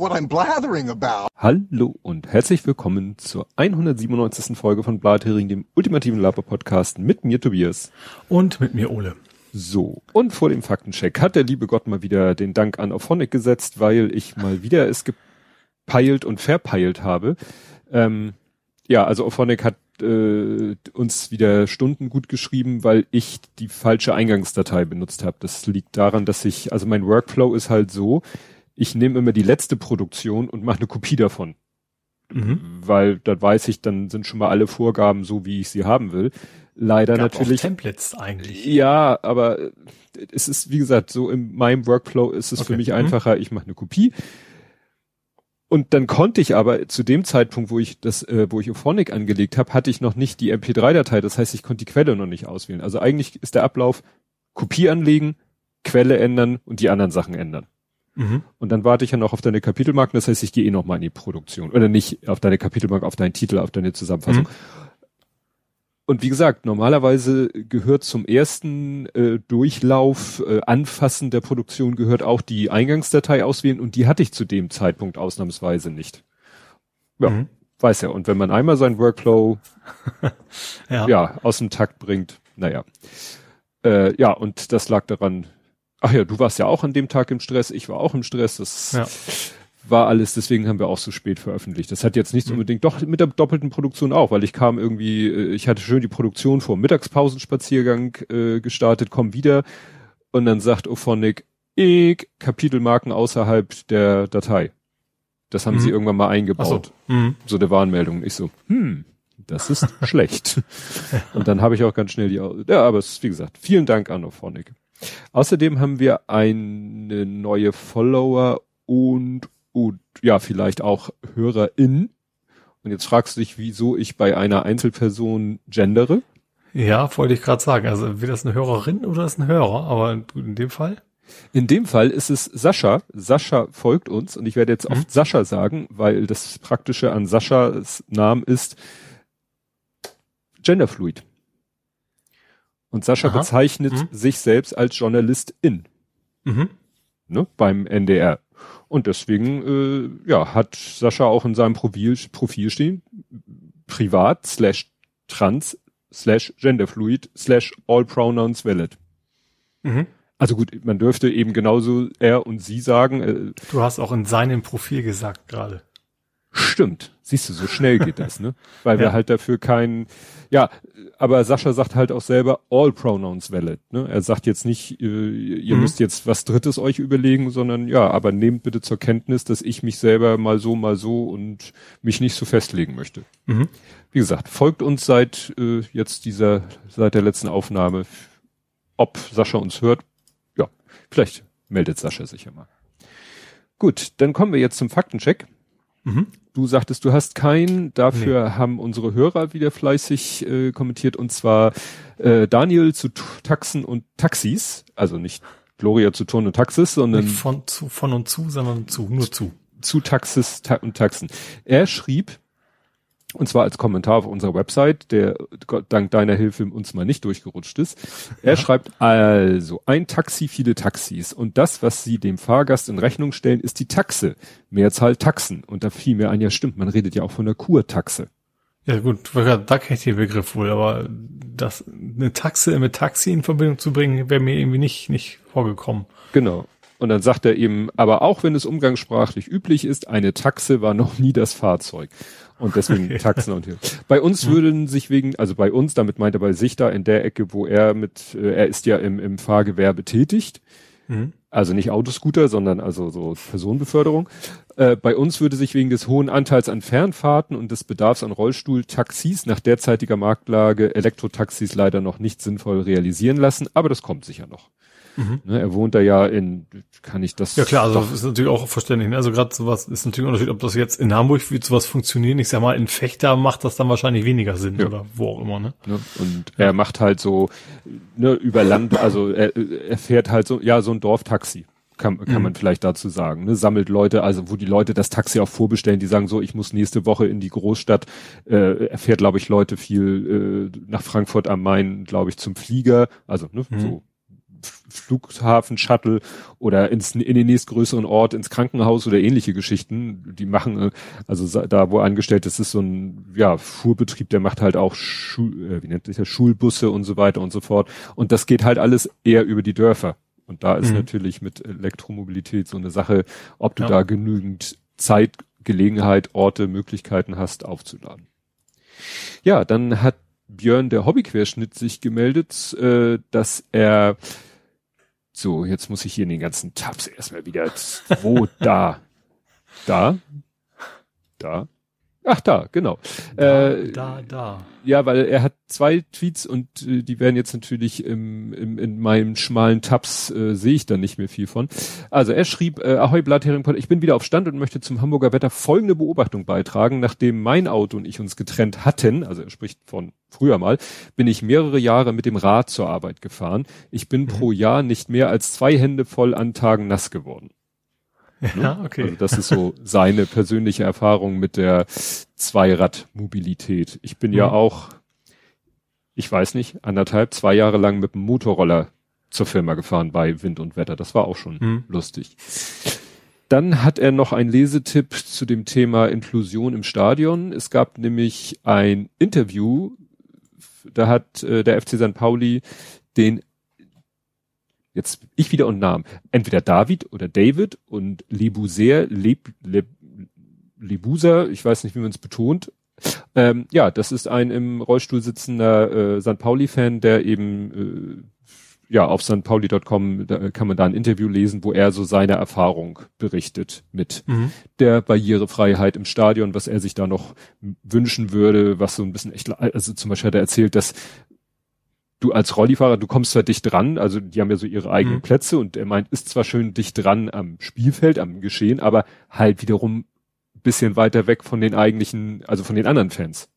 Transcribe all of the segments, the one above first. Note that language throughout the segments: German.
what I'm blathering about. Hallo und herzlich willkommen zur 197. Folge von Blathering, dem ultimativen Laber-Podcast mit mir Tobias. Und mit mir Ole. So, und vor dem Faktencheck hat der liebe Gott mal wieder den Dank an Auphonic gesetzt, weil ich mal wieder es gepeilt und verpeilt habe. Ähm, ja, also Auphonic hat äh, uns wieder Stunden gut geschrieben, weil ich die falsche Eingangsdatei benutzt habe. Das liegt daran, dass ich, also mein Workflow ist halt so, ich nehme immer die letzte Produktion und mache eine Kopie davon. Mhm. Weil da weiß ich, dann sind schon mal alle Vorgaben so, wie ich sie haben will. Leider Gab natürlich. Auch Templates eigentlich. Ja, aber es ist, wie gesagt, so in meinem Workflow ist es okay. für mich mhm. einfacher, ich mache eine Kopie. Und dann konnte ich aber zu dem Zeitpunkt, wo ich das, äh, wo ich Ophonic angelegt habe, hatte ich noch nicht die MP3-Datei. Das heißt, ich konnte die Quelle noch nicht auswählen. Also eigentlich ist der Ablauf Kopie anlegen, Quelle ändern und die anderen Sachen ändern. Mhm. Und dann warte ich ja noch auf deine Kapitelmarken, das heißt, ich gehe eh noch mal in die Produktion. Oder nicht auf deine Kapitelmarken, auf deinen Titel, auf deine Zusammenfassung. Mhm. Und wie gesagt, normalerweise gehört zum ersten äh, Durchlauf, äh, Anfassen der Produktion gehört auch die Eingangsdatei auswählen und die hatte ich zu dem Zeitpunkt ausnahmsweise nicht. Ja, mhm. weiß ja. Und wenn man einmal seinen Workflow ja. ja. aus dem Takt bringt, naja. Äh, ja, und das lag daran, ach ja, du warst ja auch an dem Tag im Stress, ich war auch im Stress. Das ja. war alles, deswegen haben wir auch so spät veröffentlicht. Das hat jetzt nichts mhm. unbedingt, doch mit der doppelten Produktion auch, weil ich kam irgendwie, äh, ich hatte schön die Produktion vor Mittagspausenspaziergang äh, gestartet, komm wieder und dann sagt Ophonic, ich Kapitelmarken außerhalb der Datei. Das haben mhm. sie irgendwann mal eingebaut. So. Mhm. so der Warnmeldung. Ich so, hm, das ist schlecht. Und dann habe ich auch ganz schnell die, ja, aber es ist, wie gesagt, vielen Dank an Ophonic. Außerdem haben wir eine neue Follower und, und ja, vielleicht auch HörerIn. Und jetzt fragst du dich, wieso ich bei einer Einzelperson gendere. Ja, wollte ich gerade sagen. Also, wird das eine Hörerin oder ist ein Hörer? Aber in dem Fall? In dem Fall ist es Sascha. Sascha folgt uns und ich werde jetzt mhm. oft Sascha sagen, weil das Praktische an Saschas Namen ist Genderfluid. Und Sascha Aha. bezeichnet mhm. sich selbst als Journalistin. Mhm. Ne, beim NDR. Und deswegen, äh, ja, hat Sascha auch in seinem Profil, Profil stehen, privat slash trans slash genderfluid slash all pronouns valid. Mhm. Also gut, man dürfte eben genauso er und sie sagen. Äh, du hast auch in seinem Profil gesagt gerade. Stimmt. Siehst du, so schnell geht das, ne? Weil ja. wir halt dafür keinen, ja, aber Sascha sagt halt auch selber all pronouns valid, ne? Er sagt jetzt nicht, äh, ihr mhm. müsst jetzt was Drittes euch überlegen, sondern ja, aber nehmt bitte zur Kenntnis, dass ich mich selber mal so, mal so und mich nicht so festlegen möchte. Mhm. Wie gesagt, folgt uns seit äh, jetzt dieser, seit der letzten Aufnahme. Ob Sascha uns hört, ja, vielleicht meldet Sascha sich ja mal. Gut, dann kommen wir jetzt zum Faktencheck. Mhm. Du sagtest, du hast keinen. Dafür nee. haben unsere Hörer wieder fleißig äh, kommentiert und zwar äh, Daniel zu Taxen und Taxis, also nicht Gloria zu Ton und Taxis, sondern nicht von zu von und zu, sondern zu nur zu zu Taxis ta und Taxen. Er schrieb, und zwar als Kommentar auf unserer Website, der dank deiner Hilfe uns mal nicht durchgerutscht ist. Er ja. schreibt also, ein Taxi, viele Taxis. Und das, was sie dem Fahrgast in Rechnung stellen, ist die Taxe. Mehrzahl Taxen. Und da fiel mir ein, ja stimmt, man redet ja auch von der Kurtaxe. Ja gut, da kenne ich den Begriff wohl, aber das, eine Taxe mit Taxi in Verbindung zu bringen, wäre mir irgendwie nicht, nicht vorgekommen. Genau. Und dann sagt er eben, aber auch wenn es umgangssprachlich üblich ist, eine Taxe war noch nie das Fahrzeug. Und deswegen Taxen und hier. Bei uns mhm. würden sich wegen, also bei uns, damit meint er bei sich da in der Ecke, wo er mit, äh, er ist ja im, im Fahrgewerbe tätig. Mhm. Also nicht Autoscooter, sondern also so Personenbeförderung. Äh, bei uns würde sich wegen des hohen Anteils an Fernfahrten und des Bedarfs an Rollstuhltaxis nach derzeitiger Marktlage Elektrotaxis leider noch nicht sinnvoll realisieren lassen, aber das kommt sicher noch. Mhm. Ne, er wohnt da ja in, kann ich das? Ja klar, also das ist natürlich auch verständlich. Ne? Also gerade sowas ist natürlich ein Unterschied, ob das jetzt in Hamburg wird sowas funktionieren. Ich sag mal, in Fechter macht das dann wahrscheinlich weniger Sinn ja. oder wo auch immer. Ne? ne? Und ja. er macht halt so ne, über Land, also er, er fährt halt so, ja, so ein Dorftaxi kann, kann mhm. man vielleicht dazu sagen. Ne? Sammelt Leute, also wo die Leute das Taxi auch vorbestellen, die sagen so, ich muss nächste Woche in die Großstadt. Äh, er fährt, glaube ich, Leute viel äh, nach Frankfurt am Main, glaube ich, zum Flieger. Also ne, mhm. so Flughafen-Shuttle oder ins, in den nächstgrößeren Ort, ins Krankenhaus oder ähnliche Geschichten. Die machen, äh, also da, wo angestellt ist, ist so ein ja, Fuhrbetrieb, der macht halt auch Schul, äh, wie nennt sich das, Schulbusse und so weiter und so fort. Und das geht halt alles eher über die Dörfer. Und da ist mhm. natürlich mit Elektromobilität so eine Sache, ob du ja. da genügend Zeit, Gelegenheit, Orte, Möglichkeiten hast, aufzuladen. Ja, dann hat Björn der Hobbyquerschnitt sich gemeldet, äh, dass er so, jetzt muss ich hier in den ganzen Tabs erstmal wieder, wo, da, da, da, Ach da, genau. Da, äh, da, da. Ja, weil er hat zwei Tweets und äh, die werden jetzt natürlich im, im, in meinem schmalen Tabs äh, sehe ich da nicht mehr viel von. Also er schrieb, äh, Ahoi Blathering, ich bin wieder auf Stand und möchte zum Hamburger Wetter folgende Beobachtung beitragen. Nachdem mein Auto und ich uns getrennt hatten, also er spricht von früher mal, bin ich mehrere Jahre mit dem Rad zur Arbeit gefahren. Ich bin mhm. pro Jahr nicht mehr als zwei Hände voll an Tagen nass geworden. Ja, ne? okay. Also das ist so seine persönliche Erfahrung mit der Zweiradmobilität. Ich bin mhm. ja auch, ich weiß nicht, anderthalb, zwei Jahre lang mit dem Motorroller zur Firma gefahren bei Wind und Wetter. Das war auch schon mhm. lustig. Dann hat er noch einen Lesetipp zu dem Thema Inklusion im Stadion. Es gab nämlich ein Interview, da hat äh, der FC St. Pauli den jetzt ich wieder und Namen, entweder David oder David und Lebuser, Leb, Leb, Lebuser, ich weiß nicht, wie man es betont. Ähm, ja, das ist ein im Rollstuhl sitzender äh, St. Pauli-Fan, der eben äh, ja auf stpauli.com da kann man da ein Interview lesen, wo er so seine Erfahrung berichtet mit mhm. der Barrierefreiheit im Stadion, was er sich da noch wünschen würde, was so ein bisschen echt, also zum Beispiel hat er erzählt, dass du als Rollifahrer, du kommst zwar dicht dran, also die haben ja so ihre eigenen mhm. Plätze und er meint, ist zwar schön dicht dran am Spielfeld, am Geschehen, aber halt wiederum bisschen weiter weg von den eigentlichen, also von den anderen Fans.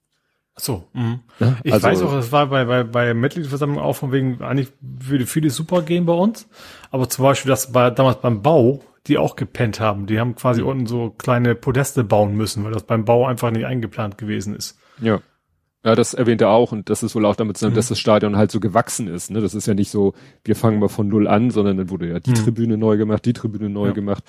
Ach so, mh. ja, ich also, weiß auch, das war bei, bei, bei Mitgliederversammlung auch von wegen, eigentlich würde vieles super gehen bei uns, aber zum Beispiel, dass bei, damals beim Bau, die auch gepennt haben, die haben quasi mhm. unten so kleine Podeste bauen müssen, weil das beim Bau einfach nicht eingeplant gewesen ist. Ja. Ja, das erwähnt er auch und das ist wohl auch damit zusammen, mhm. dass das Stadion halt so gewachsen ist. Ne? Das ist ja nicht so, wir fangen mal von null an, sondern dann wurde ja die mhm. Tribüne neu gemacht, die Tribüne neu ja. gemacht.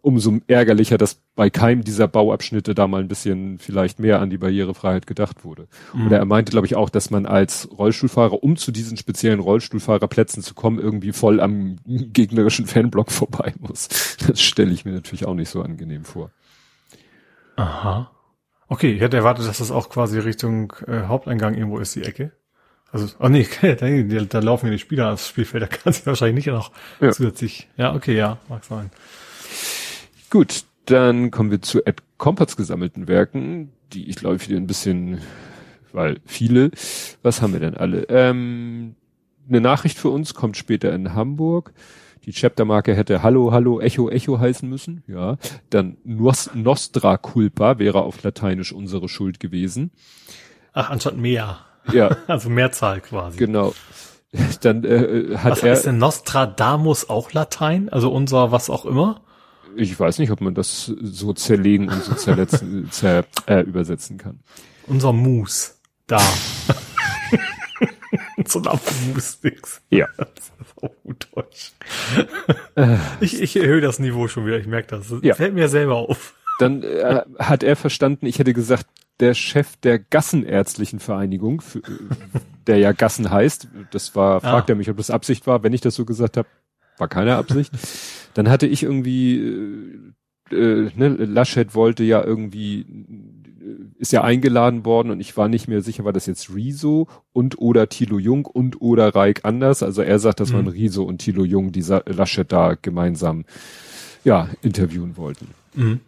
Umso ärgerlicher, dass bei keinem dieser Bauabschnitte da mal ein bisschen vielleicht mehr an die Barrierefreiheit gedacht wurde. Mhm. Oder er meinte, glaube ich, auch, dass man als Rollstuhlfahrer, um zu diesen speziellen Rollstuhlfahrerplätzen zu kommen, irgendwie voll am gegnerischen Fanblock vorbei muss. Das stelle ich mir natürlich auch nicht so angenehm vor. Aha. Okay, ich hätte erwartet, dass das auch quasi Richtung äh, Haupteingang irgendwo ist, die Ecke. Also, oh nee, da, da laufen ja die Spieler aufs Spielfeld, da kann sie wahrscheinlich nicht noch ja. zusätzlich. Ja, okay, ja, mag sein. Gut, dann kommen wir zu Ed Kompats gesammelten Werken, die ich glaube wieder ein bisschen, weil viele, was haben wir denn alle? Ähm, eine Nachricht für uns kommt später in Hamburg. Die Chaptermarke hätte Hallo, Hallo, Echo, Echo heißen müssen. Ja. Dann Nos, Nostra Culpa wäre auf Lateinisch unsere Schuld gewesen. Ach, anstatt mehr. Ja. also Mehrzahl quasi. Genau. Dann äh, hat was er. Ist denn Nostradamus auch Latein? Also unser was auch immer? Ich weiß nicht, ob man das so zerlegen und so zerletzen, zer, äh, übersetzen kann. Unser Mus. Da. so ein Apfelmus-Dings. Ja. Das ist auch gut Deutsch. ich, ich erhöhe das Niveau schon wieder, ich merke das. das ja. Fällt mir selber auf. Dann äh, hat er verstanden, ich hätte gesagt, der Chef der Gassenärztlichen Vereinigung, für, der ja Gassen heißt, das war, ah. fragt er mich, ob das Absicht war. Wenn ich das so gesagt habe, war keine Absicht. Dann hatte ich irgendwie, äh, äh, ne, Laschet wollte ja irgendwie ist ja eingeladen worden und ich war nicht mehr sicher, war das jetzt Riso und oder Thilo Jung und oder Reik anders. Also er sagt, dass mhm. man Riso und Thilo Jung die Laschet da gemeinsam ja interviewen wollten. Mhm.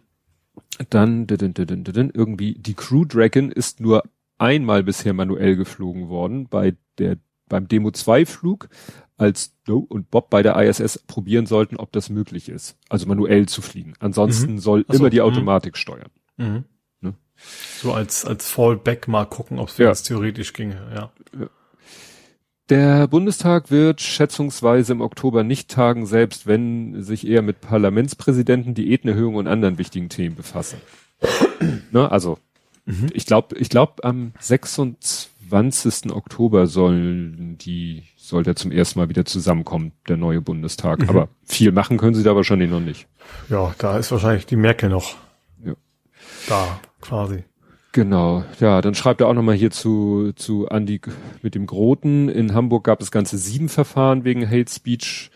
Dann irgendwie die Crew Dragon ist nur einmal bisher manuell geflogen worden bei der beim Demo 2 Flug, als Joe und Bob bei der ISS probieren sollten, ob das möglich ist, also manuell zu fliegen. Ansonsten mhm. soll so, immer die mhm. Automatik steuern. So als, als Fallback mal gucken, ob es ja. theoretisch ginge, ja. Der Bundestag wird schätzungsweise im Oktober nicht tagen, selbst wenn sich eher mit Parlamentspräsidenten, Diätenerhöhung und anderen wichtigen Themen befassen. ne, also, mhm. ich glaube, ich glaube am 26 20. Oktober sollen die, soll der zum ersten Mal wieder zusammenkommen, der neue Bundestag. Mhm. Aber viel machen können sie da wahrscheinlich noch nicht. Ja, da ist wahrscheinlich die Merkel noch. Ja. Da, quasi. Genau, ja, dann schreibt er auch nochmal hier zu, zu Andy mit dem Groten. In Hamburg gab es ganze sieben Verfahren wegen Hate Speech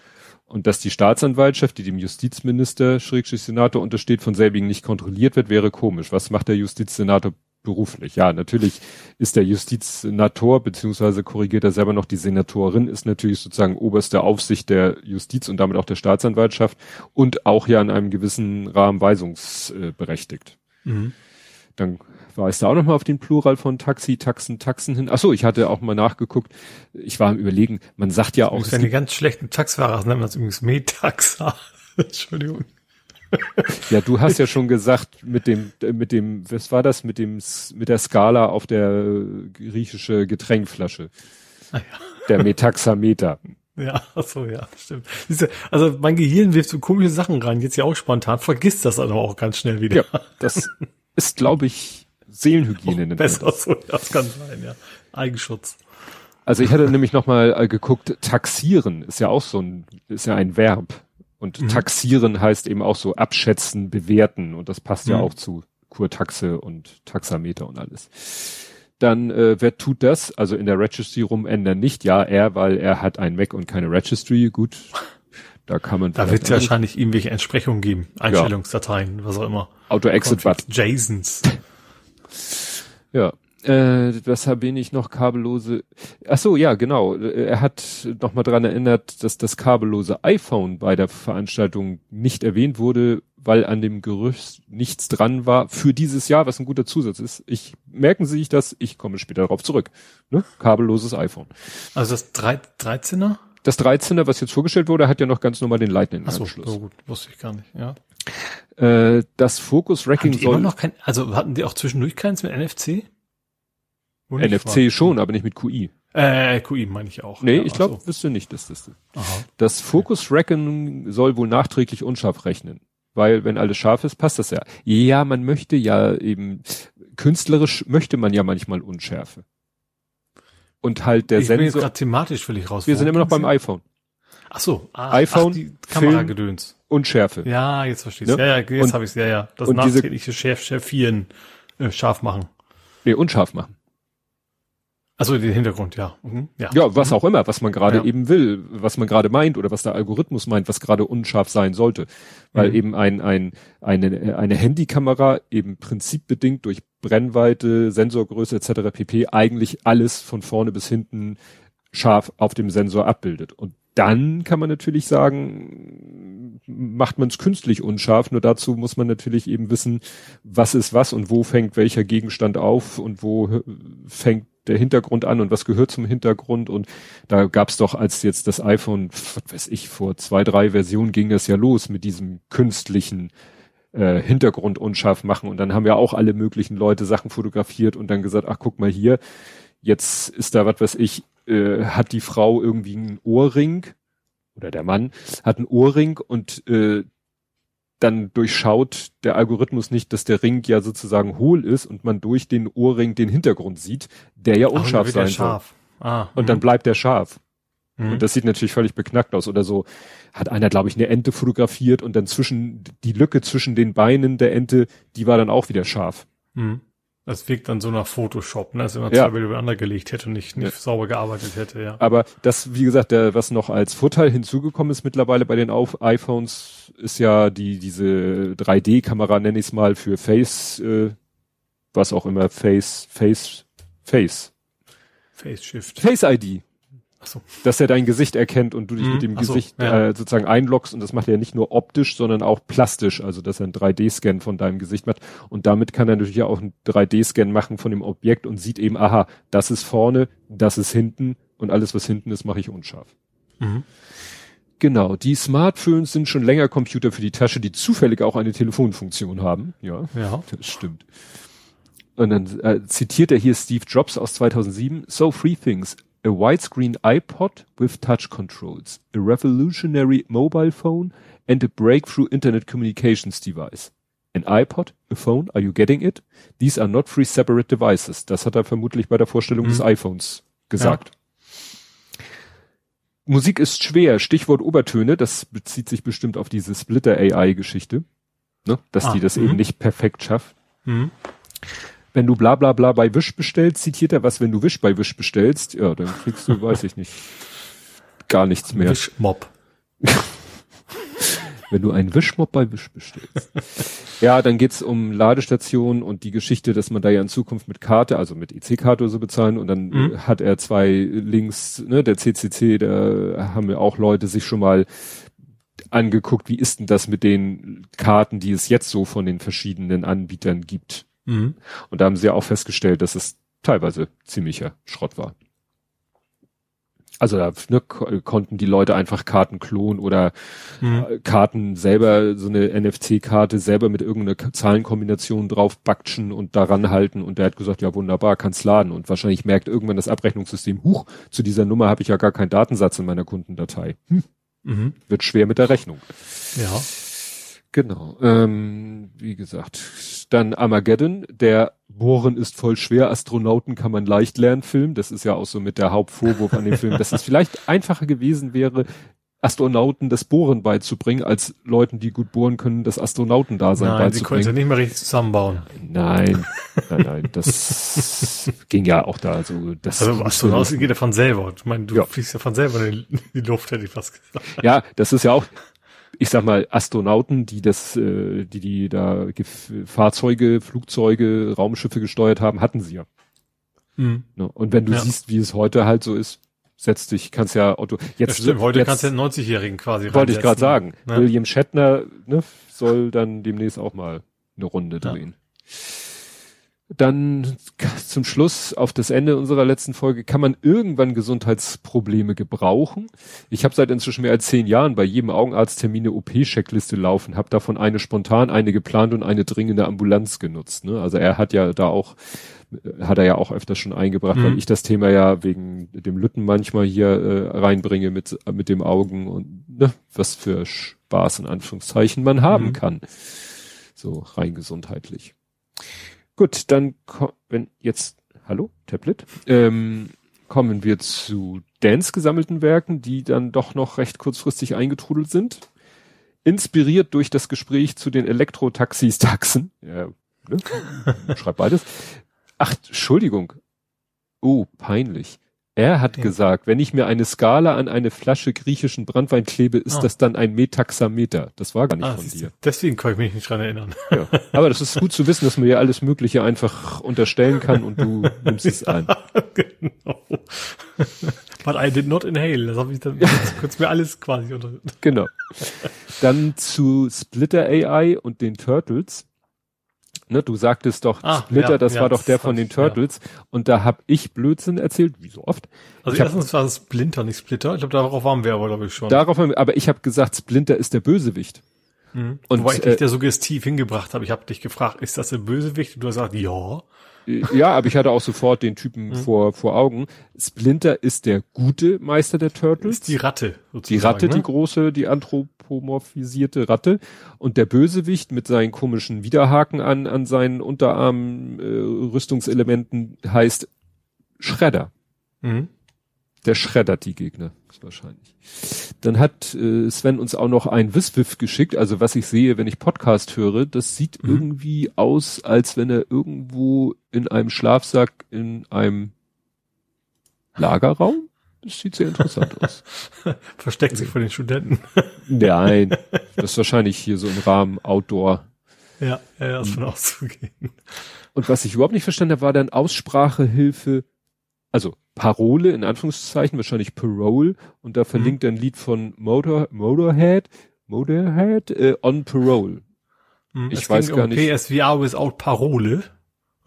und dass die Staatsanwaltschaft, die dem Justizminister, Schrägstrich Senator untersteht, von selbigen nicht kontrolliert wird, wäre komisch. Was macht der Justizsenator beruflich? Ja, natürlich ist der Justizsenator, beziehungsweise korrigiert er selber noch, die Senatorin ist natürlich sozusagen oberste Aufsicht der Justiz und damit auch der Staatsanwaltschaft und auch ja in einem gewissen Rahmen weisungsberechtigt. Mhm. Dann weist er auch nochmal auf den Plural von Taxi, Taxen, Taxen hin. Ach so, ich hatte auch mal nachgeguckt. Ich war am überlegen, man sagt ja auch. Das ist eine ganz schlechten Taxifahrer, das nennt man das übrigens Metaxa. Entschuldigung. Ja, du hast ja schon gesagt, mit dem, mit dem, was war das, mit dem, mit der Skala auf der griechische Getränkflasche. Ah, ja. Der Metaxameter. Ja, so ja, stimmt. Also mein Gehirn wirft so komische Sachen rein, jetzt ja auch spontan, vergisst das aber auch ganz schnell wieder. Ja, das ist, glaube ich, Seelenhygiene. Oh, besser so, das kann sein, ja. Eigenschutz. Also ich hatte nämlich nochmal äh, geguckt, taxieren ist ja auch so ein, ist ja ein Verb. Und mhm. taxieren heißt eben auch so abschätzen, bewerten. Und das passt mhm. ja auch zu Kurtaxe und Taxameter und alles. Dann, äh, wer tut das? Also in der Registry rumändern nicht. Ja, er, weil er hat ein Mac und keine Registry. Gut, da kann man. Da wird es wahrscheinlich irgendwelche Entsprechungen geben. Einstellungsdateien, ja. was auch immer. Auto-Exit-Button. Jasons. Ja. Äh, was habe ich noch kabellose? Ach so, ja, genau. Er hat noch mal dran erinnert, dass das kabellose iPhone bei der Veranstaltung nicht erwähnt wurde, weil an dem Gerücht nichts dran war für dieses Jahr, was ein guter Zusatz ist. Ich merken Sie sich das, ich komme später darauf zurück. Ne? Kabelloses iPhone. Also das 3, 13er? Das 13er, was jetzt vorgestellt wurde, hat ja noch ganz normal den Lightning-Anschluss. Ach so, so gut, wusste ich gar nicht, ja. Äh, das Focus Racking soll. Immer noch kein, also hatten die auch zwischendurch keins mit NFC? NFC war? schon, aber nicht mit QI. Äh, QI meine ich auch. Nee, ja, ich glaube, so. wüsste nicht, dass das. Aha. Das Focus Reckon soll wohl nachträglich unscharf rechnen. Weil, wenn alles scharf ist, passt das ja. Ja, man möchte ja eben, künstlerisch möchte man ja manchmal Unschärfe. Und halt der ich Sensor. Ich bin gerade thematisch völlig raus. Wir sind immer noch beim iPhone. Ach so, ah, iPhone, ach, Kameragedöns. Unschärfe. Ja, jetzt verstehe ich. Ja, ja, jetzt habe ich ja, ja. Das nachträgliche Schärf, Schärfieren, äh, scharf machen. Nee, unscharf machen. Also den Hintergrund, ja. Mhm. ja. Ja, was auch immer, was man gerade ja. eben will, was man gerade meint oder was der Algorithmus meint, was gerade unscharf sein sollte. Weil mhm. eben ein, ein, eine, eine Handykamera eben prinzipbedingt durch Brennweite, Sensorgröße etc. pp. eigentlich alles von vorne bis hinten scharf auf dem Sensor abbildet. Und dann kann man natürlich sagen, macht man es künstlich unscharf, nur dazu muss man natürlich eben wissen, was ist was und wo fängt welcher Gegenstand auf und wo fängt der Hintergrund an und was gehört zum Hintergrund? Und da gab's doch, als jetzt das iPhone, was weiß ich, vor zwei, drei Versionen ging das ja los mit diesem künstlichen äh, Hintergrund unscharf machen. Und dann haben ja auch alle möglichen Leute Sachen fotografiert und dann gesagt, ach guck mal hier, jetzt ist da was weiß ich, äh, hat die Frau irgendwie einen Ohrring oder der Mann hat einen Ohrring und äh, dann durchschaut der Algorithmus nicht, dass der Ring ja sozusagen hohl ist und man durch den Ohrring den Hintergrund sieht, der ja unscharf sein soll. Ah, und dann mhm. bleibt der scharf. Mhm. Und das sieht natürlich völlig beknackt aus. Oder so hat einer, glaube ich, eine Ente fotografiert und dann zwischen die Lücke zwischen den Beinen der Ente, die war dann auch wieder scharf. Mhm. Das wirkt dann so nach Photoshop, ne? als wenn man ja. zwei Bilder übereinander gelegt hätte und nicht, nicht ja. sauber gearbeitet hätte, ja. Aber das, wie gesagt, der, was noch als Vorteil hinzugekommen ist mittlerweile bei den iPhones, ist ja die, diese 3D-Kamera, nenne ich es mal, für Face, äh, was auch immer, Face, Face, Face. Face Shift. Face ID. So. Dass er dein Gesicht erkennt und du dich mhm. mit dem Ach Gesicht ja. äh, sozusagen einloggst und das macht er nicht nur optisch, sondern auch plastisch, also dass er einen 3D-Scan von deinem Gesicht macht und damit kann er natürlich auch einen 3D-Scan machen von dem Objekt und sieht eben, aha, das ist vorne, das ist hinten und alles, was hinten ist, mache ich unscharf. Mhm. Genau, die Smartphones sind schon länger Computer für die Tasche, die zufällig auch eine Telefonfunktion haben. Ja, ja. das stimmt. Und dann äh, zitiert er hier Steve Jobs aus 2007. So three things a widescreen iPod with touch controls, a revolutionary mobile phone and a breakthrough internet communications device. An iPod, a phone, are you getting it? These are not three separate devices. Das hat er vermutlich bei der Vorstellung mhm. des iPhones gesagt. Ja. Musik ist schwer. Stichwort Obertöne. Das bezieht sich bestimmt auf diese Splitter AI Geschichte. Ne? Dass ah, die das eben mhm. nicht perfekt schafft. Mhm. Wenn du bla bla bla bei Wish bestellst, zitiert er was, wenn du Wish bei Wish bestellst, ja, dann kriegst du, weiß ich nicht, gar nichts mehr. Wish-Mob. wenn du einen Wischmob bei Wisch bestellst. ja, dann geht's um Ladestationen und die Geschichte, dass man da ja in Zukunft mit Karte, also mit EC-Karte oder so bezahlen und dann mhm. hat er zwei Links, ne, der CCC, da haben wir auch Leute sich schon mal angeguckt, wie ist denn das mit den Karten, die es jetzt so von den verschiedenen Anbietern gibt. Mhm. Und da haben sie ja auch festgestellt, dass es teilweise ziemlicher Schrott war. Also da ne, konnten die Leute einfach Karten klonen oder mhm. Äh, Karten selber, so eine NFC-Karte selber mit irgendeiner Zahlenkombination drauf backschen und daran halten und der hat gesagt, ja wunderbar, kann's laden und wahrscheinlich merkt irgendwann das Abrechnungssystem, huch, zu dieser Nummer habe ich ja gar keinen Datensatz in meiner Kundendatei. Hm. Mhm. Wird schwer mit der Rechnung. Ja. Genau. Ähm, wie gesagt, dann Armageddon, der Bohren ist voll schwer, Astronauten kann man leicht lernen Film. Das ist ja auch so mit der Hauptvorwurf an dem Film, dass es vielleicht einfacher gewesen wäre, Astronauten das Bohren beizubringen, als Leuten, die gut bohren können, das Astronautendasein nein, beizubringen. Nein, sie konnten ja nicht mehr richtig zusammenbauen. Nein, nein, nein, das ging ja auch da. Also, das also Astronauten geht ja von selber. Ich meine, du ja. fliegst ja von selber in die Luft, hätte ich fast gesagt. Ja, das ist ja auch, ich sag mal, Astronauten, die das, äh, die, die da Fahrzeuge, Flugzeuge, Raumschiffe gesteuert haben, hatten sie ja. Mhm. Ne? Und wenn du ja. siehst, wie es heute halt so ist, setz dich, kannst ja Otto. Jetzt ja, stimmt, heute jetzt, kannst du den 90-Jährigen quasi Wollte ich gerade sagen. Ne? William Shatner ne, soll dann demnächst auch mal eine Runde drehen. Ja. Dann zum Schluss auf das Ende unserer letzten Folge kann man irgendwann Gesundheitsprobleme Ich habe seit inzwischen mehr als zehn Jahren bei jedem Augenarzttermin eine OP-Checkliste laufen, habe davon eine spontan, eine geplant und eine dringende Ambulanz genutzt. Ne? Also er hat ja da auch hat er ja auch öfters schon eingebracht, mhm. weil ich das Thema ja wegen dem Lütten manchmal hier äh, reinbringe mit mit dem Augen und ne, was für Spaß in Anführungszeichen man haben mhm. kann. So rein gesundheitlich. Gut, dann wenn jetzt, hallo, Tablet, ähm, kommen wir zu Dance gesammelten Werken, die dann doch noch recht kurzfristig eingetrudelt sind. Inspiriert durch das Gespräch zu den Elektrotaxis, Taxen, ja, ne? schreib beides. Ach, Entschuldigung. Oh, peinlich. Er hat ja. gesagt, wenn ich mir eine Skala an eine Flasche griechischen Brandwein klebe, ist ah. das dann ein Metaxameter. Das war gar nicht ah, von dir. Deswegen kann ich mich nicht dran erinnern. Ja. Aber das ist gut zu wissen, dass man ja alles Mögliche einfach unterstellen kann und du nimmst es an. genau. But I did not inhale. Das habe ich dann kurz mir alles quasi unter. Genau. Dann zu Splitter AI und den Turtles ne, du sagtest doch ah, Splitter, ja, das ja, war doch der von den Turtles. Ja. Und da hab ich Blödsinn erzählt, wie so oft. Also ich erstens hab, war es Splinter, nicht Splitter. Ich glaube, darauf waren wir aber, glaube ich, schon. Darauf haben wir, aber ich habe gesagt, Splinter ist der Bösewicht. Mhm. Und, Wobei ich dich äh, suggestiv hingebracht habe. Ich habe dich gefragt, ist das der Bösewicht? Und du hast gesagt, ja. Ja, aber ich hatte auch sofort den Typen mhm. vor, vor Augen. Splinter ist der gute Meister der Turtles. Ist die Ratte, sozusagen. Die Ratte, ne? die große, die anthropomorphisierte Ratte. Und der Bösewicht mit seinen komischen Widerhaken an, an seinen Unterarmen, äh, Rüstungselementen heißt Schredder. Mhm. Der schreddert die Gegner, wahrscheinlich. Dann hat äh, Sven uns auch noch ein Wiswiff geschickt, also was ich sehe, wenn ich Podcast höre, das sieht mhm. irgendwie aus, als wenn er irgendwo in einem Schlafsack in einem Lagerraum? Das sieht sehr interessant aus. Versteckt sich vor den Studenten. Nein, das ist wahrscheinlich hier so im Rahmen Outdoor. Ja, ja, ist von auszugehen. Und was ich überhaupt nicht verstanden habe, war dann Aussprachehilfe also Parole in Anführungszeichen, wahrscheinlich Parole, und da verlinkt mhm. ein Lied von Motor, Motorhead, Motorhead, äh, on Parole. Mhm, ich weiß gar um nicht. PSVR without Parole.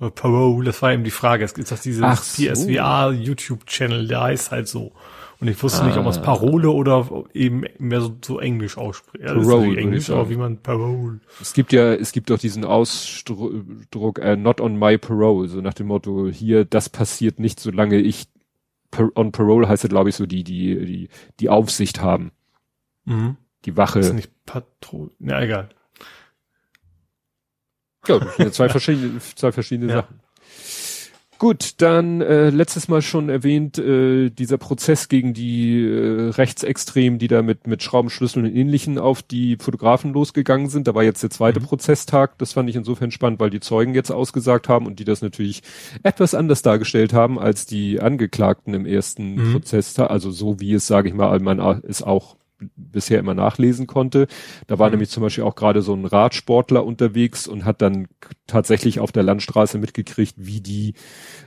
Äh, Parole, das war eben die Frage. Es gibt das dieses so. PSVR YouTube-Channel, der heißt halt so. Und ich wusste ah. nicht, ob man es Parole oder eben mehr so, so Englisch ausspricht. Ja, Parole, Englisch, aber wie man Parole. Es gibt ja, es gibt doch diesen Ausdruck, äh, not on my parole, so nach dem Motto, hier, das passiert nicht, solange ich on parole heißt ja, glaube ich, so die, die, die, die Aufsicht haben. Mhm. Die Wache. Das ist nicht Patron, ja, egal. Ja zwei verschiedene, zwei verschiedene ja. Sachen. Gut, dann äh, letztes Mal schon erwähnt, äh, dieser Prozess gegen die äh, Rechtsextremen, die da mit, mit Schraubenschlüsseln und Ähnlichen auf die Fotografen losgegangen sind. Da war jetzt der zweite mhm. Prozesstag. Das fand ich insofern spannend, weil die Zeugen jetzt ausgesagt haben und die das natürlich etwas anders dargestellt haben als die Angeklagten im ersten mhm. Prozesstag. Also so wie es, sage ich mal, man es auch bisher immer nachlesen konnte. Da war mhm. nämlich zum Beispiel auch gerade so ein Radsportler unterwegs und hat dann tatsächlich auf der Landstraße mitgekriegt, wie die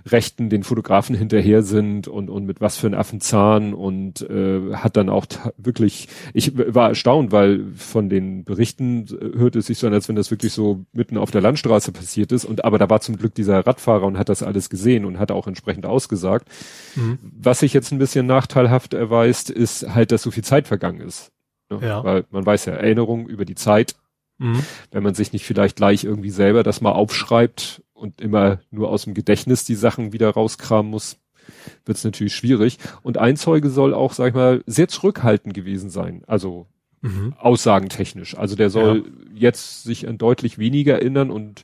Rechten den Fotografen hinterher sind und, und mit was für ein Affenzahn und äh, hat dann auch wirklich, ich war erstaunt, weil von den Berichten hörte es sich so an, als wenn das wirklich so mitten auf der Landstraße passiert ist und aber da war zum Glück dieser Radfahrer und hat das alles gesehen und hat auch entsprechend ausgesagt. Mhm. Was sich jetzt ein bisschen nachteilhaft erweist, ist halt, dass so viel Zeit vergangen ist. Ne? Ja. Weil man weiß ja, Erinnerung über die Zeit Mhm. Wenn man sich nicht vielleicht gleich irgendwie selber das mal aufschreibt und immer nur aus dem Gedächtnis die Sachen wieder rauskramen muss, wird es natürlich schwierig. Und ein Zeuge soll auch, sag ich mal, sehr zurückhaltend gewesen sein. Also mhm. aussagentechnisch. Also der soll ja. jetzt sich an deutlich weniger erinnern und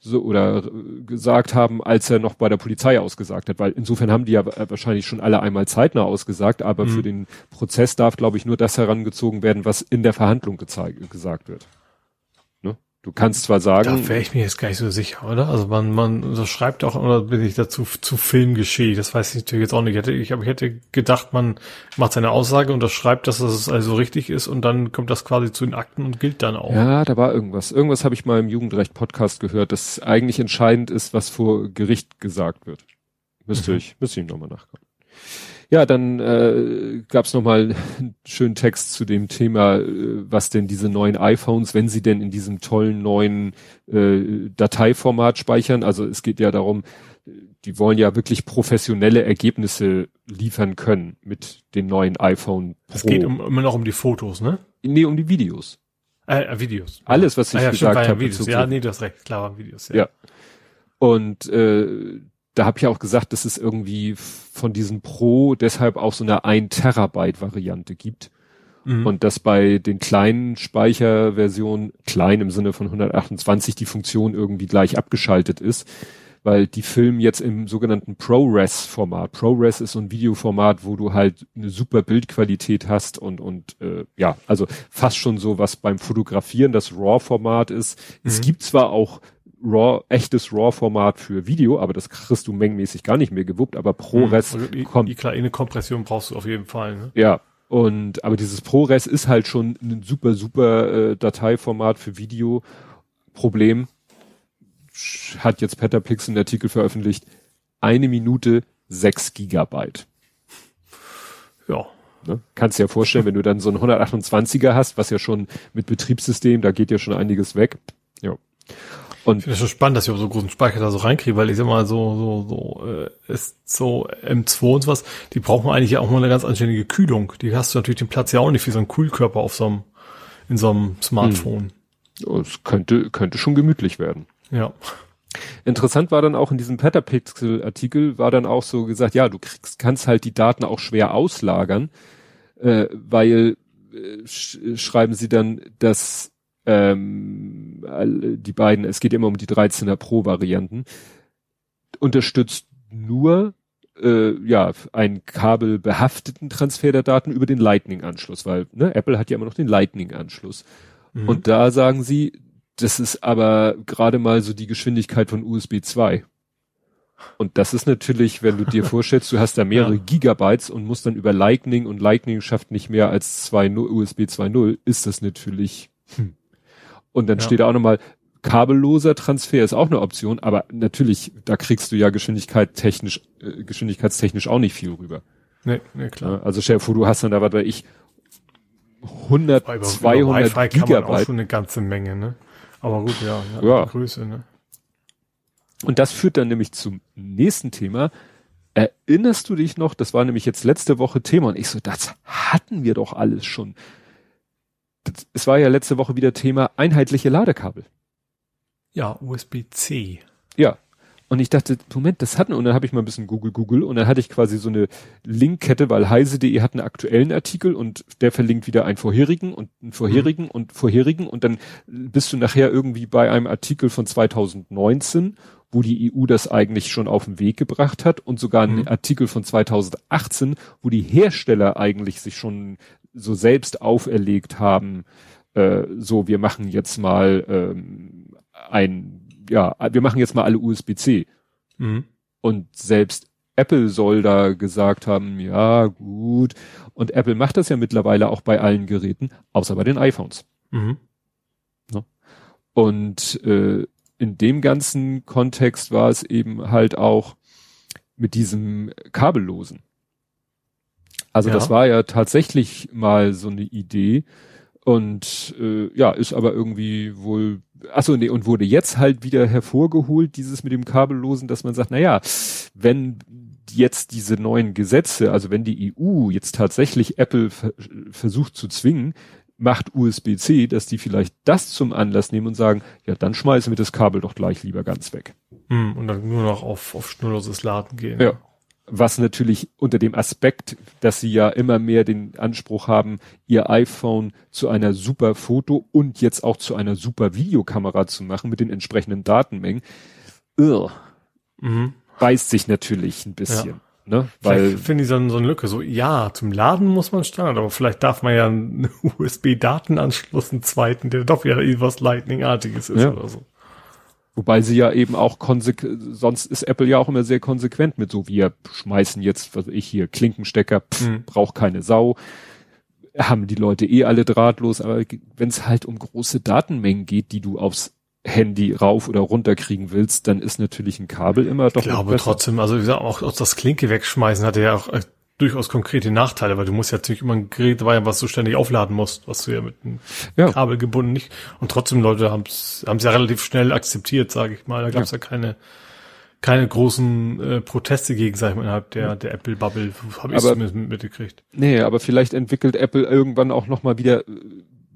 so oder gesagt haben, als er noch bei der Polizei ausgesagt hat, weil insofern haben die ja wahrscheinlich schon alle einmal zeitnah ausgesagt, aber mhm. für den Prozess darf, glaube ich, nur das herangezogen werden, was in der Verhandlung gesagt wird. Du kannst zwar sagen. Da wäre ich mir jetzt gar nicht so sicher, oder? Also man, man so schreibt auch, oder bin ich dazu zu Filmgeschehen? Das weiß ich natürlich jetzt auch nicht. Ich hätte, ich, ich hätte gedacht, man macht seine Aussage und das schreibt, dass es also richtig ist und dann kommt das quasi zu den Akten und gilt dann auch. Ja, da war irgendwas. Irgendwas habe ich mal im Jugendrecht-Podcast gehört, dass eigentlich entscheidend ist, was vor Gericht gesagt wird. Müsste mhm. ich, müsste ich nochmal nachkommen. Ja, dann äh, gab es nochmal einen schönen Text zu dem Thema, äh, was denn diese neuen iPhones, wenn sie denn in diesem tollen neuen äh, Dateiformat speichern. Also es geht ja darum, die wollen ja wirklich professionelle Ergebnisse liefern können mit den neuen iPhone Pro. Es geht um, immer noch um die Fotos, ne? Nee, um die Videos. Äh, äh Videos. Alles, was ich ah, ja, gesagt habe. Ja, ja, nee, du hast recht, klar, Videos. Ja. ja. Und äh, da habe ich auch gesagt, dass es irgendwie von diesem Pro deshalb auch so eine 1 Terabyte Variante gibt. Mhm. Und dass bei den kleinen Speicherversionen, klein im Sinne von 128, die Funktion irgendwie gleich abgeschaltet ist, weil die filmen jetzt im sogenannten ProRes-Format. ProRes ist so ein Videoformat, wo du halt eine super Bildqualität hast und und äh, ja, also fast schon so was beim Fotografieren das RAW-Format ist. Mhm. Es gibt zwar auch RAW, echtes RAW-Format für Video, aber das kriegst du mengenmäßig gar nicht mehr gewuppt, aber ProRes hm, also kommt. Klar, eine Kompression brauchst du auf jeden Fall, ne? Ja. Und, aber dieses ProRes ist halt schon ein super, super äh, Dateiformat für Video. Problem hat jetzt Petapix einen Artikel veröffentlicht. Eine Minute sechs Gigabyte. Ja. Ne? Kannst dir ja vorstellen, wenn du dann so ein 128er hast, was ja schon mit Betriebssystem, da geht ja schon einiges weg. Ja. Und ich finde es schon spannend, dass ich auch so großen Speicher da so reinkriege, weil ich sag mal, so, so, so, äh, ist so M2 und sowas, die brauchen eigentlich ja auch mal eine ganz anständige Kühlung. Die hast du natürlich den Platz ja auch nicht wie so ein Kühlkörper auf so einem, in so einem Smartphone. Hm. Es könnte, könnte schon gemütlich werden. Ja. Interessant war dann auch in diesem Petapixel-Artikel war dann auch so gesagt, ja, du kriegst, kannst halt die Daten auch schwer auslagern, äh, weil äh, sch schreiben sie dann, dass ähm, die beiden, es geht immer um die 13er Pro Varianten, unterstützt nur äh, ja einen kabelbehafteten Transfer der Daten über den Lightning-Anschluss, weil ne, Apple hat ja immer noch den Lightning-Anschluss. Mhm. Und da sagen sie, das ist aber gerade mal so die Geschwindigkeit von USB 2. Und das ist natürlich, wenn du dir vorstellst, du hast da mehrere ja. Gigabytes und musst dann über Lightning und Lightning schafft nicht mehr als zwei USB 2.0, ist das natürlich hm, und dann ja. steht da auch nochmal, kabelloser Transfer ist auch eine Option, aber natürlich, da kriegst du ja Geschwindigkeit technisch, äh, geschwindigkeitstechnisch auch nicht viel rüber. Nee, nee, klar. Also stell dir vor, du hast dann da, was weiß ich, 100, über, 200 über Gigabyte. Kann man auch schon eine ganze Menge, ne? Aber gut, ja, ja, ja. Größe, ne? Und das führt dann nämlich zum nächsten Thema. Erinnerst du dich noch, das war nämlich jetzt letzte Woche Thema und ich so, das hatten wir doch alles schon es war ja letzte Woche wieder Thema einheitliche Ladekabel. Ja, USB-C. Ja. Und ich dachte, Moment, das hatten, und dann habe ich mal ein bisschen Google, Google, und dann hatte ich quasi so eine Linkkette, weil heise.de hat einen aktuellen Artikel und der verlinkt wieder einen vorherigen und einen vorherigen mhm. und vorherigen und dann bist du nachher irgendwie bei einem Artikel von 2019, wo die EU das eigentlich schon auf den Weg gebracht hat und sogar einen mhm. Artikel von 2018, wo die Hersteller eigentlich sich schon so selbst auferlegt haben, äh, so wir machen jetzt mal ähm, ein ja, wir machen jetzt mal alle USB-C. Mhm. Und selbst Apple soll da gesagt haben, ja, gut. Und Apple macht das ja mittlerweile auch bei allen Geräten, außer bei den iPhones. Mhm. Ne? Und äh, in dem ganzen Kontext war es eben halt auch mit diesem kabellosen. Also ja. das war ja tatsächlich mal so eine Idee und äh, ja, ist aber irgendwie wohl Achso, nee, und wurde jetzt halt wieder hervorgeholt, dieses mit dem Kabellosen, dass man sagt, na ja, wenn jetzt diese neuen Gesetze, also wenn die EU jetzt tatsächlich Apple ver versucht zu zwingen, macht USB-C, dass die vielleicht das zum Anlass nehmen und sagen, ja, dann schmeißen wir das Kabel doch gleich lieber ganz weg. Hm, und dann nur noch auf, auf schnurloses Laden gehen. Ja was natürlich unter dem Aspekt, dass sie ja immer mehr den Anspruch haben, ihr iPhone zu einer super Foto und jetzt auch zu einer super Videokamera zu machen mit den entsprechenden Datenmengen, irr, mhm. beißt sich natürlich ein bisschen. Ja. Ne? Weil finde ich so, so eine Lücke. So, ja, zum Laden muss man Standard, aber vielleicht darf man ja einen USB-Datenanschluss, einen zweiten, der doch wieder irgendwas Lightning-artiges ist ja. oder so. Wobei sie ja eben auch sonst ist Apple ja auch immer sehr konsequent mit so, wir schmeißen jetzt, was ich hier, Klinkenstecker, pff, mhm. braucht keine Sau. Haben die Leute eh alle drahtlos, aber wenn es halt um große Datenmengen geht, die du aufs Handy rauf oder runter kriegen willst, dann ist natürlich ein Kabel immer doch. Ich glaube trotzdem, also wie gesagt, auch, auch das Klinke wegschmeißen hatte ja auch äh, durchaus konkrete Nachteile, weil du musst ja natürlich immer ein Gerät dabei haben, was du ständig aufladen musst, was du ja mit einem ja. Kabel gebunden nicht. Und trotzdem Leute haben es ja relativ schnell akzeptiert, sage ich mal. Da gab es ja. ja. keine keine großen äh, Proteste gegen, sag ich mal, innerhalb der, der Apple-Bubble, habe ich zumindest mitgekriegt. Nee, aber vielleicht entwickelt Apple irgendwann auch nochmal wieder äh,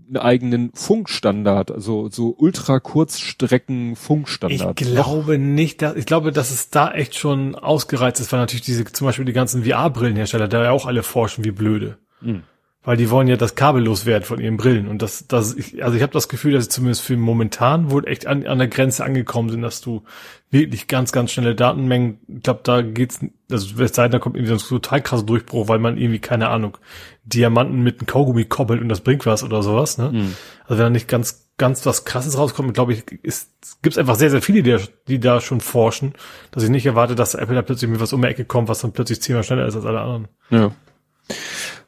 einen eigenen Funkstandard, also so ultra Kurzstrecken Funkstandard. Ich glaube nicht, dass, ich glaube, dass es da echt schon ausgereizt ist, weil natürlich diese, zum Beispiel die ganzen VR-Brillenhersteller da ja auch alle forschen wie blöde. Mhm weil die wollen ja das kabellos werden von ihren Brillen und das, das, ich, also ich habe das Gefühl, dass sie zumindest für momentan wohl echt an, an der Grenze angekommen sind, dass du wirklich ganz, ganz schnelle Datenmengen, ich glaube, da geht's, also es sei denn, da kommt irgendwie so ein total krasser Durchbruch, weil man irgendwie, keine Ahnung, Diamanten mit einem Kaugummi koppelt und das bringt was oder sowas, ne? Mhm. Also wenn da nicht ganz, ganz was krasses rauskommt, glaube ich, ist, gibt's einfach sehr, sehr viele, die, die da schon forschen, dass ich nicht erwarte, dass Apple da plötzlich mit was um die Ecke kommt, was dann plötzlich zehnmal schneller ist als alle anderen. Ja.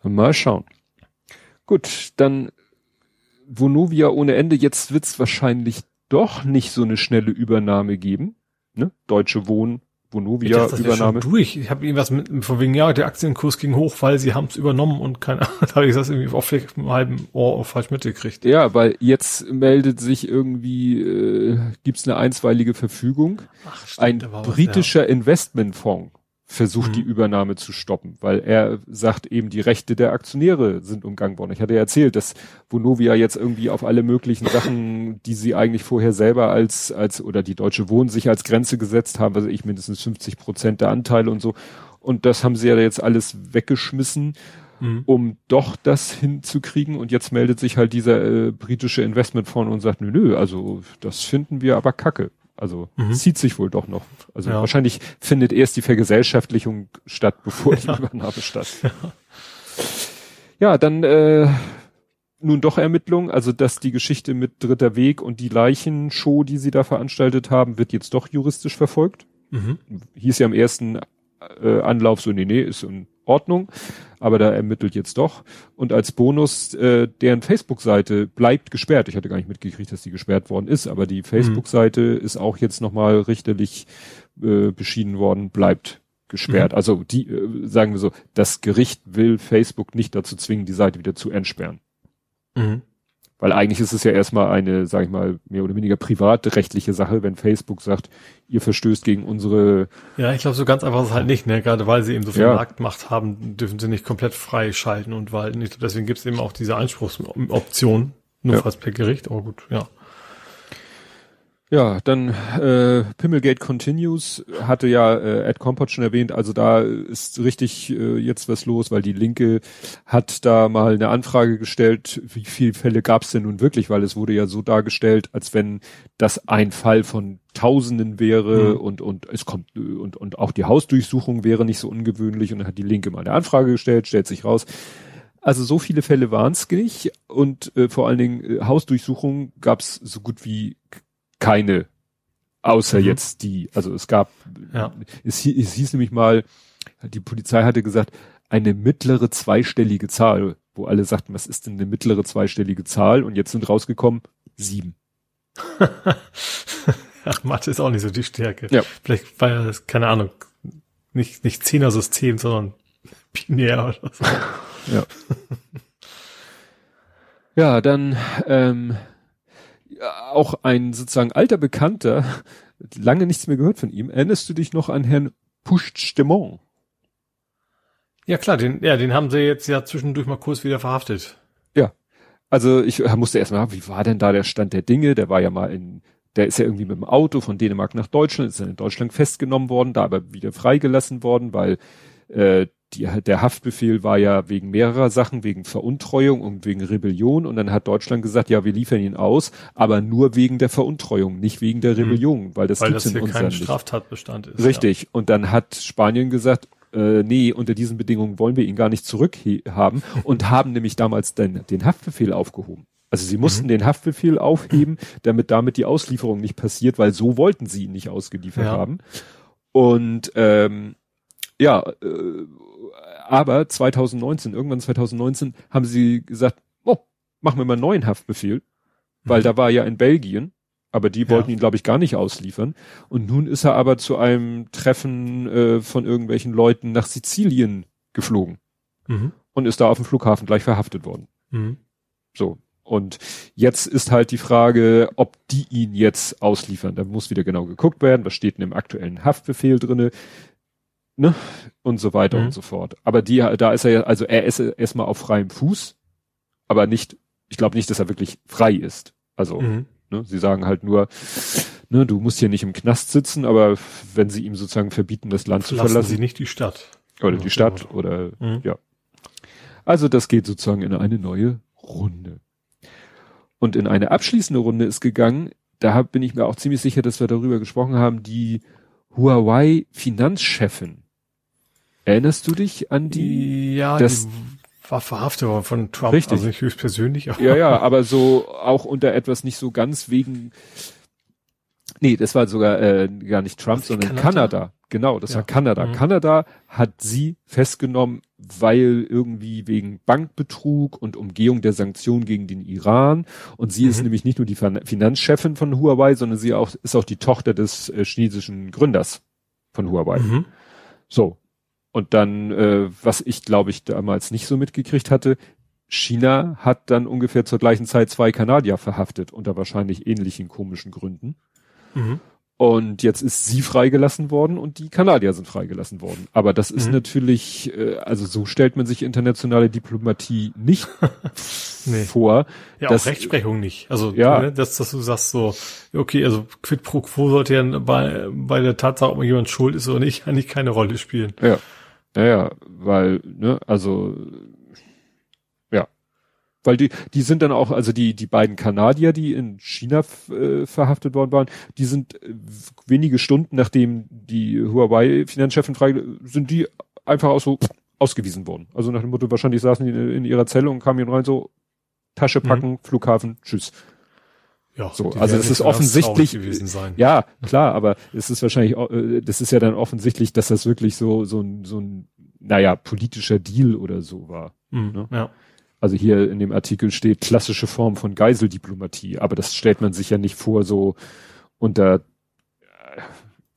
Mal schauen. Gut, dann Vonovia ohne Ende. Jetzt wird's wahrscheinlich doch nicht so eine schnelle Übernahme geben. Ne? Deutsche Wohnen, Vonovia ich Übernahme. Ja durch. Ich habe irgendwas mit von wegen ja, der Aktienkurs ging hoch, weil sie haben's übernommen und keine Ahnung, da habe ich das irgendwie auf einem halben Ohr falsch mitgekriegt. Ja, weil jetzt meldet sich irgendwie äh, gibt's eine einstweilige Verfügung. Ach, stimmt, Ein britischer was, ja. Investmentfonds versucht, mhm. die Übernahme zu stoppen, weil er sagt eben, die Rechte der Aktionäre sind umgangen worden. Ich hatte ja erzählt, dass Vonovia jetzt irgendwie auf alle möglichen Sachen, die sie eigentlich vorher selber als, als, oder die Deutsche Wohnen sich als Grenze gesetzt haben, also ich mindestens 50 Prozent der Anteile und so. Und das haben sie ja jetzt alles weggeschmissen, mhm. um doch das hinzukriegen. Und jetzt meldet sich halt dieser äh, britische Investmentfonds und sagt, nö, nö, also das finden wir aber kacke. Also mhm. zieht sich wohl doch noch. Also ja. wahrscheinlich findet erst die Vergesellschaftlichung statt, bevor die ja. Übernahme statt. Ja. ja, dann äh, nun doch Ermittlungen. Also dass die Geschichte mit Dritter Weg und die Leichenshow, die sie da veranstaltet haben, wird jetzt doch juristisch verfolgt. Mhm. Hieß ja am ersten äh, Anlauf so, nee, nee, ist in Ordnung aber da ermittelt jetzt doch. Und als Bonus, äh, deren Facebook-Seite bleibt gesperrt. Ich hatte gar nicht mitgekriegt, dass die gesperrt worden ist, aber die Facebook-Seite mhm. ist auch jetzt nochmal richterlich äh, beschieden worden, bleibt gesperrt. Mhm. Also die, äh, sagen wir so, das Gericht will Facebook nicht dazu zwingen, die Seite wieder zu entsperren. Mhm. Weil eigentlich ist es ja erstmal eine, sag ich mal, mehr oder weniger privatrechtliche Sache, wenn Facebook sagt, ihr verstößt gegen unsere. Ja, ich glaube, so ganz einfach ist es halt nicht, ne? Gerade weil sie eben so viel ja. Marktmacht haben, dürfen sie nicht komplett frei schalten und walten. Ich glaube, deswegen gibt es eben auch diese Einspruchsoption, nur ja. per Gericht, aber gut, ja. Ja, dann äh, Pimmelgate Continues. Hatte ja äh, Ed Compot schon erwähnt, also da ist richtig äh, jetzt was los, weil die Linke hat da mal eine Anfrage gestellt, wie viele Fälle gab es denn nun wirklich, weil es wurde ja so dargestellt, als wenn das ein Fall von Tausenden wäre mhm. und und es kommt und und auch die Hausdurchsuchung wäre nicht so ungewöhnlich. Und dann hat die Linke mal eine Anfrage gestellt, stellt sich raus, also so viele Fälle waren es nicht. Und äh, vor allen Dingen äh, Hausdurchsuchungen gab es so gut wie keine, außer mhm. jetzt die. Also es gab, ja. es, es hieß nämlich mal, die Polizei hatte gesagt, eine mittlere zweistellige Zahl, wo alle sagten, was ist denn eine mittlere zweistellige Zahl? Und jetzt sind rausgekommen sieben. Ach, Mathe ist auch nicht so die Stärke. Ja. Vielleicht war das, keine Ahnung, nicht, nicht Zehner-System, sondern binär oder so. ja. ja, dann ähm, auch ein sozusagen alter Bekannter, lange nichts mehr gehört von ihm. Erinnerst du dich noch an Herrn Puigdemont? Ja klar, den, ja, den haben sie jetzt ja zwischendurch mal kurz wieder verhaftet. Ja, also ich musste erstmal, wie war denn da der Stand der Dinge? Der war ja mal in, der ist ja irgendwie mit dem Auto von Dänemark nach Deutschland, ist dann in Deutschland festgenommen worden, da aber wieder freigelassen worden, weil äh, die, der Haftbefehl war ja wegen mehrerer Sachen, wegen Veruntreuung und wegen Rebellion. Und dann hat Deutschland gesagt, ja, wir liefern ihn aus, aber nur wegen der Veruntreuung, nicht wegen der mhm. Rebellion, weil das weil gibt's das in uns kein Straftatbestand ist. Richtig. Ja. Und dann hat Spanien gesagt, äh, nee, unter diesen Bedingungen wollen wir ihn gar nicht zurückhaben und haben nämlich damals den, den Haftbefehl aufgehoben. Also sie mussten mhm. den Haftbefehl aufheben, damit damit die Auslieferung nicht passiert, weil so wollten sie ihn nicht ausgeliefert ja. haben. Und ähm, ja, äh, aber 2019, irgendwann 2019, haben sie gesagt, oh, machen wir mal einen neuen Haftbefehl, weil mhm. da war ja in Belgien, aber die wollten ja. ihn, glaube ich, gar nicht ausliefern. Und nun ist er aber zu einem Treffen äh, von irgendwelchen Leuten nach Sizilien geflogen mhm. und ist da auf dem Flughafen gleich verhaftet worden. Mhm. So. Und jetzt ist halt die Frage, ob die ihn jetzt ausliefern. Da muss wieder genau geguckt werden, was steht denn im aktuellen Haftbefehl drinne ne? Und so weiter mhm. und so fort. Aber die, da ist er ja, also er ist erstmal auf freiem Fuß, aber nicht, ich glaube nicht, dass er wirklich frei ist. Also, mhm. ne, sie sagen halt nur, ne, du musst hier nicht im Knast sitzen, aber wenn sie ihm sozusagen verbieten, das Land Lassen zu verlassen. sie nicht die Stadt. Oder die Stadt oder, mhm. ja. Also das geht sozusagen in eine neue Runde. Und in eine abschließende Runde ist gegangen, da bin ich mir auch ziemlich sicher, dass wir darüber gesprochen haben, die Huawei Finanzchefin Erinnerst du dich an die? Ja, das, die war verhaftet worden von Trump. Richtig. Also nicht höchstpersönlich. Aber ja, ja, aber so auch unter etwas nicht so ganz wegen. Nee, das war sogar äh, gar nicht Trump, sondern Kanada. Kanada. Genau, das ja. war Kanada. Mhm. Kanada hat sie festgenommen, weil irgendwie wegen Bankbetrug und Umgehung der Sanktionen gegen den Iran. Und sie mhm. ist nämlich nicht nur die Finanzchefin von Huawei, sondern sie auch, ist auch die Tochter des äh, chinesischen Gründers von Huawei. Mhm. So. Und dann, äh, was ich glaube ich damals nicht so mitgekriegt hatte, China hat dann ungefähr zur gleichen Zeit zwei Kanadier verhaftet, unter wahrscheinlich ähnlichen komischen Gründen. Mhm. Und jetzt ist sie freigelassen worden und die Kanadier sind freigelassen worden. Aber das ist mhm. natürlich, äh, also so stellt man sich internationale Diplomatie nicht nee. vor. Ja, dass, auch Rechtsprechung nicht. Also, ja. Ne, dass, dass du sagst so, okay, also quid pro quo sollte ja bei, bei der Tatsache, ob jemand schuld ist oder nicht, eigentlich keine Rolle spielen. Ja. Naja, weil, ne, also weil die, die sind dann auch, also die, die beiden Kanadier, die in China äh, verhaftet worden waren, die sind äh, wenige Stunden nachdem die Huawei-Finanzchefin frei, sind die einfach auch so ausgewiesen worden. Also nach dem Motto, wahrscheinlich saßen die in, in ihrer Zelle und kamen hier rein so, Tasche packen, mhm. Flughafen, tschüss. Ja, so, also es ist offensichtlich, ja, klar, aber es ist wahrscheinlich, äh, das ist ja dann offensichtlich, dass das wirklich so, so ein, so ein, naja, politischer Deal oder so war. Mhm, ne? Ja. Also hier in dem Artikel steht klassische Form von Geiseldiplomatie, aber das stellt man sich ja nicht vor, so unter äh,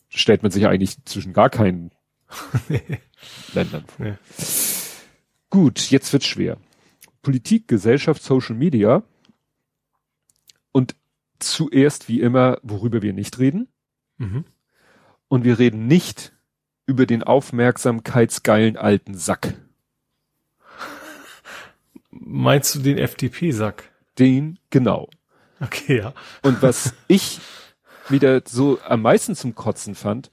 stellt man sich ja eigentlich zwischen gar keinen Ländern vor. Nee. Gut, jetzt wird's schwer. Politik, Gesellschaft, Social Media zuerst wie immer, worüber wir nicht reden. Mhm. Und wir reden nicht über den aufmerksamkeitsgeilen alten Sack. Meinst du den FDP-Sack? Den, genau. Okay, ja. Und was ich wieder so am meisten zum Kotzen fand,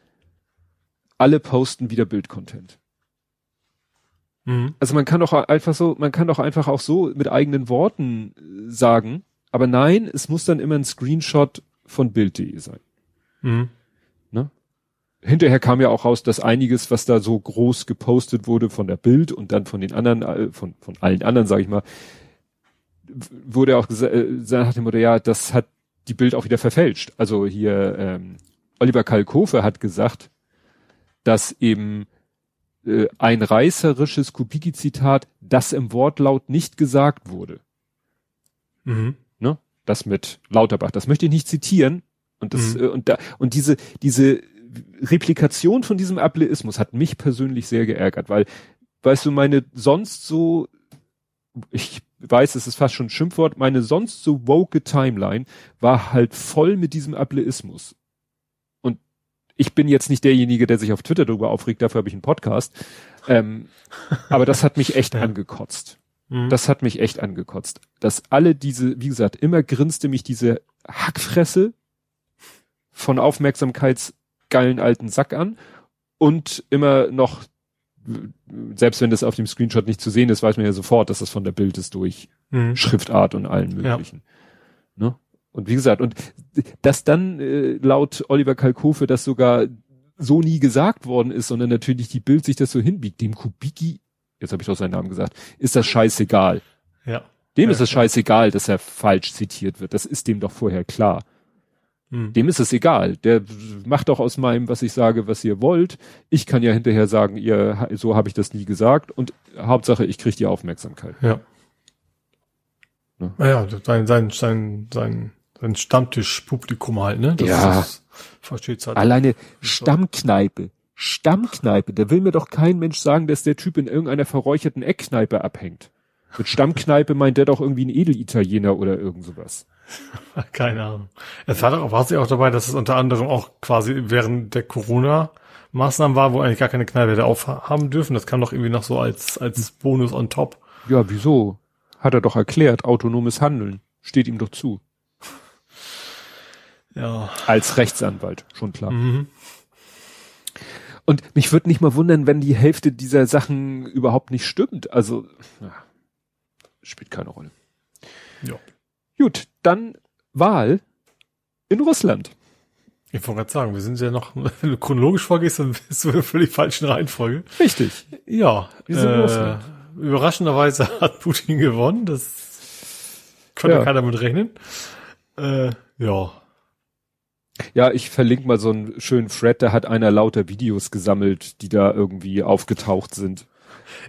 alle posten wieder Bildcontent. Mhm. Also man kann doch einfach so, man kann doch einfach auch so mit eigenen Worten äh, sagen, aber nein, es muss dann immer ein Screenshot von Bild.de sein. Mhm. Ne? Hinterher kam ja auch raus, dass einiges, was da so groß gepostet wurde von der Bild und dann von den anderen, äh, von, von allen anderen, sage ich mal, wurde auch gesagt, äh, nach dem Motto, ja, das hat die Bild auch wieder verfälscht. Also hier ähm, Oliver Kalkofe hat gesagt, dass eben äh, ein reißerisches Kubicki-Zitat, das im Wortlaut nicht gesagt wurde. Mhm. Das mit Lauterbach. Das möchte ich nicht zitieren. Und das, mhm. äh, und da, und diese, diese Replikation von diesem Ableismus hat mich persönlich sehr geärgert, weil, weißt du, meine sonst so, ich weiß, es ist fast schon ein Schimpfwort, meine sonst so woke Timeline war halt voll mit diesem Ableismus ich bin jetzt nicht derjenige, der sich auf Twitter darüber aufregt, dafür habe ich einen Podcast. Ähm, aber das hat mich echt angekotzt. Mhm. Das hat mich echt angekotzt. Dass alle diese, wie gesagt, immer grinste mich diese Hackfresse von aufmerksamkeitsgeilen alten Sack an und immer noch, selbst wenn das auf dem Screenshot nicht zu sehen ist, weiß man ja sofort, dass das von der Bild ist durch mhm. Schriftart und allen möglichen. Ja. Ne? Und wie gesagt, und dass dann äh, laut Oliver Kalkofe das sogar so nie gesagt worden ist, sondern natürlich die Bild sich das so hinbiegt, dem Kubiki, jetzt habe ich doch seinen Namen gesagt, ist das scheißegal. Ja. Dem ja, ist es scheißegal, dass er falsch zitiert wird. Das ist dem doch vorher klar. Hm. Dem ist es egal. Der macht doch aus meinem, was ich sage, was ihr wollt. Ich kann ja hinterher sagen, ihr, so habe ich das nie gesagt. Und Hauptsache, ich kriege die Aufmerksamkeit. Ja. Ne? Naja, sein, sein, sein, sein ein Stammtischpublikum halt, ne? Das ja. Ist, versteht's halt. Alleine Stammkneipe. Stammkneipe. Da will mir doch kein Mensch sagen, dass der Typ in irgendeiner verräucherten Eckkneipe abhängt. Mit Stammkneipe meint der doch irgendwie ein Edelitaliener oder irgend sowas. Keine Ahnung. Es war doch, war sie auch dabei, dass es unter anderem auch quasi während der Corona Maßnahmen war, wo eigentlich gar keine Kneipe hätte aufhaben dürfen. Das kam doch irgendwie noch so als, als Bonus on top. Ja, wieso? Hat er doch erklärt, autonomes Handeln. Steht ihm doch zu. Ja. Als Rechtsanwalt, schon klar. Mhm. Und mich würde nicht mal wundern, wenn die Hälfte dieser Sachen überhaupt nicht stimmt. Also, ja, spielt keine Rolle. Ja. Gut, dann Wahl in Russland. Ich wollte gerade sagen, wir sind ja noch, wenn du chronologisch vorgehst, dann bist du in der völlig falschen Reihenfolge. Richtig. Ja. Wir sind äh, in Russland. Überraschenderweise hat Putin gewonnen. Das konnte ja. keiner mit rechnen. Äh, ja. Ja, ich verlinke mal so einen schönen Thread, da hat einer lauter Videos gesammelt, die da irgendwie aufgetaucht sind.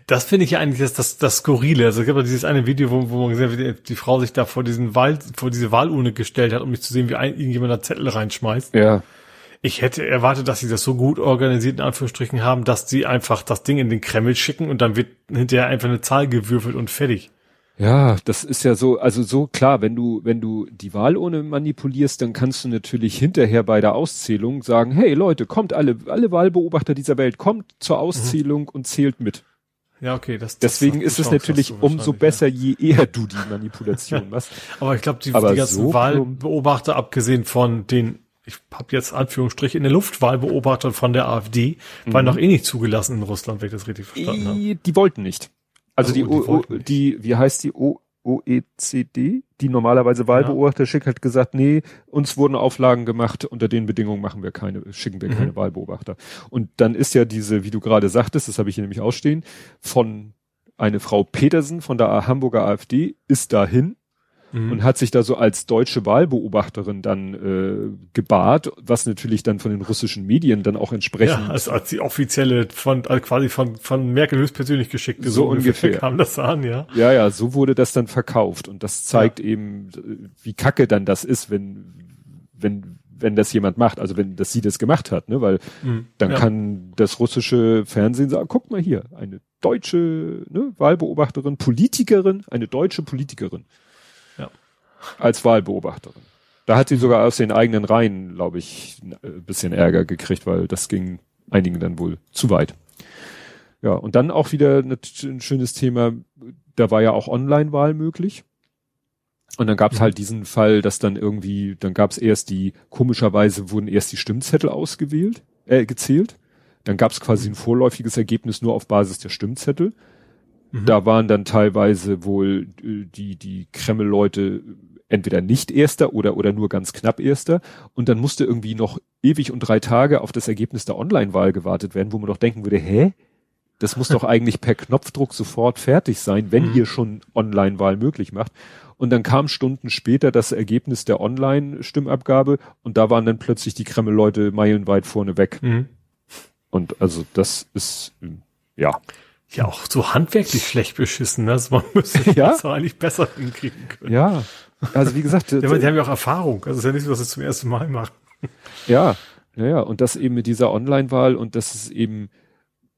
Das finde ich ja eigentlich das, das, das Skurrile. Also es gibt ja dieses eine Video, wo, wo man gesehen hat, wie die, die, Frau sich da vor diesen Wahl, vor diese Wahlurne gestellt hat, um nicht zu sehen, wie ein, irgendjemand da Zettel reinschmeißt. Ja. Ich hätte erwartet, dass sie das so gut organisiert in Anführungsstrichen haben, dass sie einfach das Ding in den Kreml schicken und dann wird hinterher einfach eine Zahl gewürfelt und fertig. Ja, das ist ja so, also so klar, wenn du, wenn du die Wahlurne manipulierst, dann kannst du natürlich hinterher bei der Auszählung sagen, hey Leute, kommt alle, alle Wahlbeobachter dieser Welt, kommt zur Auszählung mhm. und zählt mit. Ja, okay, das, Deswegen das ist es natürlich umso besser, ja. je eher du die Manipulation machst. Aber ich glaube, die, die ganzen so Wahlbeobachter, abgesehen von den, ich habe jetzt Anführungsstrich in der Luftwahlbeobachter von der AfD, mhm. waren noch eh nicht zugelassen in Russland, wenn ich das richtig verstanden habe. Die wollten nicht. Also, also die, o, o, die, wie heißt die o, OECD, die normalerweise Wahlbeobachter schickt, hat gesagt, nee, uns wurden Auflagen gemacht, unter den Bedingungen machen wir keine, schicken wir mhm. keine Wahlbeobachter. Und dann ist ja diese, wie du gerade sagtest, das habe ich hier nämlich ausstehen, von eine Frau Petersen von der Hamburger AfD ist dahin mhm. und hat sich da so als deutsche Wahlbeobachterin dann äh, gebahrt, was natürlich dann von den russischen Medien dann auch entsprechend. Ja, also als die offizielle von also quasi von von Merkel höchstpersönlich geschickte so, so ungefähr kam das an, ja. Ja, ja, so wurde das dann verkauft und das zeigt ja. eben, wie kacke dann das ist, wenn wenn wenn das jemand macht, also wenn das sie das gemacht hat, ne, weil mhm, dann ja. kann das russische Fernsehen sagen, guck mal hier, eine deutsche ne, Wahlbeobachterin, Politikerin, eine deutsche Politikerin als Wahlbeobachterin. Da hat sie sogar aus den eigenen Reihen, glaube ich, ein äh, bisschen Ärger gekriegt, weil das ging einigen dann wohl zu weit. Ja, und dann auch wieder ein schönes Thema, da war ja auch Online-Wahl möglich. Und dann gab es mhm. halt diesen Fall, dass dann irgendwie, dann gab es erst die, komischerweise wurden erst die Stimmzettel ausgewählt, äh, gezählt. Dann gab es quasi ein vorläufiges Ergebnis nur auf Basis der Stimmzettel. Mhm. Da waren dann teilweise wohl äh, die, die Kreml-Leute entweder nicht Erster oder, oder nur ganz knapp Erster. Und dann musste irgendwie noch ewig und drei Tage auf das Ergebnis der Online-Wahl gewartet werden, wo man doch denken würde, hä? Das muss doch eigentlich per Knopfdruck sofort fertig sein, wenn mhm. ihr schon Online-Wahl möglich macht. Und dann kam Stunden später das Ergebnis der Online-Stimmabgabe und da waren dann plötzlich die Kreml-Leute meilenweit vorne weg. Mhm. Und also das ist, ja. Ja, auch so handwerklich schlecht beschissen, ne? Also man müsste ja? das eigentlich besser hinkriegen können. Ja. Also wie gesagt. ja, aber die haben ja auch Erfahrung. Also es ist ja nicht so, dass sie zum ersten Mal machen. Ja, ja, ja. Und das eben mit dieser Online-Wahl und das ist eben,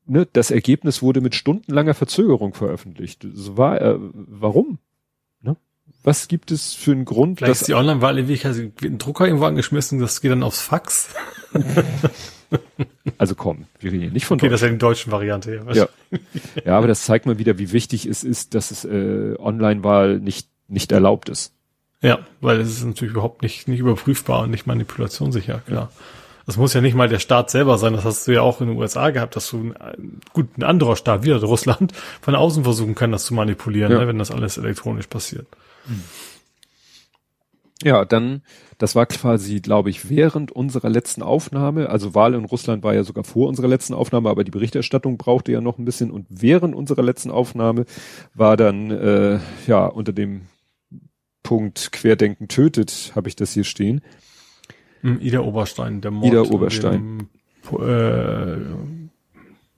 ne, das Ergebnis wurde mit stundenlanger Verzögerung veröffentlicht. So war, äh, warum? Ne? Was gibt es für einen Grund? Vielleicht dass ist die Online-Wahl in Wirklichkeit wird ein Drucker irgendwo angeschmissen, das geht dann aufs Fax. also komm, wir reden hier nicht von Okay, das ist ja die deutschen Variante. Ja. ja. ja, aber das zeigt mal wieder, wie wichtig es ist, dass es äh, Online-Wahl nicht, nicht erlaubt ist. Ja, weil es ist natürlich überhaupt nicht, nicht überprüfbar und nicht manipulationssicher, klar. Das muss ja nicht mal der Staat selber sein. Das hast du ja auch in den USA gehabt, dass du ein, gut ein anderer Staat, wieder Russland, von außen versuchen kann, das zu manipulieren, ja. ne, wenn das alles elektronisch passiert. Ja, dann, das war quasi, glaube ich, während unserer letzten Aufnahme, also Wahl in Russland war ja sogar vor unserer letzten Aufnahme, aber die Berichterstattung brauchte ja noch ein bisschen und während unserer letzten Aufnahme war dann, äh, ja, unter dem Punkt Querdenken tötet, habe ich das hier stehen, hm, Ida Oberstein, der Mord. Ida Oberstein. Dem, äh,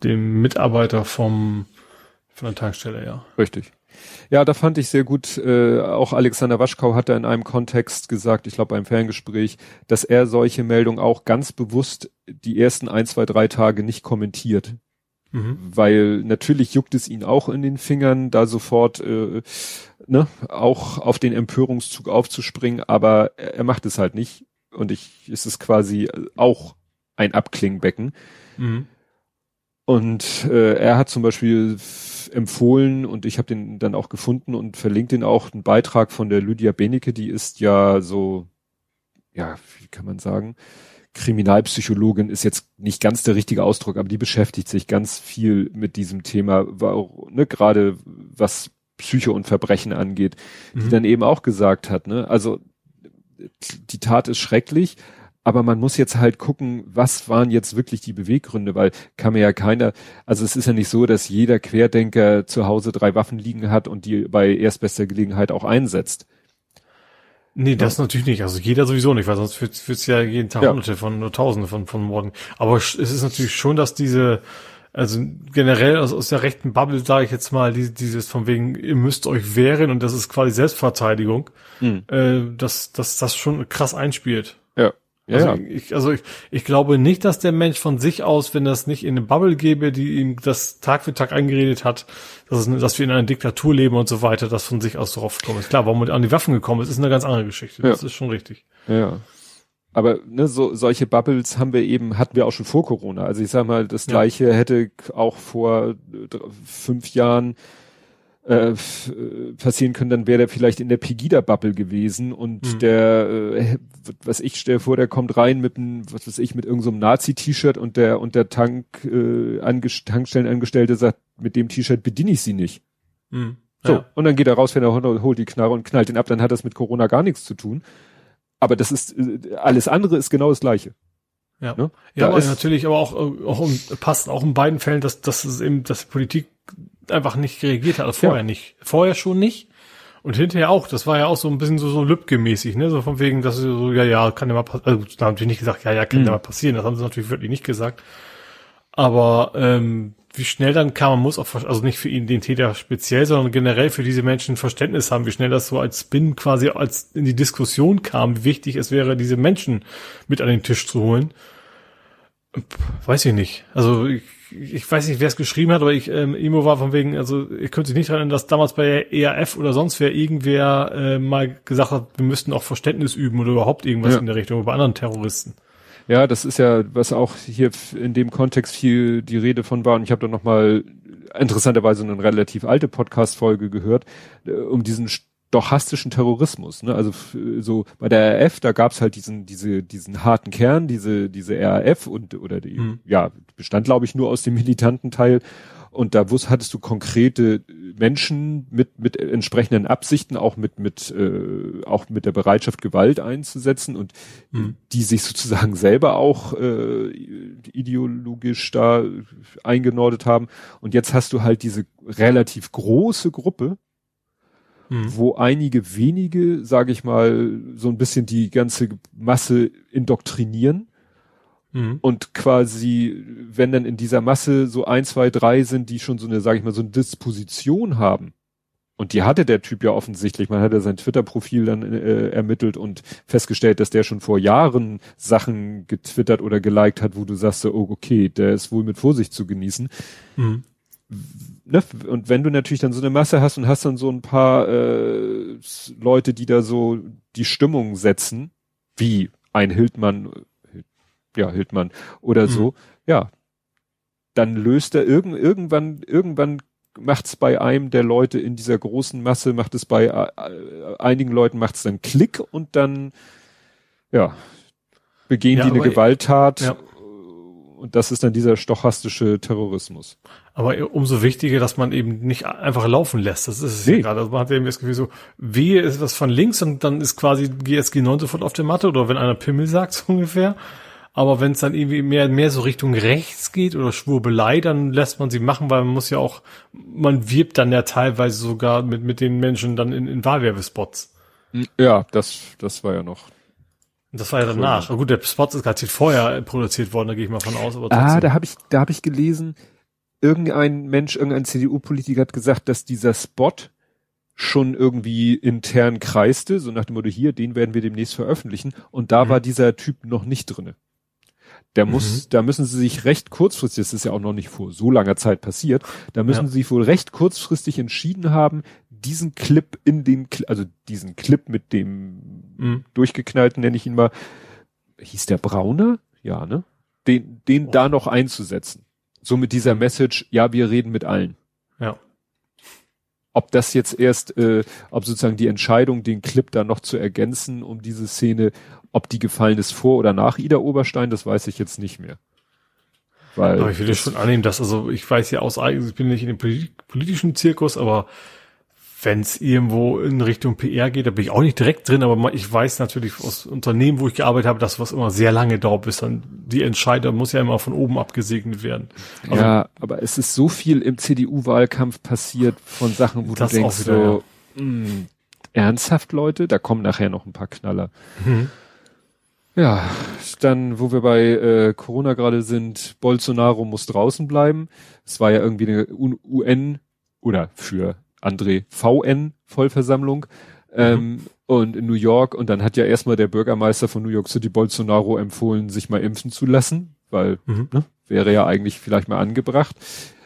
dem Mitarbeiter vom, von der Tankstelle, ja. Richtig. Ja, da fand ich sehr gut, äh, auch Alexander Waschkau hat da in einem Kontext gesagt, ich glaube beim Ferngespräch, dass er solche Meldungen auch ganz bewusst die ersten ein, zwei, drei Tage nicht kommentiert. Mhm. Weil natürlich juckt es ihn auch in den Fingern, da sofort äh, ne, auch auf den Empörungszug aufzuspringen, aber er, er macht es halt nicht und ich, es ist quasi auch ein Abklingbecken. Mhm. Und äh, er hat zum Beispiel empfohlen und ich habe den dann auch gefunden und verlinkt den auch einen Beitrag von der Lydia Benecke, die ist ja so, ja, wie kann man sagen, Kriminalpsychologin ist jetzt nicht ganz der richtige Ausdruck, aber die beschäftigt sich ganz viel mit diesem Thema, war auch, ne, gerade was Psyche und Verbrechen angeht, mhm. die dann eben auch gesagt hat, ne, also die Tat ist schrecklich, aber man muss jetzt halt gucken, was waren jetzt wirklich die Beweggründe, weil kann mir ja keiner, also es ist ja nicht so, dass jeder Querdenker zu Hause drei Waffen liegen hat und die bei erstbester Gelegenheit auch einsetzt. Nee, das ja. natürlich nicht. Also jeder sowieso nicht, weil sonst wird es ja jeden Tag ja. hunderte von nur tausende von, von Morden. Aber es ist natürlich schon, dass diese, also generell aus, aus der rechten Bubble sage ich jetzt mal, die, dieses von wegen, ihr müsst euch wehren und das ist quasi Selbstverteidigung, mhm. äh, dass, dass das schon krass einspielt. Ja. Ja, also, ja. Ich, also ich, ich glaube nicht, dass der Mensch von sich aus, wenn das nicht in eine Bubble gäbe, die ihm das Tag für Tag eingeredet hat, dass, es, dass wir in einer Diktatur leben und so weiter, das von sich aus drauf gekommen ist. Klar, warum man an die Waffen gekommen ist, ist eine ganz andere Geschichte. Ja. Das ist schon richtig. Ja. Aber ne, so solche Bubbles haben wir eben, hatten wir auch schon vor Corona. Also ich sag mal, das gleiche ja. hätte auch vor fünf Jahren äh, passieren können, dann wäre der vielleicht in der Pegida-Bubble gewesen und mhm. der, äh, was ich stelle vor, der kommt rein mit einem, was weiß ich, mit irgendeinem so Nazi-T-Shirt und der und der Tank, äh, Tankstellenangestellte sagt, mit dem T-Shirt bediene ich sie nicht. Mhm. So, ja. und dann geht er raus, wenn er holt die Knarre und knallt den ab, dann hat das mit Corona gar nichts zu tun. Aber das ist, äh, alles andere ist genau das Gleiche. Ja, ne? ja aber natürlich, aber auch, auch um, passt auch in beiden Fällen, dass, dass es eben, dass die Politik einfach nicht reagiert hat, also vorher ja. nicht. Vorher schon nicht. Und hinterher auch, das war ja auch so ein bisschen so, so Lübcke-mäßig, ne, so von wegen, dass sie so, ja, ja, kann ja mal passieren, also, da haben sie nicht gesagt, ja, ja, kann mhm. ja mal passieren, das haben sie natürlich wirklich nicht gesagt. Aber, ähm, wie schnell dann kam, man muss auch, also nicht für ihn den Täter speziell, sondern generell für diese Menschen Verständnis haben, wie schnell das so als Spin quasi als in die Diskussion kam, wie wichtig es wäre, diese Menschen mit an den Tisch zu holen. Weiß ich nicht. Also ich, ich weiß nicht, wer es geschrieben hat, aber ich, ähm, Imo war von wegen, also ich könnte sich nicht erinnern, dass damals bei ERF oder sonst wer irgendwer äh, mal gesagt hat, wir müssten auch Verständnis üben oder überhaupt irgendwas ja. in der Richtung bei anderen Terroristen. Ja, das ist ja, was auch hier in dem Kontext viel die Rede von war. Und ich habe da noch mal interessanterweise eine relativ alte Podcast-Folge gehört, äh, um diesen stochastischen Terrorismus. Ne? Also so bei der RAF, da gab's halt diesen, diese, diesen harten Kern, diese, diese RAF und oder die, mhm. ja, bestand, glaube ich, nur aus dem militanten Teil. Und da wusst, hattest du konkrete Menschen mit, mit entsprechenden Absichten, auch mit, mit, äh, auch mit der Bereitschaft, Gewalt einzusetzen und mhm. die sich sozusagen selber auch äh, ideologisch da eingenordet haben. Und jetzt hast du halt diese relativ große Gruppe, mhm. wo einige wenige, sage ich mal, so ein bisschen die ganze Masse indoktrinieren Mhm. Und quasi, wenn dann in dieser Masse so ein, zwei, drei sind, die schon so eine, sage ich mal, so eine Disposition haben, und die hatte der Typ ja offensichtlich. Man hatte sein Twitter-Profil dann äh, ermittelt und festgestellt, dass der schon vor Jahren Sachen getwittert oder geliked hat, wo du sagst, oh, okay, der ist wohl mit Vorsicht zu genießen. Mhm. Ne? Und wenn du natürlich dann so eine Masse hast und hast dann so ein paar äh, Leute, die da so die Stimmung setzen, wie ein Hildmann ja, Hildmann oder mhm. so, ja, dann löst er irgend, irgendwann, irgendwann macht es bei einem der Leute in dieser großen Masse, macht es bei äh, einigen Leuten macht es dann Klick und dann, ja, begehen ja, die eine Gewalttat. Ja. Und das ist dann dieser stochastische Terrorismus. Aber umso wichtiger, dass man eben nicht einfach laufen lässt. Das ist es nee. ja gerade. Also man hat eben das Gefühl so, wehe ist was von links und dann ist quasi GSG 9 sofort auf der Matte oder wenn einer Pimmel sagt, so ungefähr. Aber wenn es dann irgendwie mehr, mehr so Richtung rechts geht oder Schwurbelei, dann lässt man sie machen, weil man muss ja auch, man wirbt dann ja teilweise sogar mit, mit den Menschen dann in, in Wahlwerbespots. Ja, das, das war ja noch. Das war ja danach. Aber gut, der Spot ist gerade vorher produziert worden, da gehe ich mal von aus. Aber ah, da habe ich, da habe ich gelesen, irgendein Mensch, irgendein CDU-Politiker hat gesagt, dass dieser Spot schon irgendwie intern kreiste, so nach dem Motto, hier, den werden wir demnächst veröffentlichen. Und da mhm. war dieser Typ noch nicht drinne. Der mhm. muss, da müssen sie sich recht kurzfristig, das ist ja auch noch nicht vor so langer Zeit passiert, da müssen ja. sie sich wohl recht kurzfristig entschieden haben, diesen Clip in den, also diesen Clip mit dem mhm. durchgeknallten, nenne ich ihn mal, hieß der Brauner? Ja, ne? Den, den oh. da noch einzusetzen. So mit dieser Message, ja, wir reden mit allen. Ja. Ob das jetzt erst, äh, ob sozusagen die Entscheidung, den Clip da noch zu ergänzen, um diese Szene, ob die gefallen ist vor oder nach Ida Oberstein, das weiß ich jetzt nicht mehr. Weil aber ich würde schon annehmen, dass, also ich weiß ja aus ich bin nicht in dem politischen Zirkus, aber wenn es irgendwo in Richtung PR geht, da bin ich auch nicht direkt drin, aber ich weiß natürlich aus Unternehmen, wo ich gearbeitet habe, dass was immer sehr lange dauert, bis dann die Entscheider muss ja immer von oben abgesegnet werden. Also, ja, aber es ist so viel im CDU-Wahlkampf passiert von Sachen, wo du denkst wieder, so, ja. mh, hm, ernsthaft Leute, da kommen nachher noch ein paar Knaller. Mhm. Ja, dann, wo wir bei äh, Corona gerade sind, Bolsonaro muss draußen bleiben. Es war ja irgendwie eine UN oder für André VN Vollversammlung ähm, mhm. und in New York und dann hat ja erstmal der Bürgermeister von New York City Bolsonaro empfohlen, sich mal impfen zu lassen, weil mhm. ne, wäre ja eigentlich vielleicht mal angebracht.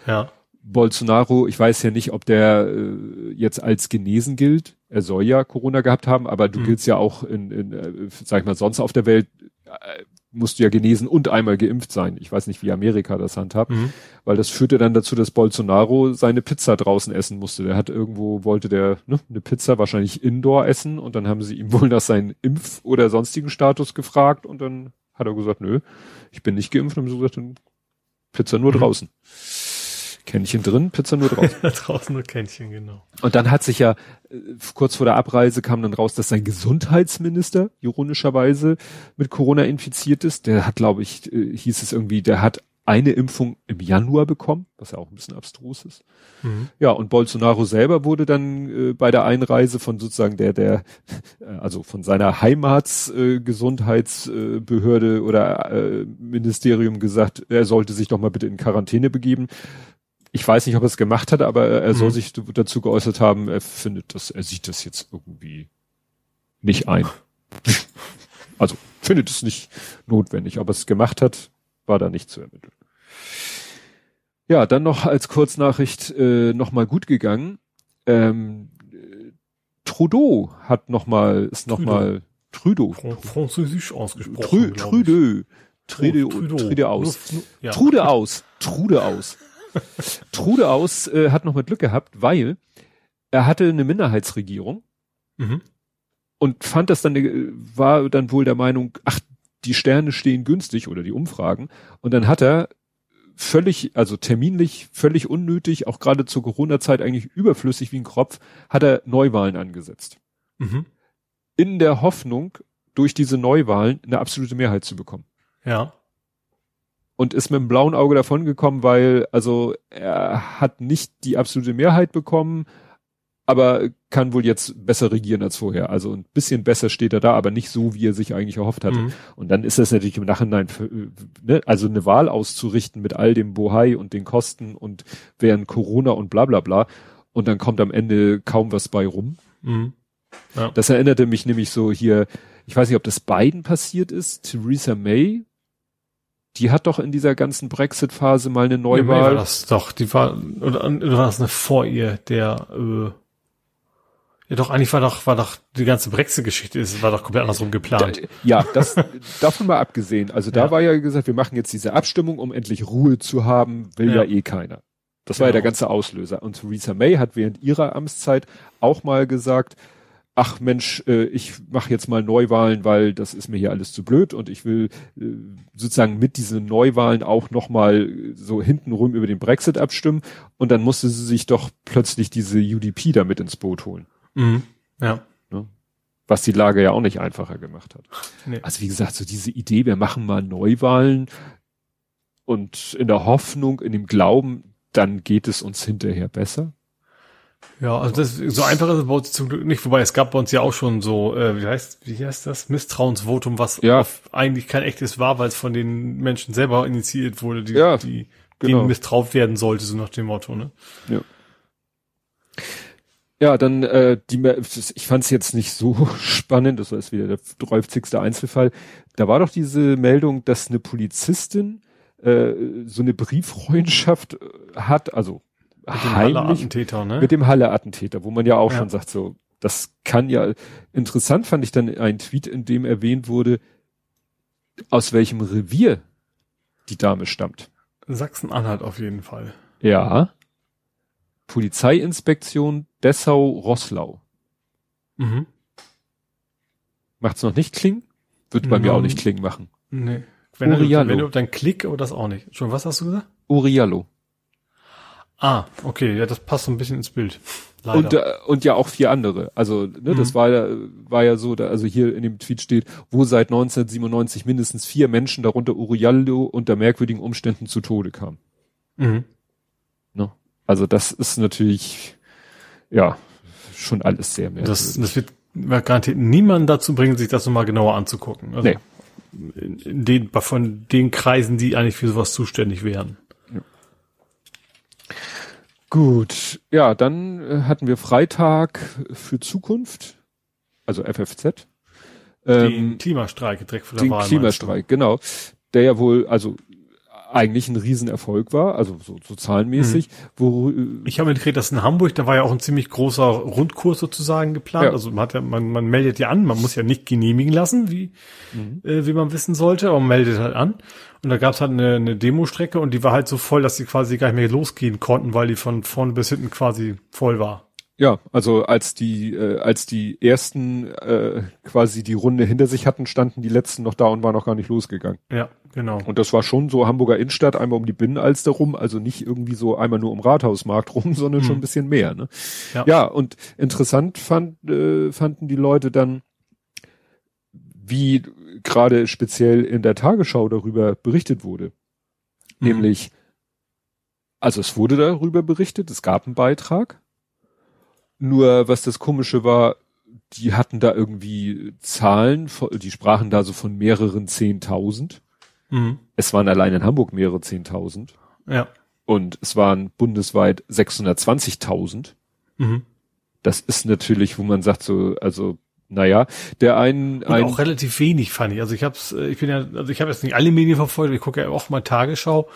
Ja. Bolsonaro, ich weiß ja nicht, ob der äh, jetzt als genesen gilt. Er soll ja Corona gehabt haben, aber du mhm. giltst ja auch in, in äh, sag ich mal, sonst auf der Welt äh, musst du ja genesen und einmal geimpft sein. Ich weiß nicht, wie Amerika das handhabt, mhm. weil das führte dann dazu, dass Bolsonaro seine Pizza draußen essen musste. Der hat irgendwo, wollte der ne, eine Pizza wahrscheinlich indoor essen und dann haben sie ihm wohl nach seinem Impf- oder sonstigen Status gefragt und dann hat er gesagt, nö, ich bin nicht geimpft und haben sie gesagt, dann Pizza nur mhm. draußen. Kännchen drin, Pizza nur draußen. draußen nur Kännchen, genau. Und dann hat sich ja äh, kurz vor der Abreise kam dann raus, dass sein Gesundheitsminister ironischerweise mit Corona infiziert ist. Der hat, glaube ich, äh, hieß es irgendwie, der hat eine Impfung im Januar bekommen, was ja auch ein bisschen abstrus ist. Mhm. Ja, und Bolsonaro selber wurde dann äh, bei der Einreise von sozusagen der, der, äh, also von seiner Heimatsgesundheitsbehörde äh, oder Ministerium gesagt, er sollte sich doch mal bitte in Quarantäne begeben. Ich weiß nicht, ob er es gemacht hat, aber er soll mhm. sich dazu geäußert haben, er findet das, er sieht das jetzt irgendwie nicht ein. also findet es nicht notwendig. Ob er es gemacht hat, war da nicht zu ermitteln. Ja, dann noch als Kurznachricht äh, nochmal gut gegangen. Ähm, Trudeau hat nochmal, ist nochmal Trudeau. Französisch ausgesprochen. Trudeau. Trudeau. Trudeau aus. Trude aus. Trude aus. Trude aus äh, hat noch mal Glück gehabt, weil er hatte eine Minderheitsregierung Mhm. Und fand das dann, war dann wohl der Meinung, ach, die Sterne stehen günstig oder die Umfragen. Und dann hat er völlig, also terminlich völlig unnötig, auch gerade zur Corona-Zeit eigentlich überflüssig wie ein Kropf, hat er Neuwahlen angesetzt. Mhm. In der Hoffnung, durch diese Neuwahlen eine absolute Mehrheit zu bekommen. Ja. Und ist mit einem blauen Auge davongekommen, weil, also, er hat nicht die absolute Mehrheit bekommen, aber kann wohl jetzt besser regieren als vorher. Also ein bisschen besser steht er da, aber nicht so, wie er sich eigentlich erhofft hatte. Mhm. Und dann ist das natürlich im Nachhinein, für, ne, also eine Wahl auszurichten mit all dem Bohai und den Kosten und während Corona und bla bla bla. Und dann kommt am Ende kaum was bei rum. Mhm. Ja. Das erinnerte mich nämlich so hier, ich weiß nicht, ob das beiden passiert ist, Theresa May die hat doch in dieser ganzen Brexit-Phase mal eine Neuwahl. Ja, war das doch, die war, oder, oder war das eine vor ihr, der, äh, ja, doch, eigentlich war doch, war doch die ganze Brexit-Geschichte, es war doch komplett andersrum geplant. Da, ja, das, davon mal abgesehen. Also da ja. war ja gesagt, wir machen jetzt diese Abstimmung, um endlich Ruhe zu haben, will ja, ja eh keiner. Das genau. war ja der genau. ganze Auslöser. Und Theresa May hat während ihrer Amtszeit auch mal gesagt, ach Mensch, äh, ich mache jetzt mal Neuwahlen, weil das ist mir hier alles zu blöd und ich will äh, sozusagen mit diesen Neuwahlen auch nochmal so hintenrum über den Brexit abstimmen. Und dann musste sie sich doch plötzlich diese UDP da mit ins Boot holen. Mhm. Ja. Ne? Was die Lage ja auch nicht einfacher gemacht hat. Nee. Also wie gesagt, so diese Idee, wir machen mal Neuwahlen und in der Hoffnung, in dem Glauben, dann geht es uns hinterher besser. Ja, also das so einfach ist es bei uns zum Glück nicht, wobei es gab bei uns ja auch schon so, äh, wie heißt, wie heißt das? Misstrauensvotum, was ja. eigentlich kein echtes war, weil es von den Menschen selber initiiert wurde, die, ja, die genau. denen misstraut werden sollte, so nach dem Motto, ne? Ja. Ja, dann äh, die ich fand es jetzt nicht so spannend, das war jetzt wieder der 30. Einzelfall. Da war doch diese Meldung, dass eine Polizistin äh, so eine Brieffreundschaft äh, hat, also mit dem Halle-Attentäter, ne? Mit dem Halle-Attentäter, wo man ja auch ja. schon sagt, so, das kann ja, interessant fand ich dann ein Tweet, in dem erwähnt wurde, aus welchem Revier die Dame stammt. Sachsen-Anhalt auf jeden Fall. Ja. Polizeiinspektion Dessau-Rosslau. Mhm. Macht's noch nicht klingen? Wird bei no. mir auch nicht klingen machen. Nee. Wenn Uriallo. du, wenn du dann Klick oder das auch nicht. Schon was hast du gesagt? Uriallo. Ah, okay, ja, das passt so ein bisschen ins Bild. Leider. Und, äh, und ja auch vier andere. Also, ne, mhm. das war ja, war ja so, da, also hier in dem Tweet steht, wo seit 1997 mindestens vier Menschen, darunter Urialdo, unter merkwürdigen Umständen zu Tode kamen. Mhm. Ne? Also das ist natürlich, ja, schon alles sehr merkwürdig. Das, das wird garantiert niemand dazu bringen, sich das nochmal genauer anzugucken. Also nee. in den, von den Kreisen, die eigentlich für sowas zuständig wären. Gut, ja, dann äh, hatten wir Freitag für Zukunft, also FFZ. Den ähm, Klimastreik direkt vor der den Wahl. Den Klimastreik, genau. Der ja wohl, also eigentlich ein Riesenerfolg war, also so, so zahlenmäßig. Mhm. Wo, äh, ich habe mitgekriegt, dass in Hamburg, da war ja auch ein ziemlich großer Rundkurs sozusagen geplant. Ja. Also man hat ja, man, man meldet ja an, man muss ja nicht genehmigen lassen, wie, mhm. äh, wie man wissen sollte, aber man meldet halt an. Und da gab's halt eine, eine Demostrecke und die war halt so voll, dass die quasi gar nicht mehr losgehen konnten, weil die von vorne bis hinten quasi voll war. Ja, also als die äh, als die ersten äh, quasi die Runde hinter sich hatten, standen die letzten noch da und waren noch gar nicht losgegangen. Ja, genau. Und das war schon so Hamburger Innenstadt einmal um die Binnenalster rum, also nicht irgendwie so einmal nur um Rathausmarkt rum, sondern hm. schon ein bisschen mehr. Ne? Ja. ja, und interessant fand, äh, fanden die Leute dann, wie gerade speziell in der Tagesschau darüber berichtet wurde, mhm. nämlich also es wurde darüber berichtet, es gab einen Beitrag nur was das Komische war, die hatten da irgendwie Zahlen, die sprachen da so von mehreren Zehntausend. Mhm. Es waren allein in Hamburg mehrere Zehntausend. Ja. Und es waren bundesweit 620.000. Mhm. Das ist natürlich, wo man sagt so, also naja, der einen, ein auch relativ wenig fand ich. Also ich hab's, äh, ich bin ja, also ich habe jetzt nicht alle Medien verfolgt, ich gucke ja auch mal Tagesschau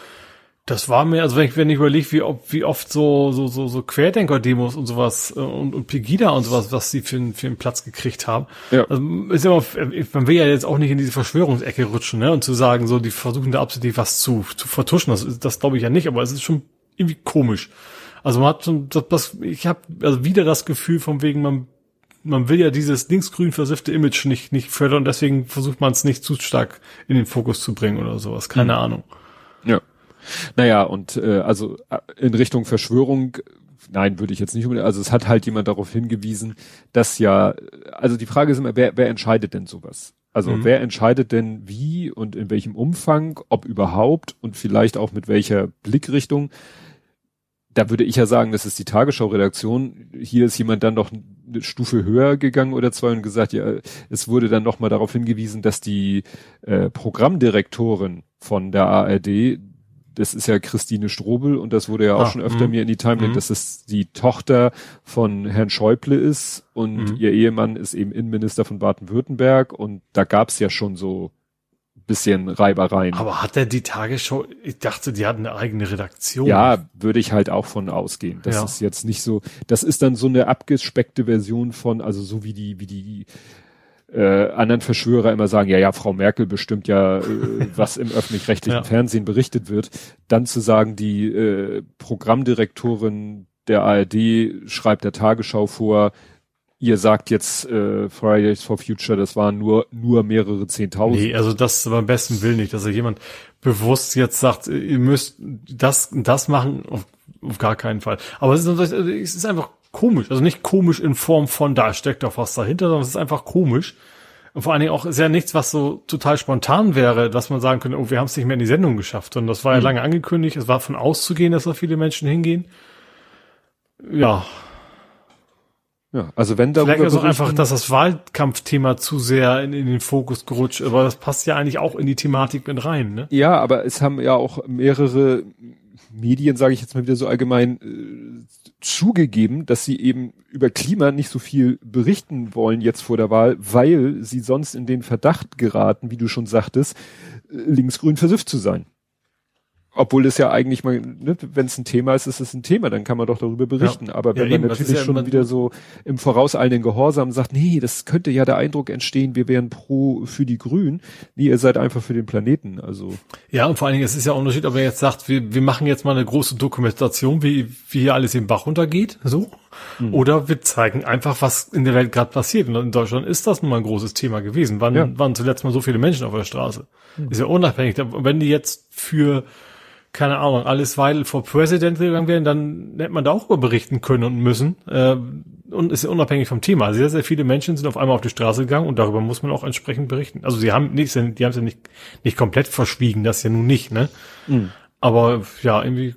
das war mir, also wenn ich, wenn ich überlege, wie, wie oft so, so, so, so Querdenker-Demos und sowas äh, und, und Pegida und sowas, was sie für, für einen Platz gekriegt haben. Ja. Also ist immer, man will ja jetzt auch nicht in diese Verschwörungsecke rutschen, ne? Und zu sagen, so, die versuchen da absolut was zu, zu vertuschen. Das, das glaube ich ja nicht, aber es ist schon irgendwie komisch. Also man hat schon, das, das ich habe also wieder das Gefühl von wegen, man man will ja dieses linksgrün versiffte Image nicht, nicht fördern und deswegen versucht man es nicht zu stark in den Fokus zu bringen oder sowas. Keine mhm. Ahnung. Ja. Naja, und äh, also äh, in Richtung Verschwörung, nein, würde ich jetzt nicht unbedingt, also es hat halt jemand darauf hingewiesen, dass ja, also die Frage ist immer, wer, wer entscheidet denn sowas? Also mhm. wer entscheidet denn wie und in welchem Umfang, ob überhaupt und vielleicht auch mit welcher Blickrichtung? Da würde ich ja sagen, das ist die Tagesschau-Redaktion. Hier ist jemand dann noch eine Stufe höher gegangen oder zwei und gesagt, ja, es wurde dann noch mal darauf hingewiesen, dass die äh, Programmdirektorin von der ARD das ist ja Christine Strobel und das wurde ja auch ah, schon öfter mh. mir in die Timeline, mh. dass es die Tochter von Herrn Schäuble ist und mh. ihr Ehemann ist eben Innenminister von Baden-Württemberg und da gab's ja schon so bisschen Reibereien. Aber hat er die Tagesschau, ich dachte, die hat eine eigene Redaktion. Ja, würde ich halt auch von ausgehen. Das ja. ist jetzt nicht so, das ist dann so eine abgespeckte Version von, also so wie die, wie die äh, anderen Verschwörer immer sagen, ja, ja, Frau Merkel bestimmt ja, äh, was im öffentlich-rechtlichen ja. Fernsehen berichtet wird, dann zu sagen, die äh, Programmdirektorin der ARD schreibt der Tagesschau vor, ihr sagt jetzt äh, Fridays for Future, das waren nur nur mehrere Zehntausend. Nee, also das beim besten Willen nicht, dass er jemand bewusst jetzt sagt, ihr müsst das das machen, auf, auf gar keinen Fall. Aber es ist, es ist einfach komisch. Also nicht komisch in Form von, da steckt doch was dahinter, sondern es ist einfach komisch. Und vor allen Dingen auch ist ja nichts, was so total spontan wäre, dass man sagen könnte, oh, wir haben es nicht mehr in die Sendung geschafft. Und das war ja mhm. lange angekündigt. Es war von auszugehen, dass da viele Menschen hingehen. Ja. Ja, also wenn da Vielleicht ist auch einfach, dass das Wahlkampfthema zu sehr in, in, den Fokus gerutscht, aber das passt ja eigentlich auch in die Thematik mit rein, ne? Ja, aber es haben ja auch mehrere Medien, sage ich jetzt mal wieder so allgemein, äh, zugegeben, dass sie eben über Klima nicht so viel berichten wollen jetzt vor der Wahl, weil sie sonst in den Verdacht geraten, wie du schon sagtest, äh, linksgrün versifft zu sein. Obwohl es ja eigentlich mal, ne, wenn es ein Thema ist, ist es ein Thema, dann kann man doch darüber berichten. Ja. Aber wenn ja, man eben, natürlich ja schon wieder so im vorauseilenden Gehorsam sagt, nee, das könnte ja der Eindruck entstehen, wir wären pro für die Grünen. Nee, ihr seid einfach für den Planeten. Also. Ja, und vor allen Dingen, es ist ja auch ein Unterschied, ob er jetzt sagt, wir, wir machen jetzt mal eine große Dokumentation, wie, wie hier alles im Bach runtergeht, so. Mhm. Oder wir zeigen einfach, was in der Welt gerade passiert. Und in Deutschland ist das nun mal ein großes Thema gewesen. Wann ja. waren zuletzt mal so viele Menschen auf der Straße? Mhm. Ist ja unabhängig. Wenn die jetzt für keine Ahnung, alles Weidel vor President gegangen wären, dann hätte man da auch über berichten können und müssen. Äh, und ist ja unabhängig vom Thema. Sehr, sehr viele Menschen sind auf einmal auf die Straße gegangen und darüber muss man auch entsprechend berichten. Also sie haben nicht, die haben es ja nicht, nicht komplett verschwiegen, das ja nun nicht, ne? Mhm. Aber ja, irgendwie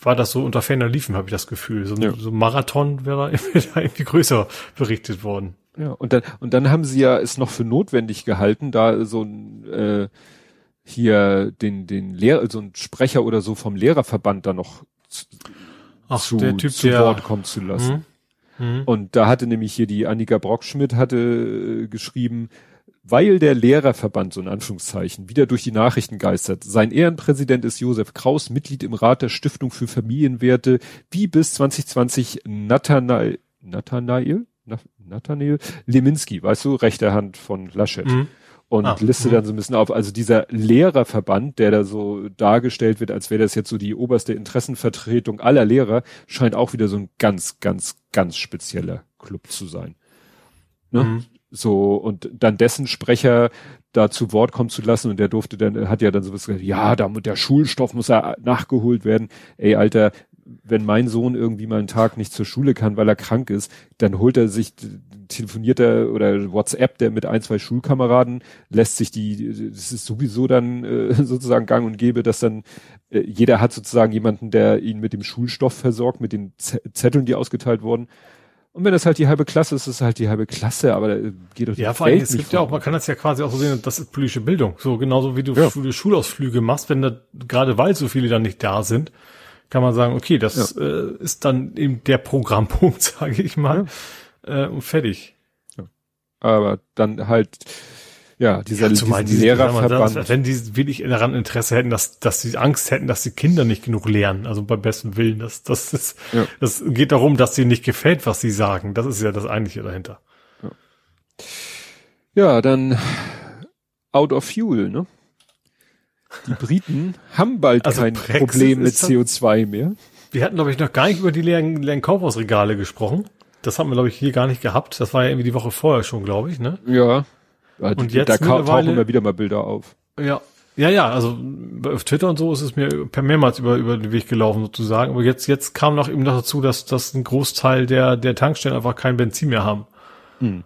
war das so unter ferner Liefen, habe ich das Gefühl. So, ja. so Marathon wäre da irgendwie größer berichtet worden. Ja, und dann, und dann haben sie ja es noch für notwendig gehalten, da so ein äh, hier den, den Lehrer, so ein Sprecher oder so vom Lehrerverband da noch zu, Ach, zu, typ, zu Wort kommen zu lassen. Mhm. Und da hatte nämlich hier die Annika Brockschmidt hatte äh, geschrieben, weil der Lehrerverband, so in Anführungszeichen, wieder durch die Nachrichten geistert. Sein Ehrenpräsident ist Josef Kraus, Mitglied im Rat der Stiftung für Familienwerte, wie bis 2020 Nathanael, Nathanael, Nathanael Leminski, weißt du, rechte Hand von Laschet. Mhm und ah, liste mh. dann so ein bisschen auf. Also dieser Lehrerverband, der da so dargestellt wird, als wäre das jetzt so die oberste Interessenvertretung aller Lehrer, scheint auch wieder so ein ganz, ganz, ganz spezieller Club zu sein. Ne? Mhm. So, und dann dessen Sprecher da zu Wort kommen zu lassen und der durfte dann, hat ja dann so was gesagt, ja, da, der Schulstoff muss ja nachgeholt werden. Ey, Alter, wenn mein Sohn irgendwie mal einen Tag nicht zur Schule kann, weil er krank ist, dann holt er sich, telefoniert er oder WhatsApp der mit ein, zwei Schulkameraden, lässt sich die, das ist sowieso dann äh, sozusagen gang und gäbe, dass dann äh, jeder hat sozusagen jemanden, der ihn mit dem Schulstoff versorgt, mit den Zetteln, die ausgeteilt wurden. Und wenn das halt die halbe Klasse ist, ist es halt die halbe Klasse, aber da geht doch Ja, vor allem, es gibt ja auch, man kann das ja quasi auch so sehen, das ist politische Bildung. So genauso wie du ja. Schulausflüge machst, wenn da, gerade weil so viele dann nicht da sind, kann man sagen, okay, das ja. äh, ist dann eben der Programmpunkt, sage ich mal, ja. Äh, und fertig. Ja. Aber dann halt, ja, dieser, ja, zumal dieser Lehrerverband. Das, wenn die wirklich daran Interesse hätten, dass, dass sie Angst hätten, dass die Kinder nicht genug lernen, also beim besten Willen, das, das ist, ja. das geht darum, dass sie nicht gefällt, was sie sagen. Das ist ja das Eigentliche dahinter. Ja, ja dann Out of Fuel, ne? Die Briten haben bald also kein Brexit Problem mit CO2 mehr. Wir hatten, glaube ich, noch gar nicht über die leeren, leeren Kaufhausregale gesprochen. Das haben wir, glaube ich, hier gar nicht gehabt. Das war ja irgendwie die Woche vorher schon, glaube ich, ne? Ja. Und jetzt da tauchen immer wieder mal Bilder auf. Ja. Ja, ja, also auf Twitter und so ist es mir per mehrmals über, über den Weg gelaufen sozusagen. Aber jetzt, jetzt kam noch eben noch dazu, dass, dass ein Großteil der, der Tankstellen einfach kein Benzin mehr haben. Hm.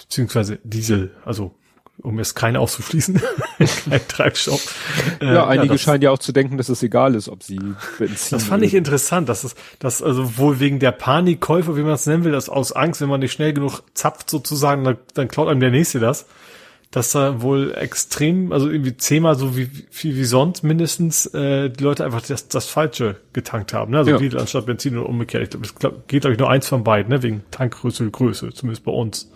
Beziehungsweise Diesel, also um es keine auszuschließen, kein Treibstoff. Äh, ja, einige ja, scheinen ja auch zu denken, dass es egal ist, ob sie Benzin. Das fand ich interessant, dass es, dass also wohl wegen der Panikkäufer, wie man es nennen will, dass aus Angst, wenn man nicht schnell genug zapft sozusagen, dann, dann klaut einem der nächste das. Dass da wohl extrem, also irgendwie zehnmal so wie viel wie sonst mindestens äh, die Leute einfach das, das Falsche getankt haben, ne? Also ja. Diesel anstatt Benzin und umgekehrt. Ich glaube, das glaub, geht glaube ich nur eins von beiden, ne? Wegen Tankgröße, Größe, zumindest bei uns.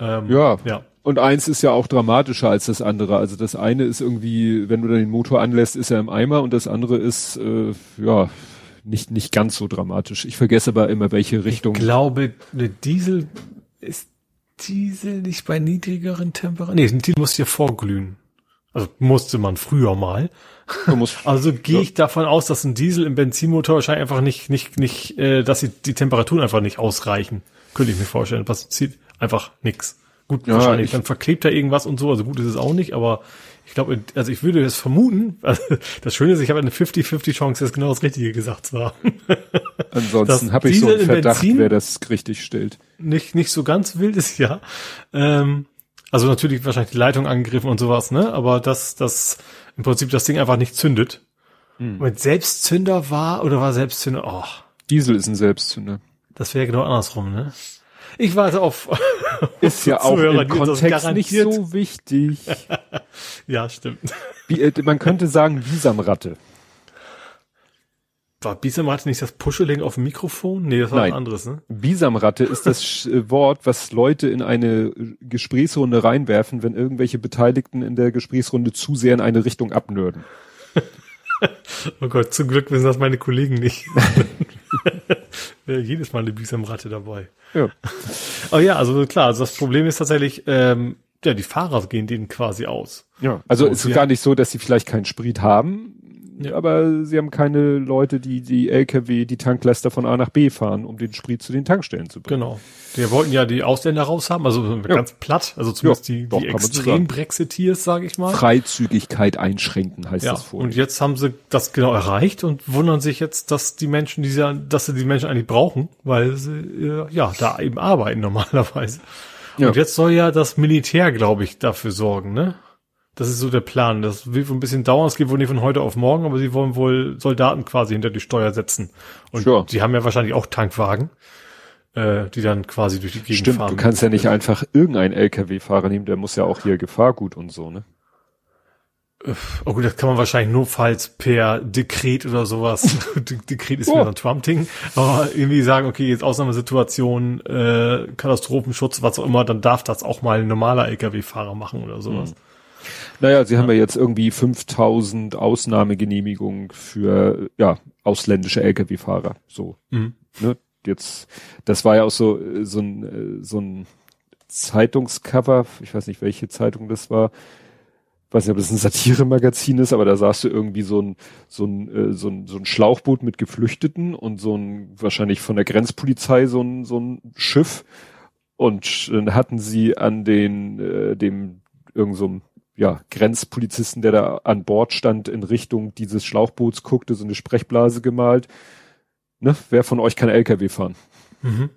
Ähm, ja. Ja. Und eins ist ja auch dramatischer als das andere. Also das eine ist irgendwie, wenn du dann den Motor anlässt, ist er im Eimer und das andere ist, äh, ja, nicht, nicht ganz so dramatisch. Ich vergesse aber immer, welche Richtung. Ich glaube, eine Diesel ist Diesel nicht bei niedrigeren Temperaturen. Nee, ein Diesel muss hier vorglühen. Also musste man früher mal. also gehe ich davon aus, dass ein Diesel im Benzinmotor wahrscheinlich einfach nicht, nicht, nicht, äh, dass die, die Temperaturen einfach nicht ausreichen. Könnte ich mir vorstellen. Was zieht einfach nix. Gut, ja, wahrscheinlich, dann verklebt er irgendwas und so, also gut ist es auch nicht, aber ich glaube, also ich würde es vermuten, also das Schöne ist, ich habe eine 50-50 Chance, dass genau das Richtige gesagt zu haben. Ansonsten habe ich so einen Verdacht, Benzin wer das richtig stellt. Nicht, nicht so ganz wild ist, ja. Ähm, also natürlich wahrscheinlich die Leitung angegriffen und sowas, ne? Aber dass das im Prinzip das Ding einfach nicht zündet. Hm. Und Selbstzünder war oder war Selbstzünder? Oh. Diesel ist ein Selbstzünder. Das wäre genau andersrum, ne? Ich warte auf. Ist ja auch Zuhörer, im Kontext nicht so wichtig. ja, stimmt. Wie, äh, man könnte sagen Bisamratte. War Bisamratte nicht das Puscheling auf dem Mikrofon? Nee, das war Nein. was anderes, ne? Bisamratte ist das äh, Wort, was Leute in eine Gesprächsrunde reinwerfen, wenn irgendwelche Beteiligten in der Gesprächsrunde zu sehr in eine Richtung abnörden. oh Gott, zum Glück wissen das meine Kollegen nicht. Wäre jedes Mal eine Bisamratte dabei. Ja. Aber ja, also klar, also das Problem ist tatsächlich, ähm, ja, die Fahrer gehen denen quasi aus. Ja, also so, es ist gar nicht so, dass sie vielleicht keinen Sprit haben, ja. aber sie haben keine Leute, die die LKW, die Tanklaster von A nach B fahren, um den Sprit zu den Tankstellen zu bringen. Genau. Wir wollten ja die Ausländer raushaben, also ja. ganz platt, also zumindest ja, die, doch, die extrem Brexiteers, sage ich mal. Freizügigkeit einschränken heißt das vorher. Und jetzt haben sie das genau erreicht und wundern sich jetzt, dass die Menschen, die sie, dass sie die Menschen eigentlich brauchen, weil sie äh, ja da eben arbeiten normalerweise. Und jetzt soll ja das Militär, glaube ich, dafür sorgen, ne? Das ist so der Plan. Das wird ein bisschen dauern. Es geht wohl nicht von heute auf morgen, aber sie wollen wohl Soldaten quasi hinter die Steuer setzen. Und sure. die haben ja wahrscheinlich auch Tankwagen, äh, die dann quasi durch die Gegend Stimmt, fahren. Du kannst ja nicht einfach irgendeinen LKW-Fahrer nehmen, der muss ja auch hier Gefahrgut und so, ne? Oh gut, das kann man wahrscheinlich nur falls per Dekret oder sowas. Dekret ist oh. wieder ein Trump-Ding. Aber irgendwie sagen, okay, jetzt Ausnahmesituation, äh, Katastrophenschutz, was auch immer, dann darf das auch mal ein normaler LKW-Fahrer machen oder sowas. Hm. Naja, sie haben ja jetzt irgendwie 5000 Ausnahmegenehmigungen für, ja, ausländische Lkw-Fahrer. So, mhm. ne? Jetzt, das war ja auch so, so ein, so ein Zeitungscover, ich weiß nicht, welche Zeitung das war, weiß nicht, ob das ein Satiremagazin ist, aber da sahst du irgendwie so ein, so ein, äh, so ein, so ein Schlauchboot mit Geflüchteten und so ein, wahrscheinlich von der Grenzpolizei so ein, so ein Schiff. Und dann hatten sie an den, äh, dem, irgend so einem ja, Grenzpolizisten, der da an Bord stand, in Richtung dieses Schlauchboots guckte, so eine Sprechblase gemalt. Ne? Wer von euch kann LKW fahren? Mhm.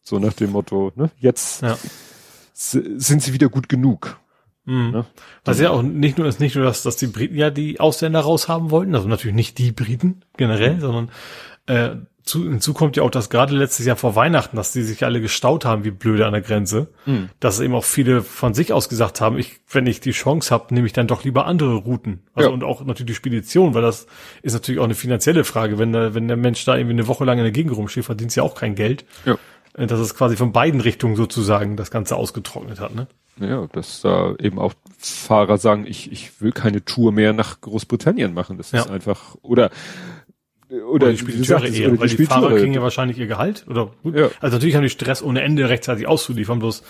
So nach dem Motto, ne? Jetzt ja. sind sie wieder gut genug. Mhm. Ne? Was ja auch nicht nur ist nicht nur, dass, dass die Briten ja die Ausländer raushaben wollten, also natürlich nicht die Briten generell, sondern äh, zu, hinzu kommt ja auch, dass gerade letztes Jahr vor Weihnachten, dass die sich alle gestaut haben, wie blöde an der Grenze, mhm. dass eben auch viele von sich aus gesagt haben, ich, wenn ich die Chance habe, nehme ich dann doch lieber andere Routen. Also ja. und auch natürlich die Spedition, weil das ist natürlich auch eine finanzielle Frage. Wenn der, wenn der Mensch da irgendwie eine Woche lang in der Gegend rumsteht, verdient ja auch kein Geld. Ja. Äh, dass es quasi von beiden Richtungen sozusagen das Ganze ausgetrocknet hat, ne? Ja, dass da eben auch Fahrer sagen, ich, ich will keine Tour mehr nach Großbritannien machen. Das ja. ist einfach, oder oder, oder die Spediteure sagst, eher, weil die, die Fahrer kriegen ja wahrscheinlich ihr Gehalt oder ja. also natürlich haben die Stress ohne Ende rechtzeitig auszuliefern, bloß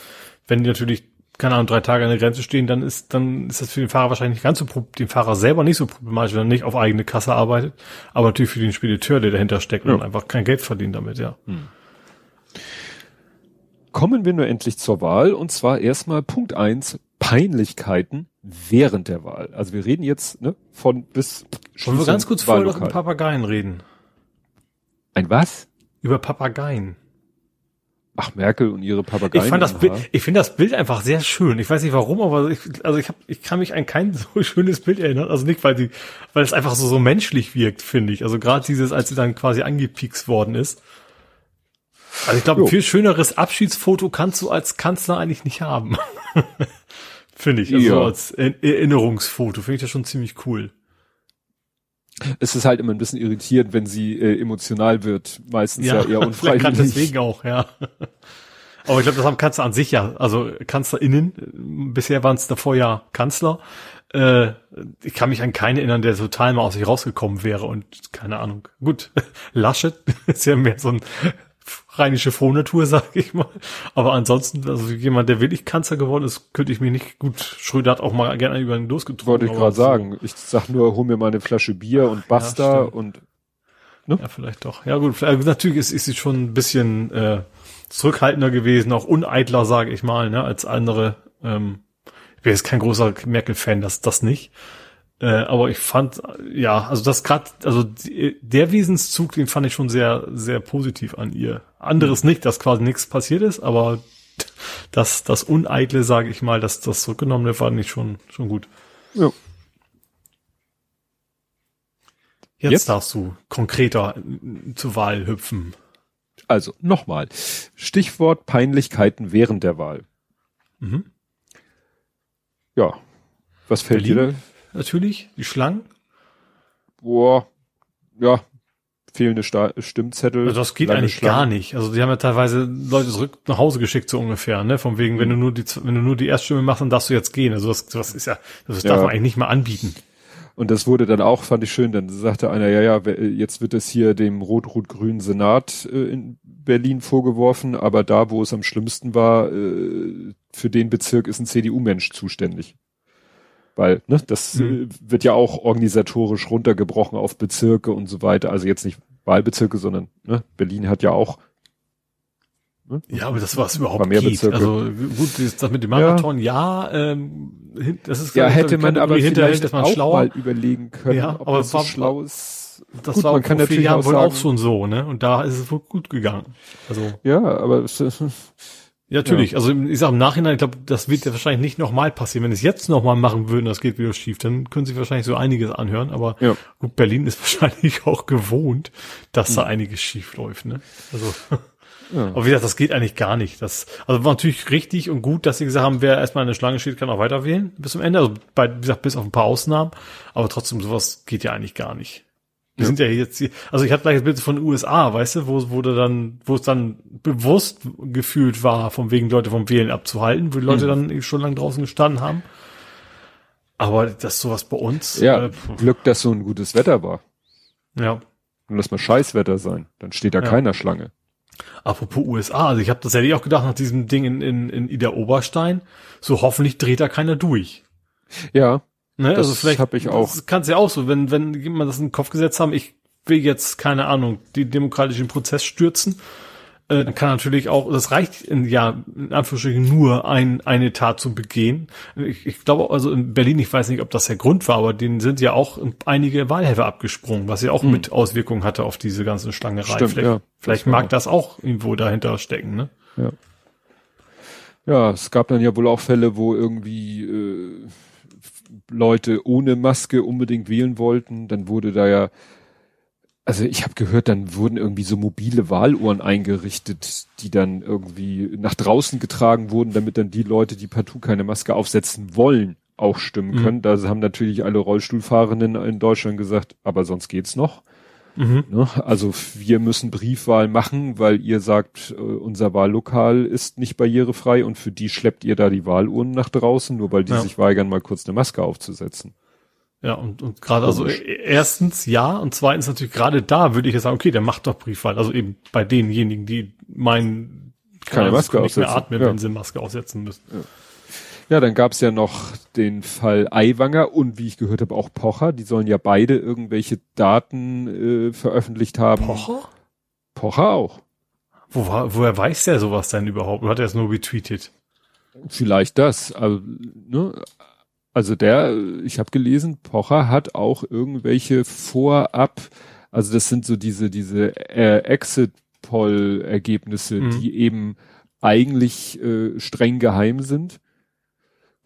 wenn die natürlich keine Ahnung drei Tage an der Grenze stehen, dann ist dann ist das für den Fahrer wahrscheinlich nicht ganz so den Fahrer selber nicht so problematisch, wenn er nicht auf eigene Kasse arbeitet, aber natürlich für den Spediteur, der dahinter steckt ja. und einfach kein Geld verdient damit, ja. Hm. Kommen wir nur endlich zur Wahl und zwar erstmal Punkt eins Peinlichkeiten während der Wahl. Also wir reden jetzt ne, von bis Wollen wir ganz kurz vorher über Papageien reden? Ein was? Über Papageien. Ach, Merkel und ihre Papageien. Ich fand das Bild, ich finde das Bild einfach sehr schön. Ich weiß nicht warum, aber ich, also ich hab, ich kann mich an kein so schönes Bild erinnern. Also nicht, weil die, weil es einfach so, so menschlich wirkt, finde ich. Also gerade dieses, als sie dann quasi angepiekst worden ist. Also ich glaube, ein viel schöneres Abschiedsfoto kannst du als Kanzler eigentlich nicht haben. finde ich. Also ja. als Erinnerungsfoto finde ich das schon ziemlich cool. Es ist halt immer ein bisschen irritierend, wenn sie äh, emotional wird. Meistens ja, ja eher unfreiwillig. Kann deswegen auch, ja. Aber ich glaube, das haben Kanzler an sich ja, also KanzlerInnen, bisher waren es davor ja Kanzler. Äh, ich kann mich an keinen erinnern, der total mal aus sich rausgekommen wäre und keine Ahnung. Gut, Laschet ist ja mehr so ein rheinische Frohnatur, sag ich mal. Aber ansonsten, also jemand, der wirklich Kanzler geworden ist, könnte ich mir nicht gut. Schröder hat auch mal gerne über den losgetrunken. Wollte ich gerade sagen. Ich sag nur, hol mir mal eine Flasche Bier und basta ja, und. Ne? Ja, vielleicht doch. Ja gut, natürlich ist, ist sie schon ein bisschen äh, zurückhaltender gewesen, auch uneitler, sage ich mal, ne, als andere. Ähm, ich bin jetzt kein großer Merkel-Fan, das das nicht. Äh, aber ich fand, ja, also das gerade, also die, der Wesenszug, den fand ich schon sehr, sehr positiv an ihr. Anderes nicht, dass quasi nichts passiert ist, aber das, das Uneitle, sage ich mal, dass das zurückgenommen wird, fand ich schon, schon gut. Ja. Jetzt, Jetzt darfst du konkreter zur Wahl hüpfen. Also nochmal. Stichwort Peinlichkeiten während der Wahl. Mhm. Ja. Was fällt Berlin? dir da? Natürlich, die Schlangen. Boah, ja, fehlende Sta Stimmzettel. Also das geht eigentlich Schlangen. gar nicht. Also die haben ja teilweise Leute zurück nach Hause geschickt, so ungefähr, ne? Von wegen, mhm. wenn du nur die, wenn du nur die Erststimme machst, dann darfst du jetzt gehen. Also das, das ist ja, das ja. darf man eigentlich nicht mehr anbieten. Und das wurde dann auch, fand ich schön, dann sagte einer, ja, ja, jetzt wird es hier dem rot-rot-grünen Senat äh, in Berlin vorgeworfen, aber da, wo es am schlimmsten war, äh, für den Bezirk ist ein CDU-Mensch zuständig. Weil, ne, das mhm. wird ja auch organisatorisch runtergebrochen auf Bezirke und so weiter. Also jetzt nicht Wahlbezirke, sondern ne, Berlin hat ja auch. Ne, ja, aber das was überhaupt war mehr geht. Bezirke. Also gut, das mit dem Marathon, ja, ja ähm, das ist ja hätte man aber vielleicht auch schlauer. mal überlegen können, ja, ob aber das so war, schlau ist. Das gut, war man kann natürlich Jahren auch wohl auch schon so, ne? Und da ist es wohl gut gegangen. Also ja, aber es, ja, natürlich. Ja. Also ich sage im Nachhinein, ich glaube, das wird ja wahrscheinlich nicht nochmal passieren. Wenn es jetzt nochmal machen würden, das geht wieder schief, dann können sie wahrscheinlich so einiges anhören. Aber ja. gut, Berlin ist wahrscheinlich auch gewohnt, dass da hm. einiges schief läuft. Ne? Also, ja. aber wie gesagt, das geht eigentlich gar nicht. Das, also war natürlich richtig und gut, dass sie gesagt haben, wer erstmal in der Schlange steht, kann auch weiter wählen bis zum Ende. Also bei, wie gesagt, bis auf ein paar Ausnahmen. Aber trotzdem, sowas geht ja eigentlich gar nicht. Wir ja. sind ja jetzt hier, also ich hatte gleich ein Bild von den USA, weißt du, wo wurde dann, wo es dann bewusst gefühlt war, von wegen Leute vom Wählen abzuhalten, wo die Leute mhm. dann schon lange draußen gestanden haben. Aber das sowas bei uns. Ja, äh, Glück, dass so ein gutes Wetter war. Ja. Und lass mal Scheißwetter sein. Dann steht da ja. keiner Schlange. Apropos USA, also ich habe das ja auch gedacht nach diesem Ding in, in, in Ida Oberstein, so hoffentlich dreht da keiner durch. Ja. Ne? Das also vielleicht habe ich auch. Das kannst ja auch so, wenn wenn jemand das in den Kopf gesetzt haben, ich will jetzt keine Ahnung die demokratischen Prozess stürzen, äh, dann kann natürlich auch, das reicht in, ja in Anführungsstrichen nur ein eine Tat zu begehen. Ich, ich glaube also in Berlin, ich weiß nicht, ob das der Grund war, aber denen sind ja auch einige Wahlhelfer abgesprungen, was ja auch hm. mit Auswirkungen hatte auf diese ganzen Schlangerei. Stimmt, vielleicht ja, vielleicht das mag das auch irgendwo dahinter stecken, ne? Ja. Ja, es gab dann ja wohl auch Fälle, wo irgendwie äh, Leute ohne Maske unbedingt wählen wollten. Dann wurde da ja, also ich habe gehört, dann wurden irgendwie so mobile Wahluhren eingerichtet, die dann irgendwie nach draußen getragen wurden, damit dann die Leute, die partout keine Maske aufsetzen wollen, auch stimmen mhm. können. Da haben natürlich alle Rollstuhlfahrenden in Deutschland gesagt, aber sonst geht's noch. Mhm. Ne? Also wir müssen Briefwahl machen, weil ihr sagt, äh, unser Wahllokal ist nicht barrierefrei und für die schleppt ihr da die Wahlurnen nach draußen, nur weil die ja. sich weigern, mal kurz eine Maske aufzusetzen. Ja, und, und gerade also erstens ja und zweitens natürlich gerade da würde ich jetzt sagen, okay, der macht doch Briefwahl. Also eben bei denjenigen, die meinen, keine Maske nicht mehr atmen, ja. wenn sie Maske aufsetzen müssen. Ja. Ja, dann gab's ja noch den Fall Aiwanger und wie ich gehört habe auch Pocher. Die sollen ja beide irgendwelche Daten äh, veröffentlicht haben. Pocher? Pocher auch. Wo, woher weiß der sowas denn überhaupt? Oder hat er es nur retweetet? Vielleicht das. Also, ne? also der, ich habe gelesen, Pocher hat auch irgendwelche vorab, also das sind so diese diese äh, Exit-Poll-Ergebnisse, mhm. die eben eigentlich äh, streng geheim sind.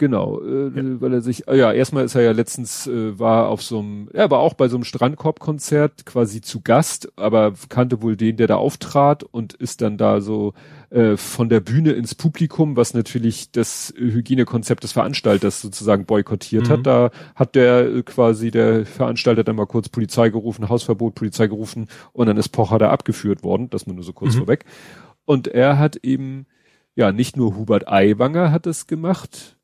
Genau, äh, ja. weil er sich, äh, ja, erstmal ist er ja letztens, äh, war auf so einem, er war auch bei so einem Strandkorb-Konzert quasi zu Gast, aber kannte wohl den, der da auftrat und ist dann da so äh, von der Bühne ins Publikum, was natürlich das Hygienekonzept des Veranstalters sozusagen boykottiert mhm. hat. Da hat der äh, quasi, der Veranstalter dann mal kurz Polizei gerufen, Hausverbot, Polizei gerufen und dann ist Pocher da abgeführt worden, das mal nur so kurz mhm. vorweg. Und er hat eben, ja, nicht nur Hubert Aiwanger hat es gemacht,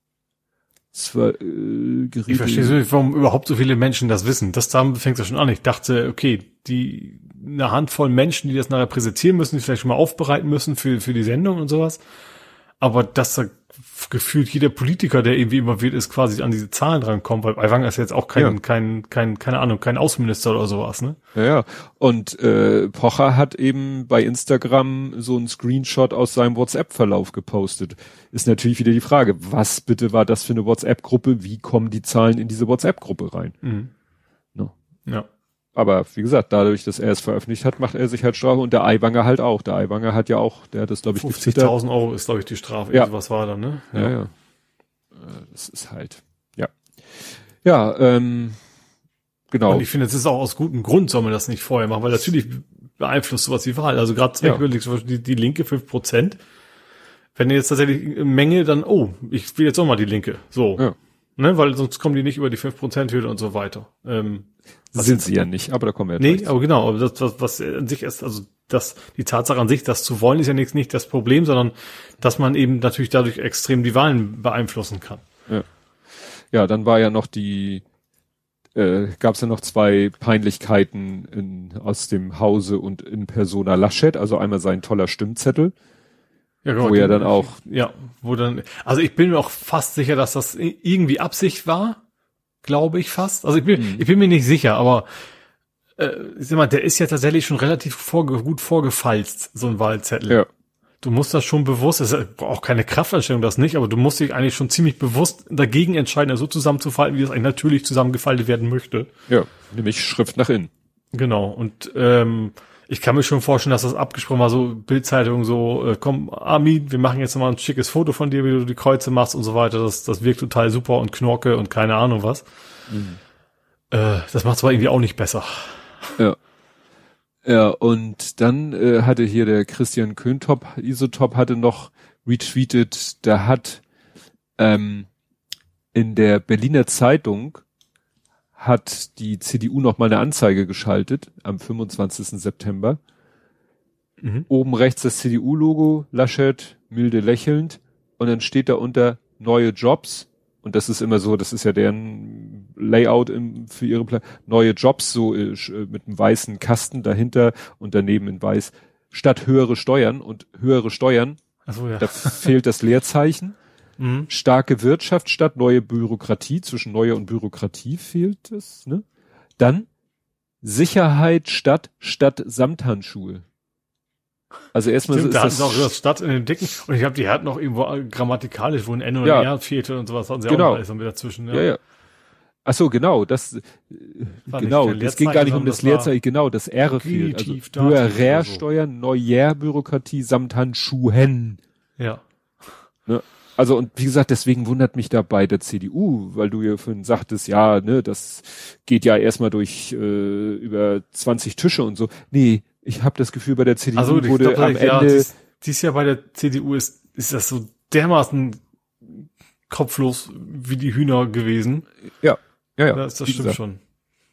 zwar, äh, Geräte. Ich verstehe nicht, warum überhaupt so viele Menschen das wissen. Das da fängt ja schon an. Ich dachte, okay, die eine Handvoll Menschen, die das nachher präsentieren müssen, die vielleicht schon mal aufbereiten müssen für, für die Sendung und sowas. Aber dass da gefühlt jeder Politiker, der irgendwie immer wird, ist quasi an diese Zahlen drankommt, weil Aiwanger ist jetzt auch kein, ja. kein, kein, keine Ahnung, kein Außenminister oder sowas, ne? Ja, ja. Und äh, Pocher hat eben bei Instagram so einen Screenshot aus seinem WhatsApp-Verlauf gepostet. Ist natürlich wieder die Frage, was bitte war das für eine WhatsApp-Gruppe? Wie kommen die Zahlen in diese WhatsApp-Gruppe rein? Mhm. No. Ja. Aber wie gesagt, dadurch, dass er es veröffentlicht hat, macht er sich halt Strafe und der Eiwanger halt auch. Der Eiwanger hat ja auch, der hat das glaube ich 50.000 Euro ist glaube ich die Strafe. Ja. Was war da, ne? Ja, ja. ja. Äh, das ist halt, ja. Ja, ähm, genau. Und ich finde, es ist auch aus gutem Grund soll man das nicht vorher machen, weil natürlich beeinflusst sowas die Wahl. Also gerade ja. die, die linke 5%, wenn jetzt tatsächlich Menge, dann, oh, ich will jetzt auch mal die linke. So. Ja. Ne, weil sonst kommen die nicht über die 5%-Hürde und so weiter. Ähm, sind sie ja nicht, aber da kommen wir ja Nee, aber genau, aber das, was, was an sich ist, also das, die Tatsache an sich, das zu wollen, ist ja nichts nicht das Problem, sondern dass man eben natürlich dadurch extrem die Wahlen beeinflussen kann. Ja, ja dann war ja noch die, äh, gab es ja noch zwei Peinlichkeiten in, aus dem Hause und in Persona Laschet, also einmal sein toller Stimmzettel. Ja, genau, wo ja dann auch. Ja, wo dann, also ich bin mir auch fast sicher, dass das irgendwie Absicht war glaube ich fast. Also ich bin, mhm. ich bin mir nicht sicher, aber äh, sag mal, der ist ja tatsächlich schon relativ vorge gut vorgefalzt, so ein Wahlzettel. Ja. Du musst das schon bewusst, es auch keine Kraftanstellung, das nicht, aber du musst dich eigentlich schon ziemlich bewusst dagegen entscheiden, so zusammenzufalten, wie das eigentlich natürlich zusammengefaltet werden möchte. Ja, nämlich Schrift nach innen. Genau, und ähm, ich kann mir schon vorstellen, dass das abgesprochen war, so Bildzeitung, so, äh, komm, Armin, wir machen jetzt nochmal ein schickes Foto von dir, wie du die Kreuze machst und so weiter. Das, das wirkt total super und Knorke und keine Ahnung was. Mhm. Äh, das macht zwar irgendwie auch nicht besser. Ja. Ja, und dann äh, hatte hier der Christian Köntop, Isotop hatte noch retweetet, da hat ähm, in der Berliner Zeitung hat die CDU noch mal eine Anzeige geschaltet am 25. September. Mhm. Oben rechts das CDU-Logo, Laschet, milde lächelnd. Und dann steht da unter neue Jobs. Und das ist immer so, das ist ja deren Layout im, für ihre Plan neue Jobs, so äh, äh, mit einem weißen Kasten dahinter und daneben in weiß. Statt höhere Steuern und höhere Steuern, so, ja. da fehlt das Leerzeichen. Mhm. Starke Wirtschaft statt neue Bürokratie. Zwischen neue und Bürokratie fehlt es. Ne? Dann Sicherheit statt statt Samthandschuhe. Also erstmal Stimmt, ist da das auch das Stadt in den Dicken und ich glaube, die hatten noch irgendwo grammatikalisch, wo ein N oder ein R fehlte und sowas hatten sie genau. auch alles wieder zwischen. Ja, ja. ja. Ach so, genau, das genau, das ging gar nicht um das Leerzeichen, genau, das R fehlt. Also höher Steuern, so. neuer Bürokratie samt Handschuhen. Ja. Ne? Also und wie gesagt, deswegen wundert mich da bei der CDU, weil du ja vorhin sagtest, ja, ne, das geht ja erstmal durch äh, über 20 Tische und so. Nee, ich habe das Gefühl, bei der CDU also, wurde glaub, am ja, Ende. Dies, dies Jahr bei der CDU ist, ist das so dermaßen kopflos wie die Hühner gewesen. Ja, ja, ja. Das, das stimmt gesagt. schon.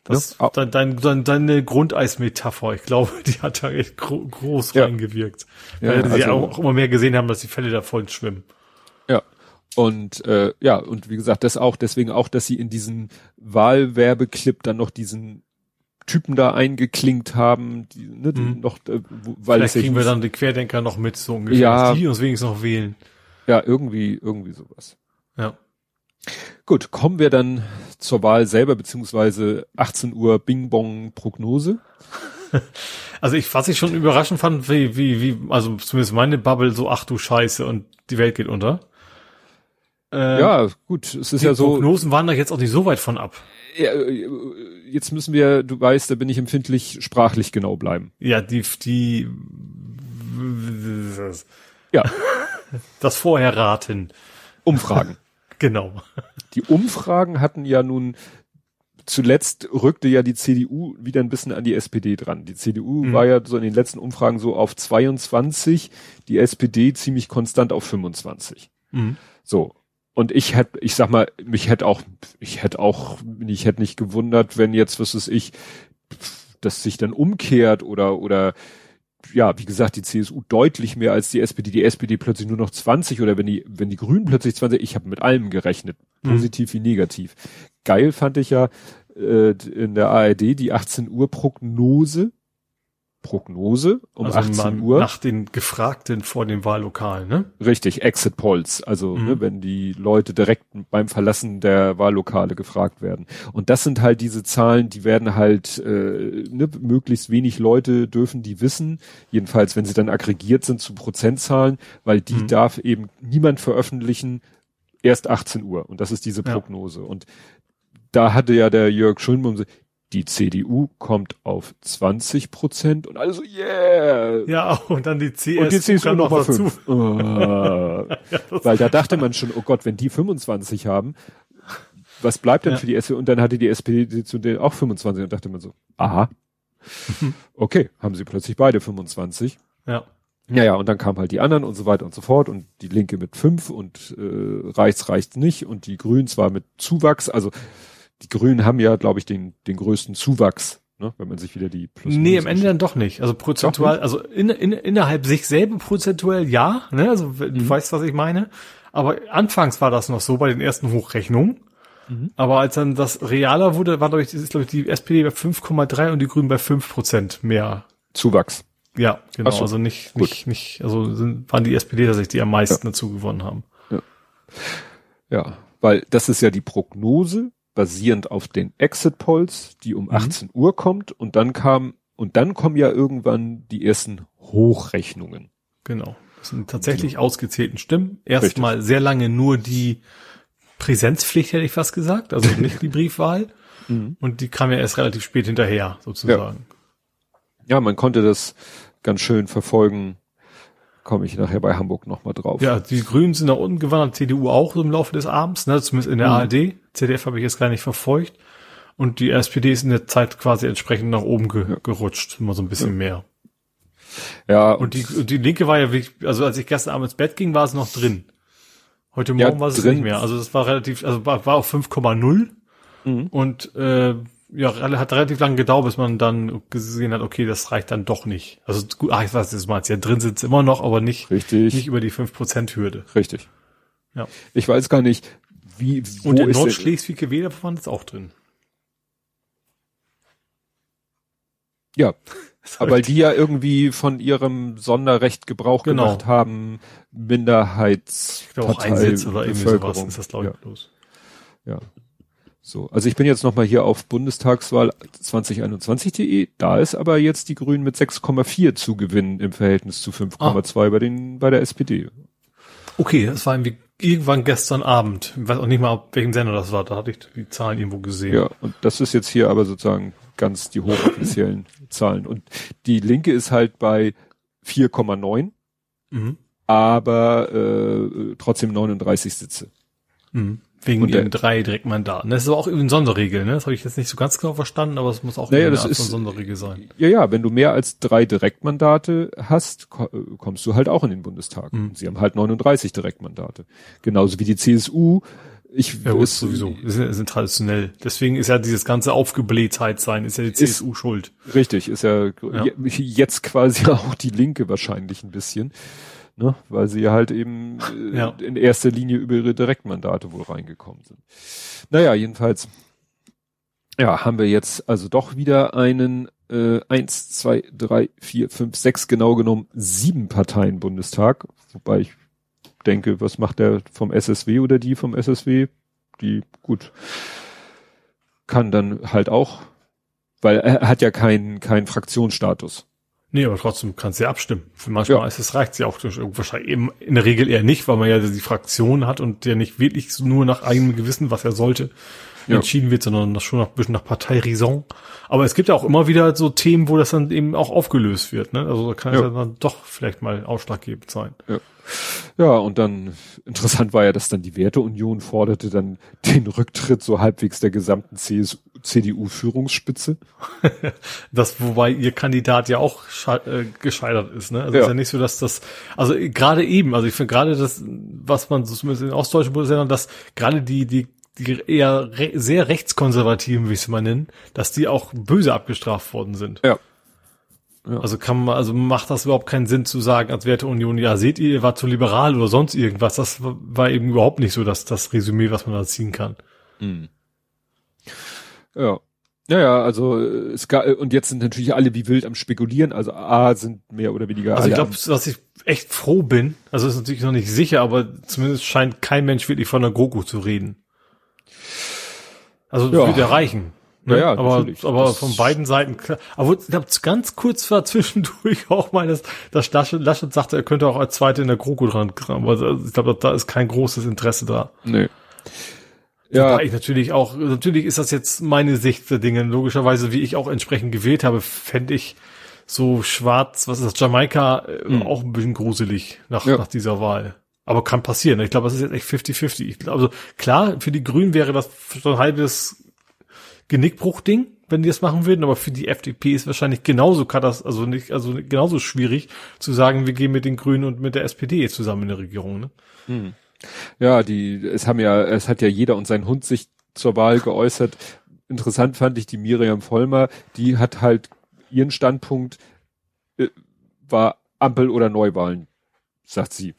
Das, ja, dein, dein, dein, deine Grundeismetapher, ich glaube, die hat da echt gro groß ja. reingewirkt. Weil ja, sie also, auch immer mehr gesehen haben, dass die Fälle da voll schwimmen. Und äh, ja, und wie gesagt, das auch, deswegen auch, dass sie in diesen Wahlwerbeclip dann noch diesen Typen da eingeklinkt haben, die, ne, die mhm. noch, äh, weil Vielleicht kriegen wir dann die Querdenker noch mit, so ungefähr, ja, die uns wenigstens noch wählen. Ja, irgendwie, irgendwie sowas. Ja. Gut, kommen wir dann zur Wahl selber, beziehungsweise 18 Uhr Bing Bong Prognose. Also ich, was ich schon überraschend fand, wie, wie, wie, also zumindest meine Bubble so, ach du Scheiße und die Welt geht unter. Ähm, ja, gut, es ist ja so. Prognosen waren da jetzt auch nicht so weit von ab. Ja, äh, jetzt müssen wir, du weißt, da bin ich empfindlich, sprachlich genau bleiben. Ja, die, die, ja, das Vorherraten. Umfragen. genau. Die Umfragen hatten ja nun zuletzt rückte ja die CDU wieder ein bisschen an die SPD dran. Die CDU mhm. war ja so in den letzten Umfragen so auf 22, die SPD ziemlich konstant auf 25. Mhm. So. Und ich hätte, ich sag mal, mich hätte auch, ich hätte auch, ich hätte nicht gewundert, wenn jetzt, was ist ich, das sich dann umkehrt oder, oder, ja, wie gesagt, die CSU deutlich mehr als die SPD, die SPD plötzlich nur noch 20 oder wenn die, wenn die Grünen plötzlich 20, ich habe mit allem gerechnet, mhm. positiv mhm. wie negativ. Geil fand ich ja äh, in der ARD die 18 Uhr Prognose, Prognose um also 18 Uhr. Nach den Gefragten vor dem Wahllokal, ne? Richtig, Exit Polls. Also mhm. ne, wenn die Leute direkt beim Verlassen der Wahllokale gefragt werden. Und das sind halt diese Zahlen, die werden halt, äh, ne, möglichst wenig Leute dürfen die wissen. Jedenfalls, wenn sie dann aggregiert sind zu Prozentzahlen, weil die mhm. darf eben niemand veröffentlichen, erst 18 Uhr. Und das ist diese Prognose. Ja. Und da hatte ja der Jörg Schönbum die CDU kommt auf 20 Prozent und also yeah. Ja, und dann die CSU, und die CSU noch mal dazu. Oh. ja, Weil da dachte man schon, oh Gott, wenn die 25 haben, was bleibt denn ja. für die SPD? Und dann hatte die SPD zu denen auch 25 und dachte man so, aha. Okay, haben sie plötzlich beide 25. Ja. Ja, ja, und dann kamen halt die anderen und so weiter und so fort und die Linke mit fünf und äh, reicht's, reicht's nicht und die Grünen zwar mit Zuwachs, also die Grünen haben ja, glaube ich, den, den größten Zuwachs, ne, wenn man sich wieder die Plus Nee, am Ende dann doch nicht. Also prozentual, nicht? also in, in, innerhalb sich selber prozentuell ja, ne, also mhm. du weißt, was ich meine. Aber anfangs war das noch so bei den ersten Hochrechnungen. Mhm. Aber als dann das realer wurde, war, glaube ich, ist, glaube ich, die SPD bei 5,3 und die Grünen bei 5 Prozent mehr. Zuwachs. Ja, genau. So, also nicht, nicht, nicht, also sind, waren die SPD tatsächlich, die am meisten ja. dazu gewonnen haben. Ja. ja, weil das ist ja die Prognose basierend auf den Exit Polls, die um mhm. 18 Uhr kommt und dann kam und dann kommen ja irgendwann die ersten Hochrechnungen. Genau. Das sind tatsächlich ausgezählten Stimmen. Erstmal sehr lange nur die Präsenzpflicht, hätte ich fast gesagt, also nicht die Briefwahl. Mhm. Und die kam ja erst relativ spät hinterher, sozusagen. Ja. ja, man konnte das ganz schön verfolgen, komme ich nachher bei Hamburg nochmal drauf. Ja, die Grünen sind nach unten gewandert, CDU auch im Laufe des Abends, ne, zumindest in der mhm. ARD. ZDF habe ich jetzt gar nicht verfolgt. Und die SPD ist in der Zeit quasi entsprechend nach oben ge ja. gerutscht, immer so ein bisschen ja. mehr. Ja. Und die, und die Linke war ja wirklich, also als ich gestern Abend ins Bett ging, war es noch drin. Heute Morgen ja, war es drin. nicht mehr. Also das war relativ, also war, war auf 5,0. Mhm. Und äh, ja, hat relativ lange gedauert, bis man dann gesehen hat, okay, das reicht dann doch nicht. Also gut, ach, ich weiß, das mal, ja drin sitzt immer noch, aber nicht, Richtig. nicht über die 5%-Hürde. Richtig. Ja. Ich weiß gar nicht, wie, wo Und in Nordschleswig-Wähler waren es auch drin. Ja. Aber weil die ja irgendwie von ihrem Sonderrecht Gebrauch genau. gemacht haben, Minderheitspartei, oder irgendwie sowas ist das, glaube ich, ja. bloß. Ja. So, also ich bin jetzt nochmal hier auf Bundestagswahl 2021.de. Da ist aber jetzt die Grünen mit 6,4 zu gewinnen im Verhältnis zu 5,2 ah. bei den bei der SPD. Okay, das war irgendwie irgendwann gestern Abend. Ich weiß auch nicht mal, auf welchem Sender das war. Da hatte ich die Zahlen irgendwo gesehen. Ja, und das ist jetzt hier aber sozusagen ganz die hochoffiziellen Zahlen. Und die Linke ist halt bei 4,9, mhm. aber äh, trotzdem 39 Sitze. Mhm. Wegen den drei Direktmandaten. Das ist aber auch irgendwie eine Sonderregel, ne? Das habe ich jetzt nicht so ganz genau verstanden, aber es muss auch naja, das ist, eine Sonderregel sein. Ja, ja, wenn du mehr als drei Direktmandate hast, kommst du halt auch in den Bundestag. Mhm. Sie haben halt 39 Direktmandate. Genauso wie die CSU. Ich ja, gut, ist, sowieso. Sind, sind, traditionell. Deswegen ist ja dieses ganze Aufgeblähtheit sein, ist ja die CSU ist, schuld. Richtig, ist ja, ja jetzt quasi auch die Linke wahrscheinlich ein bisschen ne? weil sie halt eben äh, ja. in erster Linie über ihre Direktmandate wohl reingekommen sind. Naja, jedenfalls, ja, haben wir jetzt also doch wieder einen äh, eins, zwei, drei, vier, fünf, sechs genau genommen sieben Parteien Bundestag, wobei ich denke, was macht der vom SSW oder die vom SSW? Die, gut, kann dann halt auch Weil er hat ja keinen keinen Fraktionsstatus. Nee, aber trotzdem kannst du ja abstimmen. Für manchmal ja. ist es reicht ja auch durch wahrscheinlich eben in der Regel eher nicht, weil man ja die Fraktion hat und der nicht wirklich nur nach eigenem Gewissen, was er sollte, ja. entschieden wird, sondern schon nach, ein bisschen nach Parteiraison. Aber es gibt ja auch immer wieder so Themen, wo das dann eben auch aufgelöst wird. Ne? Also da kann ja. es ja dann doch vielleicht mal ausschlaggebend sein. Ja. Ja, und dann interessant war ja, dass dann die Werteunion forderte dann den Rücktritt so halbwegs der gesamten CDU-Führungsspitze. das, wobei ihr Kandidat ja auch äh, gescheitert ist, ne? Also ja. ist ja nicht so, dass das, also gerade eben, also ich finde gerade das, was man so zumindest in ostdeutschen Bundesländern, dass gerade die, die die eher re sehr rechtskonservativen, wie ich es mal nennen, dass die auch böse abgestraft worden sind. Ja. Ja. Also kann man, also macht das überhaupt keinen Sinn zu sagen als Werteunion, ja, seht ihr, ihr war zu liberal oder sonst irgendwas. Das war eben überhaupt nicht so das, das Resümee, was man da ziehen kann. Mhm. Ja. Ja, ja, also es gab, und jetzt sind natürlich alle wie wild am spekulieren, also A sind mehr oder weniger. Also ich glaube, dass ich echt froh bin, also ist natürlich noch nicht sicher, aber zumindest scheint kein Mensch wirklich von der GroKo zu reden. Also das ja. wird ja reichen. Ne? Ja, ja, aber, natürlich. aber von beiden Seiten, aber ich glaube, ganz kurz war zwischendurch auch mal, dass, dass Laschet, Laschet sagte, er könnte auch als Zweite in der GroKo dran, aber ich glaube, da ist kein großes Interesse da. Nee. Ja. Wobei ich natürlich auch, natürlich ist das jetzt meine Sicht der Dinge. Logischerweise, wie ich auch entsprechend gewählt habe, fände ich so schwarz, was ist das, Jamaika, mhm. auch ein bisschen gruselig nach, ja. nach dieser Wahl. Aber kann passieren. Ich glaube, das ist jetzt echt 50-50. Also klar, für die Grünen wäre das so ein halbes Genickbruchding, wenn die das machen würden, aber für die FDP ist wahrscheinlich genauso katas also nicht, also genauso schwierig zu sagen, wir gehen mit den Grünen und mit der SPD zusammen in der Regierung, ne? Hm. Ja, die, es haben ja, es hat ja jeder und sein Hund sich zur Wahl geäußert. Interessant fand ich die Miriam Vollmer, die hat halt ihren Standpunkt, äh, war Ampel oder Neuwahlen, sagt sie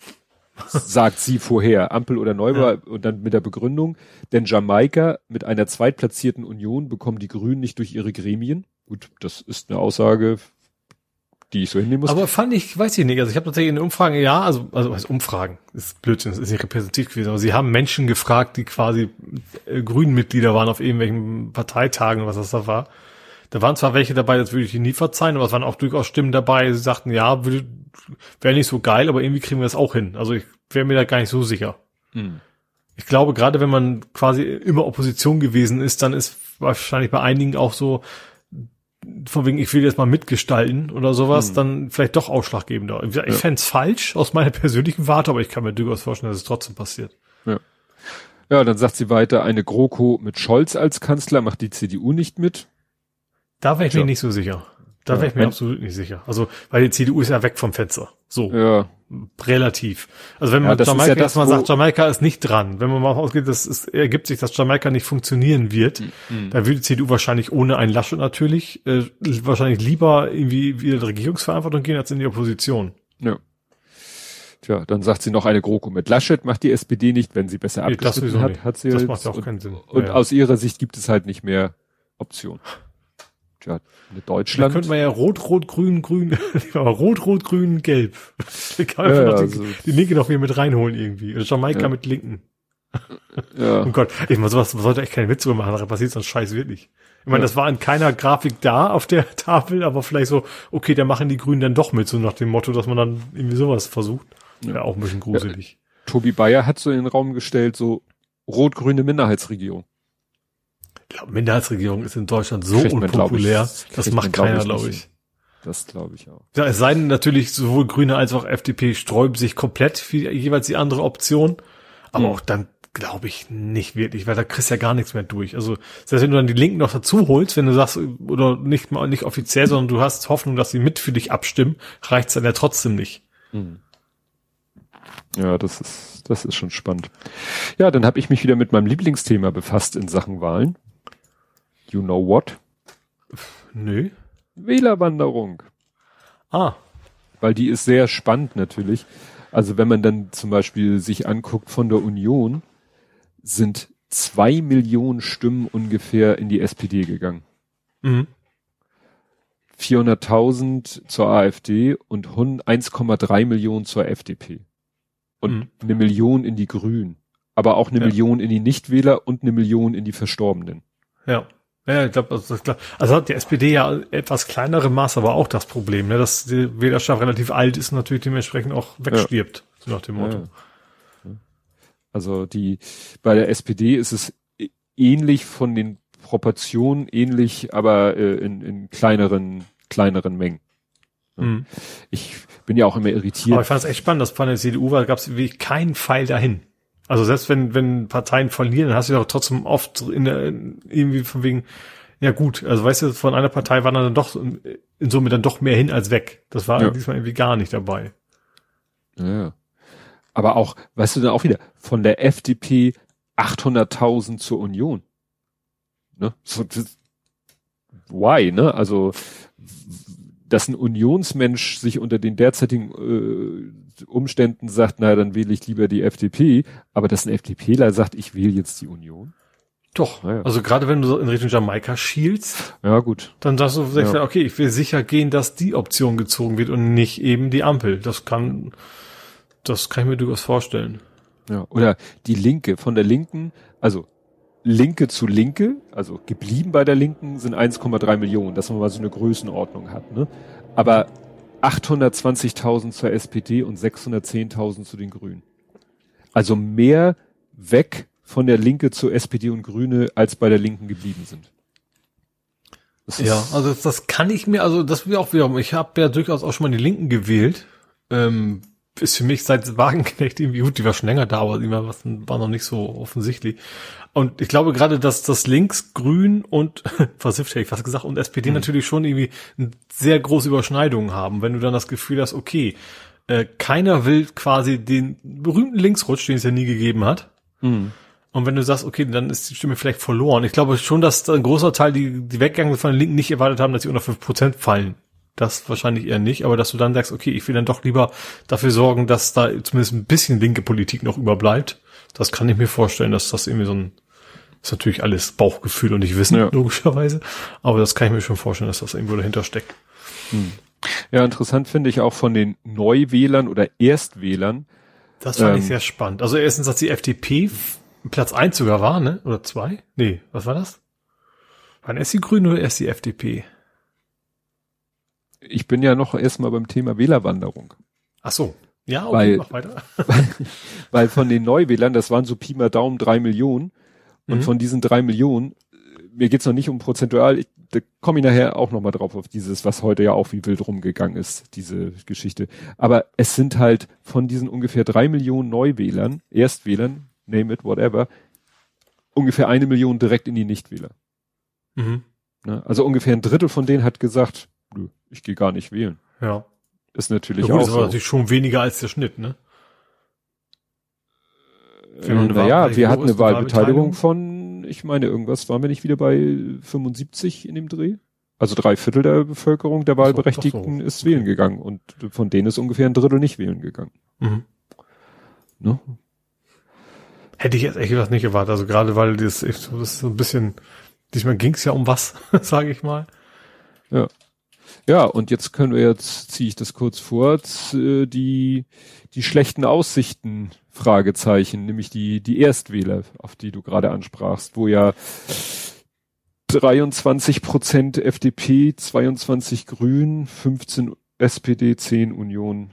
sagt sie vorher, Ampel oder Neubau ja. und dann mit der Begründung, denn Jamaika mit einer zweitplatzierten Union bekommen die Grünen nicht durch ihre Gremien. Gut, das ist eine Aussage, die ich so hinnehmen muss. Aber fand ich, weiß ich nicht, also ich habe tatsächlich in Umfragen, ja, also, also was Umfragen, ist Blödsinn, das ist nicht repräsentativ gewesen, aber sie haben Menschen gefragt, die quasi äh, Grünen-Mitglieder waren auf irgendwelchen Parteitagen, was das da war. Da waren zwar welche dabei, das würde ich nie verzeihen, aber es waren auch durchaus Stimmen dabei, sie sagten, ja, wäre nicht so geil, aber irgendwie kriegen wir das auch hin. Also ich wäre mir da gar nicht so sicher. Hm. Ich glaube, gerade wenn man quasi immer Opposition gewesen ist, dann ist wahrscheinlich bei einigen auch so, von wegen, ich will jetzt mal mitgestalten oder sowas, hm. dann vielleicht doch ausschlaggebender. Ich ja. fände es falsch aus meiner persönlichen Warte, aber ich kann mir durchaus vorstellen, dass es trotzdem passiert. Ja. Ja, dann sagt sie weiter, eine GroKo mit Scholz als Kanzler macht die CDU nicht mit. Da wäre ich ja. mir nicht so sicher. Da wäre ich mir absolut nicht sicher. Also, weil die CDU ist ja weg vom Fenster. So. Ja. Relativ. Also wenn man ja, Jamaika, ja das, man sagt, Jamaika ist nicht dran. Wenn man mal ausgeht, dass es ergibt sich, dass Jamaika nicht funktionieren wird, mhm. dann würde die CDU wahrscheinlich ohne ein Laschet natürlich, äh, wahrscheinlich lieber irgendwie wieder in die Regierungsverantwortung gehen, als in die Opposition. Ja. Tja, dann sagt sie noch eine GroKo mit Laschet macht die SPD nicht, wenn sie besser nee, abgeschnitten hat, nicht. hat sie Das macht ja auch keinen Sinn. Und ja, aus ihrer Sicht gibt es halt nicht mehr Option ja, Deutschland. Da könnte man ja rot, rot, grün, grün, rot, rot, grün, gelb. Kann einfach ja, noch also die, die Linke noch wieder mit reinholen irgendwie. Oder Jamaika ja. mit Linken. Ja. oh Gott, ich meine, sowas sollte echt keine Witze machen, da passiert sonst scheiß wirklich. Ich meine, ja. das war in keiner Grafik da auf der Tafel, aber vielleicht so, okay, da machen die Grünen dann doch mit, so nach dem Motto, dass man dann irgendwie sowas versucht. Ja, auch ein bisschen gruselig. Ja, Tobi Bayer hat so in den Raum gestellt, so rot-grüne Minderheitsregierung. Glaube, Minderheitsregierung ist in Deutschland so man, unpopulär, ich, das macht man, keiner, glaube ich. Das glaube ich auch. Ja, es sei denn natürlich, sowohl Grüne als auch FDP sträuben sich komplett für jeweils die andere Option. Aber hm. auch dann glaube ich nicht wirklich, weil da kriegst du ja gar nichts mehr durch. Also, selbst wenn du dann die Linken noch dazu holst, wenn du sagst, oder nicht mal nicht offiziell, sondern du hast Hoffnung, dass sie mit für dich abstimmen, reicht's dann ja trotzdem nicht. Hm. Ja, das ist, das ist schon spannend. Ja, dann habe ich mich wieder mit meinem Lieblingsthema befasst in Sachen Wahlen. You know what? Nö. Wählerwanderung. Ah. Weil die ist sehr spannend natürlich. Also wenn man dann zum Beispiel sich anguckt von der Union, sind zwei Millionen Stimmen ungefähr in die SPD gegangen. Mhm. 400.000 zur AfD und 1,3 Millionen zur FDP. Und mhm. eine Million in die Grünen. Aber auch eine ja. Million in die Nichtwähler und eine Million in die Verstorbenen. Ja. Ja, ich glaube, also, also hat die SPD ja etwas kleinere Maß, aber auch das Problem, ne, dass die Wählerschaft relativ alt ist und natürlich dementsprechend auch wegstirbt, ja. so nach dem Motto. Ja. Also die bei der SPD ist es ähnlich von den Proportionen, ähnlich, aber äh, in, in kleineren kleineren Mengen. Mhm. Ich bin ja auch immer irritiert. Aber ich fand es echt spannend, dass von der CDU war, gab es wirklich keinen Pfeil dahin. Also selbst wenn, wenn Parteien verlieren, dann hast du doch trotzdem oft in der, irgendwie von wegen, ja gut, also weißt du, von einer Partei war dann doch in Summe dann doch mehr hin als weg. Das war ja. diesmal irgendwie gar nicht dabei. Ja. Aber auch, weißt du dann auch wieder, von der FDP 800.000 zur Union. Ne? So, das, why, ne? Also, dass ein Unionsmensch sich unter den derzeitigen äh, Umständen sagt, naja, dann wähle ich lieber die FDP, aber dass ein FDPler sagt, ich wähle jetzt die Union. Doch, naja. also gerade wenn du in Richtung Jamaika schielst, ja gut, dann sagst du, ja. okay, ich will sicher gehen, dass die Option gezogen wird und nicht eben die Ampel. Das kann, das kann ich mir durchaus vorstellen. Ja, oder die Linke, von der Linken, also Linke zu Linke, also geblieben bei der Linken sind 1,3 Millionen, dass man mal so eine Größenordnung hat. Ne? Aber 820.000 zur SPD und 610.000 zu den Grünen. Also mehr weg von der Linke zur SPD und Grüne, als bei der Linken geblieben sind. Das ja, also das, das, kann ich mir, also das will auch wiederum, ich habe ja durchaus auch schon mal die Linken gewählt. Ähm, ist für mich seit Wagenknecht irgendwie gut, die war schon länger da, aber immer was war noch nicht so offensichtlich. Und ich glaube gerade, dass das Links, Grün und versifft hätte ich fast gesagt und SPD mhm. natürlich schon irgendwie eine sehr große Überschneidungen haben. Wenn du dann das Gefühl hast, okay, äh, keiner will quasi den berühmten Linksrutsch, den es ja nie gegeben hat. Mhm. Und wenn du sagst, okay, dann ist die Stimme vielleicht verloren. Ich glaube schon, dass ein großer Teil, die, die Weggänge von den Linken nicht erwartet haben, dass sie unter fünf Prozent fallen. Das wahrscheinlich eher nicht, aber dass du dann sagst, okay, ich will dann doch lieber dafür sorgen, dass da zumindest ein bisschen linke Politik noch überbleibt. Das kann ich mir vorstellen, dass das irgendwie so ein ist natürlich alles Bauchgefühl und nicht Wissen, ja. logischerweise. Aber das kann ich mir schon vorstellen, dass das irgendwo dahinter steckt. Hm. Ja, interessant finde ich auch von den Neuwählern oder Erstwählern. Das fand ähm, ich sehr spannend. Also erstens, dass die FDP Platz eins sogar war, ne? Oder zwei? Nee, was war das? Waren erst die Grünen oder erst die FDP? Ich bin ja noch erstmal beim Thema Wählerwanderung. Ach so. Ja, okay, weil, mach weiter. weil, weil von den Neuwählern, das waren so Pi mal Daumen drei Millionen, und mhm. von diesen drei Millionen, mir geht's noch nicht um prozentual, ich, da komme ich nachher auch nochmal drauf auf dieses, was heute ja auch wie wild rumgegangen ist, diese Geschichte. Aber es sind halt von diesen ungefähr drei Millionen Neuwählern, Erstwählern, name it, whatever, ungefähr eine Million direkt in die Nichtwähler. Mhm. Ne? Also ungefähr ein Drittel von denen hat gesagt, ich gehe gar nicht wählen. Ja. Ist natürlich ja, gut, auch. Das war so. natürlich schon weniger als der Schnitt, ne? Äh, naja, wir hatten eine Wahlbeteiligung von, ich meine, irgendwas waren wir nicht wieder bei 75 in dem Dreh? Also drei Viertel der Bevölkerung der Wahlberechtigten so, ist okay. wählen gegangen und von denen ist ungefähr ein Drittel nicht wählen gegangen. Mhm. Ne? Hätte ich jetzt echt was nicht erwartet. Also gerade weil das, das ist so ein bisschen, diesmal ging es ja um was, sage ich mal. Ja. Ja, und jetzt können wir jetzt, ziehe ich das kurz vor, äh, die, die schlechten Aussichten, Fragezeichen, nämlich die, die Erstwähler, auf die du gerade ansprachst, wo ja 23 Prozent FDP, 22 Grün, 15 SPD, 10 Union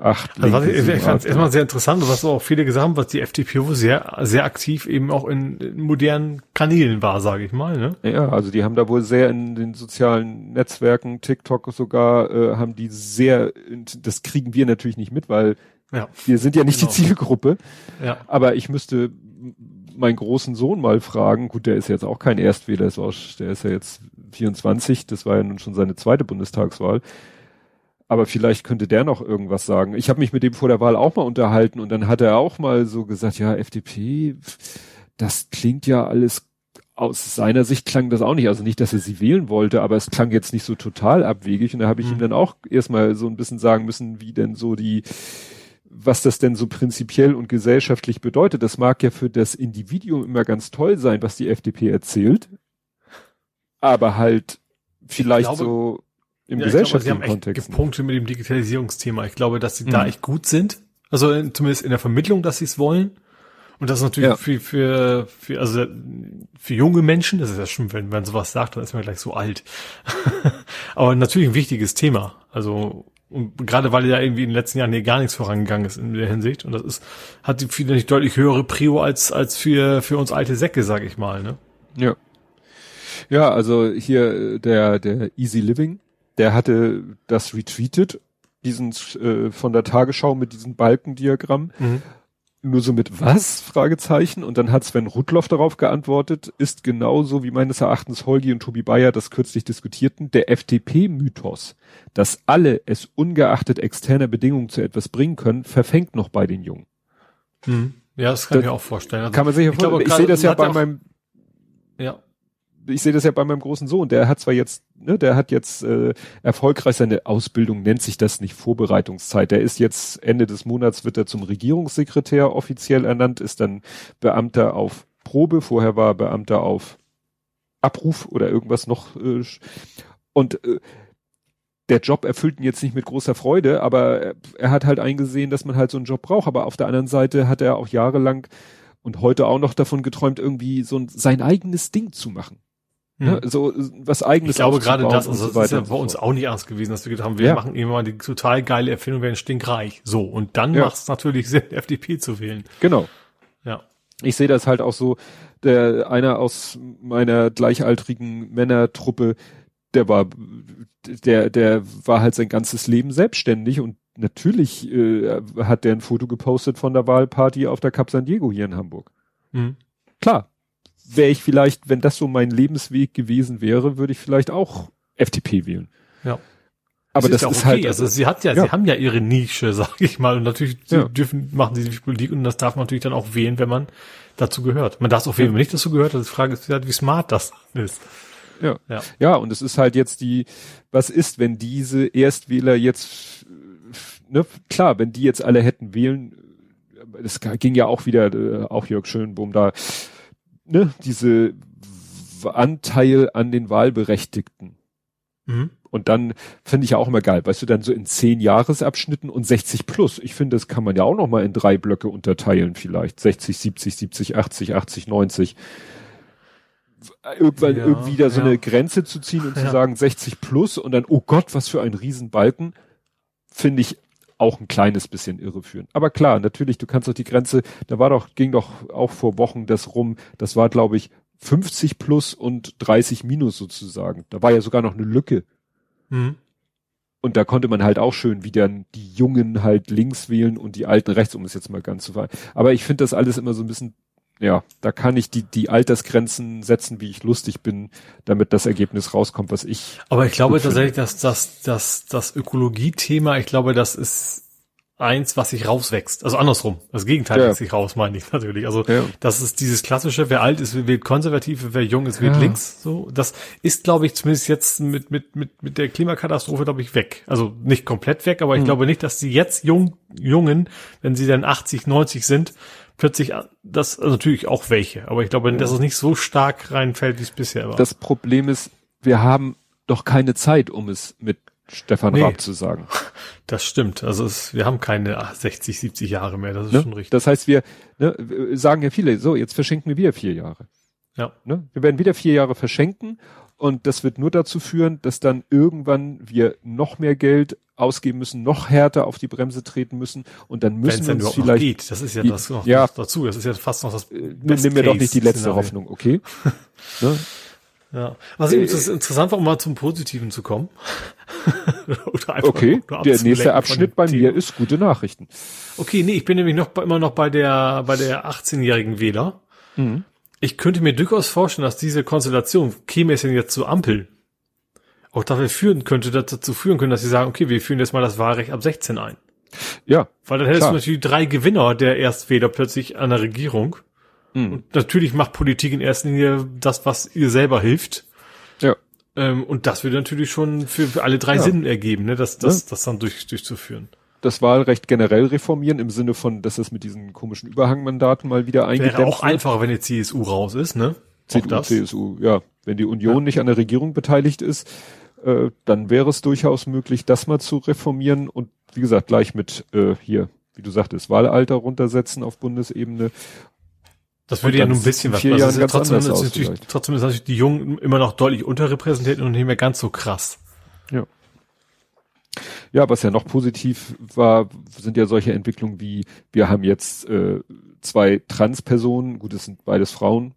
acht. Also was ich, ich fand es erstmal sehr interessant, was auch viele gesagt haben, was die FDP sehr, sehr aktiv eben auch in, in modernen Kanälen war, sage ich mal. Ne? Ja, also die haben da wohl sehr in den sozialen Netzwerken, TikTok sogar, äh, haben die sehr, das kriegen wir natürlich nicht mit, weil ja. wir sind ja nicht genau. die Zielgruppe. Ja. Aber ich müsste meinen großen Sohn mal fragen, gut, der ist jetzt auch kein Erstwähler, der ist ja jetzt 24, das war ja nun schon seine zweite Bundestagswahl aber vielleicht könnte der noch irgendwas sagen. Ich habe mich mit dem vor der Wahl auch mal unterhalten und dann hat er auch mal so gesagt, ja, FDP, das klingt ja alles aus seiner Sicht klang das auch nicht, also nicht, dass er sie wählen wollte, aber es klang jetzt nicht so total abwegig und da habe ich mhm. ihm dann auch erstmal so ein bisschen sagen müssen, wie denn so die was das denn so prinzipiell und gesellschaftlich bedeutet. Das mag ja für das Individuum immer ganz toll sein, was die FDP erzählt, aber halt vielleicht glaube, so im ja, gesellschaftlichen glaube, sie haben Kontext. Echt Punkte mit dem Digitalisierungsthema. Ich glaube, dass sie mhm. da echt gut sind. Also zumindest in der Vermittlung, dass sie es wollen. Und das ist natürlich ja. für, für, für, also für junge Menschen, das ist ja schon, wenn man sowas sagt, dann ist man gleich so alt. Aber natürlich ein wichtiges Thema. Also, und gerade weil ja irgendwie in den letzten Jahren hier gar nichts vorangegangen ist in der Hinsicht. Und das ist, hat viele nicht deutlich höhere Prio als, als für, für uns alte Säcke, sag ich mal, ne? Ja. Ja, also hier der, der Easy Living, der hatte das retweetet, diesen äh, von der Tagesschau mit diesem Balkendiagramm. Mhm nur so mit was? Fragezeichen. Und dann hat Sven Rudloff darauf geantwortet, ist genauso wie meines Erachtens Holgi und Tobi Bayer das kürzlich diskutierten, der FDP-Mythos, dass alle es ungeachtet externer Bedingungen zu etwas bringen können, verfängt noch bei den Jungen. Hm. Ja, das kann das ich mir auch vorstellen. Also, kann man sich ja vorstellen. Ich, ich sehe das ja bei meinem, ja ich sehe das ja bei meinem großen Sohn, der hat zwar jetzt, ne, der hat jetzt äh, erfolgreich seine Ausbildung, nennt sich das nicht Vorbereitungszeit. Der ist jetzt Ende des Monats wird er zum Regierungssekretär offiziell ernannt, ist dann Beamter auf Probe, vorher war er Beamter auf Abruf oder irgendwas noch. Äh, und äh, der Job erfüllt ihn jetzt nicht mit großer Freude, aber er, hat halt eingesehen, dass man halt so einen Job braucht. Aber auf der anderen Seite hat er auch jahrelang und heute auch noch davon geträumt, irgendwie so ein, sein eigenes Ding zu machen. Ne? Hm. So was eigenes. Ich glaube gerade das, also so das ist ja bei uns auch nicht ernst gewesen, dass wir gedacht haben, wir ja. machen irgendwann die total geile Erfindung, werden stinkreich. So, und dann ja. macht es natürlich Sinn, FDP zu wählen. Genau. Ja. Ich sehe das halt auch so, der einer aus meiner gleichaltrigen Männertruppe, der war, der, der war halt sein ganzes Leben selbstständig und natürlich äh, hat der ein Foto gepostet von der Wahlparty auf der Cap San Diego hier in Hamburg. Mhm. Klar, wäre ich vielleicht, wenn das so mein Lebensweg gewesen wäre, würde ich vielleicht auch FDP wählen. Ja. Aber das, das ist, ja okay. halt. Also sie hat ja, ja, sie haben ja ihre Nische, sag ich mal. Und natürlich ja. dürfen, machen sie die Politik und das darf man natürlich dann auch wählen, wenn man dazu gehört. Man darf es auch wählen, wenn man nicht dazu gehört. Also die Frage ist halt, wie smart das ist. Ja. ja. Ja, und es ist halt jetzt die, was ist, wenn diese Erstwähler jetzt, ne, klar, wenn die jetzt alle hätten wählen, es ging ja auch wieder, äh, auch Jörg Schönbohm da, ne, diese Anteil an den Wahlberechtigten. Mhm. Und dann finde ich ja auch immer geil, weißt du, dann so in zehn Jahresabschnitten und 60 plus. Ich finde, das kann man ja auch noch mal in drei Blöcke unterteilen vielleicht. 60, 70, 70, 80, 80, 90. Irgendwann ja, irgendwie da so ja. eine Grenze zu ziehen und ja. zu sagen 60 plus und dann, oh Gott, was für ein Riesenbalken, finde ich auch ein kleines bisschen irreführend. Aber klar, natürlich, du kannst doch die Grenze, da war doch, ging doch auch vor Wochen das rum, das war, glaube ich, 50 plus und 30 minus sozusagen. Da war ja sogar noch eine Lücke. Mhm. Und da konnte man halt auch schön wieder die Jungen halt links wählen und die Alten rechts, um es jetzt mal ganz zu fahren. Aber ich finde das alles immer so ein bisschen ja, da kann ich die, die Altersgrenzen setzen, wie ich lustig bin, damit das Ergebnis rauskommt, was ich. Aber ich glaube tatsächlich, dass das, das, das Ökologie-Thema, ich glaube, das ist eins, was sich rauswächst. Also andersrum. Das Gegenteil ja. wächst sich raus, meine ich natürlich. Also ja. das ist dieses klassische, wer alt ist, wählt konservativ, wer jung ist, wählt ja. links. So, das ist, glaube ich, zumindest jetzt mit, mit, mit, mit der Klimakatastrophe, glaube ich, weg. Also nicht komplett weg, aber ich hm. glaube nicht, dass die jetzt jung, Jungen, wenn sie dann 80, 90 sind, plötzlich das also natürlich auch welche, aber ich glaube, ja. dass es nicht so stark reinfällt, wie es bisher war. Das Problem ist, wir haben doch keine Zeit, um es mit Stefan nee, Raab zu sagen. Das stimmt. Also es, wir haben keine 60, 70 Jahre mehr. Das ist ne? schon richtig. Das heißt, wir ne, sagen ja viele, so jetzt verschenken wir wieder vier Jahre. Ja. Ne? Wir werden wieder vier Jahre verschenken und das wird nur dazu führen, dass dann irgendwann wir noch mehr Geld ausgeben müssen, noch härter auf die Bremse treten müssen und dann müssen wir uns vielleicht geht. Das ist ja das noch ja, dazu. Das ist ja fast noch das. Äh, nimm mir doch nicht die letzte Hoffnung, okay? ne? Ja. Was äh, interessant war, um mal zum Positiven zu kommen. okay, der nächste Abschnitt bei mir ist gute Nachrichten. Okay, nee, ich bin nämlich noch immer noch bei der bei der 18-jährigen Wähler. Mhm. Ich könnte mir durchaus vorstellen, dass diese Konstellation, käme es denn jetzt zu Ampel, auch dafür führen könnte, dazu führen können, dass sie sagen, okay, wir führen jetzt mal das Wahlrecht ab 16 ein. Ja. Weil dann hättest klar. du natürlich drei Gewinner der Erstwähler plötzlich an der Regierung. Mhm. Und natürlich macht Politik in erster Linie das, was ihr selber hilft. Ja. Ähm, und das würde natürlich schon für, für alle drei ja. Sinn ergeben, ne, das, das, ja. das dann durch, durchzuführen das Wahlrecht generell reformieren im Sinne von, dass es mit diesen komischen Überhangmandaten mal wieder eingedämmt Wäre auch einfacher, wenn die CSU raus ist, ne? CDU, CSU, ja. Wenn die Union ja. nicht an der Regierung beteiligt ist, äh, dann wäre es durchaus möglich, das mal zu reformieren und wie gesagt, gleich mit äh, hier, wie du sagtest, Wahlalter runtersetzen auf Bundesebene Das würde ja nur ein bisschen was. Also ja trotzdem, ist natürlich, trotzdem ist natürlich die Jungen immer noch deutlich unterrepräsentiert und nicht mehr ganz so krass. Ja. Ja, was ja noch positiv war, sind ja solche Entwicklungen wie, wir haben jetzt äh, zwei Transpersonen, gut, es sind beides Frauen,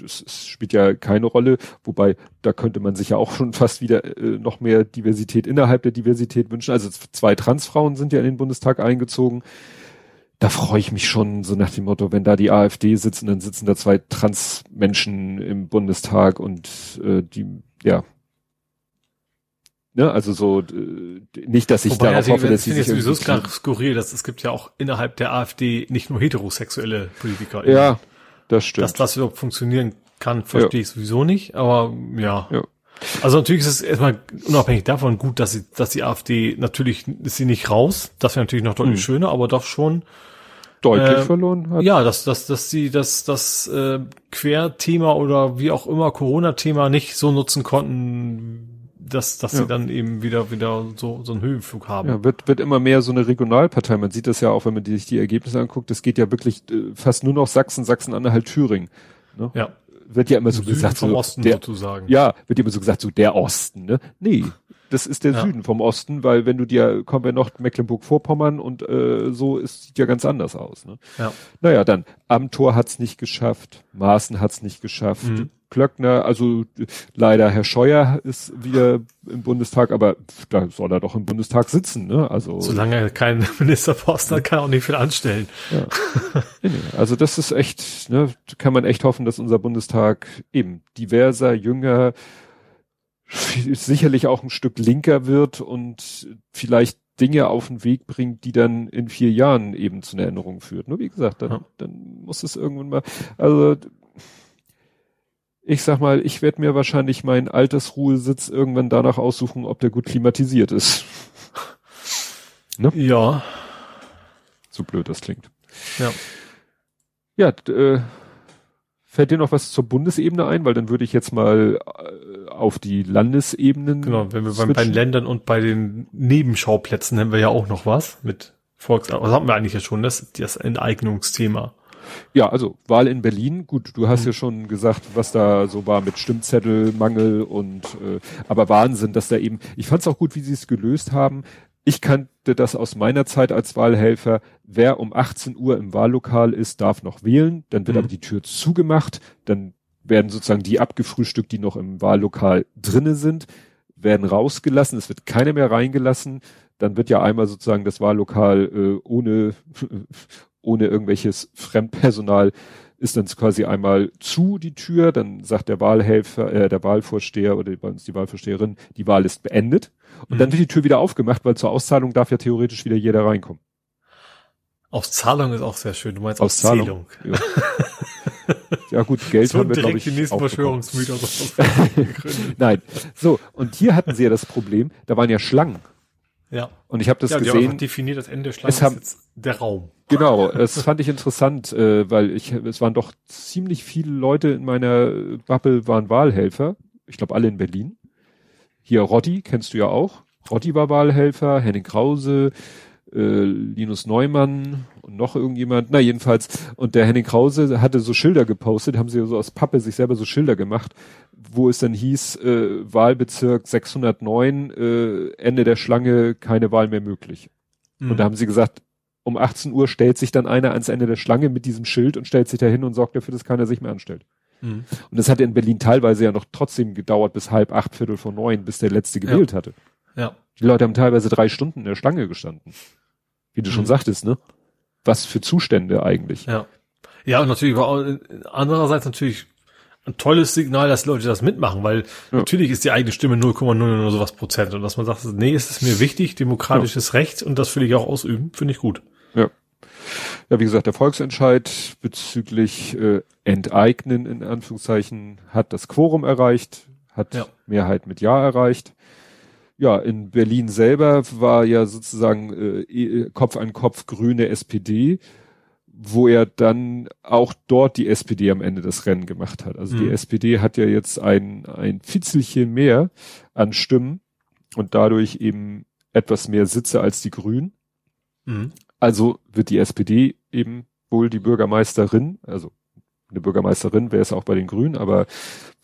das, das spielt ja keine Rolle, wobei da könnte man sich ja auch schon fast wieder äh, noch mehr Diversität innerhalb der Diversität wünschen. Also zwei Transfrauen sind ja in den Bundestag eingezogen da freue ich mich schon so nach dem Motto, wenn da die AfD sitzen, dann sitzen da zwei Transmenschen im Bundestag und äh, die, ja. Ne, also so nicht, dass ich Wobei, darauf also, hoffe, dass sie sich sowieso skurril, dass es gibt ja auch innerhalb der AfD nicht nur heterosexuelle Politiker. Ja, das stimmt. Dass das überhaupt funktionieren kann, verstehe ja. ich sowieso nicht, aber ja. ja. Also natürlich ist es erstmal unabhängig davon gut, dass sie, dass die AfD natürlich ist sie nicht raus, das wäre natürlich noch deutlich mhm. schöner, aber doch schon deutlich äh, verloren hat. Ja, dass, dass, dass sie das, das äh, Querthema oder wie auch immer Corona-Thema nicht so nutzen konnten, dass, dass ja. sie dann eben wieder, wieder so, so einen Höhenflug haben. Ja, wird, wird immer mehr so eine Regionalpartei. Man sieht das ja auch, wenn man sich die Ergebnisse anguckt. Es geht ja wirklich äh, fast nur noch Sachsen, Sachsen-Anhalt, Thüringen. Ne? Ja. Wird ja immer so Süden gesagt, vom so, Osten der, sozusagen. Ja, wird immer so gesagt, so der Osten, ne? Nee, das ist der ja. Süden vom Osten, weil wenn du dir, kommen wir noch Mecklenburg-Vorpommern und äh, so ist, sieht ja ganz anders aus. Ne? Ja. Naja, dann Amtor hat's nicht geschafft, Maaßen hat's nicht geschafft, mhm. Klöckner, also leider Herr Scheuer ist wieder im Bundestag, aber da soll er doch im Bundestag sitzen, ne? Also solange er keinen Ministerposten hat, kann er auch nicht viel anstellen. Ja. also das ist echt, ne, kann man echt hoffen, dass unser Bundestag eben diverser, jünger, sicherlich auch ein Stück linker wird und vielleicht Dinge auf den Weg bringt, die dann in vier Jahren eben zu einer Änderung führt. Nur wie gesagt, dann, ja. dann muss es irgendwann mal, also ich sag mal, ich werde mir wahrscheinlich meinen Altersruhesitz irgendwann danach aussuchen, ob der gut klimatisiert ist. ne? Ja. So blöd das klingt. Ja. Ja, äh, Fällt dir noch was zur Bundesebene ein? Weil dann würde ich jetzt mal äh, auf die Landesebenen. Genau, wenn wir bei, bei den Ländern und bei den Nebenschauplätzen haben wir ja auch noch was mit Volks, was haben wir eigentlich ja schon, das, das Enteignungsthema. Ja, also Wahl in Berlin, gut, du hast mhm. ja schon gesagt, was da so war mit Stimmzettelmangel und äh, aber Wahnsinn, dass da eben, ich fand es auch gut, wie sie es gelöst haben. Ich kannte das aus meiner Zeit als Wahlhelfer. Wer um 18 Uhr im Wahllokal ist, darf noch wählen. Dann wird mhm. aber die Tür zugemacht. Dann werden sozusagen die abgefrühstückt, die noch im Wahllokal drinne sind, werden rausgelassen. Es wird keiner mehr reingelassen. Dann wird ja einmal sozusagen das Wahllokal äh, ohne, ohne irgendwelches Fremdpersonal ist dann quasi einmal zu die Tür, dann sagt der Wahlhelfer, äh, der Wahlvorsteher oder bei uns die Wahlvorsteherin, die Wahl ist beendet. Und mhm. dann wird die Tür wieder aufgemacht, weil zur Auszahlung darf ja theoretisch wieder jeder reinkommen. Auszahlung ist auch sehr schön. Du meinst Auszählung. Ja. ja gut, Geld so haben wir glaube ich die nächsten Verschwörungsmythos. Nein, so und hier hatten sie ja das Problem, da waren ja Schlangen. Ja. Und ich habe das ja, gesehen. definiert das Ende der Schlange es haben, ist jetzt der Raum. Genau, es fand ich interessant, äh, weil ich es waren doch ziemlich viele Leute in meiner Bubble waren Wahlhelfer. Ich glaube alle in Berlin. Hier Rotti kennst du ja auch. Rotti war Wahlhelfer, Henning Krause, äh, Linus Neumann und noch irgendjemand. Na jedenfalls. Und der Henning Krause hatte so Schilder gepostet, haben sie so aus Pappe sich selber so Schilder gemacht, wo es dann hieß, äh, Wahlbezirk 609, äh, Ende der Schlange, keine Wahl mehr möglich. Mhm. Und da haben sie gesagt, um 18 Uhr stellt sich dann einer ans Ende der Schlange mit diesem Schild und stellt sich da hin und sorgt dafür, dass keiner sich mehr anstellt. Mhm. Und das hat in Berlin teilweise ja noch trotzdem gedauert bis halb acht, Viertel vor neun, bis der letzte gewählt ja. hatte. Ja. Die Leute haben teilweise drei Stunden in der Schlange gestanden. Wie du mhm. schon sagtest, ne? Was für Zustände eigentlich. Ja. Ja, und natürlich war andererseits natürlich ein tolles Signal, dass Leute das mitmachen, weil ja. natürlich ist die eigene Stimme 0,0 oder sowas Prozent und dass man sagt, nee, es ist mir wichtig, demokratisches ja. Recht und das will ich auch ausüben, finde ich gut. Ja. Ja, wie gesagt, der Volksentscheid bezüglich äh, Enteignen in Anführungszeichen hat das Quorum erreicht, hat ja. Mehrheit mit Ja erreicht. Ja, in Berlin selber war ja sozusagen äh, e, Kopf an Kopf grüne SPD, wo er dann auch dort die SPD am Ende das Rennen gemacht hat. Also mhm. die SPD hat ja jetzt ein, ein Fitzelchen mehr an Stimmen und dadurch eben etwas mehr Sitze als die Grünen. Mhm. Also wird die SPD eben wohl die Bürgermeisterin, also eine Bürgermeisterin, wäre es auch bei den Grünen, aber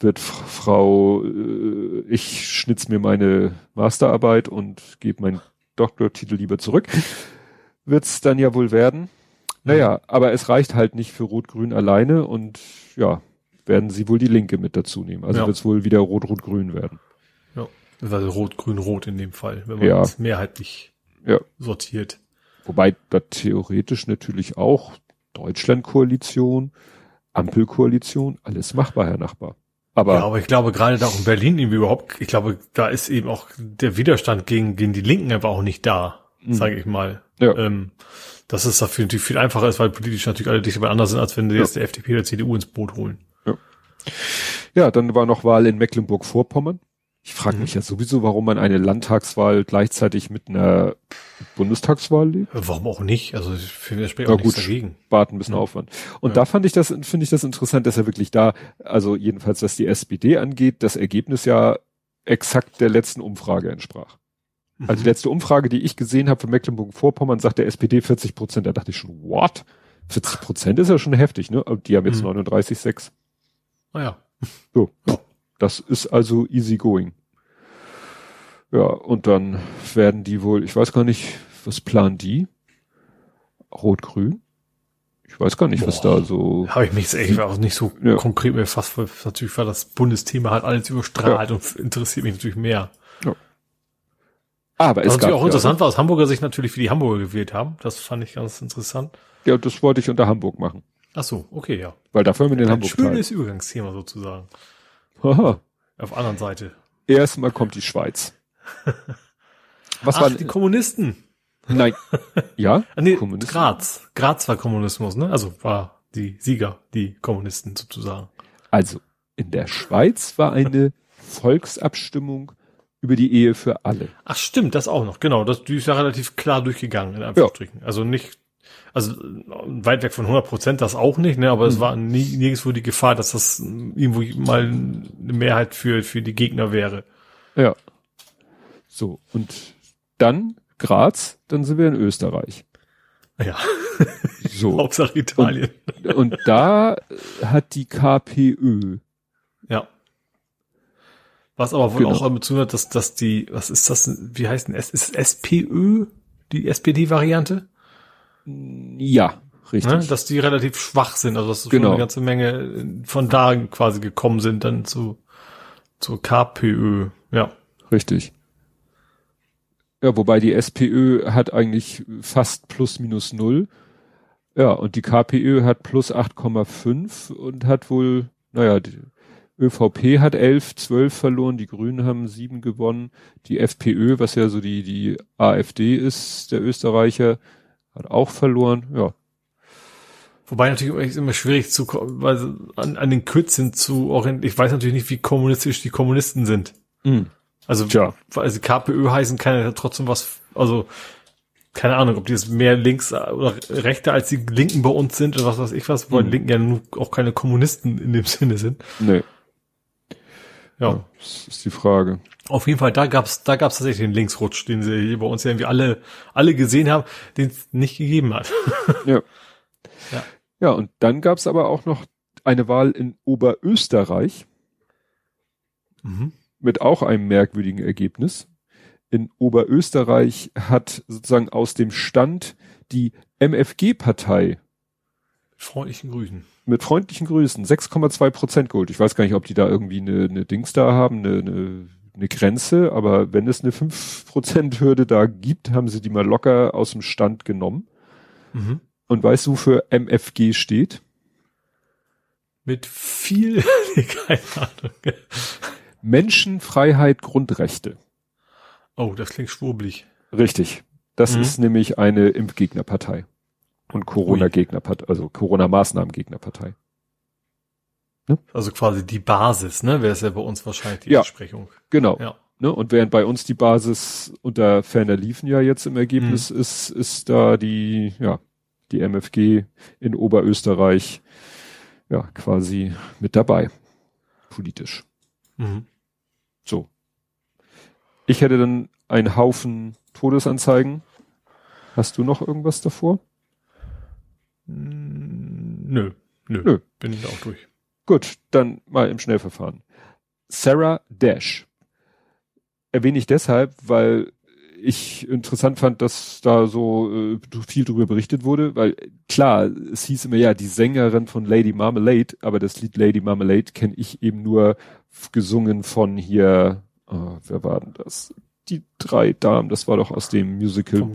wird Frau, äh, ich schnitz mir meine Masterarbeit und gebe meinen Doktortitel lieber zurück, wird's dann ja wohl werden. Naja, aber es reicht halt nicht für Rot-Grün alleine und ja, werden sie wohl die Linke mit dazu nehmen. Also ja. wird's wohl wieder Rot-Rot-Grün werden. Ja, also Rot-Grün-Rot in dem Fall, wenn man ja. es mehrheitlich ja. sortiert. Wobei da theoretisch natürlich auch Deutschland-Koalition, Ampelkoalition, alles machbar, Herr Nachbar. Aber, ja, aber ich glaube, gerade da auch in Berlin irgendwie überhaupt, ich glaube, da ist eben auch der Widerstand gegen, gegen die Linken einfach auch nicht da, mhm. sage ich mal. Ja. Ähm, dass es dafür natürlich viel einfacher ist, weil politisch natürlich alle dicht beieinander sind, als wenn sie ja. jetzt der FDP oder CDU ins Boot holen. Ja. ja, dann war noch Wahl in Mecklenburg-Vorpommern. Ich frage mhm. mich ja sowieso, warum man eine Landtagswahl gleichzeitig mit einer Bundestagswahl legt. Warum auch nicht? Also ich finde, das spricht auch gut, dagegen. Spart ein bisschen mhm. Aufwand. Und ja. da fand ich das, finde ich das interessant, dass er wirklich da, also jedenfalls was die SPD angeht, das Ergebnis ja exakt der letzten Umfrage entsprach. Mhm. Also die letzte Umfrage, die ich gesehen habe für Mecklenburg-Vorpommern, sagt der SPD 40 Prozent. Da dachte ich schon, what? 40 Prozent ist ja schon heftig, ne? Die haben jetzt mhm. 39,6. Ah ja. So. Ja. Das ist also easy going. Ja, und dann werden die wohl, ich weiß gar nicht, was planen die? Rot-Grün? Ich weiß gar nicht, Boah, was da so. Habe ich mich jetzt echt auch nicht so ja. konkret mehr fast, weil natürlich war das Bundesthema halt alles überstrahlt ja. und interessiert mich natürlich mehr. Ja. Aber es Was natürlich auch interessant war, aus Hamburger Sicht natürlich, wie die Hamburger gewählt haben. Das fand ich ganz interessant. Ja, das wollte ich unter Hamburg machen. Ach so, okay, ja. Weil dafür haben wir den Hamburg. Ein schönes Übergangsthema sozusagen. Aha. Auf der anderen Seite. Erstmal kommt die Schweiz. Was Ach, war die Kommunisten? Nein. Ja? Ah, nee. Graz. Graz war Kommunismus, ne? Also war die Sieger, die Kommunisten sozusagen. Also in der Schweiz war eine Volksabstimmung über die Ehe für alle. Ach stimmt, das auch noch. Genau, das die ist ja relativ klar durchgegangen in Anführungsstrichen. Ja. Also nicht also weit weg von 100 Prozent das auch nicht, ne, aber mhm. es war nie, nirgendwo die Gefahr, dass das irgendwo mal eine Mehrheit für, für die Gegner wäre. Ja. So, und dann Graz, dann sind wir in Österreich. Ja. So. Hauptsache Italien. Und, und da hat die KPÖ. Ja. Was aber wohl genau. auch damit zu hat, dass, dass die, was ist das, wie heißt denn, ist es SPÖ, die SPD-Variante? Ja, richtig. Ne? Dass die relativ schwach sind, also dass genau. eine ganze Menge von da quasi gekommen sind, dann zu, zu KPÖ, ja. Richtig. Ja, wobei die SPÖ hat eigentlich fast plus minus null. Ja, und die KPÖ hat plus 8,5 und hat wohl, naja, die ÖVP hat 11, 12 verloren, die Grünen haben 7 gewonnen, die FPÖ, was ja so die, die AfD ist, der Österreicher, hat auch verloren, ja. Wobei natürlich immer schwierig zu, weil an, an den Kürzen zu orientieren. Ich weiß natürlich nicht, wie kommunistisch die Kommunisten sind. Mhm. Also, Tja. weil sie KPÖ heißen, kann ja trotzdem was, also, keine Ahnung, ob die jetzt mehr links oder rechter als die Linken bei uns sind oder was weiß ich was, weil mhm. Linken ja nur auch keine Kommunisten in dem Sinne sind. Nee. Ja. ja. Das ist die Frage. Auf jeden Fall, da gab's, da gab's tatsächlich den Linksrutsch, den sie hier bei uns ja irgendwie alle, alle gesehen haben, den es nicht gegeben hat. ja. ja. Ja, und dann gab's aber auch noch eine Wahl in Oberösterreich. Mhm. Mit auch einem merkwürdigen Ergebnis. In Oberösterreich hat sozusagen aus dem Stand die MFG-Partei freundlichen Grüßen mit freundlichen Grüßen 6,2 Prozent Gold. Ich weiß gar nicht, ob die da irgendwie eine, eine Dings da haben, eine, eine, eine Grenze, aber wenn es eine 5 Prozent Hürde da gibt, haben sie die mal locker aus dem Stand genommen. Mhm. Und weißt du, wofür MFG steht? Mit viel, keine Ahnung. Menschenfreiheit, Grundrechte. Oh, das klingt schwurbelig. Richtig. Das mhm. ist nämlich eine Impfgegnerpartei und Corona-Gegnerpartei, also Corona-Maßnahmen-Gegnerpartei. Ne? Also quasi die Basis, ne? Wäre es ja bei uns wahrscheinlich die ja, Entsprechung. Genau. Ja. Ne? Und während bei uns die Basis unter ferner liefen ja jetzt im Ergebnis mhm. ist, ist da die, ja, die MFG in Oberösterreich ja quasi mit dabei. Politisch. Mhm. So. Ich hätte dann einen Haufen Todesanzeigen. Hast du noch irgendwas davor? Nö. Nö, Nö. bin ich auch durch. Gut, dann mal im Schnellverfahren. Sarah Dash. Erwähne ich deshalb, weil ich interessant fand, dass da so äh, viel drüber berichtet wurde, weil klar, es hieß immer ja, die Sängerin von Lady Marmalade, aber das Lied Lady Marmalade kenne ich eben nur gesungen von hier, oh, wer war denn das? Die drei Damen, das war doch aus dem Musical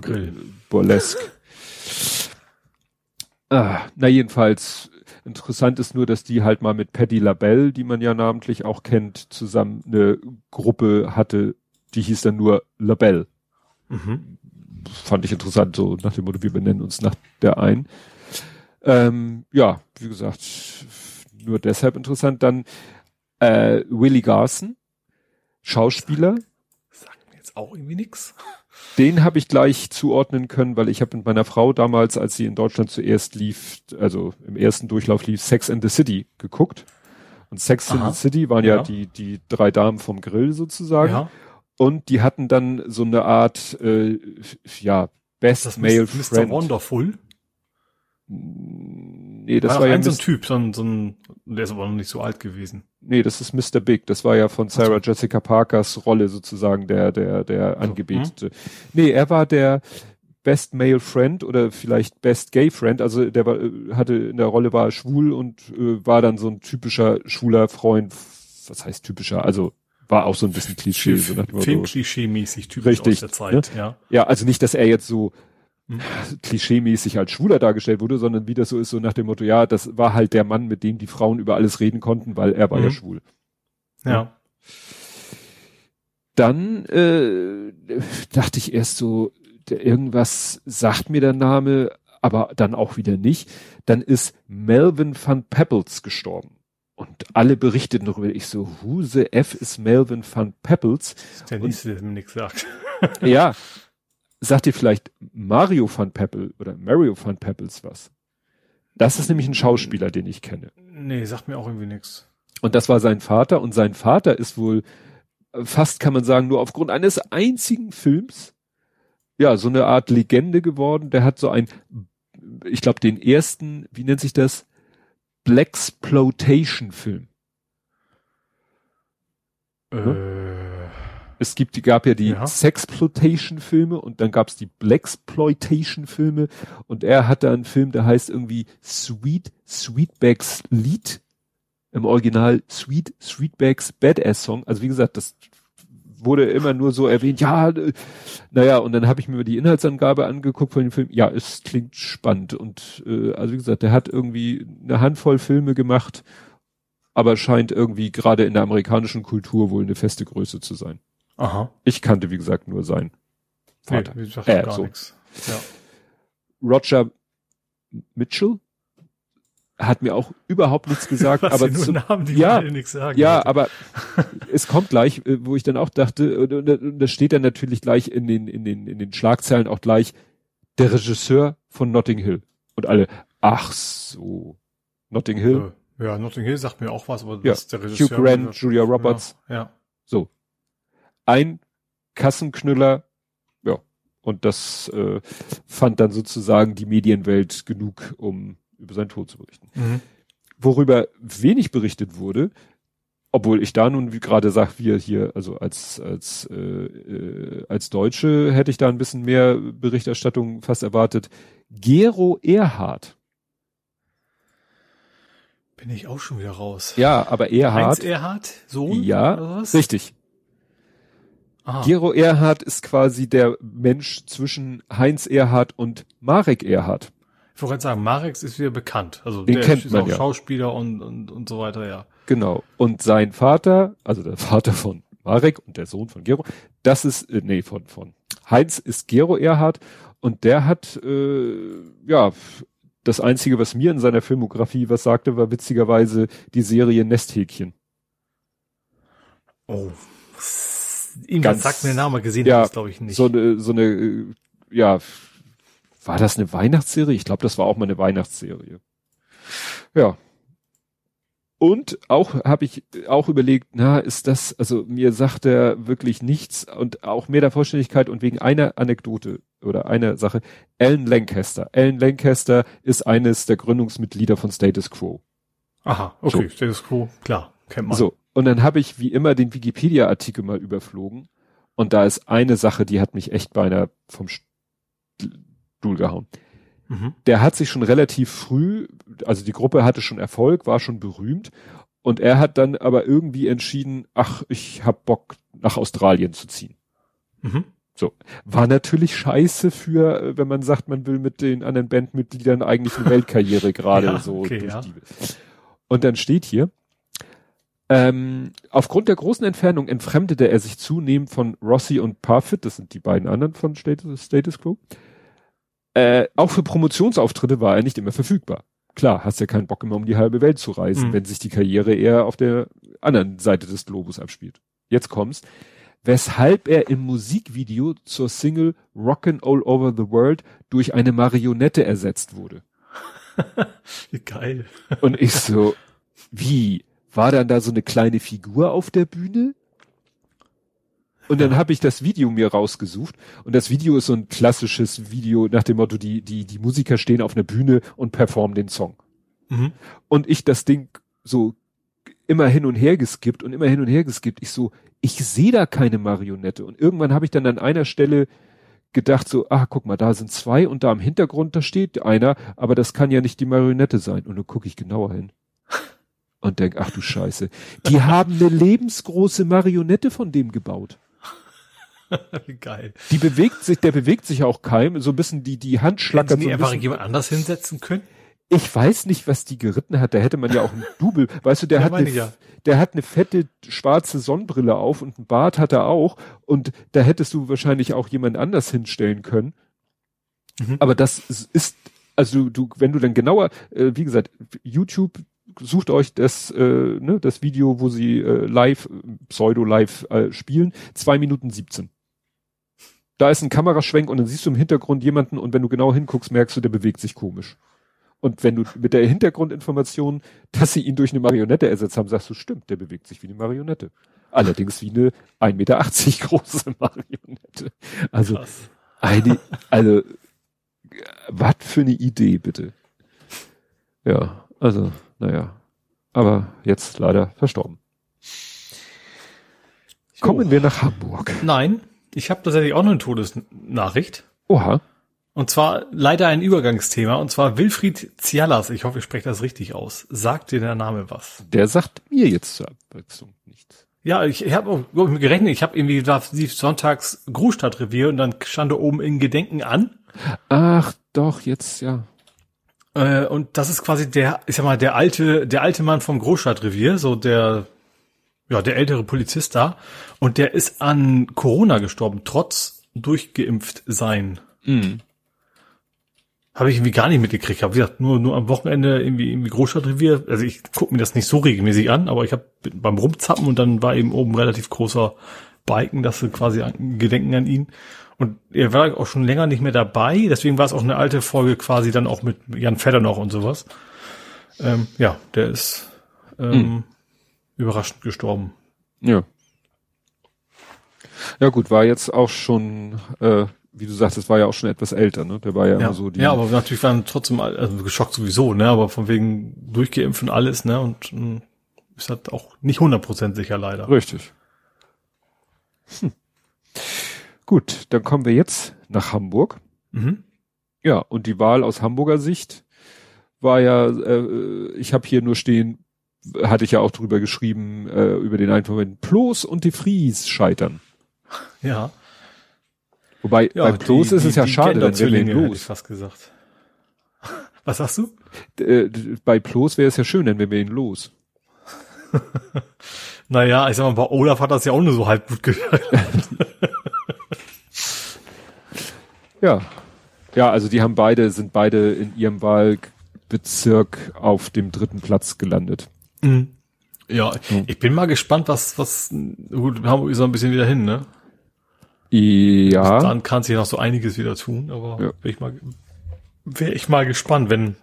Burlesque. Ah, na jedenfalls, interessant ist nur, dass die halt mal mit Paddy LaBelle, die man ja namentlich auch kennt, zusammen eine Gruppe hatte, die hieß dann nur LaBelle. Mhm. Fand ich interessant, so nach dem Motto, wir benennen uns nach der ein. Ähm, ja, wie gesagt, nur deshalb interessant. Dann äh, Willie Garson, Schauspieler. Sagt mir jetzt auch irgendwie nix. Den habe ich gleich zuordnen können, weil ich habe mit meiner Frau damals, als sie in Deutschland zuerst lief, also im ersten Durchlauf lief, Sex and the City geguckt. Und Sex Aha. in the City waren ja, ja, die, die drei Damen vom Grill sozusagen. Ja. Und die hatten dann so eine Art, äh, ja, Best das Male Mr. Friend. Mr. Wonderful? Nee, das war, war ja ein, so ein Typ, so ein, so ein, der ist aber noch nicht so alt gewesen. Nee, das ist Mr. Big. Das war ja von Sarah also. Jessica Parkers Rolle sozusagen der, der, der Angebetete. Hm? Nee, er war der Best Male Friend oder vielleicht Best Gay Friend. Also der war, äh, hatte in der Rolle war schwul und äh, war dann so ein typischer schwuler Freund. Was heißt typischer? Also war auch so ein bisschen Klischee. So Filmklischee-mäßig typisch Richtig, aus der Zeit, ne? ja. Ja, also nicht, dass er jetzt so. Klischee-mäßig als Schwuler dargestellt wurde, sondern wie das so ist, so nach dem Motto, ja, das war halt der Mann, mit dem die Frauen über alles reden konnten, weil er war mhm. ja schwul. Ja. Dann äh, dachte ich erst so, irgendwas sagt mir der Name, aber dann auch wieder nicht. Dann ist Melvin van Peebles gestorben. Und alle berichteten darüber. Ich so, who the F ist Melvin van Peebles? Der nächste, der mir nichts sagt. ja. Sagt ihr vielleicht Mario van Peppel oder Mario van Peppels was? Das ist nämlich ein Schauspieler, den ich kenne. Nee, sagt mir auch irgendwie nichts. Und das war sein Vater. Und sein Vater ist wohl fast, kann man sagen, nur aufgrund eines einzigen Films, ja, so eine Art Legende geworden. Der hat so ein, ich glaube, den ersten, wie nennt sich das? Blaxploitation-Film. Äh. Es gibt, gab ja die ja. Sexploitation-Filme und dann gab's die Blaxploitation-Filme und er hatte einen Film, der heißt irgendwie Sweet Sweetbags Lied. Im Original Sweet Sweetbags Badass Song. Also wie gesagt, das wurde immer nur so erwähnt, ja, äh, naja, und dann habe ich mir die Inhaltsangabe angeguckt von dem Film, ja, es klingt spannend. Und äh, also wie gesagt, der hat irgendwie eine Handvoll Filme gemacht, aber scheint irgendwie gerade in der amerikanischen Kultur wohl eine feste Größe zu sein. Aha. Ich kannte, wie gesagt, nur sein Vater. Nee, ich äh, gar so. nichts. Ja. Roger Mitchell, hat mir auch überhaupt nichts gesagt, Was aber nur zu, Namen, die ja, nichts sagen. Ja, heute. aber es kommt gleich, äh, wo ich dann auch dachte, und das steht dann natürlich gleich in den in den in den Schlagzeilen auch gleich der Regisseur von Notting Hill und alle ach so Notting Hill. Ja, Notting Hill sagt mir auch was, aber das ist der Regisseur. Hugh Grant, Julia Roberts. Ja, ja. So. Ein Kassenknüller, ja. Und das äh, fand dann sozusagen die Medienwelt genug, um über seinen Tod zu berichten. Mhm. Worüber wenig berichtet wurde, obwohl ich da nun wie gerade sag, wir hier, also als als äh, äh, als Deutsche hätte ich da ein bisschen mehr Berichterstattung fast erwartet. Gero Erhard. Bin ich auch schon wieder raus. Ja, aber Erhard. Heinz Erhard, Sohn? Ja, richtig. Aha. Gero Erhard ist quasi der Mensch zwischen Heinz Erhard und Marek Erhard. Ich wollte sagen, Marex ist wieder bekannt. Also Den der kennt ist man auch ja. Schauspieler und, und, und so weiter, ja. Genau. Und sein Vater, also der Vater von Marek und der Sohn von Gero, das ist, äh, nee, von, von Heinz ist Gero Erhard und der hat, äh, ja, das Einzige, was mir in seiner Filmografie was sagte, war witzigerweise die Serie Nesthäkchen. Oh. Irgendwas sagt mir der Name, gesehen ja, habe glaube ich nicht. So eine, so eine, äh, ja, war das eine Weihnachtsserie? Ich glaube, das war auch mal eine Weihnachtsserie. Ja. Und auch habe ich auch überlegt, na, ist das, also mir sagt er wirklich nichts und auch mehr der Vollständigkeit und wegen einer Anekdote oder einer Sache, Alan Lancaster. Alan Lancaster ist eines der Gründungsmitglieder von Status Quo. Aha, okay, so. Status Quo, klar, kennt man. So, und dann habe ich wie immer den Wikipedia-Artikel mal überflogen und da ist eine Sache, die hat mich echt beinahe vom Stuhl gehauen. Mhm. Der hat sich schon relativ früh, also die Gruppe hatte schon Erfolg, war schon berühmt und er hat dann aber irgendwie entschieden, ach, ich hab Bock nach Australien zu ziehen. Mhm. So. War natürlich scheiße für, wenn man sagt, man will mit den anderen Bandmitgliedern eigentlich eine Weltkarriere gerade ja, so okay, ja. Und dann steht hier, ähm, aufgrund der großen Entfernung entfremdete er sich zunehmend von Rossi und Parfit, das sind die beiden anderen von Status, Status Quo, äh, auch für Promotionsauftritte war er nicht immer verfügbar. Klar, hast ja keinen Bock immer um die halbe Welt zu reisen, mhm. wenn sich die Karriere eher auf der anderen Seite des Globus abspielt. Jetzt kommt's. Weshalb er im Musikvideo zur Single Rockin' All Over the World durch eine Marionette ersetzt wurde. geil. Und ich so, wie? War dann da so eine kleine Figur auf der Bühne? Und dann habe ich das Video mir rausgesucht und das Video ist so ein klassisches Video nach dem Motto, die, die, die Musiker stehen auf einer Bühne und performen den Song. Mhm. Und ich das Ding so immer hin und her geskippt und immer hin und her geskippt. Ich so, ich sehe da keine Marionette. Und irgendwann habe ich dann an einer Stelle gedacht so, ah, guck mal, da sind zwei und da im Hintergrund, da steht einer, aber das kann ja nicht die Marionette sein. Und dann gucke ich genauer hin. Und denk, ach du Scheiße. Die haben eine lebensgroße Marionette von dem gebaut. Geil. Die bewegt sich, der bewegt sich auch keim, so ein bisschen die, die Handschlacker. Hätten die so einfach jemand anders hinsetzen können? Ich weiß nicht, was die geritten hat. Da hätte man ja auch einen Double. Weißt du, der ja, hat eine, ja. der hat eine fette schwarze Sonnenbrille auf und einen Bart hat er auch. Und da hättest du wahrscheinlich auch jemand anders hinstellen können. Mhm. Aber das ist, also du, wenn du dann genauer, äh, wie gesagt, YouTube sucht euch das, äh, ne, das Video, wo sie äh, live, pseudo-live äh, spielen, zwei Minuten 17 da ist ein Kameraschwenk und dann siehst du im Hintergrund jemanden und wenn du genau hinguckst, merkst du, der bewegt sich komisch. Und wenn du mit der Hintergrundinformation, dass sie ihn durch eine Marionette ersetzt haben, sagst du, stimmt, der bewegt sich wie eine Marionette. Allerdings wie eine 1,80 Meter große Marionette. Also, eine, also, was für eine Idee, bitte. Ja, also, naja. Aber jetzt leider verstorben. Kommen wir nach Hamburg. Nein, ich habe tatsächlich auch noch eine Todesnachricht. Oha. Und zwar leider ein Übergangsthema, und zwar Wilfried Zialas, ich hoffe, ich spreche das richtig aus. Sagt dir der Name was? Der sagt mir jetzt zur Abwechslung nichts. Ja, ich, habe auch gerechnet, ich habe irgendwie da sonntags Großstadtrevier und dann stand da oben in Gedenken an. Ach doch, jetzt ja. Äh, und das ist quasi der, ich sag mal, der alte, der alte Mann vom Großstadtrevier, so der ja, der ältere Polizist da. Und der ist an Corona gestorben, trotz durchgeimpft sein. Mhm. Habe ich irgendwie gar nicht mitgekriegt. Habe gesagt, nur nur am Wochenende irgendwie irgendwie Großstadtrevier. Also ich gucke mir das nicht so regelmäßig an, aber ich habe beim Rumzappen und dann war eben oben relativ großer Balken, das ist quasi ein Gedenken an ihn. Und er war auch schon länger nicht mehr dabei, deswegen war es auch eine alte Folge quasi dann auch mit Jan Fedder noch und sowas. Ähm, ja, der ist ähm, mhm überraschend gestorben. Ja. Ja gut, war jetzt auch schon, äh, wie du sagst, es war ja auch schon etwas älter, ne? Der war ja, ja. immer so die. Ja, aber natürlich waren trotzdem also geschockt sowieso, ne? Aber von wegen durchgeimpft und alles, ne? Und mh, hm, ist halt auch nicht 100% sicher leider. Richtig. Hm. Gut, dann kommen wir jetzt nach Hamburg. Mhm. Ja, und die Wahl aus Hamburger Sicht war ja, äh, ich habe hier nur stehen, hatte ich ja auch drüber geschrieben, äh, über den Einfluss, wenn Plos und die Fries scheitern. Ja. Wobei, ja, bei Plos die, ist es ja schade, dann wäre wir los. Ich fast gesagt. Was sagst du? Äh, bei Plos wäre es ja schön, dann wären wir ihn los. naja, ich sag mal, bei Olaf hat das ja auch nur so halb gut gehört. ja. Ja, also die haben beide, sind beide in ihrem Wahlbezirk auf dem dritten Platz gelandet. Mhm. Ja, mhm. ich bin mal gespannt, was, was, gut, Hamburg ist noch ein bisschen wieder hin, ne? Ja. Dann kann sich noch so einiges wieder tun, aber ja. wäre ich mal, wäre ich mal gespannt, wenn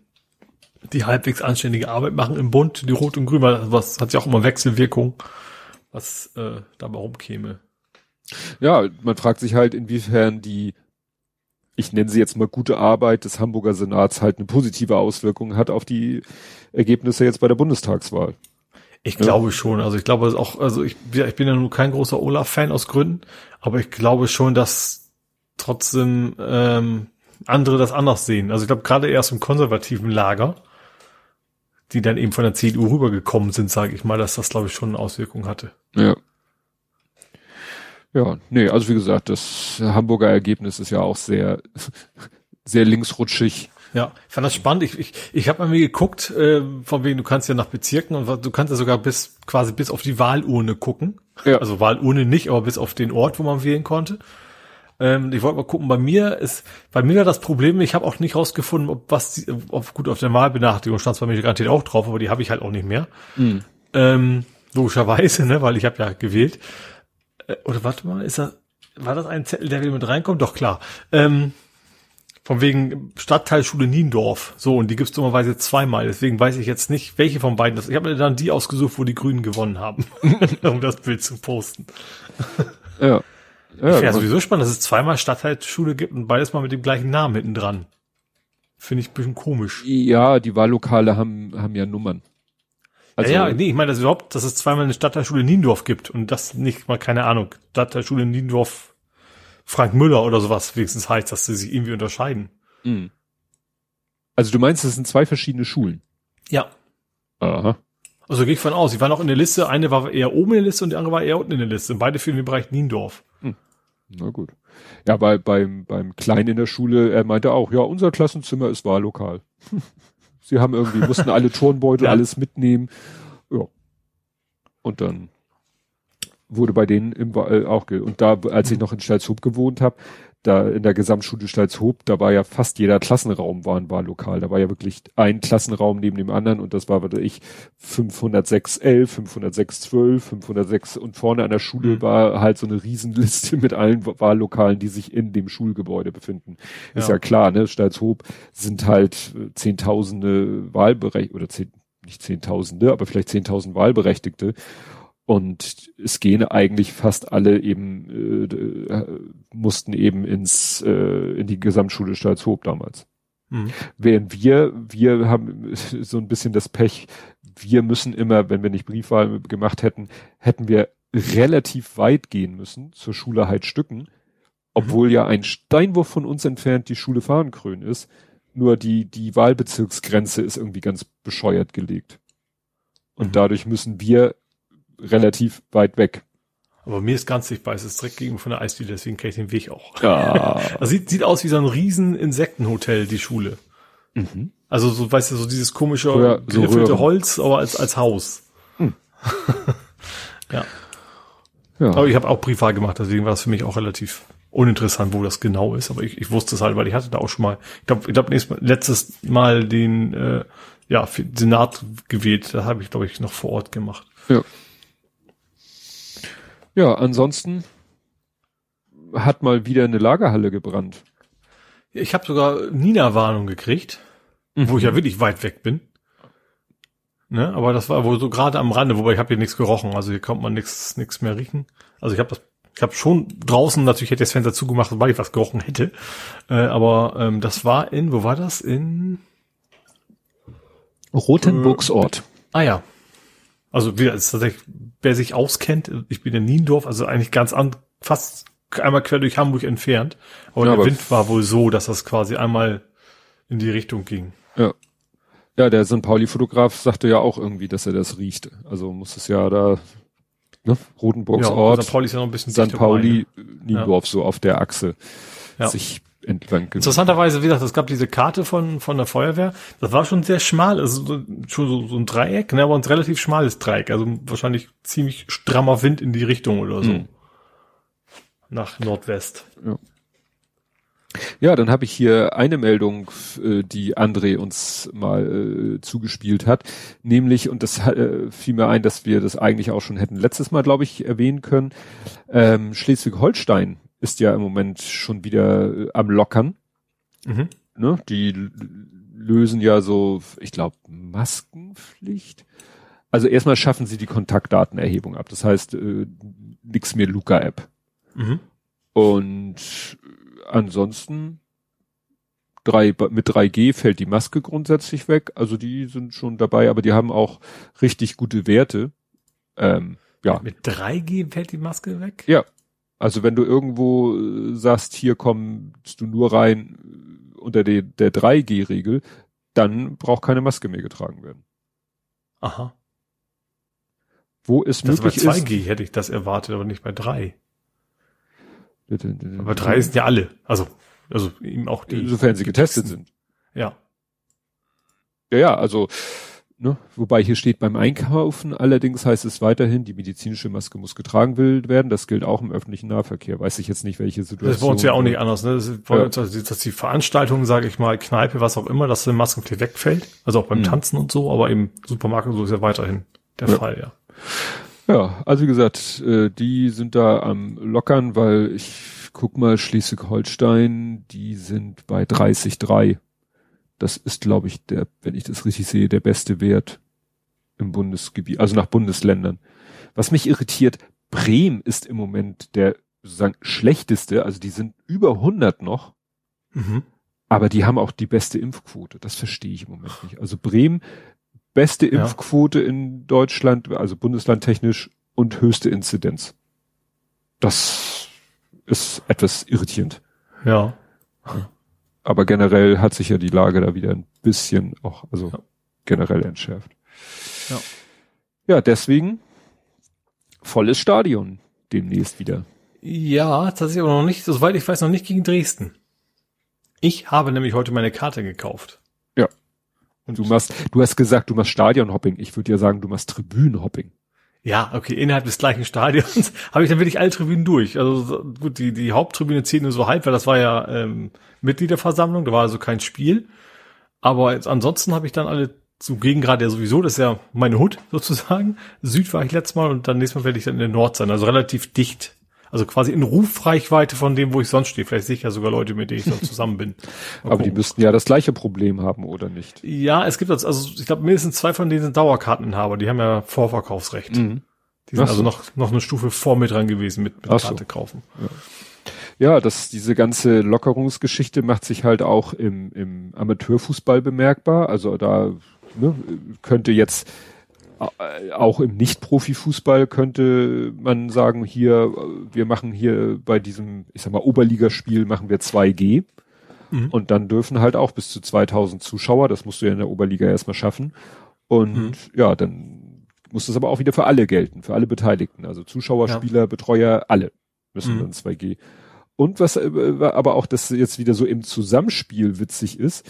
die halbwegs anständige Arbeit machen im Bund, die Rot und Grün, was hat ja auch immer Wechselwirkung, was äh, dabei rumkäme. Ja, man fragt sich halt, inwiefern die, ich nenne sie jetzt mal gute Arbeit des Hamburger Senats halt eine positive Auswirkung hat auf die Ergebnisse jetzt bei der Bundestagswahl. Ich ja. glaube schon. Also ich glaube auch, also ich, ich bin ja nur kein großer Olaf-Fan aus Gründen, aber ich glaube schon, dass trotzdem ähm, andere das anders sehen. Also ich glaube gerade erst im konservativen Lager, die dann eben von der CDU rübergekommen sind, sage ich mal, dass das glaube ich schon eine Auswirkung hatte. Ja. Ja, nee, also wie gesagt, das Hamburger Ergebnis ist ja auch sehr, sehr linksrutschig. Ja, ich fand das spannend. Ich, ich, ich habe mal mir geguckt, äh, von wegen, du kannst ja nach Bezirken und du kannst ja sogar bis quasi bis auf die Wahlurne gucken. Ja. Also Wahlurne nicht, aber bis auf den Ort, wo man wählen konnte. Ähm, ich wollte mal gucken, bei mir ist, bei mir war das Problem, ich habe auch nicht rausgefunden, ob was, die, ob gut auf der Wahlbenachrichtigung stand bei mir garantiert auch drauf, aber die habe ich halt auch nicht mehr. Mhm. Ähm, logischerweise, ne, weil ich habe ja gewählt. Oder warte mal, ist das, war das ein Zettel, der wieder mit reinkommt? Doch klar. Ähm, von wegen Stadtteilschule Niendorf. So, und die gibt's dummerweise zweimal. Deswegen weiß ich jetzt nicht, welche von beiden das. Ich habe mir dann die ausgesucht, wo die Grünen gewonnen haben, um das Bild zu posten. ja. ja ich sowieso spannend, dass es zweimal Stadtteilschule gibt und beides mal mit dem gleichen Namen hinten dran. Finde ich ein bisschen komisch. Ja, die Wahllokale haben, haben ja Nummern. Also, ja, ja, nee, ich meine, dass überhaupt, dass es zweimal eine Stadtteilschule Niendorf gibt und das nicht mal, keine Ahnung, Stadtteilschule Niendorf Frank Müller oder sowas wenigstens heißt, dass sie sich irgendwie unterscheiden. Mhm. Also du meinst, es sind zwei verschiedene Schulen? Ja. Aha. Also gehe ich von aus. Sie waren auch in der Liste. Eine war eher oben in der Liste und die andere war eher unten in der Liste. Und beide führen den Bereich Niendorf. Hm. Na gut. Ja, bei, beim, beim Kleinen in der Schule, er meinte auch, ja, unser Klassenzimmer ist Wahllokal. Sie haben irgendwie, mussten alle Turnbeutel, ja. alles mitnehmen. Ja. Und dann wurde bei denen im äh, auch und da als ich noch in Stalzhoop gewohnt habe, da in der Gesamtschule Stalzhoop, da war ja fast jeder Klassenraum war ein Wahllokal. Da war ja wirklich ein Klassenraum neben dem anderen und das war, warte ich, 506 11, 506 12, 506 und vorne an der Schule mhm. war halt so eine Riesenliste mit allen Wahllokalen, die sich in dem Schulgebäude befinden. Ja. Ist ja klar, ne? Stalzhoop sind halt äh, zehntausende Wahlberechtigte oder zehn, nicht zehntausende, aber vielleicht zehntausend Wahlberechtigte und es gehen eigentlich fast alle eben, äh, mussten eben ins, äh, in die Gesamtschule Stalzhoop damals. Mhm. Während wir, wir haben so ein bisschen das Pech, wir müssen immer, wenn wir nicht Briefwahl gemacht hätten, hätten wir relativ weit gehen müssen zur Schule Heidstücken, obwohl mhm. ja ein Steinwurf von uns entfernt die Schule Fahrenkrön ist. Nur die, die Wahlbezirksgrenze ist irgendwie ganz bescheuert gelegt. Und mhm. dadurch müssen wir relativ weit weg. Aber mir ist ganz sichtbar, es ist direkt gegen von der Eisdiele, deswegen kenne ich den Weg auch. Ja. das sieht, sieht aus wie so ein riesen Insektenhotel, die Schule. Mhm. Also so, weißt du, so dieses komische, Röhr, so Holz, aber als, als Haus. Mhm. ja. ja. Aber ich habe auch Briefwahl gemacht, deswegen war das für mich auch relativ uninteressant, wo das genau ist. Aber ich, ich wusste es halt, weil ich hatte da auch schon mal, ich glaube, ich glaub, letztes Mal den äh, ja, Senat gewählt. Da habe ich, glaube ich, noch vor Ort gemacht. Ja. Ja, ansonsten hat mal wieder eine Lagerhalle gebrannt. Ich habe sogar Nina-Warnung gekriegt, mhm. wo ich ja wirklich weit weg bin. Ne, aber das war wohl so gerade am Rande, wobei ich habe hier nichts gerochen, also hier kommt man nichts nichts mehr riechen. Also ich habe das ich habe schon draußen natürlich hätte ich das Fenster zugemacht, weil ich was gerochen hätte. Äh, aber ähm, das war in wo war das in Rotenburgsort. Äh, ah ja, also wie ist tatsächlich, wer sich auskennt, ich bin in Niendorf, also eigentlich ganz an, fast einmal quer durch Hamburg entfernt. Aber ja, der aber Wind war wohl so, dass das quasi einmal in die Richtung ging. Ja. Ja, der St. Pauli-Fotograf sagte ja auch irgendwie, dass er das riecht. Also muss es ja da, ne, Rotenburgs ja, Ort. St. Pauli ist ja noch ein bisschen St. Pauli, Niendorf, ja. so auf der Achse. Ja. sich entlang Interessanterweise, wie gesagt, es gab diese Karte von, von der Feuerwehr. Das war schon sehr schmal, also schon so, so ein Dreieck, ne, aber ein relativ schmales Dreieck. Also wahrscheinlich ziemlich strammer Wind in die Richtung oder so. Mhm. Nach Nordwest. Ja. Ja, dann habe ich hier eine Meldung, äh, die André uns mal äh, zugespielt hat, nämlich, und das äh, fiel mir ein, dass wir das eigentlich auch schon hätten letztes Mal, glaube ich, erwähnen können, ähm, Schleswig-Holstein ist ja im Moment schon wieder äh, am Lockern. Mhm. Ne? Die lösen ja so, ich glaube, Maskenpflicht. Also erstmal schaffen sie die Kontaktdatenerhebung ab. Das heißt, äh, nix mehr Luca-App. Mhm. Und ansonsten drei, mit 3G fällt die Maske grundsätzlich weg. Also die sind schon dabei, aber die haben auch richtig gute Werte. Ähm, ja. Mit 3G fällt die Maske weg? Ja. Also wenn du irgendwo äh, sagst, hier kommst du nur rein äh, unter die, der 3G-Regel, dann braucht keine Maske mehr getragen werden. Aha. Wo es das möglich bei 2G ist, hätte ich das erwartet, aber nicht bei 3. Aber 3 sind ja alle. Also, also eben auch die. Insofern sie getestet sind. Ja. Ja, ja, also Ne? Wobei hier steht beim Einkaufen allerdings heißt es weiterhin, die medizinische Maske muss getragen werden. Das gilt auch im öffentlichen Nahverkehr. Weiß ich jetzt nicht, welche Situation. Das bei uns ja auch nicht anders. Ne? Das ist ja. uns, also, dass die Veranstaltung, sage ich mal, Kneipe, was auch immer, dass die Maskenpflicht wegfällt. Also auch beim mhm. Tanzen und so, aber im Supermarkt und so ist ja weiterhin der ja. Fall, ja. Ja, also wie gesagt, äh, die sind da am lockern, weil ich guck mal, Schleswig-Holstein, die sind bei 30,3 das ist, glaube ich, der, wenn ich das richtig sehe, der beste Wert im Bundesgebiet, also nach Bundesländern. Was mich irritiert, Bremen ist im Moment der sozusagen schlechteste, also die sind über 100 noch, mhm. aber die haben auch die beste Impfquote. Das verstehe ich im Moment nicht. Also Bremen, beste Impfquote ja. in Deutschland, also bundeslandtechnisch und höchste Inzidenz. Das ist etwas irritierend. Ja aber generell hat sich ja die Lage da wieder ein bisschen auch, also ja. generell entschärft. Ja. Ja, deswegen volles Stadion demnächst wieder. Ja, tatsächlich aber noch nicht, soweit ich weiß, noch nicht gegen Dresden. Ich habe nämlich heute meine Karte gekauft. Ja. Und du machst, du hast gesagt, du machst Stadionhopping. Ich würde ja sagen, du machst Tribünenhopping. Ja, okay, innerhalb des gleichen Stadions habe ich dann wirklich alle Tribünen durch. Also gut, die, die Haupttribüne zählt nur so halb, weil das war ja ähm, Mitgliederversammlung, da war also kein Spiel. Aber jetzt, ansonsten habe ich dann alle so gegen gerade ja sowieso, das ist ja meine Hut sozusagen. Süd war ich letztes Mal und dann nächstes Mal werde ich dann in der Nord sein, also relativ dicht. Also quasi in Rufreichweite von dem, wo ich sonst stehe. Vielleicht sehe ich ja sogar Leute, mit denen ich sonst zusammen bin. Mal Aber gucken. die müssten ja das gleiche Problem haben, oder nicht? Ja, es gibt also, ich glaube, mindestens zwei von denen sind Dauerkarteninhaber, die haben ja Vorverkaufsrecht. Mhm. Die sind also noch, noch eine Stufe vor mir dran gewesen mit, mit Karte kaufen. Ja ja, das, diese ganze Lockerungsgeschichte macht sich halt auch im, im Amateurfußball bemerkbar. Also da ne, könnte jetzt auch im Nicht-Profi-Fußball könnte man sagen, hier, wir machen hier bei diesem, ich sag mal, Oberligaspiel machen wir 2G. Mhm. Und dann dürfen halt auch bis zu 2000 Zuschauer, das musst du ja in der Oberliga erstmal schaffen. Und mhm. ja, dann muss das aber auch wieder für alle gelten, für alle Beteiligten. Also Zuschauer, ja. Spieler, Betreuer, alle müssen mhm. dann 2G. Und was äh, aber auch das jetzt wieder so im Zusammenspiel witzig ist,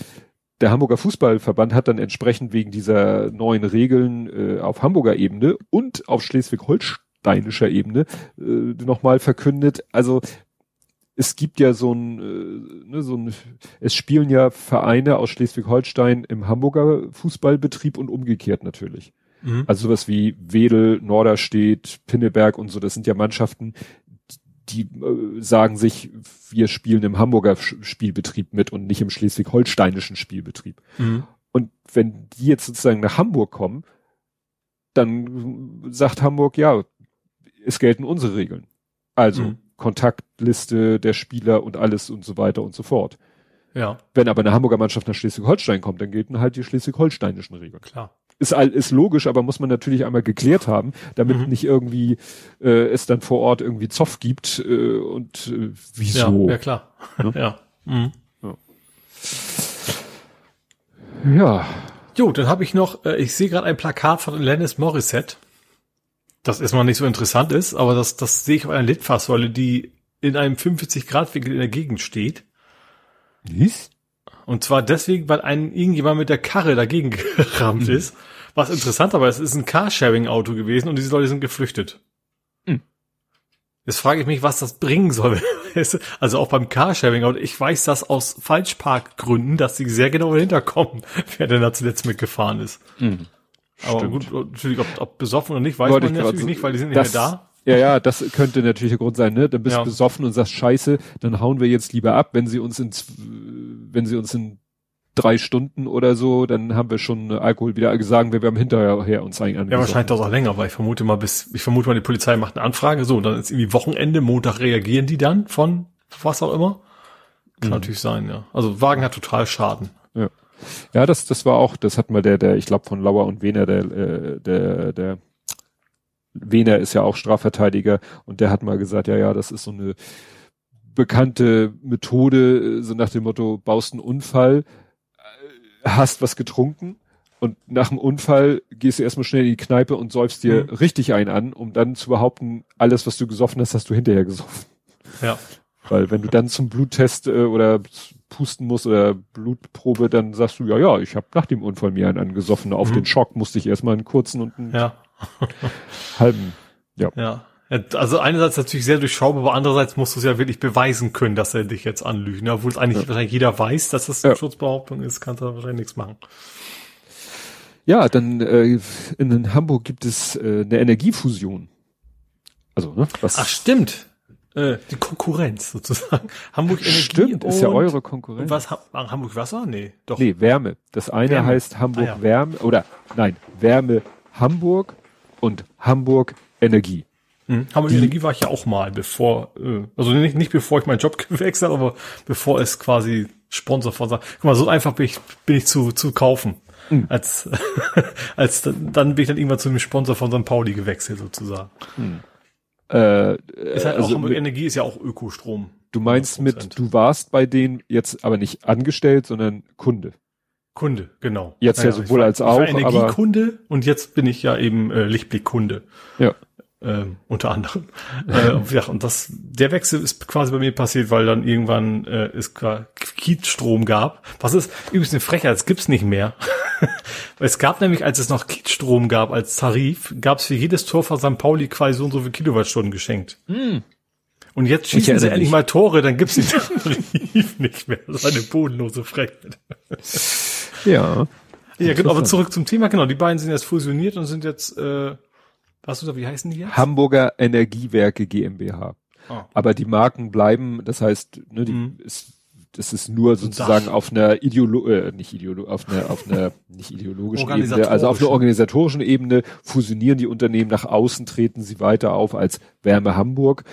der Hamburger Fußballverband hat dann entsprechend wegen dieser neuen Regeln äh, auf Hamburger Ebene und auf Schleswig-Holsteinischer Ebene äh, nochmal verkündet, also es gibt ja so ein, äh, ne, so ein, es spielen ja Vereine aus Schleswig-Holstein im Hamburger Fußballbetrieb und umgekehrt natürlich. Mhm. Also sowas wie Wedel, Norderstedt, Pinneberg und so, das sind ja Mannschaften, die äh, sagen sich, wir spielen im Hamburger Spielbetrieb mit und nicht im schleswig-holsteinischen Spielbetrieb. Mhm. Und wenn die jetzt sozusagen nach Hamburg kommen, dann sagt Hamburg, ja, es gelten unsere Regeln. Also mhm. Kontaktliste der Spieler und alles und so weiter und so fort. Ja. Wenn aber eine Hamburger Mannschaft nach Schleswig-Holstein kommt, dann gelten halt die schleswig-holsteinischen Regeln. Klar ist, ist logisch, aber muss man natürlich einmal geklärt haben, damit mhm. nicht irgendwie äh, es dann vor Ort irgendwie Zoff gibt äh, und äh, wieso. Ja, ja klar. Ja. ja. Mhm. ja. Ja. Jo, dann habe ich noch, äh, ich sehe gerade ein Plakat von Lennis Morissette, das erstmal nicht so interessant ist, aber das, das sehe ich auf einer Litfaßsäule, die in einem 45-Grad-Winkel in der Gegend steht. Was? Und zwar deswegen, weil ein irgendjemand mit der Karre dagegen gerammt mhm. ist. Was interessant aber es ist ein Carsharing-Auto gewesen und diese Leute sind geflüchtet. Mhm. Jetzt frage ich mich, was das bringen soll. also auch beim Carsharing-Auto. Ich weiß das aus Falschparkgründen, dass sie sehr genau dahinter kommen, wer denn da zuletzt mitgefahren ist. Mhm. Aber Stimmt. gut, natürlich, ob, ob besoffen oder nicht, weiß Wollte man natürlich nicht, weil die sind nicht mehr da. Ja, ja, das könnte natürlich der Grund sein, ne? Dann bist du besoffen und sagst, scheiße, dann hauen wir jetzt lieber ab, wenn sie uns ins, wenn sie uns in drei Stunden oder so, dann haben wir schon Alkohol wieder gesagt, wir haben hinterher uns eigentlich Ja, wahrscheinlich dauert auch länger, weil ich vermute mal bis, ich vermute mal, die Polizei macht eine Anfrage, so, und dann ist irgendwie Wochenende, Montag reagieren die dann von was auch immer. Kann mhm. natürlich sein, ja. Also Wagen hat total Schaden. Ja. Ja, das, das war auch, das hat mal der, der, ich glaube von Lauer und Wehner, der, äh, der, der Wehner ist ja auch Strafverteidiger und der hat mal gesagt, ja, ja, das ist so eine bekannte Methode, so nach dem Motto, baust einen Unfall, äh, hast was getrunken und nach dem Unfall gehst du erstmal schnell in die Kneipe und säufst dir mhm. richtig einen an, um dann zu behaupten, alles, was du gesoffen hast, hast du hinterher gesoffen. Ja. Weil wenn du dann zum Bluttest äh, oder pusten musst oder Blutprobe, dann sagst du, ja, ja, ich habe nach dem Unfall mir einen angesoffen. Auf mhm. den Schock musste ich erstmal einen kurzen und einen ja. Halben. Ja. ja. Also einerseits natürlich sehr durchschaubar, aber andererseits musst du es ja wirklich beweisen können, dass er dich jetzt anlügt. Ne? Obwohl es eigentlich ja. wahrscheinlich jeder weiß, dass das eine ja. Schutzbehauptung ist, kannst du wahrscheinlich nichts machen. Ja, dann äh, in Hamburg gibt es äh, eine Energiefusion. Also, ne? Was Ach stimmt. Äh, die Konkurrenz sozusagen. Hamburg Energie Stimmt, ist ja eure Konkurrenz. Was Hamburg Wasser? Nee, doch. Nee, Wärme. Das eine Wärme. heißt Hamburg ah, ja. Wärme oder nein, Wärme Hamburg und Hamburg Energie. Hm. Hamburg die, Energie war ich ja auch mal, bevor, äh, also nicht, nicht bevor ich meinen Job gewechselt habe, aber bevor es quasi Sponsor von Guck mal, so einfach bin ich, bin ich zu, zu kaufen. Mhm. Als, als dann bin ich dann irgendwann zu einem Sponsor von St. Pauli gewechselt sozusagen. Mhm. Äh, ist halt also auch mit, Energie ist ja auch Ökostrom. Du meinst 100%. mit, du warst bei denen jetzt aber nicht angestellt, sondern Kunde. Kunde, genau. Jetzt naja, ja sowohl war, als auch. Ich war Energiekunde und jetzt bin ich ja eben äh, Lichtblickkunde. Ja. Ähm, unter anderem. äh, ja, und das, der Wechsel ist quasi bei mir passiert, weil dann irgendwann äh, es Kiezstrom gab. Was ist übrigens eine Frechheit, das gibt's nicht mehr. es gab nämlich, als es noch Kiezstrom gab als Tarif, gab es für jedes Tor von St. Pauli quasi so und so viele Kilowattstunden geschenkt. Mm. Und jetzt schießen sie endlich mal Tore, dann gibt's den Tarif nicht mehr. Das ist eine bodenlose Frechheit. Ja. Ja, genau, aber zurück zum Thema, genau, die beiden sind jetzt fusioniert und sind jetzt äh, was du wie heißen die jetzt? Hamburger Energiewerke GmbH. Oh. Aber die Marken bleiben, das heißt, ne, die mhm. ist, das ist nur sozusagen auf einer Ideolo äh, nicht Ideolo auf einer auf einer nicht ideologischen Ebene, also auf einer organisatorischen Ebene fusionieren die Unternehmen nach außen, treten sie weiter auf als Wärme Hamburg.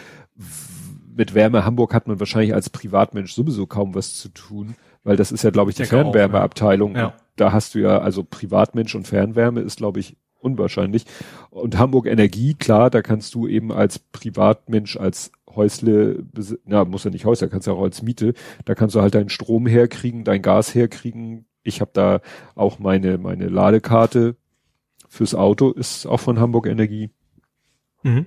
Mit Wärme Hamburg hat man wahrscheinlich als Privatmensch sowieso kaum was zu tun, weil das ist ja, glaube ich, die Fernwärmeabteilung. Ja. Da hast du ja, also Privatmensch und Fernwärme ist, glaube ich, unwahrscheinlich. Und Hamburg Energie, klar, da kannst du eben als Privatmensch, als Häusle, na, muss ja nicht Häusle, kannst ja auch als Miete, da kannst du halt deinen Strom herkriegen, dein Gas herkriegen. Ich habe da auch meine, meine Ladekarte fürs Auto, ist auch von Hamburg Energie. Mhm.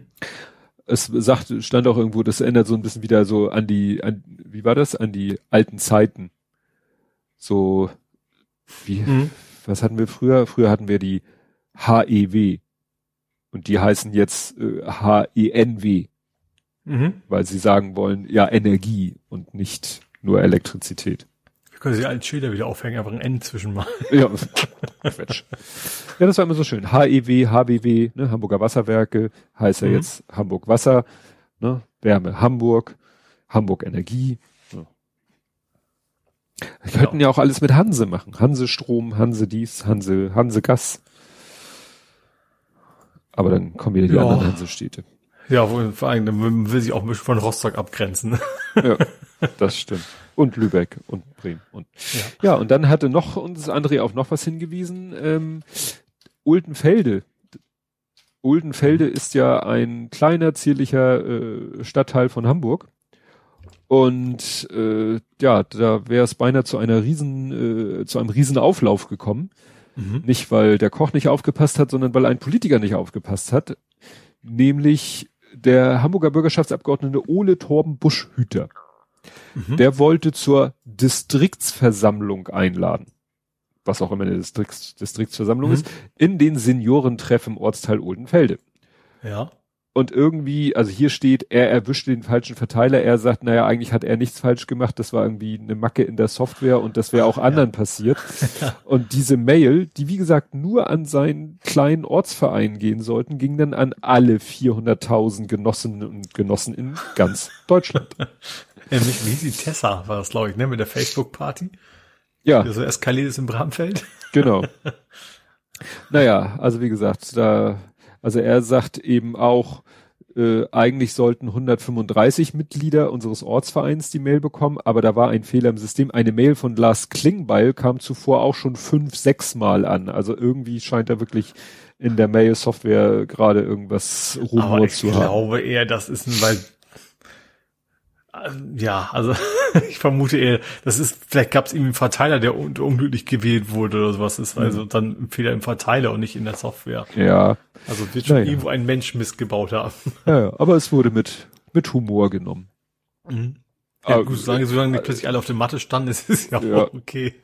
Es sagt, stand auch irgendwo, das erinnert so ein bisschen wieder so an die, an, wie war das? An die alten Zeiten. So, wie, mhm. was hatten wir früher? Früher hatten wir die HEW. Und die heißen jetzt äh, HENW. Mhm. Weil sie sagen wollen, ja, Energie und nicht nur Elektrizität. Wir können sie alten Schilder wieder aufhängen, einfach ein N zwischen mal. Ja, Quatsch. Ja, das war immer so schön. HEW, HBW, ne, Hamburger Wasserwerke, heißt ja mhm. jetzt Hamburg Wasser, ne, Wärme Hamburg, Hamburg Energie. Wir könnten ja. auch alles mit Hanse machen. Hanse Strom, Hanse dies, Hanse, Hanse Gas. Aber dann kommen wieder die ja. anderen Hansestädte. Ja, vor allem, dann will sich auch ein bisschen von Rostock abgrenzen. Ja, das stimmt. Und Lübeck und Bremen. Und, ja. ja, und dann hatte noch uns André auf noch was hingewiesen. Ähm, Ultenfelde. Ultenfelde mhm. ist ja ein kleiner, zierlicher äh, Stadtteil von Hamburg. Und äh, ja, da wäre es beinahe zu einer riesen, äh, zu einem riesen Auflauf gekommen. Mhm. Nicht, weil der Koch nicht aufgepasst hat, sondern weil ein Politiker nicht aufgepasst hat. Nämlich der Hamburger Bürgerschaftsabgeordnete Ole Torben Buschhüter. Mhm. Der wollte zur Distriktsversammlung einladen. Was auch immer eine Distrikts Distriktsversammlung mhm. ist. In den Seniorentreff im Ortsteil Oldenfelde. Ja und irgendwie, also hier steht, er erwischte den falschen Verteiler, er sagt, naja, eigentlich hat er nichts falsch gemacht, das war irgendwie eine Macke in der Software und das wäre auch anderen ja. passiert. und diese Mail, die wie gesagt nur an seinen kleinen Ortsverein gehen sollten, ging dann an alle 400.000 Genossinnen und Genossen in ganz Deutschland. Nämlich wie die Tessa war das, glaube ich, ne, mit der Facebook-Party. Ja. So eskaliert ist im Bramfeld. Genau. naja, also wie gesagt, da, also er sagt eben auch, äh, eigentlich sollten 135 Mitglieder unseres Ortsvereins die Mail bekommen, aber da war ein Fehler im System. Eine Mail von Lars Klingbeil kam zuvor auch schon fünf, sechs Mal an. Also irgendwie scheint da wirklich in der Mail-Software gerade irgendwas Rumor zu haben. Ich glaube eher, das ist ein, weil ja, also ich vermute eher, das ist, vielleicht gab es irgendwie einen Verteiler, der un unglücklich gewählt wurde oder sowas. Das ist also mhm. dann ein Fehler im Verteiler und nicht in der Software. Ja. Also wird schon naja. irgendwo ein Mensch missgebaut haben. Ja, ja, aber es wurde mit, mit Humor genommen. Mhm. Ja, aber, gut, solange, solange nicht plötzlich alle auf der Matte standen, ist es ja, ja. okay.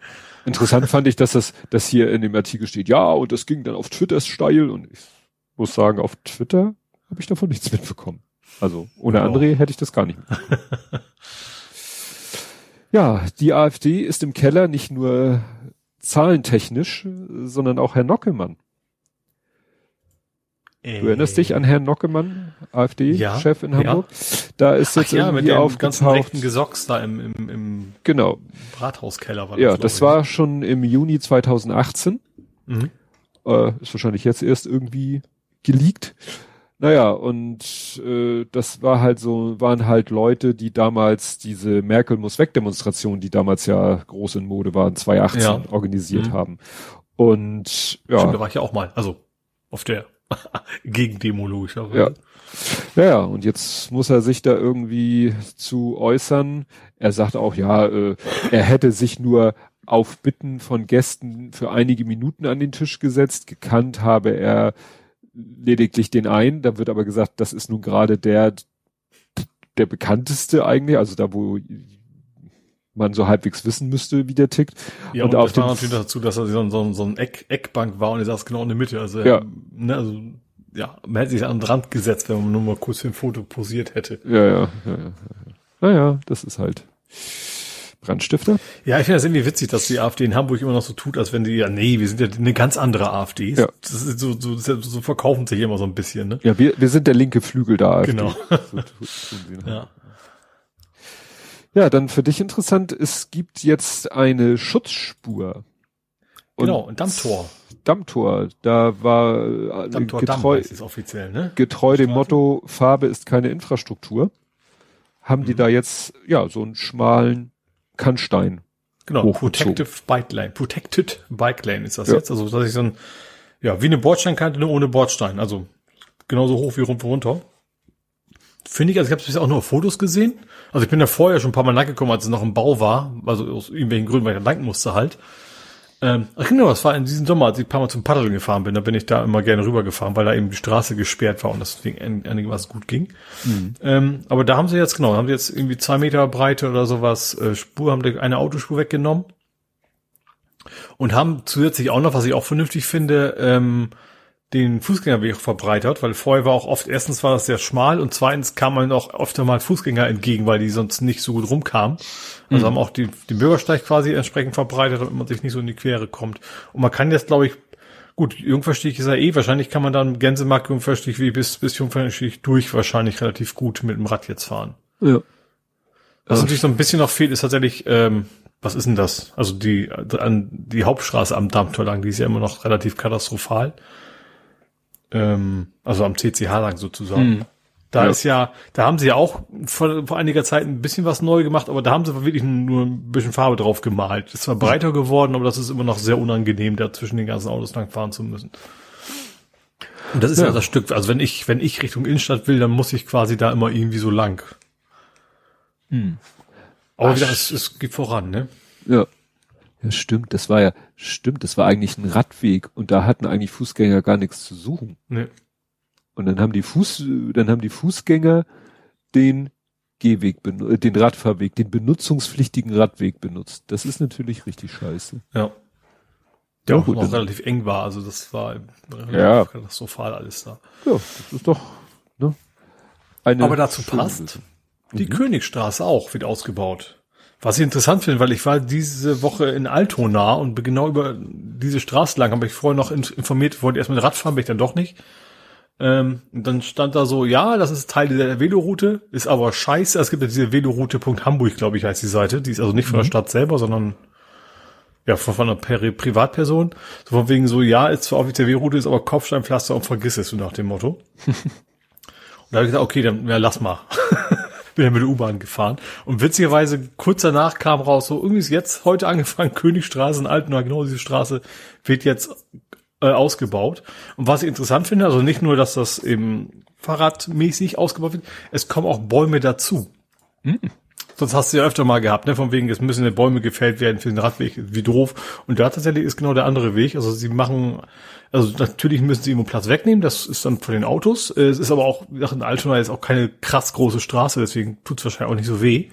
Interessant fand ich, dass das, dass hier in dem Artikel steht, ja, und das ging dann auf Twitter steil und ich muss sagen, auf Twitter habe ich davon nichts mitbekommen. Also ohne oh. André hätte ich das gar nicht. ja, die AfD ist im Keller nicht nur zahlentechnisch, sondern auch Herr Nockemann. Äh, du erinnerst dich an Herrn Nockemann, AfD-Chef ja, in Hamburg? Ja. Da ist jetzt Ach ja, irgendwie mit dem ganzen rechten Gesocks da im, im, im genau. Rathauskeller. War das, ja, das war schon im Juni 2018. Mhm. Äh, ist wahrscheinlich jetzt erst irgendwie geleakt. Naja, und äh, das war halt so, waren halt Leute, die damals diese Merkel muss weg Demonstration, die damals ja groß in Mode waren, 2018 ja. organisiert mhm. haben. Und ja. Stimmt, da war ich ja auch mal, also auf der Gegendemo logischerweise. Ja. Naja, und jetzt muss er sich da irgendwie zu äußern. Er sagt auch, ja, äh, er hätte sich nur auf Bitten von Gästen für einige Minuten an den Tisch gesetzt. Gekannt habe er lediglich den einen, da wird aber gesagt, das ist nun gerade der, der bekannteste eigentlich, also da, wo man so halbwegs wissen müsste, wie der tickt. Ja, und, und auf das war natürlich dazu, dass er so, so, so ein Eck, Eckbank war und er saß genau in der Mitte. Also, ja. ne, also ja, man hätte sich an den Rand gesetzt, wenn man nur mal kurz für ein Foto posiert hätte. Ja, ja, ja, ja. Naja, das ist halt. Brandstifter? Ja, ich finde das irgendwie witzig, dass die AfD in Hamburg immer noch so tut, als wenn die, ja, nee, wir sind ja eine ganz andere AfD. Ja. Das ist so, so, so verkaufen sich immer so ein bisschen, ne? Ja, wir, wir sind der linke Flügel AfD. Genau. So tun sie? Ja. Ja, dann für dich interessant, es gibt jetzt eine Schutzspur. Und genau, ein Dammtor. Dammtor, da war äh, Dammtor getreu, Damm offiziell, ne? getreu dem Motto, Farbe ist keine Infrastruktur, haben mhm. die da jetzt, ja, so einen schmalen Kannstein. Genau, Protective Bike Lane. Protected Bike Lane ist das ja. jetzt. Also, dass ich so ein, ja, wie eine Bordsteinkante, nur ohne Bordstein. Also, genauso hoch wie runter. Finde ich, also ich habe bisher auch nur Fotos gesehen. Also ich bin ja vorher schon ein paar Mal lang gekommen, als es noch im Bau war. Also aus irgendwelchen Gründen, weil ich da lang musste halt. Ähm, ach genau, das war in diesem Sommer, als ich ein paar Mal zum Paddeln gefahren bin, da bin ich da immer gerne rübergefahren, weil da eben die Straße gesperrt war und das deswegen einigermaßen gut ging. Mhm. Ähm, aber da haben sie jetzt, genau, haben sie jetzt irgendwie zwei Meter Breite oder sowas, äh, Spur, haben eine Autospur weggenommen. Und haben zusätzlich auch noch, was ich auch vernünftig finde, ähm, den Fußgängerweg verbreitert, weil vorher war auch oft, erstens war das sehr schmal und zweitens kam man auch oft mal Fußgänger entgegen, weil die sonst nicht so gut rumkamen. Also mhm. haben auch die, den Bürgersteig quasi entsprechend verbreitet, damit man sich nicht so in die Quere kommt. Und man kann jetzt, glaube ich, gut, Jungverstich ist ja eh, wahrscheinlich kann man dann Gänsemarkt Jungverstich wie bis, bis Jungverstich durch wahrscheinlich relativ gut mit dem Rad jetzt fahren. Ja. Was natürlich so ein bisschen noch fehlt, ist tatsächlich, ähm, was ist denn das? Also die, an, die Hauptstraße am Dammtor lang, die ist ja immer noch relativ katastrophal ähm, also am CCH lang sozusagen. Mhm. Da ja. ist ja, da haben sie ja auch vor, vor einiger Zeit ein bisschen was neu gemacht, aber da haben sie wirklich nur ein bisschen Farbe drauf gemalt. Ist zwar breiter geworden, aber das ist immer noch sehr unangenehm, da zwischen den ganzen Autos lang fahren zu müssen. Und das ist ja. ja das Stück, also wenn ich, wenn ich Richtung Innenstadt will, dann muss ich quasi da immer irgendwie so lang. Hm. Aber Ach, wieder, es, es geht voran, ne? Ja. Ja, stimmt. Das war ja, stimmt. Das war eigentlich ein Radweg und da hatten eigentlich Fußgänger gar nichts zu suchen. Nee. Und dann haben die Fuß, dann haben die Fußgänger den Gehweg, äh, den Radfahrweg, den benutzungspflichtigen Radweg benutzt. Das ist natürlich richtig scheiße. Ja. Der ja, auch gut, noch relativ eng war, also das war ja. katastrophal alles da. Ja, das ist doch, ne? Eine Aber dazu passt, die mhm. Königstraße auch wird ausgebaut. Was ich interessant finde, weil ich war diese Woche in Altona und bin genau über diese Straße lang, habe ich vorher noch informiert, wollte erstmal Rad fahren, bin ich dann doch nicht. Ähm, und dann stand da so, ja, das ist Teil der Veloroute, ist aber scheiße. Es gibt ja diese Veloroute.hamburg, glaube ich, heißt die Seite. Die ist also nicht von der mhm. Stadt selber, sondern Ja, von, von einer Pri Privatperson. So von wegen so, ja, ist zwar offiziell W-Route, ist aber Kopfsteinpflaster und vergiss es, so nach dem Motto. und da habe ich gesagt, okay, dann ja, lass mal. Bin dann mit der U-Bahn gefahren. Und witzigerweise, kurz danach kam raus, so irgendwie ist jetzt heute angefangen, Königstraße in Altenau, genau diese Straße, wird jetzt äh, ausgebaut. Und was ich interessant finde, also nicht nur, dass das eben fahrradmäßig ausgebaut wird, es kommen auch Bäume dazu. Mhm. Sonst hast du ja öfter mal gehabt, ne? Von wegen, es müssen die Bäume gefällt werden für den Radweg, wie doof. Und da tatsächlich ist genau der andere Weg. Also sie machen, also natürlich müssen sie irgendwo Platz wegnehmen, das ist dann von den Autos. Es ist aber auch, wie gesagt, in Altona ist auch keine krass große Straße, deswegen tut es wahrscheinlich auch nicht so weh.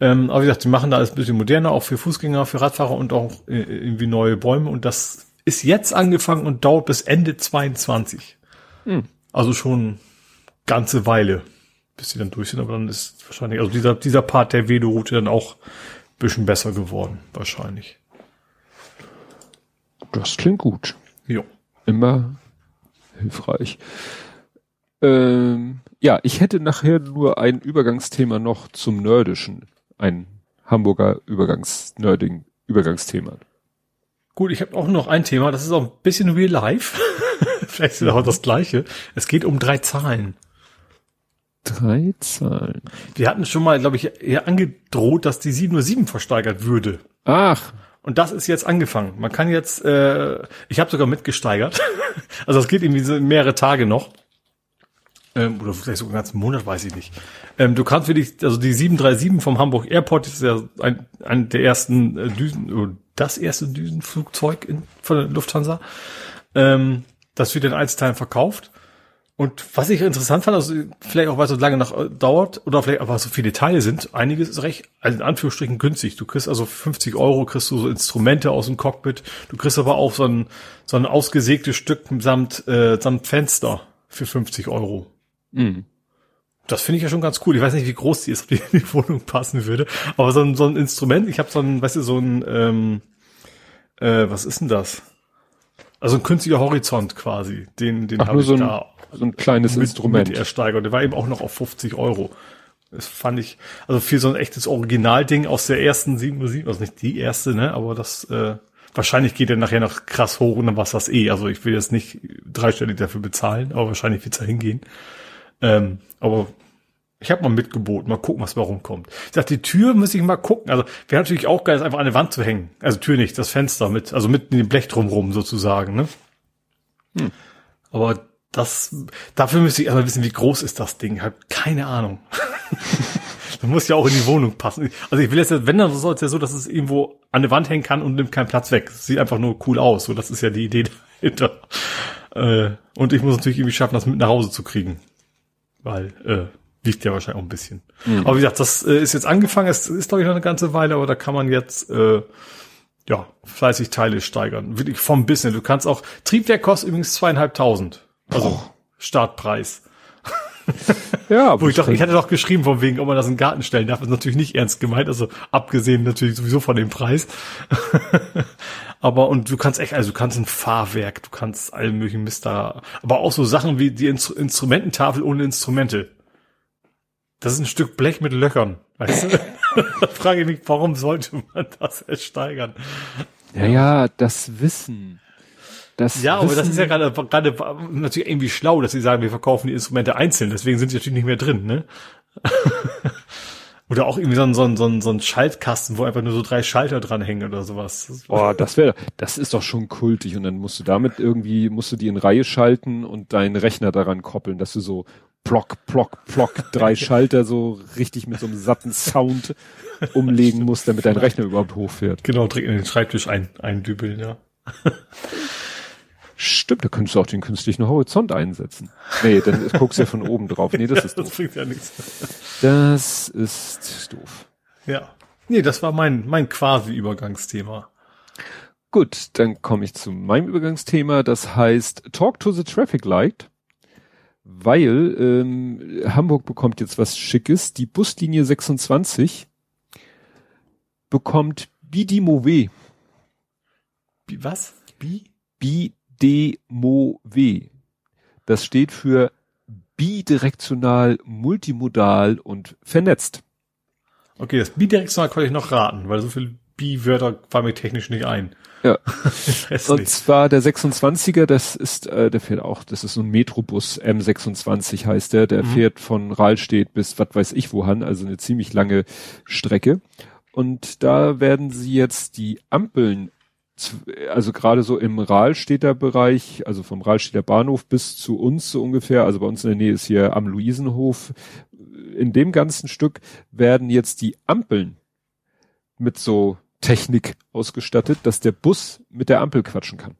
Ähm, aber wie gesagt, sie machen da alles ein bisschen moderner, auch für Fußgänger, für Radfahrer und auch äh, irgendwie neue Bäume. Und das ist jetzt angefangen und dauert bis Ende 22. Hm. Also schon ganze Weile bis sie dann durch sind, aber dann ist wahrscheinlich, also dieser, dieser Part der Vedo-Route dann auch ein bisschen besser geworden, wahrscheinlich. Das klingt gut. Jo. Immer hilfreich. Ähm, ja, ich hätte nachher nur ein Übergangsthema noch zum Nerdischen. Ein Hamburger Übergangs, Nerding Übergangsthema. Gut, ich habe auch noch ein Thema, das ist auch ein bisschen real life. Vielleicht ist es auch das gleiche. Es geht um drei Zahlen. Drei Zahlen. Wir hatten schon mal, glaube ich, eher angedroht, dass die 707 versteigert würde. Ach. Und das ist jetzt angefangen. Man kann jetzt, äh, ich habe sogar mitgesteigert. also es geht irgendwie so mehrere Tage noch. Ähm, oder vielleicht sogar einen ganzen Monat, weiß ich nicht. Ähm, du kannst für dich, also die 737 vom Hamburg Airport ist ja ein, ein der ersten äh, Düsen, oder das erste Düsenflugzeug in, von der Lufthansa. Ähm, das wird in Einzelteilen verkauft. Und was ich interessant fand, also vielleicht auch, weil es so lange noch äh, dauert oder vielleicht aber so viele Teile sind, einiges ist recht, also in Anführungsstrichen günstig. Du kriegst also 50 Euro, kriegst du so Instrumente aus dem Cockpit. Du kriegst aber auch so ein, so ein ausgesägtes Stück samt, äh, samt Fenster für 50 Euro. Mhm. Das finde ich ja schon ganz cool. Ich weiß nicht, wie groß die ist, ob die in die Wohnung passen würde. Aber so ein, so ein Instrument, ich habe so ein, weißt du, so ein, ähm, äh, was ist denn das? Also ein künstlicher Horizont quasi. Den, den habe ich so da so ein kleines mit, Instrument. Mit ersteigert. Der war eben auch noch auf 50 Euro. Das fand ich, also für so ein echtes Originalding aus der ersten 707, also nicht die erste, ne, aber das, äh, wahrscheinlich geht er nachher noch krass hoch und dann war das eh. Also ich will jetzt nicht dreistellig dafür bezahlen, aber wahrscheinlich wird's da hingehen. Ähm, aber ich habe mal mitgeboten, mal gucken, was warum kommt. Ich dachte, die Tür muss ich mal gucken. Also wäre natürlich auch geil, einfach an der Wand zu hängen. Also Tür nicht, das Fenster mit, also mit in dem Blech drumrum sozusagen, ne? Hm. Aber das, dafür müsste ich erstmal wissen, wie groß ist das Ding. Hab keine Ahnung. das muss ja auch in die Wohnung passen. Also ich will jetzt, wenn dann soll es ja so, dass es irgendwo an der Wand hängen kann und nimmt keinen Platz weg. sieht einfach nur cool aus. So, das ist ja die Idee dahinter. Äh, und ich muss natürlich irgendwie schaffen, das mit nach Hause zu kriegen. Weil, äh, wiegt ja wahrscheinlich auch ein bisschen. Mhm. Aber wie gesagt, das äh, ist jetzt angefangen, es ist, glaube ich, noch eine ganze Weile, aber da kann man jetzt äh, ja fleißig Teile steigern. Wirklich vom Business. Du kannst auch, Triebwerk kostet übrigens zweieinhalbtausend. Also oh. Startpreis. ja, wo ich doch, ich hatte doch geschrieben von wegen, ob man das in den Garten stellen darf, ist natürlich nicht ernst gemeint, also abgesehen natürlich sowieso von dem Preis. aber und du kannst echt, also du kannst ein Fahrwerk, du kannst allen möglichen Mist da, aber auch so Sachen wie die Instru Instrumententafel ohne Instrumente. Das ist ein Stück Blech mit Löchern, weißt du? da frage ich mich, warum sollte man das ersteigern? Ja, ja, das Wissen. Das ja, aber das ist ja gerade gerade natürlich irgendwie schlau, dass sie sagen, wir verkaufen die Instrumente einzeln, deswegen sind sie natürlich nicht mehr drin, ne? oder auch irgendwie so ein, so, ein, so, ein, so ein Schaltkasten, wo einfach nur so drei Schalter dranhängen oder sowas. Boah, das wäre, das ist doch schon kultig und dann musst du damit irgendwie, musst du die in Reihe schalten und deinen Rechner daran koppeln, dass du so plock, plock, plock, drei Schalter so richtig mit so einem satten Sound umlegen musst, damit dein Rechner überhaupt hochfährt. Genau, direkt in den Schreibtisch ein, eindübeln, ja. Stimmt, da könntest du auch den künstlichen Horizont einsetzen. Nee, dann guckst du ja von oben drauf. Nee, das ist doof. Das bringt ja nichts. Das ist doof. Ja. Nee, das war mein, mein quasi Übergangsthema. Gut, dann komme ich zu meinem Übergangsthema. Das heißt Talk to the Traffic Light. Weil ähm, Hamburg bekommt jetzt was Schickes. Die Buslinie 26 bekommt Bidimove. Was? Bi? Bi BDMOW. Das steht für bidirektional, multimodal und vernetzt. Okay, das bidirektional konnte ich noch raten, weil so viel B-Wörter fallen mir technisch nicht ein. Ja. und zwar der 26er, das ist, äh, der fährt auch, das ist so ein Metrobus, M26 heißt der, der mhm. fährt von Rahlstedt bis was weiß ich wohin, also eine ziemlich lange Strecke. Und da werden sie jetzt die Ampeln, also gerade so im Rahlstädter Bereich, also vom Rahlstädter Bahnhof bis zu uns so ungefähr, also bei uns in der Nähe ist hier am Luisenhof, in dem ganzen Stück werden jetzt die Ampeln mit so Technik ausgestattet, dass der Bus mit der Ampel quatschen kann.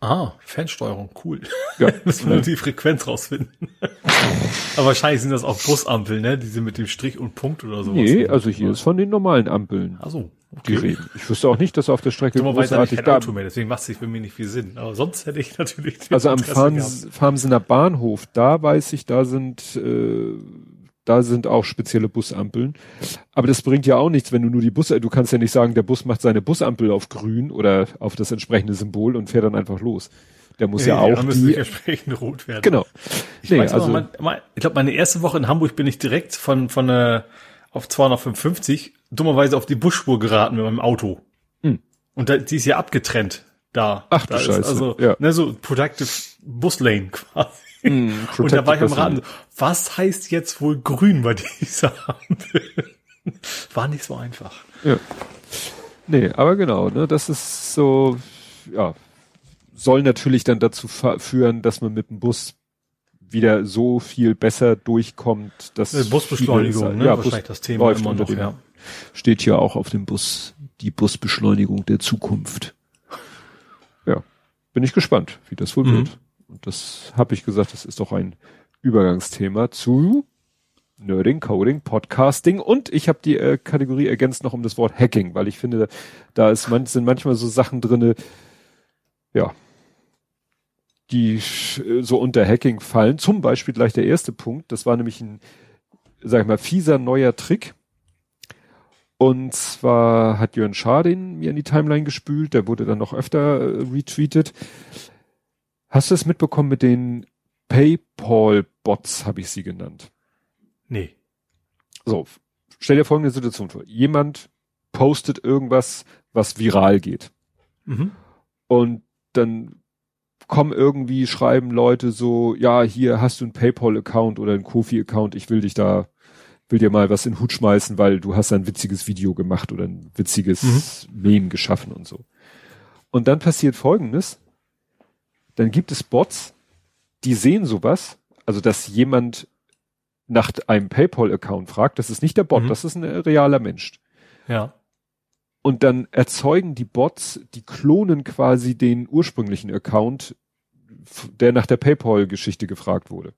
Ah, Fernsteuerung, cool. Ja. Müssen wir nur die Frequenz rausfinden. Aber wahrscheinlich sind das auch Busampeln, ne? Diese mit dem Strich und Punkt oder so. Nee, also hier ist von den normalen Ampeln. Ach so, okay. die reden. Ich wüsste auch nicht, dass auf der Strecke großartig da... Auto mehr, deswegen macht es für mich nicht viel Sinn. Aber sonst hätte ich natürlich... Also am Farmsener Bahnhof, da weiß ich, da sind... Äh, da sind auch spezielle Busampeln. Aber das bringt ja auch nichts, wenn du nur die Busse, du kannst ja nicht sagen, der Bus macht seine Busampel auf grün oder auf das entsprechende Symbol und fährt dann einfach los. Der muss ja, ja auch. Dann die, entsprechend rot werden. Genau. Ich, nee, also, mal, ich glaube, meine erste Woche in Hamburg bin ich direkt von, von äh, auf 255 dummerweise auf die Busspur geraten mit meinem Auto. Hm. Und da, die ist ja abgetrennt da. Ach da du Scheiße. Also, ja. ne, so Productive Bus Lane quasi. Mm, und da war ich am Raten, was heißt jetzt wohl grün bei dieser Ampel? war nicht so einfach. Ja. Nee, aber genau, ne, das ist so, ja, soll natürlich dann dazu führen, dass man mit dem Bus wieder so viel besser durchkommt, dass Busbeschleunigung, ne? ja, Bus das Thema immer noch, ja. Steht hier auch auf dem Bus die Busbeschleunigung der Zukunft. Ja, bin ich gespannt, wie das wohl mhm. wird. Und das habe ich gesagt, das ist doch ein Übergangsthema zu Nerding, Coding, Podcasting und ich habe die äh, Kategorie ergänzt noch um das Wort Hacking, weil ich finde, da ist man, sind manchmal so Sachen drinne, ja, die so unter Hacking fallen. Zum Beispiel gleich der erste Punkt, das war nämlich ein, sag ich mal, fieser neuer Trick. Und zwar hat Jörn Schadin mir in die Timeline gespült, der wurde dann noch öfter äh, retweetet. Hast du es mitbekommen mit den PayPal-Bots, habe ich sie genannt? Nee. So, stell dir folgende Situation vor. Jemand postet irgendwas, was viral geht. Mhm. Und dann kommen irgendwie, schreiben Leute so, ja, hier hast du einen PayPal-Account oder einen Kofi-Account, ich will dich da, will dir mal was in den Hut schmeißen, weil du hast ein witziges Video gemacht oder ein witziges mhm. Meme geschaffen und so. Und dann passiert folgendes, dann gibt es Bots, die sehen sowas, also dass jemand nach einem PayPal-Account fragt, das ist nicht der Bot, mhm. das ist ein realer Mensch. Ja. Und dann erzeugen die Bots, die klonen quasi den ursprünglichen Account, der nach der PayPal-Geschichte gefragt wurde.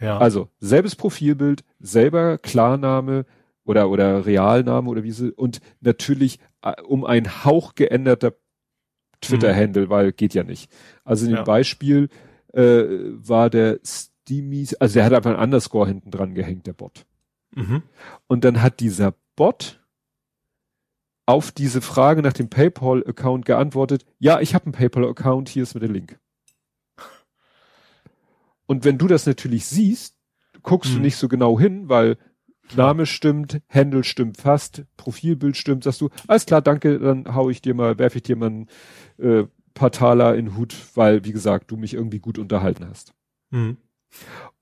Ja. Also selbes Profilbild, selber Klarname oder oder Realname oder wie sie und natürlich äh, um ein Hauch geänderter Twitter-Handle, mhm. weil geht ja nicht. Also in dem ja. Beispiel äh, war der Steamy, also der hat einfach einen Underscore hinten dran gehängt, der Bot. Mhm. Und dann hat dieser Bot auf diese Frage nach dem PayPal-Account geantwortet, ja, ich habe einen PayPal-Account, hier ist mit dem Link. Und wenn du das natürlich siehst, guckst mhm. du nicht so genau hin, weil Name stimmt, Handle stimmt fast, Profilbild stimmt, sagst du, alles klar, danke, dann hau ich dir mal, werfe ich dir mal ein äh, paar Taler in Hut, weil, wie gesagt, du mich irgendwie gut unterhalten hast. Mhm.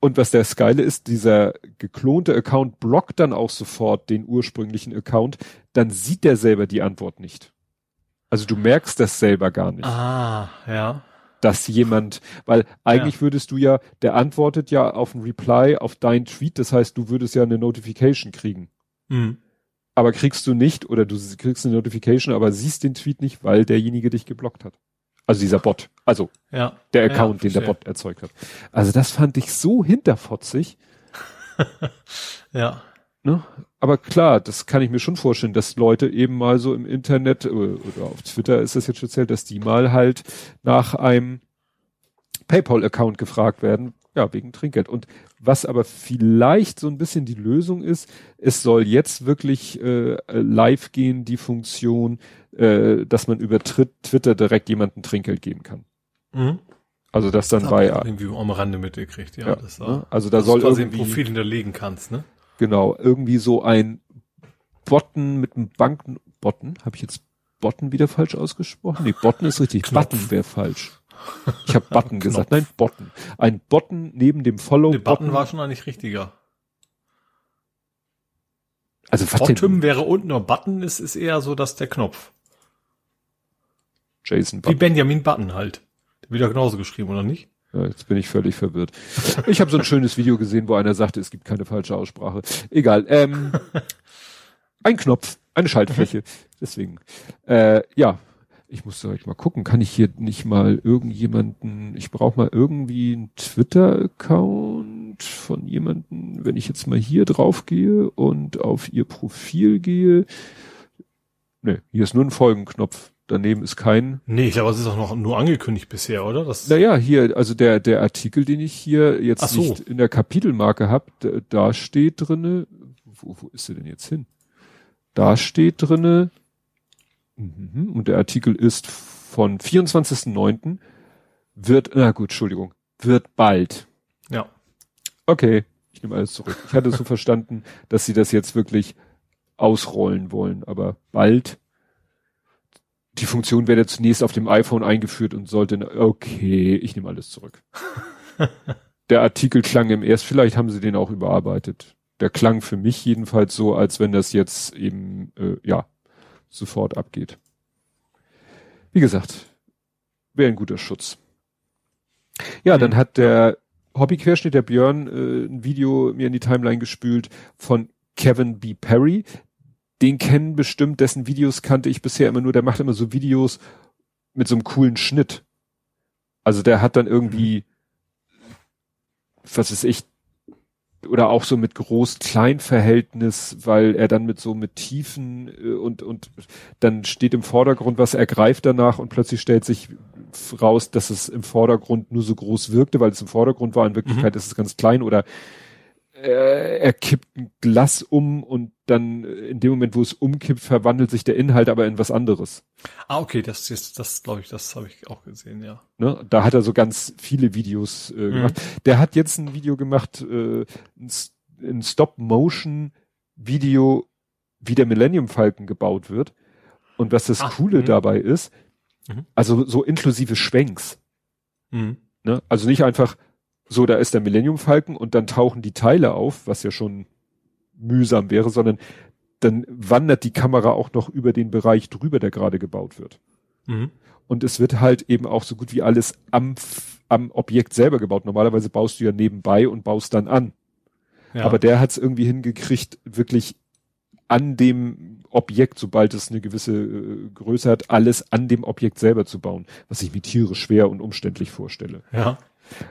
Und was der Skyle ist, dieser geklonte Account blockt dann auch sofort den ursprünglichen Account, dann sieht der selber die Antwort nicht. Also du merkst das selber gar nicht. Ah, ja dass jemand, weil eigentlich ja. würdest du ja, der antwortet ja auf ein Reply auf dein Tweet, das heißt, du würdest ja eine Notification kriegen. Mhm. Aber kriegst du nicht, oder du kriegst eine Notification, aber siehst den Tweet nicht, weil derjenige dich geblockt hat. Also dieser Bot. Also ja. der Account, ja, den der Bot erzeugt hat. Also das fand ich so hinterfotzig. ja. Ne? Aber klar, das kann ich mir schon vorstellen, dass Leute eben mal so im Internet oder, oder auf Twitter ist das jetzt speziell, dass die mal halt nach einem PayPal-Account gefragt werden, ja, wegen Trinkgeld. Und was aber vielleicht so ein bisschen die Lösung ist, es soll jetzt wirklich äh, live gehen, die Funktion, äh, dass man über Twitter direkt jemanden Trinkgeld geben kann. Mhm. Also das dann das bei irgendwie am Rande mitgekriegt, ja. ja das, ne? Also da soll irgendwie ein Profil hinterlegen kannst, ne? Genau, irgendwie so ein Botten mit einem Bank, Botten? Habe ich jetzt Botten wieder falsch ausgesprochen? Nee, Botten ist richtig. Button wäre falsch. Ich habe Button gesagt. Nein, Botten. Ein Botten neben dem Follow. Nee, Button war schon eigentlich richtiger. Also was Bottom wäre unten, nur Button ist, ist eher so, dass der Knopf. Jason Button. Wie Benjamin Button halt. Der wird ja genauso geschrieben, oder nicht? Jetzt bin ich völlig verwirrt. Ich habe so ein schönes Video gesehen, wo einer sagte, es gibt keine falsche Aussprache. Egal. Ähm, ein Knopf, eine Schaltfläche. Deswegen. Äh, ja, ich muss direkt mal gucken, kann ich hier nicht mal irgendjemanden, ich brauche mal irgendwie einen Twitter-Account von jemanden, wenn ich jetzt mal hier drauf gehe und auf ihr Profil gehe. Ne, hier ist nur ein Folgenknopf. Daneben ist kein. Nee, ich glaube, es ist auch noch nur angekündigt bisher, oder? Das naja, hier, also der, der Artikel, den ich hier jetzt so. nicht in der Kapitelmarke habe, da, da steht drinne, wo, wo ist er denn jetzt hin? Da steht drinne, mhm, und der Artikel ist von 24.09. wird, na gut, Entschuldigung, wird bald. Ja. Okay, ich nehme alles zurück. Ich hatte so verstanden, dass sie das jetzt wirklich ausrollen wollen, aber bald die Funktion werde zunächst auf dem iPhone eingeführt und sollte, okay, ich nehme alles zurück. der Artikel klang im erst, vielleicht haben sie den auch überarbeitet. Der klang für mich jedenfalls so, als wenn das jetzt eben, äh, ja, sofort abgeht. Wie gesagt, wäre ein guter Schutz. Ja, dann hat der Hobbyquerschnitt der Björn äh, ein Video mir in die Timeline gespült von Kevin B. Perry den kennen bestimmt, dessen Videos kannte ich bisher immer nur, der macht immer so Videos mit so einem coolen Schnitt. Also der hat dann irgendwie, was ist ich, oder auch so mit Groß-Klein-Verhältnis, weil er dann mit so mit Tiefen äh, und, und dann steht im Vordergrund was, er greift danach und plötzlich stellt sich raus, dass es im Vordergrund nur so groß wirkte, weil es im Vordergrund war, in Wirklichkeit mhm. ist es ganz klein oder äh, er kippt ein Glas um und dann äh, in dem Moment, wo es umkippt, verwandelt sich der Inhalt aber in was anderes. Ah, okay, das ist, das glaube ich, das habe ich auch gesehen, ja. Ne? Da hat er so ganz viele Videos äh, mhm. gemacht. Der hat jetzt ein Video gemacht, äh, ein Stop-Motion-Video, wie der Millennium Falcon gebaut wird. Und was das Ach, Coole mh. dabei ist, mhm. also so inklusive Schwenks. Mhm. Ne? Also nicht einfach, so, da ist der Millennium Falcon und dann tauchen die Teile auf, was ja schon mühsam wäre, sondern dann wandert die Kamera auch noch über den Bereich drüber, der gerade gebaut wird. Mhm. Und es wird halt eben auch so gut wie alles am, am Objekt selber gebaut. Normalerweise baust du ja nebenbei und baust dann an. Ja. Aber der hat es irgendwie hingekriegt, wirklich an dem Objekt, sobald es eine gewisse äh, Größe hat, alles an dem Objekt selber zu bauen, was ich mir tierisch schwer und umständlich vorstelle. Ja.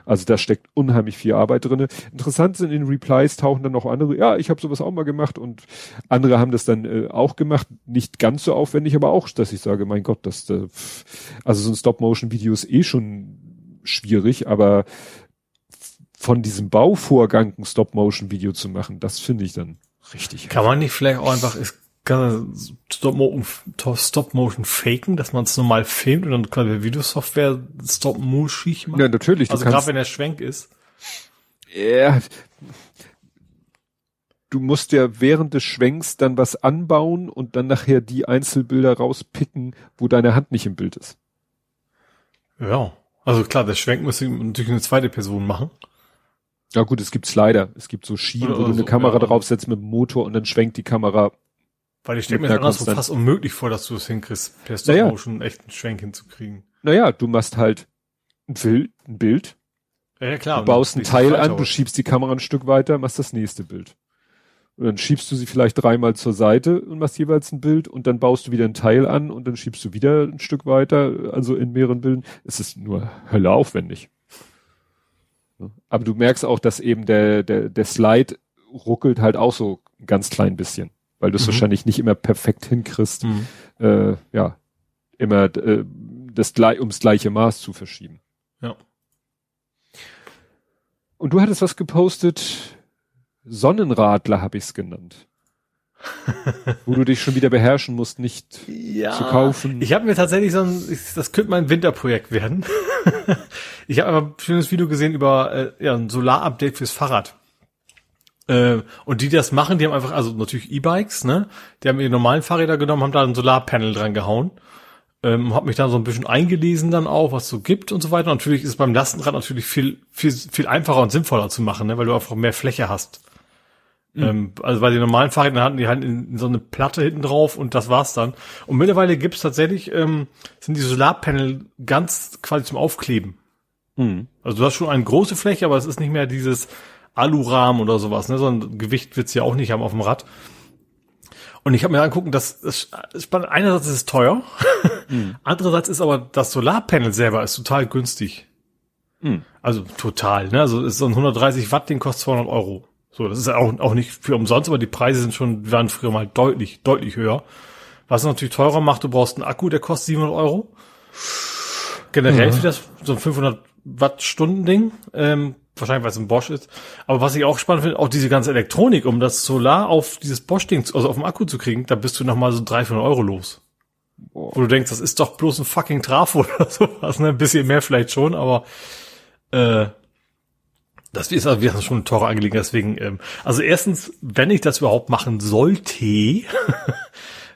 Also da steckt unheimlich viel Arbeit drinne. Interessant sind in Replies tauchen dann noch andere, ja, ich habe sowas auch mal gemacht und andere haben das dann äh, auch gemacht, nicht ganz so aufwendig, aber auch, dass ich sage, mein Gott, das, äh, also so ein Stop-Motion-Video ist eh schon schwierig, aber von diesem Bauvorgang ein Stop-Motion-Video zu machen, das finde ich dann richtig. Kann man nicht vielleicht auch einfach, ist Stop-Motion Stop -Motion faken, dass man es normal filmt und dann quasi der Videosoftware Stop-Motion macht? Ja, natürlich. Also gerade wenn der Schwenk ist. Ja. Du musst ja während des Schwenks dann was anbauen und dann nachher die Einzelbilder rauspicken, wo deine Hand nicht im Bild ist. Ja. Also klar, der Schwenk müsste natürlich eine zweite Person machen. Ja gut, es gibt Slider. Es gibt so Schienen, wo du eine so, Kamera ja. draufsetzt mit dem Motor und dann schwenkt die Kamera weil ich stelle mir das anderswo fast unmöglich vor, dass du es hinkriegst, per Stop naja. Motion echt einen Schwenk hinzukriegen. Naja, du machst halt ein Bild, ein Bild. Ja, klar. Du baust ein Teil an, du schiebst die Kamera ein Stück weiter, machst das nächste Bild. Und dann schiebst du sie vielleicht dreimal zur Seite und machst jeweils ein Bild und dann baust du wieder ein Teil an und dann schiebst du wieder ein Stück weiter, also in mehreren Bildern. Es ist nur Hölle aufwendig. Aber du merkst auch, dass eben der, der, der Slide ruckelt halt auch so ein ganz klein bisschen weil du es mhm. wahrscheinlich nicht immer perfekt hinkriegst, mhm. äh, ja, immer äh, das ums gleiche Maß zu verschieben. Ja. Und du hattest was gepostet, Sonnenradler habe ich es genannt. wo du dich schon wieder beherrschen musst, nicht ja, zu kaufen. Ich habe mir tatsächlich so ein, das könnte mein Winterprojekt werden. ich habe aber ein schönes Video gesehen über äh, ja, ein Solar-Update fürs Fahrrad. Äh, und die, die das machen, die haben einfach, also natürlich E-Bikes, ne? Die haben ihre normalen Fahrräder genommen, haben da ein Solarpanel dran gehauen. Ähm, hab mich da so ein bisschen eingelesen dann auch, was so gibt und so weiter. Und natürlich ist es beim Lastenrad natürlich viel, viel, viel einfacher und sinnvoller zu machen, ne? weil du einfach mehr Fläche hast. Mhm. Ähm, also bei den normalen Fahrrädern hatten die halt in, in, so eine Platte hinten drauf und das war's dann. Und mittlerweile gibt's tatsächlich, ähm, sind die Solarpanel ganz quasi zum Aufkleben. Mhm. Also du hast schon eine große Fläche, aber es ist nicht mehr dieses Alurahmen oder sowas, ne? Sondern Gewicht wird's ja auch nicht haben auf dem Rad. Und ich habe mir angucken, das ist spannend. Einerseits ist es teuer, mhm. andererseits ist aber das Solarpanel selber ist total günstig. Mhm. Also total, ne? Also ist so ein 130 Watt, den kostet 200 Euro. So, das ist auch, auch nicht für umsonst, aber die Preise sind schon, waren früher mal deutlich, deutlich höher. Was natürlich teurer macht, du brauchst einen Akku, der kostet 700 Euro. Generell ja. für das, so ein 500 Wattstunden Ding, ähm, wahrscheinlich weil es ein Bosch ist. Aber was ich auch spannend finde, auch diese ganze Elektronik, um das Solar auf dieses Bosch-Ding, also auf dem Akku zu kriegen, da bist du nochmal so 300 Euro los. Boah. Wo du denkst, das ist doch bloß ein fucking Trafo oder sowas, ne? Ein bisschen mehr vielleicht schon, aber äh, das ist also wir schon ein teurer Angelegenheit, deswegen, ähm, also erstens, wenn ich das überhaupt machen sollte,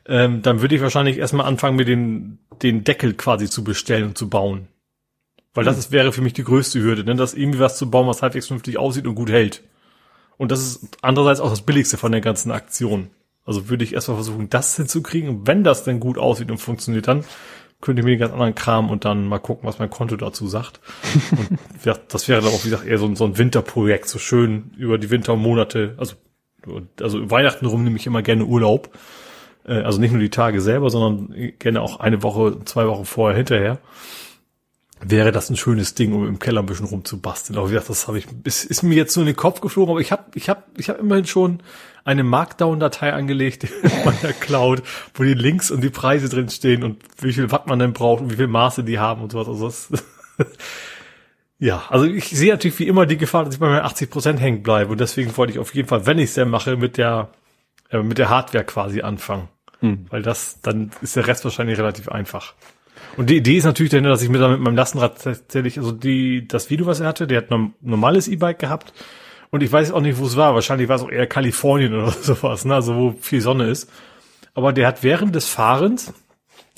ähm, dann würde ich wahrscheinlich erstmal anfangen, mir den, den Deckel quasi zu bestellen und zu bauen. Weil das ist, wäre für mich die größte Hürde, ne? das irgendwie was zu bauen, was halbwegs vernünftig aussieht und gut hält. Und das ist andererseits auch das Billigste von der ganzen Aktion. Also würde ich erstmal versuchen, das hinzukriegen. Und wenn das denn gut aussieht und funktioniert, dann könnte ich mir den ganz anderen Kram und dann mal gucken, was mein Konto dazu sagt. und das wäre dann auch, wie gesagt, eher so ein, so ein Winterprojekt, so schön über die Wintermonate, also, also Weihnachten rum nehme ich immer gerne Urlaub. Äh, also nicht nur die Tage selber, sondern gerne auch eine Woche, zwei Wochen vorher, hinterher. Wäre das ein schönes Ding, um im Keller ein bisschen rumzubasteln. Aber wie gesagt, das habe ich, ist, ist mir jetzt so in den Kopf geflogen, aber ich habe ich hab, ich hab immerhin schon eine Markdown-Datei angelegt in meiner Cloud, wo die Links und die Preise drin stehen und wie viel Watt man denn braucht und wie viel Maße die haben und sowas. Also das, ja, also ich sehe natürlich wie immer die Gefahr, dass ich bei meinen 80 Prozent hängen bleibe und deswegen wollte ich auf jeden Fall, wenn ich es denn mache, mit der äh, mit der Hardware quasi anfangen, hm. weil das dann ist der Rest wahrscheinlich relativ einfach. Und die Idee ist natürlich dann, dass ich mir da mit meinem Lastenrad tatsächlich, also die, das Video, was er hatte, der hat ein normales E-Bike gehabt und ich weiß auch nicht, wo es war. Wahrscheinlich war es auch eher Kalifornien oder sowas, ne? also wo viel Sonne ist. Aber der hat während des Fahrens,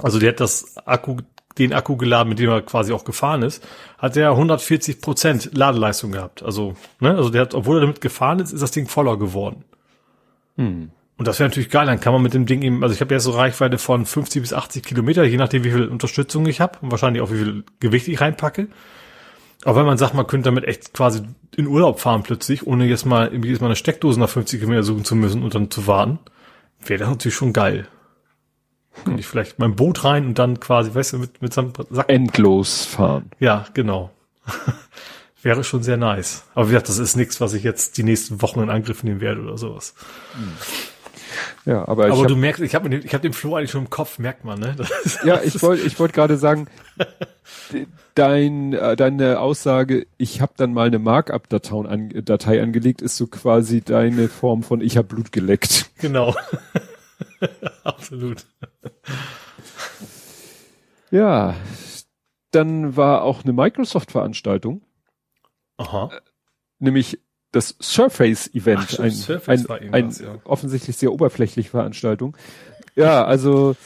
also der hat das Akku, den Akku geladen, mit dem er quasi auch gefahren ist, hat er 140 Prozent Ladeleistung gehabt. Also, ne, also der hat, obwohl er damit gefahren ist, ist das Ding voller geworden. Hm. Und das wäre natürlich geil, dann kann man mit dem Ding eben, also ich habe ja so Reichweite von 50 bis 80 Kilometer, je nachdem wie viel Unterstützung ich habe und wahrscheinlich auch wie viel Gewicht ich reinpacke. Aber wenn man sagt, man könnte damit echt quasi in Urlaub fahren plötzlich, ohne jetzt mal irgendwie jetzt mal eine Steckdose nach 50 Kilometer suchen zu müssen und dann zu warten, wäre das natürlich schon geil. Könnte ich vielleicht mein Boot rein und dann quasi, weißt du, mit, mit seinem Sack. Endlos fahren. Ja, genau. wäre schon sehr nice. Aber wie gesagt, das ist nichts, was ich jetzt die nächsten Wochen in Angriff nehmen werde oder sowas. Hm. Ja, aber aber du merkst, ich habe ich hab den Floh eigentlich schon im Kopf, merkt man, ne? Das, ja, ich wollte ich wollte gerade sagen, dein äh, deine Aussage, ich habe dann mal eine Markup-Datei an, Datei angelegt, ist so quasi deine Form von ich habe Blut geleckt. Genau. Absolut. Ja, dann war auch eine Microsoft-Veranstaltung. Aha. Nämlich das Surface-Event, ein, Surface ein, ein ja. offensichtlich sehr oberflächliche Veranstaltung. Ja, also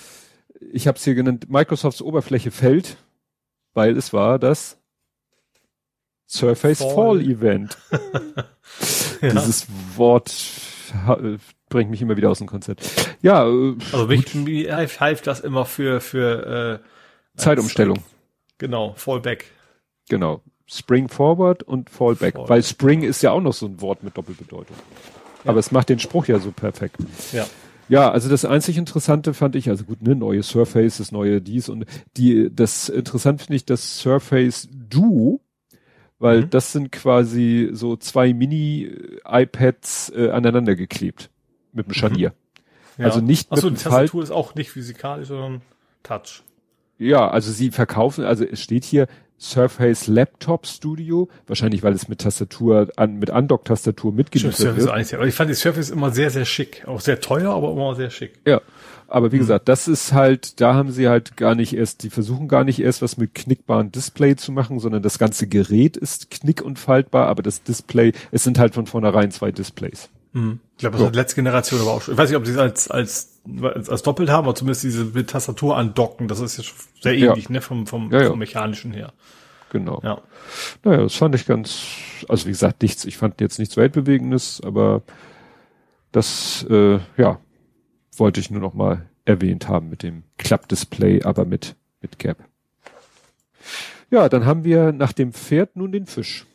ich habe es hier genannt, Microsofts Oberfläche fällt, weil es war das Surface Fall, Fall Event. ja. Dieses Wort bringt mich immer wieder aus dem Konzept. Ja, äh, also mich, wie hilft das immer für für äh, Zeitumstellung. Als, genau, Fallback. Genau. Spring Forward und Fallback, Fall. weil Spring ist ja auch noch so ein Wort mit Doppelbedeutung. Ja. Aber es macht den Spruch ja so perfekt. Ja. Ja, also das einzig Interessante fand ich, also gut, ne, neue Surface, das neue dies und die, das interessant finde ich das Surface Duo, weil mhm. das sind quasi so zwei Mini-iPads äh, aneinander geklebt mit dem Scharnier. Mhm. Ja. Also nicht Achso, mit die Tastatur ist auch nicht physikalisch, sondern Touch. Ja, also sie verkaufen, also es steht hier Surface Laptop Studio, wahrscheinlich weil es mit Tastatur an mit Andock-Tastatur mitgeliefert wird. Aber ich fand die Surface immer sehr sehr schick, auch sehr teuer, aber immer sehr schick. Ja, aber wie mhm. gesagt, das ist halt, da haben sie halt gar nicht erst, die versuchen gar nicht erst was mit knickbaren Display zu machen, sondern das ganze Gerät ist knick und faltbar, aber das Display, es sind halt von vornherein zwei Displays. Hm. Ich glaube, das so. ist letzte Generation aber auch schon. Ich weiß nicht, ob sie es als, als, als, als doppelt haben, aber zumindest diese mit Tastatur andocken, das ist ja schon sehr ähnlich, ja. ne, vom, vom, ja, ja. vom mechanischen her. Genau. Ja. Naja, das fand ich ganz, also wie gesagt, nichts, ich fand jetzt nichts Weltbewegendes, aber das, äh, ja, wollte ich nur noch mal erwähnt haben mit dem Klappdisplay, aber mit, mit Gap. Ja, dann haben wir nach dem Pferd nun den Fisch.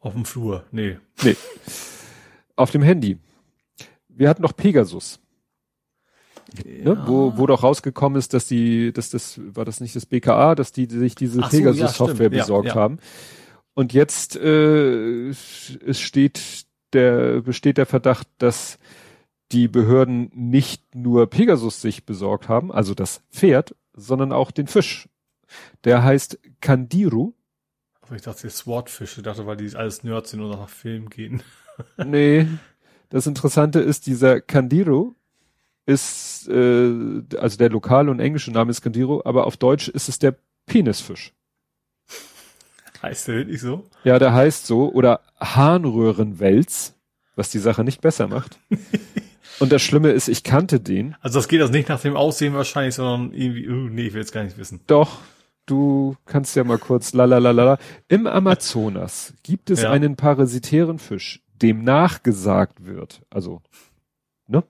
Auf dem Flur, nee. Nee. Auf dem Handy. Wir hatten noch Pegasus. Ja. Ne, wo, wo doch rausgekommen ist, dass die, dass das, war das nicht das BKA, dass die sich diese Pegasus-Software ja, besorgt ja, haben. Und jetzt äh, es steht der, besteht der Verdacht, dass die Behörden nicht nur Pegasus sich besorgt haben, also das Pferd, sondern auch den Fisch. Der heißt Kandiru. Ich dachte, die Swordfish. Ich dachte, weil die alles Nerds sind und nach Film gehen. nee. Das Interessante ist, dieser Kandiru ist, äh, also der lokale und englische Name ist Kandiru, aber auf Deutsch ist es der Penisfisch. Heißt der wirklich so? Ja, der heißt so. Oder Harnröhrenwels, was die Sache nicht besser macht. Und das Schlimme ist, ich kannte den. Also das geht also nicht nach dem Aussehen wahrscheinlich, sondern irgendwie, uh, nee, ich will jetzt gar nicht wissen. Doch, du kannst ja mal kurz lalalala. Im Amazonas gibt es ja. einen parasitären Fisch, dem nachgesagt wird, also, ne?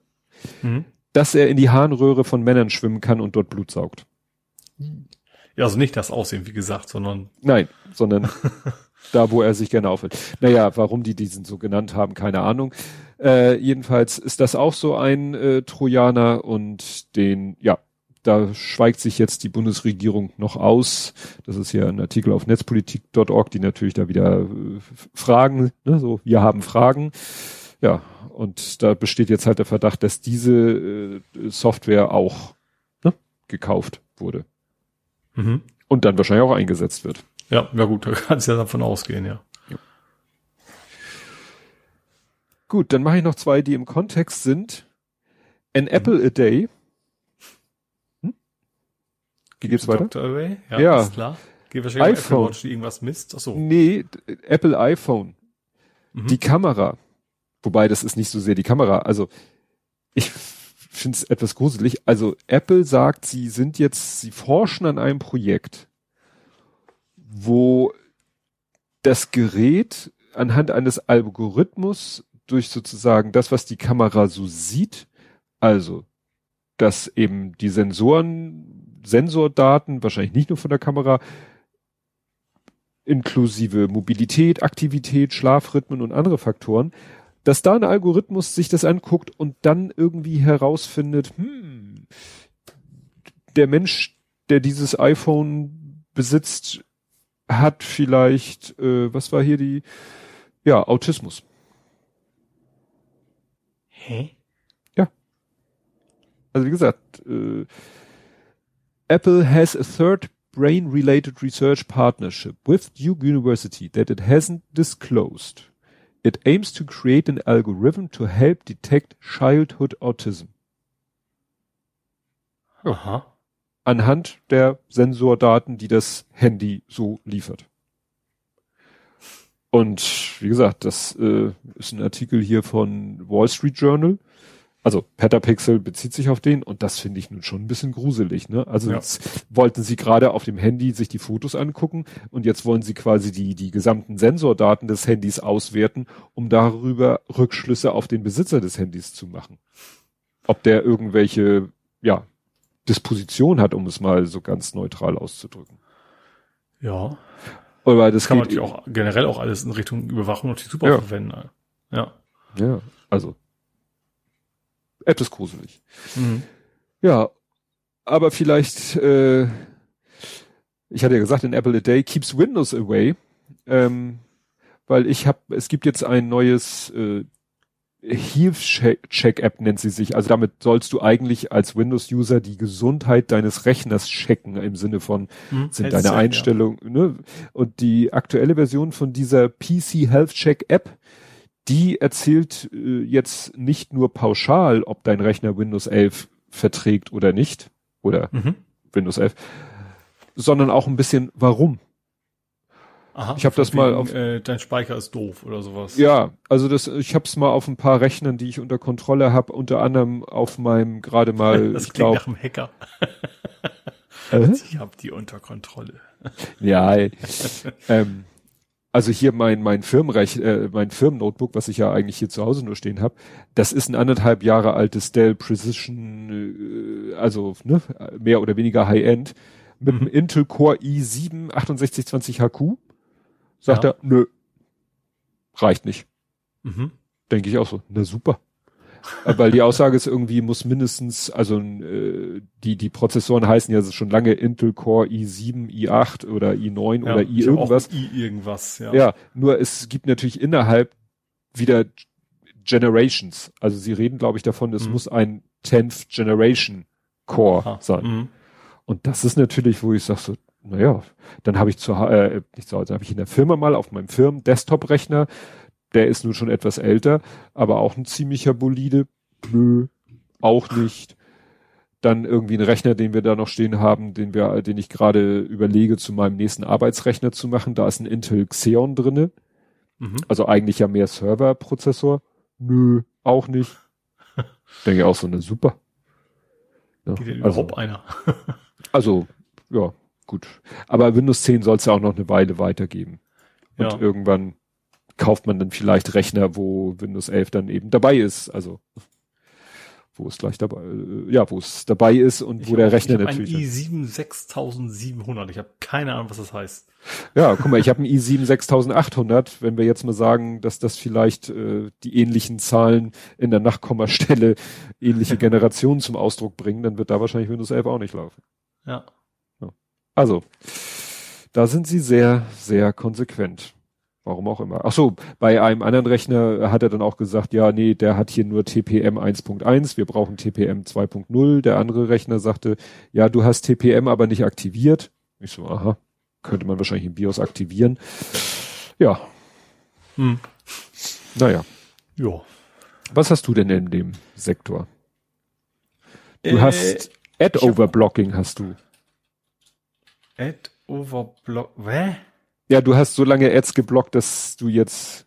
Mhm. Dass er in die Harnröhre von Männern schwimmen kann und dort Blut saugt. Ja, also nicht das Aussehen, wie gesagt, sondern. Nein, sondern da, wo er sich gerne aufhält. Naja, warum die diesen so genannt haben, keine Ahnung. Äh, jedenfalls ist das auch so ein äh, Trojaner und den, ja, da schweigt sich jetzt die Bundesregierung noch aus. Das ist ja ein Artikel auf netzpolitik.org, die natürlich da wieder äh, fragen, ne, so, wir haben Fragen. Ja, und da besteht jetzt halt der Verdacht, dass diese äh, Software auch ne, gekauft wurde. Mhm. Und dann wahrscheinlich auch eingesetzt wird. Ja, ja gut, da kannst du ja davon ausgehen, ja. ja. Gut, dann mache ich noch zwei, die im Kontext sind. An Apple a Day. Wie geht's weiter? Dr. Away? Ja, ja. ist klar. Geht wahrscheinlich iPhone. Apple Watch, die irgendwas misst. Ach so. Nee, Apple iPhone. Mhm. Die Kamera. Wobei, das ist nicht so sehr die Kamera. Also, ich finde es etwas gruselig. Also, Apple sagt, sie sind jetzt, sie forschen an einem Projekt wo das Gerät anhand eines Algorithmus durch sozusagen das, was die Kamera so sieht, also dass eben die Sensoren, Sensordaten, wahrscheinlich nicht nur von der Kamera, inklusive Mobilität, Aktivität, Schlafrhythmen und andere Faktoren, dass da ein Algorithmus sich das anguckt und dann irgendwie herausfindet, hm, der Mensch, der dieses iPhone besitzt, hat vielleicht, äh, was war hier die, ja, Autismus. Hä? Ja. Also wie gesagt, äh, Apple has a third brain-related research partnership with Duke University that it hasn't disclosed. It aims to create an algorithm to help detect childhood autism. Aha anhand der Sensordaten, die das Handy so liefert. Und wie gesagt, das äh, ist ein Artikel hier von Wall Street Journal. Also Petapixel bezieht sich auf den und das finde ich nun schon ein bisschen gruselig. Ne? Also ja. jetzt wollten sie gerade auf dem Handy sich die Fotos angucken und jetzt wollen sie quasi die, die gesamten Sensordaten des Handys auswerten, um darüber Rückschlüsse auf den Besitzer des Handys zu machen. Ob der irgendwelche, ja, Disposition hat, um es mal so ganz neutral auszudrücken. Ja. Aber das kann man natürlich auch generell auch alles in Richtung Überwachung natürlich super ja. verwenden. Ja. Ja, also etwas gruselig. Mhm. Ja, aber vielleicht, äh, ich hatte ja gesagt, in Apple a Day keeps Windows away, ähm, weil ich habe, es gibt jetzt ein neues äh, Health-Check-App nennt sie sich. Also damit sollst du eigentlich als Windows-User die Gesundheit deines Rechners checken im Sinne von hm, sind deine Einstellungen. Ja. Ne? Und die aktuelle Version von dieser PC Health Check App, die erzählt äh, jetzt nicht nur pauschal, ob dein Rechner Windows 11 verträgt oder nicht oder mhm. Windows 11, sondern auch ein bisschen warum. Aha, ich habe das mal auf äh, dein Speicher ist doof oder sowas. Ja, also das ich habe es mal auf ein paar Rechnern, die ich unter Kontrolle habe, unter anderem auf meinem gerade mal das ich glaube nach einem Hacker. äh? Ich habe die unter Kontrolle. ja, ähm, also hier mein mein Firmenrech äh, mein Firmennotebook, was ich ja eigentlich hier zu Hause nur stehen habe, das ist ein anderthalb Jahre altes Dell Precision, äh, also ne, mehr oder weniger High End mit mhm. einem Intel Core i7 6820 HQ Sagt ja. er, nö, reicht nicht. Mhm. Denke ich auch so, na super. Äh, weil die Aussage ist irgendwie, muss mindestens, also äh, die, die Prozessoren heißen ja schon lange Intel Core i7, i8 oder i9 ja, oder i irgendwas. i irgendwas, ja. Ja, nur es gibt natürlich innerhalb wieder Generations. Also sie reden, glaube ich, davon, es mhm. muss ein 10th Generation Core Aha. sein. Mhm. Und das ist natürlich, wo ich sage so, naja, dann habe ich zu, äh, nicht zu Hause, habe ich in der Firma mal auf meinem Firmen-Desktop-Rechner, der ist nun schon etwas älter, aber auch ein ziemlicher Bolide. Nö, auch nicht. Dann irgendwie ein Rechner, den wir da noch stehen haben, den wir, den ich gerade überlege, zu meinem nächsten Arbeitsrechner zu machen. Da ist ein Intel Xeon drinne. Mhm. Also eigentlich ja mehr Serverprozessor. Nö, auch nicht. Denke auch so eine super. Ja, Geht also, überhaupt einer? also, ja, gut. Aber Windows 10 soll es ja auch noch eine Weile weitergeben. Und ja. irgendwann kauft man dann vielleicht Rechner, wo Windows 11 dann eben dabei ist. Also wo es gleich dabei, äh, ja, wo es dabei ist und ich wo der Rechner ich natürlich. Ein i7 6700. Ich habe keine Ahnung, was das heißt. Ja, guck mal, ich habe ein i7 6800. Wenn wir jetzt mal sagen, dass das vielleicht äh, die ähnlichen Zahlen in der Nachkommastelle ähnliche Generationen zum Ausdruck bringen, dann wird da wahrscheinlich Windows 11 auch nicht laufen. Ja. Also, da sind sie sehr, sehr konsequent. Warum auch immer. Ach so, bei einem anderen Rechner hat er dann auch gesagt, ja, nee, der hat hier nur TPM 1.1, wir brauchen TPM 2.0. Der andere Rechner sagte, ja, du hast TPM aber nicht aktiviert. Ich so, aha, könnte man wahrscheinlich im BIOS aktivieren. Ja. Hm. Naja. Ja. Was hast du denn in dem Sektor? Du äh, hast Ad-Overblocking hast du. Ad Overblock. Hä? Ja, du hast so lange Ads geblockt, dass du jetzt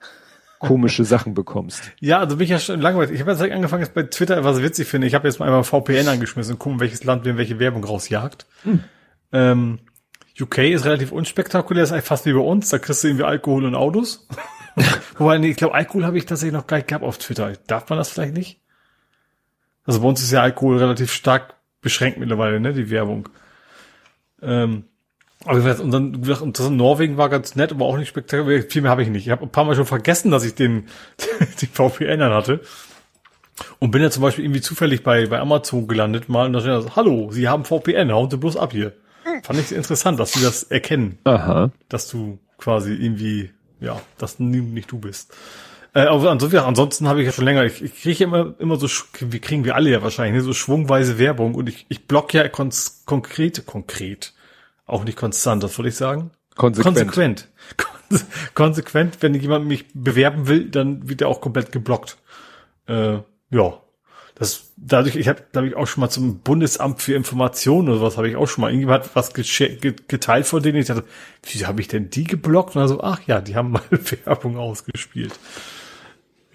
komische Sachen bekommst. Ja, also bin ich ja schon langweilig. Ich habe jetzt angefangen, jetzt bei Twitter, was witzig finde. Ich habe jetzt mal einmal VPN angeschmissen und gucken, welches Land mir welche Werbung rausjagt. Hm. Ähm, UK ist relativ unspektakulär, ist eigentlich fast wie bei uns. Da kriegst du irgendwie Alkohol und Autos. Wobei, nee, ich glaube, Alkohol habe ich tatsächlich noch gar nicht gehabt auf Twitter. Darf man das vielleicht nicht? Also bei uns ist ja Alkohol relativ stark beschränkt mittlerweile, ne, die Werbung. Ähm, aber ich weiß, und dann, und das in Norwegen war ganz nett, aber auch nicht spektakulär. Viel mehr habe ich nicht. Ich habe ein paar Mal schon vergessen, dass ich den, den VPN dann hatte. Und bin ja zum Beispiel irgendwie zufällig bei, bei Amazon gelandet mal und da steht das, hallo, Sie haben VPN, hauen Sie bloß ab hier. Fand ich interessant, dass Sie das erkennen. Aha. Dass du quasi irgendwie, ja, dass nicht du bist. Äh, aber ansonsten, ja, ansonsten habe ich ja schon länger, ich, ich kriege immer, immer so, wie kriegen wir alle ja wahrscheinlich, ne, so schwungweise Werbung und ich, ich block ja kon konkret, konkret auch nicht konstant, das würde ich sagen. Konsequent. Konsequent. Konsequent, wenn jemand mich bewerben will, dann wird er auch komplett geblockt. Äh, ja. Das, dadurch, ich habe, glaube ich, auch schon mal zum Bundesamt für Informationen oder was habe ich auch schon mal. Irgendjemand hat was geteilt von denen. Ich dachte, wieso habe ich denn die geblockt? Und dann so, ach ja, die haben mal Werbung ausgespielt.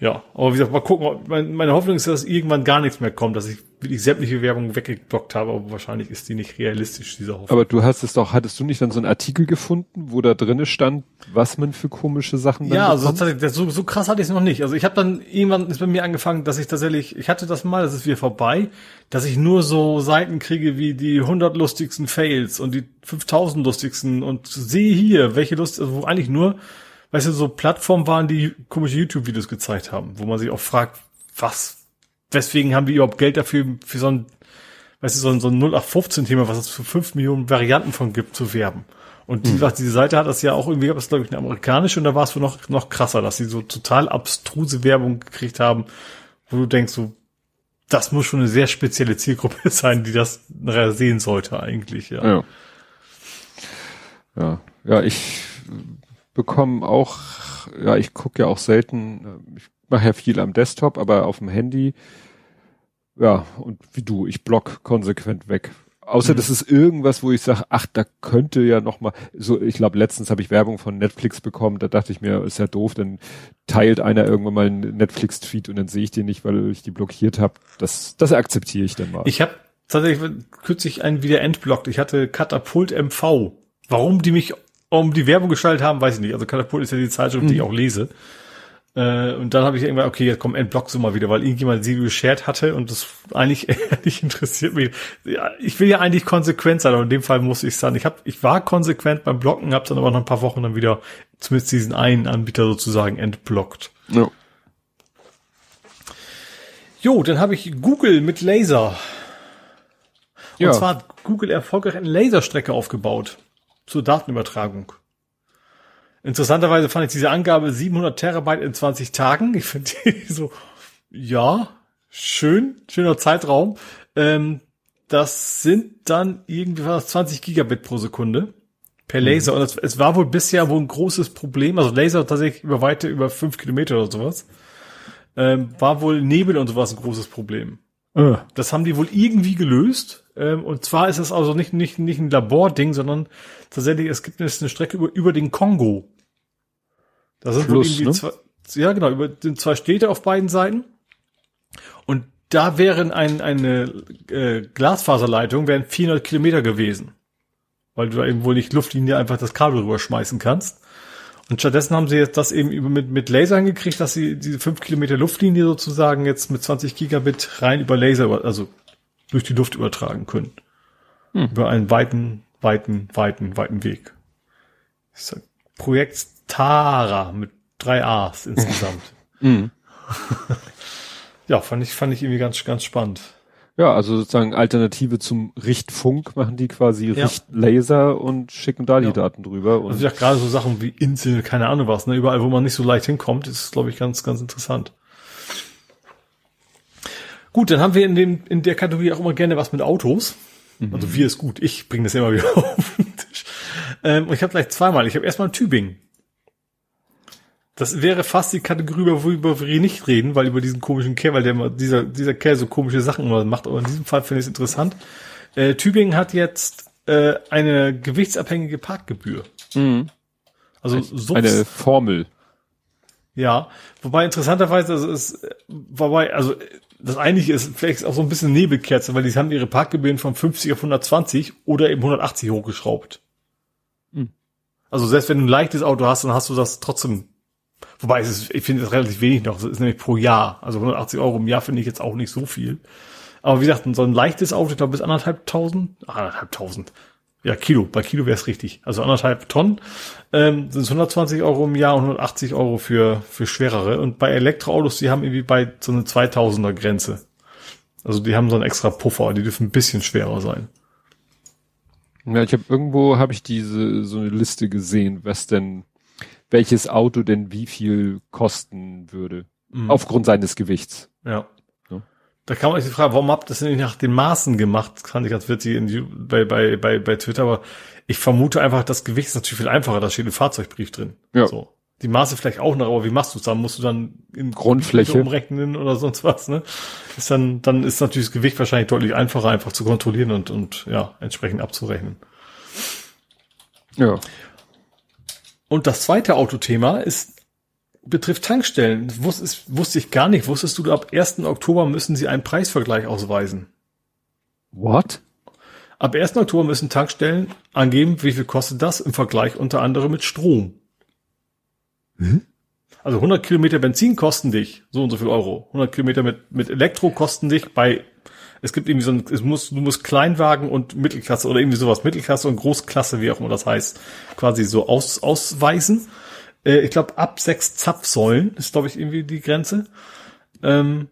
Ja, aber wie gesagt, mal gucken. Meine Hoffnung ist, dass irgendwann gar nichts mehr kommt, dass ich wirklich sämtliche Werbung weggeblockt habe, aber wahrscheinlich ist die nicht realistisch, diese Hoffnung. Aber du hast es doch, hattest du nicht dann so einen Artikel gefunden, wo da drinne stand, was man für komische Sachen dann Ja, also tatsächlich, so, so krass hatte ich es noch nicht. Also ich habe dann, irgendwann ist bei mir angefangen, dass ich tatsächlich, ich hatte das mal, das ist wieder vorbei, dass ich nur so Seiten kriege wie die 100 lustigsten Fails und die 5000 lustigsten und sehe hier, welche Lust, also wo eigentlich nur weißt du, so Plattformen waren, die komische YouTube-Videos gezeigt haben, wo man sich auch fragt, was, weswegen haben die überhaupt Geld dafür, für so ein, weißt du, so ein, so ein 0815-Thema, was es für fünf Millionen Varianten von gibt, zu werben. Und die, hm. diese Seite hat das ja auch irgendwie, gab es glaube ich eine amerikanische und da war es wohl noch, noch krasser, dass sie so total abstruse Werbung gekriegt haben, wo du denkst, so, das muss schon eine sehr spezielle Zielgruppe sein, die das nachher sehen sollte eigentlich, ja. Ja, ja, ja ich bekommen auch, ja, ich gucke ja auch selten, ich mache ja viel am Desktop, aber auf dem Handy, ja, und wie du, ich block konsequent weg. Außer mhm. das ist irgendwas, wo ich sage, ach, da könnte ja noch mal so. Ich glaube, letztens habe ich Werbung von Netflix bekommen. Da dachte ich mir, ist ja doof. Dann teilt einer irgendwann mal einen Netflix-Tweet und dann sehe ich den nicht, weil ich die blockiert habe. Das, das akzeptiere ich dann mal. Ich habe tatsächlich kürzlich einen wieder entblockt. Ich hatte Katapult MV. Warum die mich um die Werbung geschaltet haben, weiß ich nicht. Also Katapult ist ja die Zeitschrift, mhm. die ich auch lese. Äh, und dann habe ich irgendwann, okay, jetzt komm, entblock so mal wieder, weil irgendjemand sie geshared hatte und das eigentlich nicht interessiert mich. Ja, ich will ja eigentlich konsequent sein, aber in dem Fall muss ich sagen, ich hab, ich war konsequent beim Blocken, habe dann aber nach ein paar Wochen dann wieder zumindest diesen einen Anbieter sozusagen entblockt. Ja. Jo, dann habe ich Google mit Laser. Und ja. zwar hat Google erfolgreich eine Laserstrecke aufgebaut zur Datenübertragung. Interessanterweise fand ich diese Angabe 700 Terabyte in 20 Tagen. Ich finde die so, ja, schön, schöner Zeitraum. Ähm, das sind dann irgendwie was 20 Gigabit pro Sekunde per Laser. Mhm. Und es, es, war wohl bisher wohl ein großes Problem. Also Laser tatsächlich über weite, über fünf Kilometer oder sowas. Ähm, war wohl Nebel und sowas ein großes Problem. Äh. Das haben die wohl irgendwie gelöst. Ähm, und zwar ist es also nicht, nicht, nicht ein Labording, sondern tatsächlich, es gibt eine Strecke über, über den Kongo. Da sind Fluss, irgendwie ne? zwei, ja genau, über zwei Städte auf beiden Seiten. Und da wären ein, eine äh, Glasfaserleitung, wären 400 Kilometer gewesen. Weil du da eben wohl nicht Luftlinie einfach das Kabel rüberschmeißen kannst. Und stattdessen haben sie jetzt das eben über mit, mit Lasern gekriegt, dass sie diese 5 Kilometer Luftlinie sozusagen jetzt mit 20 Gigabit rein über Laser, also durch die Luft übertragen können. Hm. Über einen weiten, weiten, weiten, weiten Weg. Das ist Projekt Tara mit drei A's insgesamt. mhm. ja, fand ich, fand ich irgendwie ganz, ganz spannend. Ja, also sozusagen Alternative zum Richtfunk machen die quasi ja. Richtlaser und schicken da die ja. Daten drüber. Und also ja, gerade so Sachen wie Insel, keine Ahnung was, ne, überall, wo man nicht so leicht hinkommt, ist, glaube ich, ganz, ganz interessant. Gut, dann haben wir in, den, in der Kategorie auch immer gerne was mit Autos. Mhm. Also wir ist gut, ich bringe das immer wieder auf den Tisch. Ähm, und ich habe gleich zweimal. Ich habe erstmal Tübingen. Das wäre fast die Kategorie, worüber wir nicht reden, weil über diesen komischen Kerl, weil der immer, dieser, dieser Kerl so komische Sachen immer macht, aber in diesem Fall finde ich es interessant. Äh, Tübingen hat jetzt äh, eine gewichtsabhängige Parkgebühr. Mhm. Also so eine Formel. Ja, wobei interessanterweise also ist, wobei, also das eigentliche ist vielleicht auch so ein bisschen Nebelkerze, weil die haben ihre Parkgebühren von 50 auf 120 oder eben 180 hochgeschraubt. Mhm. Also selbst wenn du ein leichtes Auto hast, dann hast du das trotzdem Wobei es ist, ich finde es relativ wenig noch. Es ist nämlich pro Jahr. Also 180 Euro im Jahr finde ich jetzt auch nicht so viel. Aber wie gesagt, so ein leichtes Auto, ich glaube bis anderthalb tausend, anderthalb tausend. Ja, Kilo. Bei Kilo wäre es richtig. Also anderthalb Tonnen ähm, sind 120 Euro im Jahr und 180 Euro für, für schwerere. Und bei Elektroautos, die haben irgendwie bei so eine 2000er Grenze. Also die haben so einen extra Puffer. Die dürfen ein bisschen schwerer sein. Ja, ich habe irgendwo habe ich diese so eine Liste gesehen, was denn welches Auto denn wie viel kosten würde. Mhm. Aufgrund seines Gewichts. Ja. Da kann man sich fragen, warum habt ihr das nicht nach den Maßen gemacht? Das fand ich ganz witzig in, bei, bei, bei, bei Twitter, aber ich vermute einfach, das Gewicht ist natürlich viel einfacher, da steht ein Fahrzeugbrief drin. Ja. So. Die Maße vielleicht auch noch, aber wie machst du es dann? Musst du dann in Grundfläche umrechnen oder sonst was, ne? Ist dann, dann ist natürlich das Gewicht wahrscheinlich deutlich einfacher, einfach zu kontrollieren und, und ja, entsprechend abzurechnen. Ja. Und das zweite Autothema ist, betrifft Tankstellen. Das wusste, ist, wusste ich gar nicht. Wusstest du, ab 1. Oktober müssen sie einen Preisvergleich ausweisen? What? Ab 1. Oktober müssen Tankstellen angeben, wie viel kostet das im Vergleich unter anderem mit Strom. Hm? Also 100 Kilometer Benzin kosten dich so und so viel Euro. 100 Kilometer mit, mit Elektro kosten dich bei es gibt irgendwie so ein, es muss, du musst Kleinwagen und Mittelklasse oder irgendwie sowas, Mittelklasse und Großklasse, wie auch immer das heißt, quasi so aus, ausweisen. Äh, ich glaube, ab sechs Zapfsäulen ist, glaube ich, irgendwie die Grenze. Ähm,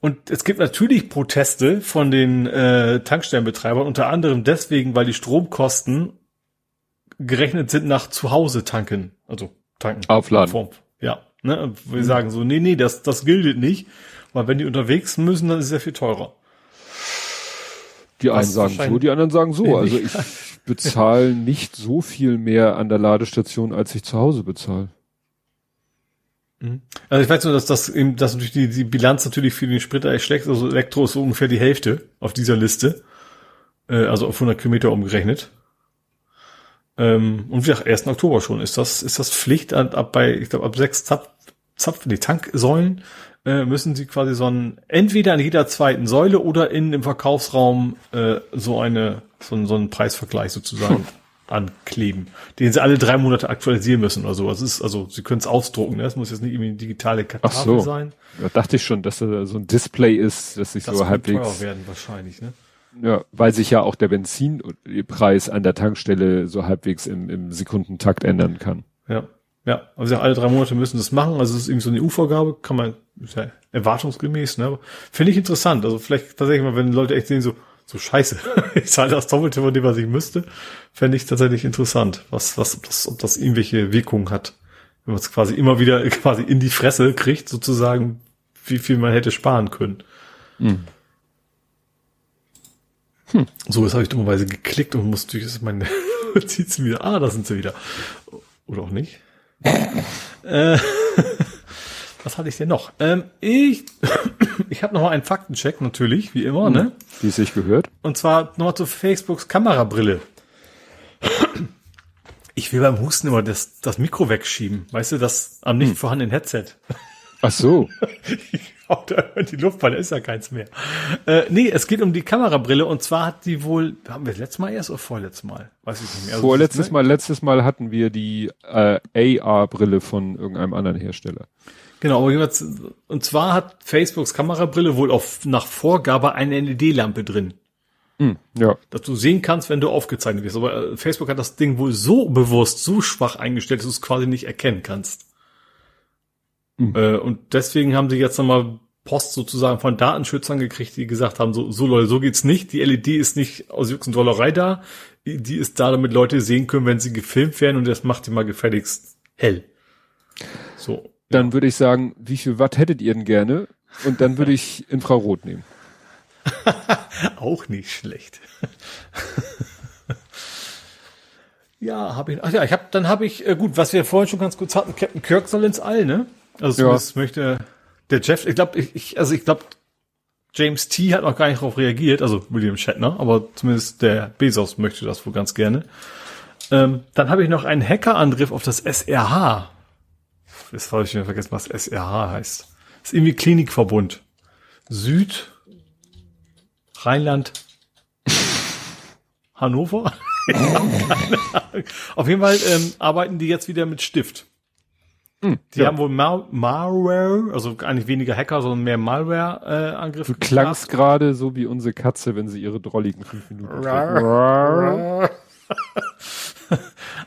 und es gibt natürlich Proteste von den äh, Tankstellenbetreibern, unter anderem deswegen, weil die Stromkosten gerechnet sind nach Zuhause tanken, also tanken. Aufladen. Form. Ja, ne? Wir mhm. sagen so, nee, nee, das, das gilt nicht, weil wenn die unterwegs müssen, dann ist es sehr viel teurer. Die einen sagen so, die anderen sagen so. Also ich bezahle nicht so viel mehr an der Ladestation, als ich zu Hause bezahle. Mhm. Also ich weiß nur, dass das eben, dass natürlich die, die Bilanz natürlich für den Sprit echt schlecht, also Elektro ist so ungefähr die Hälfte auf dieser Liste. Äh, also auf 100 Kilometer umgerechnet. Ähm, und wie gesagt, 1. Oktober schon ist das, ist das Pflicht ab, ab bei, ich glaube, ab sechs Zapf, Zapf, die Tanksäulen äh, müssen sie quasi so ein, entweder an jeder zweiten Säule oder in im Verkaufsraum äh, so eine, so, so einen Preisvergleich sozusagen ankleben, den sie alle drei Monate aktualisieren müssen oder so. Das ist, also sie können es ausdrucken, ne? das muss jetzt nicht irgendwie eine digitale Tafel so. sein. Da dachte ich schon, dass da so ein Display ist, dass sich das so halbwegs. Teuer werden wahrscheinlich, ne? Ja, weil sich ja auch der Benzinpreis an der Tankstelle so halbwegs im, im Sekundentakt ändern kann. Ja. Ja, also alle drei Monate müssen das machen. Also es ist irgendwie so eine EU-Vorgabe, kann man, ja erwartungsgemäß, ne? Finde ich interessant. Also vielleicht tatsächlich mal, wenn Leute echt sehen, so, so scheiße, ich zahle das Doppelte von dem, was ich müsste, fände ich tatsächlich interessant, was, was, ob das, ob das irgendwelche Wirkungen hat. Wenn man es quasi immer wieder quasi in die Fresse kriegt, sozusagen, wie viel man hätte sparen können. Hm. Hm. So, jetzt habe ich dummerweise geklickt und muss durch meine Notizen wieder. Ah, da sind sie wieder. Oder auch nicht. Äh, was hatte ich denn noch? Ähm, ich ich habe noch mal einen Faktencheck natürlich, wie immer, ne? Wie es sich gehört. Und zwar nochmal zu Facebooks Kamerabrille. Ich will beim Husten immer das, das Mikro wegschieben. Weißt du, das am nicht hm. vorhandenen Headset. Ach so. ich da in die Luft, weil da ist ja keins mehr. Äh, nee, es geht um die Kamerabrille und zwar hat die wohl, haben wir das letztes Mal erst oder vorletztes Mal? Weiß ich nicht mehr. Also Vorletztes Mal, letztes Mal hatten wir die äh, AR-Brille von irgendeinem anderen Hersteller. Genau, aber jeweils, und zwar hat Facebooks Kamerabrille wohl auf, nach Vorgabe eine LED-Lampe drin. Mm, ja. Dass du sehen kannst, wenn du aufgezeichnet wirst. Aber äh, Facebook hat das Ding wohl so bewusst, so schwach eingestellt, dass du es quasi nicht erkennen kannst. Mhm. Äh, und deswegen haben sie jetzt nochmal Post sozusagen von Datenschützern gekriegt, die gesagt haben, so, so Leute, so geht's nicht. Die LED ist nicht aus und Dollerei da. Die ist da, damit Leute sehen können, wenn sie gefilmt werden und das macht die mal gefälligst hell. So. Dann würde ich sagen, wie viel Watt hättet ihr denn gerne? Und dann würde ich Infrarot nehmen. Auch nicht schlecht. ja, habe ich. Ach ja, ich habe dann habe ich äh, gut, was wir vorhin schon ganz kurz hatten. Captain Kirk soll ins All, ne? Also ja. möchte der Jeff, ich glaube, ich, ich, also ich glaube, James T. hat noch gar nicht darauf reagiert, also William Shatner, aber zumindest der Bezos möchte das wohl ganz gerne. Ähm, dann habe ich noch einen Hackerangriff auf das SRH. Jetzt habe ich mir vergessen, was SRH heißt. Das ist irgendwie Klinikverbund. Süd, Rheinland, Hannover. auf jeden Fall ähm, arbeiten die jetzt wieder mit Stift. Hm, die ja. haben wohl Mal Malware, also eigentlich weniger Hacker, sondern mehr Malware-Angriffe. Äh, du klangst gerade so wie unsere Katze, wenn sie ihre drolligen fünf Minuten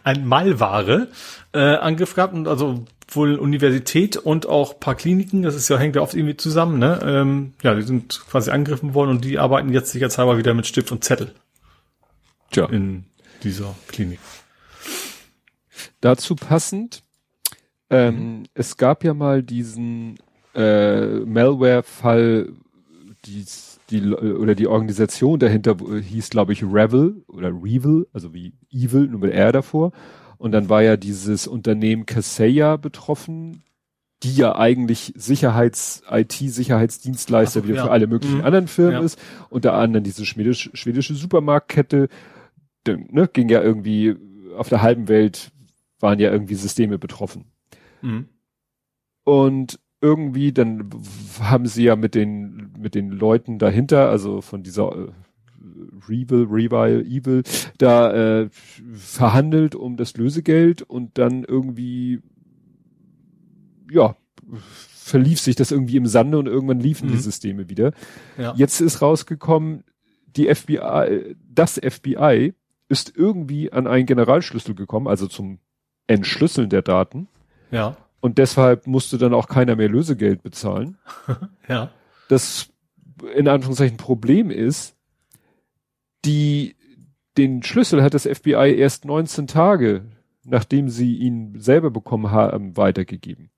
Ein Malware-Angriff äh, gehabt und also wohl Universität und auch paar Kliniken, das ist ja, hängt ja oft irgendwie zusammen, ne? Ähm, ja, die sind quasi angegriffen worden und die arbeiten jetzt sicherheitshalber wieder mit Stift und Zettel. Tja. In dieser Klinik. Dazu passend, ähm, mhm. Es gab ja mal diesen äh, Malware-Fall, die, die oder die Organisation dahinter hieß, glaube ich, Revel oder Revil, also wie Evil, nur mit R davor. Und dann war ja dieses Unternehmen Kaseya betroffen, die ja eigentlich Sicherheits, IT-Sicherheitsdienstleister so, wieder ja. für alle möglichen mhm. anderen Firmen ja. ist. Unter anderem diese schwedisch, schwedische Supermarktkette, ne, ging ja irgendwie auf der halben Welt waren ja irgendwie Systeme betroffen. Mhm. Und irgendwie, dann haben sie ja mit den, mit den Leuten dahinter, also von dieser äh, Revil, Revile, Evil, da äh, verhandelt um das Lösegeld und dann irgendwie, ja, verlief sich das irgendwie im Sande und irgendwann liefen mhm. die Systeme wieder. Ja. Jetzt ist rausgekommen, die FBI, das FBI ist irgendwie an einen Generalschlüssel gekommen, also zum Entschlüsseln der Daten. Ja. Und deshalb musste dann auch keiner mehr Lösegeld bezahlen. ja. Das in Anführungszeichen Problem ist, die, den Schlüssel hat das FBI erst 19 Tage, nachdem sie ihn selber bekommen haben, weitergegeben.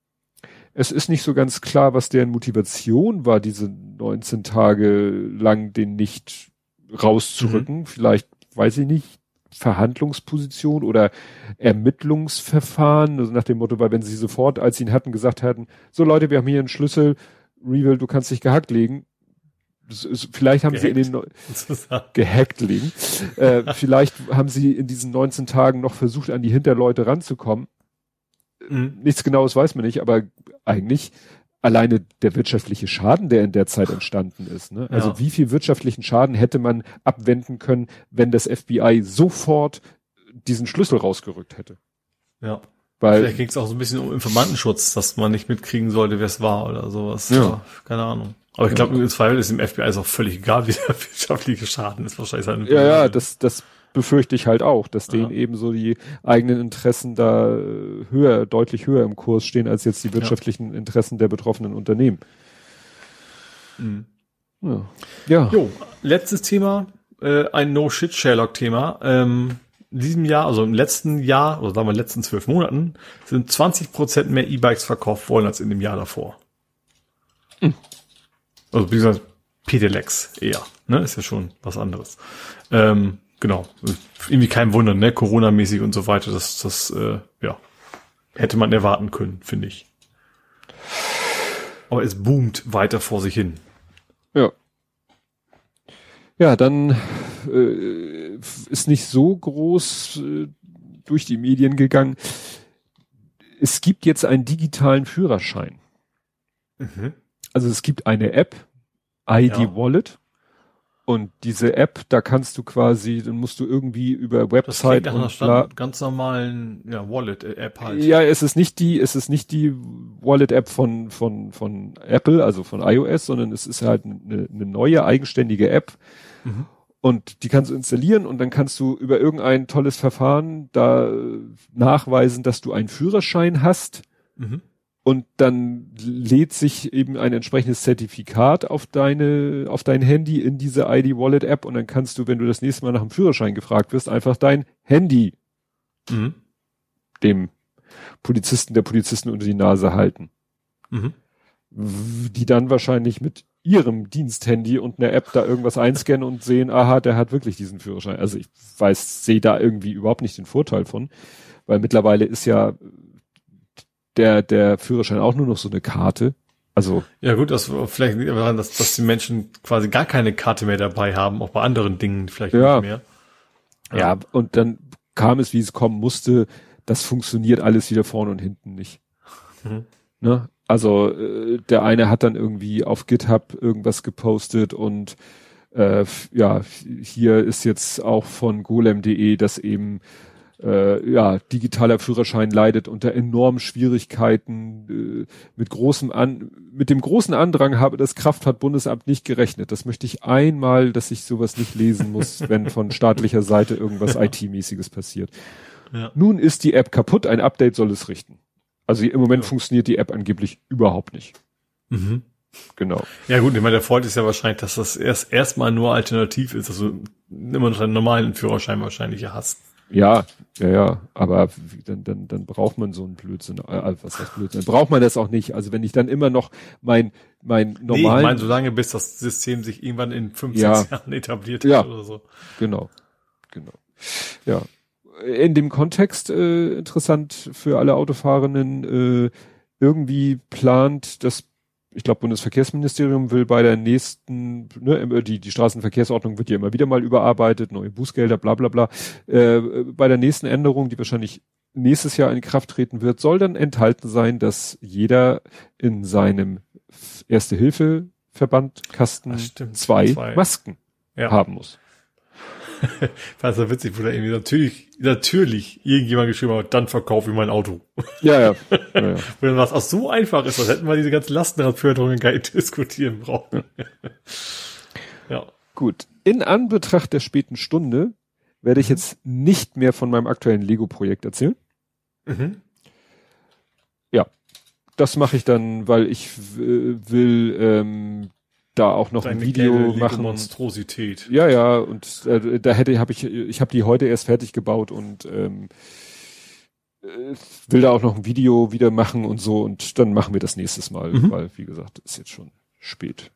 Es ist nicht so ganz klar, was deren Motivation war, diese 19 Tage lang den nicht rauszurücken. Mhm. Vielleicht, weiß ich nicht, Verhandlungsposition oder Ermittlungsverfahren, also nach dem Motto, weil wenn sie sofort, als sie ihn hatten, gesagt hatten, so Leute, wir haben hier einen Schlüssel, Revil, du kannst dich gehackt legen, vielleicht haben gehackt. sie in den gehackt liegen. äh, vielleicht haben sie in diesen 19 Tagen noch versucht, an die Hinterleute ranzukommen. Mhm. Nichts genaues weiß man nicht, aber eigentlich alleine der wirtschaftliche Schaden, der in der Zeit entstanden ist. Ne? Also ja. wie viel wirtschaftlichen Schaden hätte man abwenden können, wenn das FBI sofort diesen Schlüssel rausgerückt hätte? Ja. Weil, Vielleicht ging es auch so ein bisschen um Informantenschutz, dass man nicht mitkriegen sollte, wer es war oder sowas. Ja. ja. Keine Ahnung. Aber ich glaube, ja. im Zweifel ist dem FBI ist auch völlig egal, wie der wirtschaftliche Schaden ist. Wahrscheinlich sein. Ja, ja, das, das befürchte ich halt auch, dass denen eben so die eigenen Interessen da äh, höher, deutlich höher im Kurs stehen als jetzt die wirtschaftlichen ja. Interessen der betroffenen Unternehmen. Mhm. Ja. ja. Jo, letztes Thema, äh, ein No-Shit-Sherlock-Thema. Ähm, in diesem Jahr, also im letzten Jahr, oder sagen wir in den letzten zwölf Monaten, sind 20 Prozent mehr E-Bikes verkauft worden als in dem Jahr davor. Mhm. Also wie gesagt, Pedelecs eher, ne? Ist ja schon was anderes. Ähm, genau. Irgendwie kein Wunder, ne? Corona-mäßig und so weiter. Das, das, äh, ja, hätte man erwarten können, finde ich. Aber es boomt weiter vor sich hin. Ja. Ja, dann äh, ist nicht so groß äh, durch die Medien gegangen. Es gibt jetzt einen digitalen Führerschein. Mhm. Also es gibt eine App, ID ja. Wallet. Und diese App, da kannst du quasi, dann musst du irgendwie über Website das und bla, ganz normalen ja, Wallet-App halt. Ja, es ist nicht die, es ist nicht die Wallet-App von von von Apple, also von iOS, sondern es ist halt eine, eine neue eigenständige App. Mhm. Und die kannst du installieren und dann kannst du über irgendein tolles Verfahren da nachweisen, dass du einen Führerschein hast. Mhm und dann lädt sich eben ein entsprechendes Zertifikat auf deine, auf dein Handy in diese ID Wallet App und dann kannst du, wenn du das nächste Mal nach dem Führerschein gefragt wirst, einfach dein Handy mhm. dem Polizisten, der Polizisten unter die Nase halten. Mhm. Die dann wahrscheinlich mit ihrem Diensthandy und einer App da irgendwas einscannen und sehen, aha, der hat wirklich diesen Führerschein. Also ich weiß, sehe da irgendwie überhaupt nicht den Vorteil von, weil mittlerweile ist ja der, der Führerschein auch nur noch so eine Karte. Also. Ja gut, das vielleicht liegt daran, dass, dass die Menschen quasi gar keine Karte mehr dabei haben, auch bei anderen Dingen vielleicht ja, nicht mehr. Ja. ja, und dann kam es, wie es kommen musste. Das funktioniert alles wieder vorne und hinten nicht. Mhm. Ne? Also äh, der eine hat dann irgendwie auf GitHub irgendwas gepostet und äh, ja, hier ist jetzt auch von golem.de, dass eben äh, ja, digitaler Führerschein leidet unter enormen Schwierigkeiten. Äh, mit großem An mit dem großen Andrang habe das Kraftfahrtbundesamt nicht gerechnet. Das möchte ich einmal, dass ich sowas nicht lesen muss, wenn von staatlicher Seite irgendwas IT-mäßiges passiert. Ja. Nun ist die App kaputt, ein Update soll es richten. Also im Moment ja. funktioniert die App angeblich überhaupt nicht. Mhm. Genau. Ja gut, ich meine, der Vorteil ist ja wahrscheinlich, dass das erst erstmal nur alternativ ist, also immer noch einen normalen Führerschein wahrscheinlich hast. Ja, ja, ja, aber dann, dann, dann braucht man so einen Blödsinn, äh, was heißt Blödsinn, braucht man das auch nicht. Also wenn ich dann immer noch mein, mein normalen... Nee, ich meine, solange bis das System sich irgendwann in 15 ja, Jahren etabliert hat ja, oder so. Genau, genau. Ja, in dem Kontext äh, interessant für alle Autofahrenden, äh, irgendwie plant das ich glaube, Bundesverkehrsministerium will bei der nächsten, ne, die, die Straßenverkehrsordnung wird ja immer wieder mal überarbeitet, neue Bußgelder, bla bla bla. Äh, bei der nächsten Änderung, die wahrscheinlich nächstes Jahr in Kraft treten wird, soll dann enthalten sein, dass jeder in seinem Erste-Hilfe-Verband-Kasten zwei, zwei, Masken ja. haben muss. Fand so witzig, wo da irgendwie natürlich, natürlich irgendjemand geschrieben hat, dann verkaufe ich mein Auto. Ja, ja. ja, ja. Wo dann was auch so einfach ist, das hätten wir diese ganzen Lastenradförderungen gar nicht diskutieren brauchen. Ja. Gut. In Anbetracht der späten Stunde werde ich mhm. jetzt nicht mehr von meinem aktuellen Lego-Projekt erzählen. Mhm. Ja. Das mache ich dann, weil ich will ähm, da auch noch Deine ein Video machen. Monstrosität. Ja, ja, und äh, da hätte habe ich ich habe die heute erst fertig gebaut und ähm, äh, will da auch noch ein Video wieder machen und so und dann machen wir das nächstes Mal, mhm. weil wie gesagt, ist jetzt schon spät.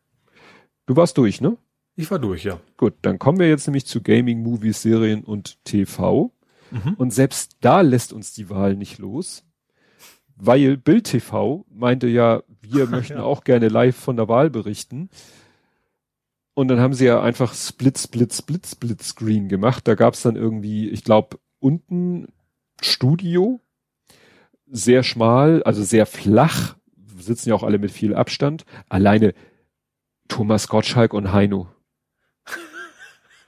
Du warst durch, ne? Ich war durch, ja. Gut, dann kommen wir jetzt nämlich zu Gaming, Movies, Serien und TV. Mhm. Und selbst da lässt uns die Wahl nicht los, weil Bild TV meinte ja, wir möchten ja. auch gerne live von der Wahl berichten. Und dann haben sie ja einfach Split, Split, Split, Split Screen gemacht. Da gab's dann irgendwie, ich glaube, unten Studio, sehr schmal, also sehr flach, sitzen ja auch alle mit viel Abstand. Alleine Thomas Gottschalk und Heino.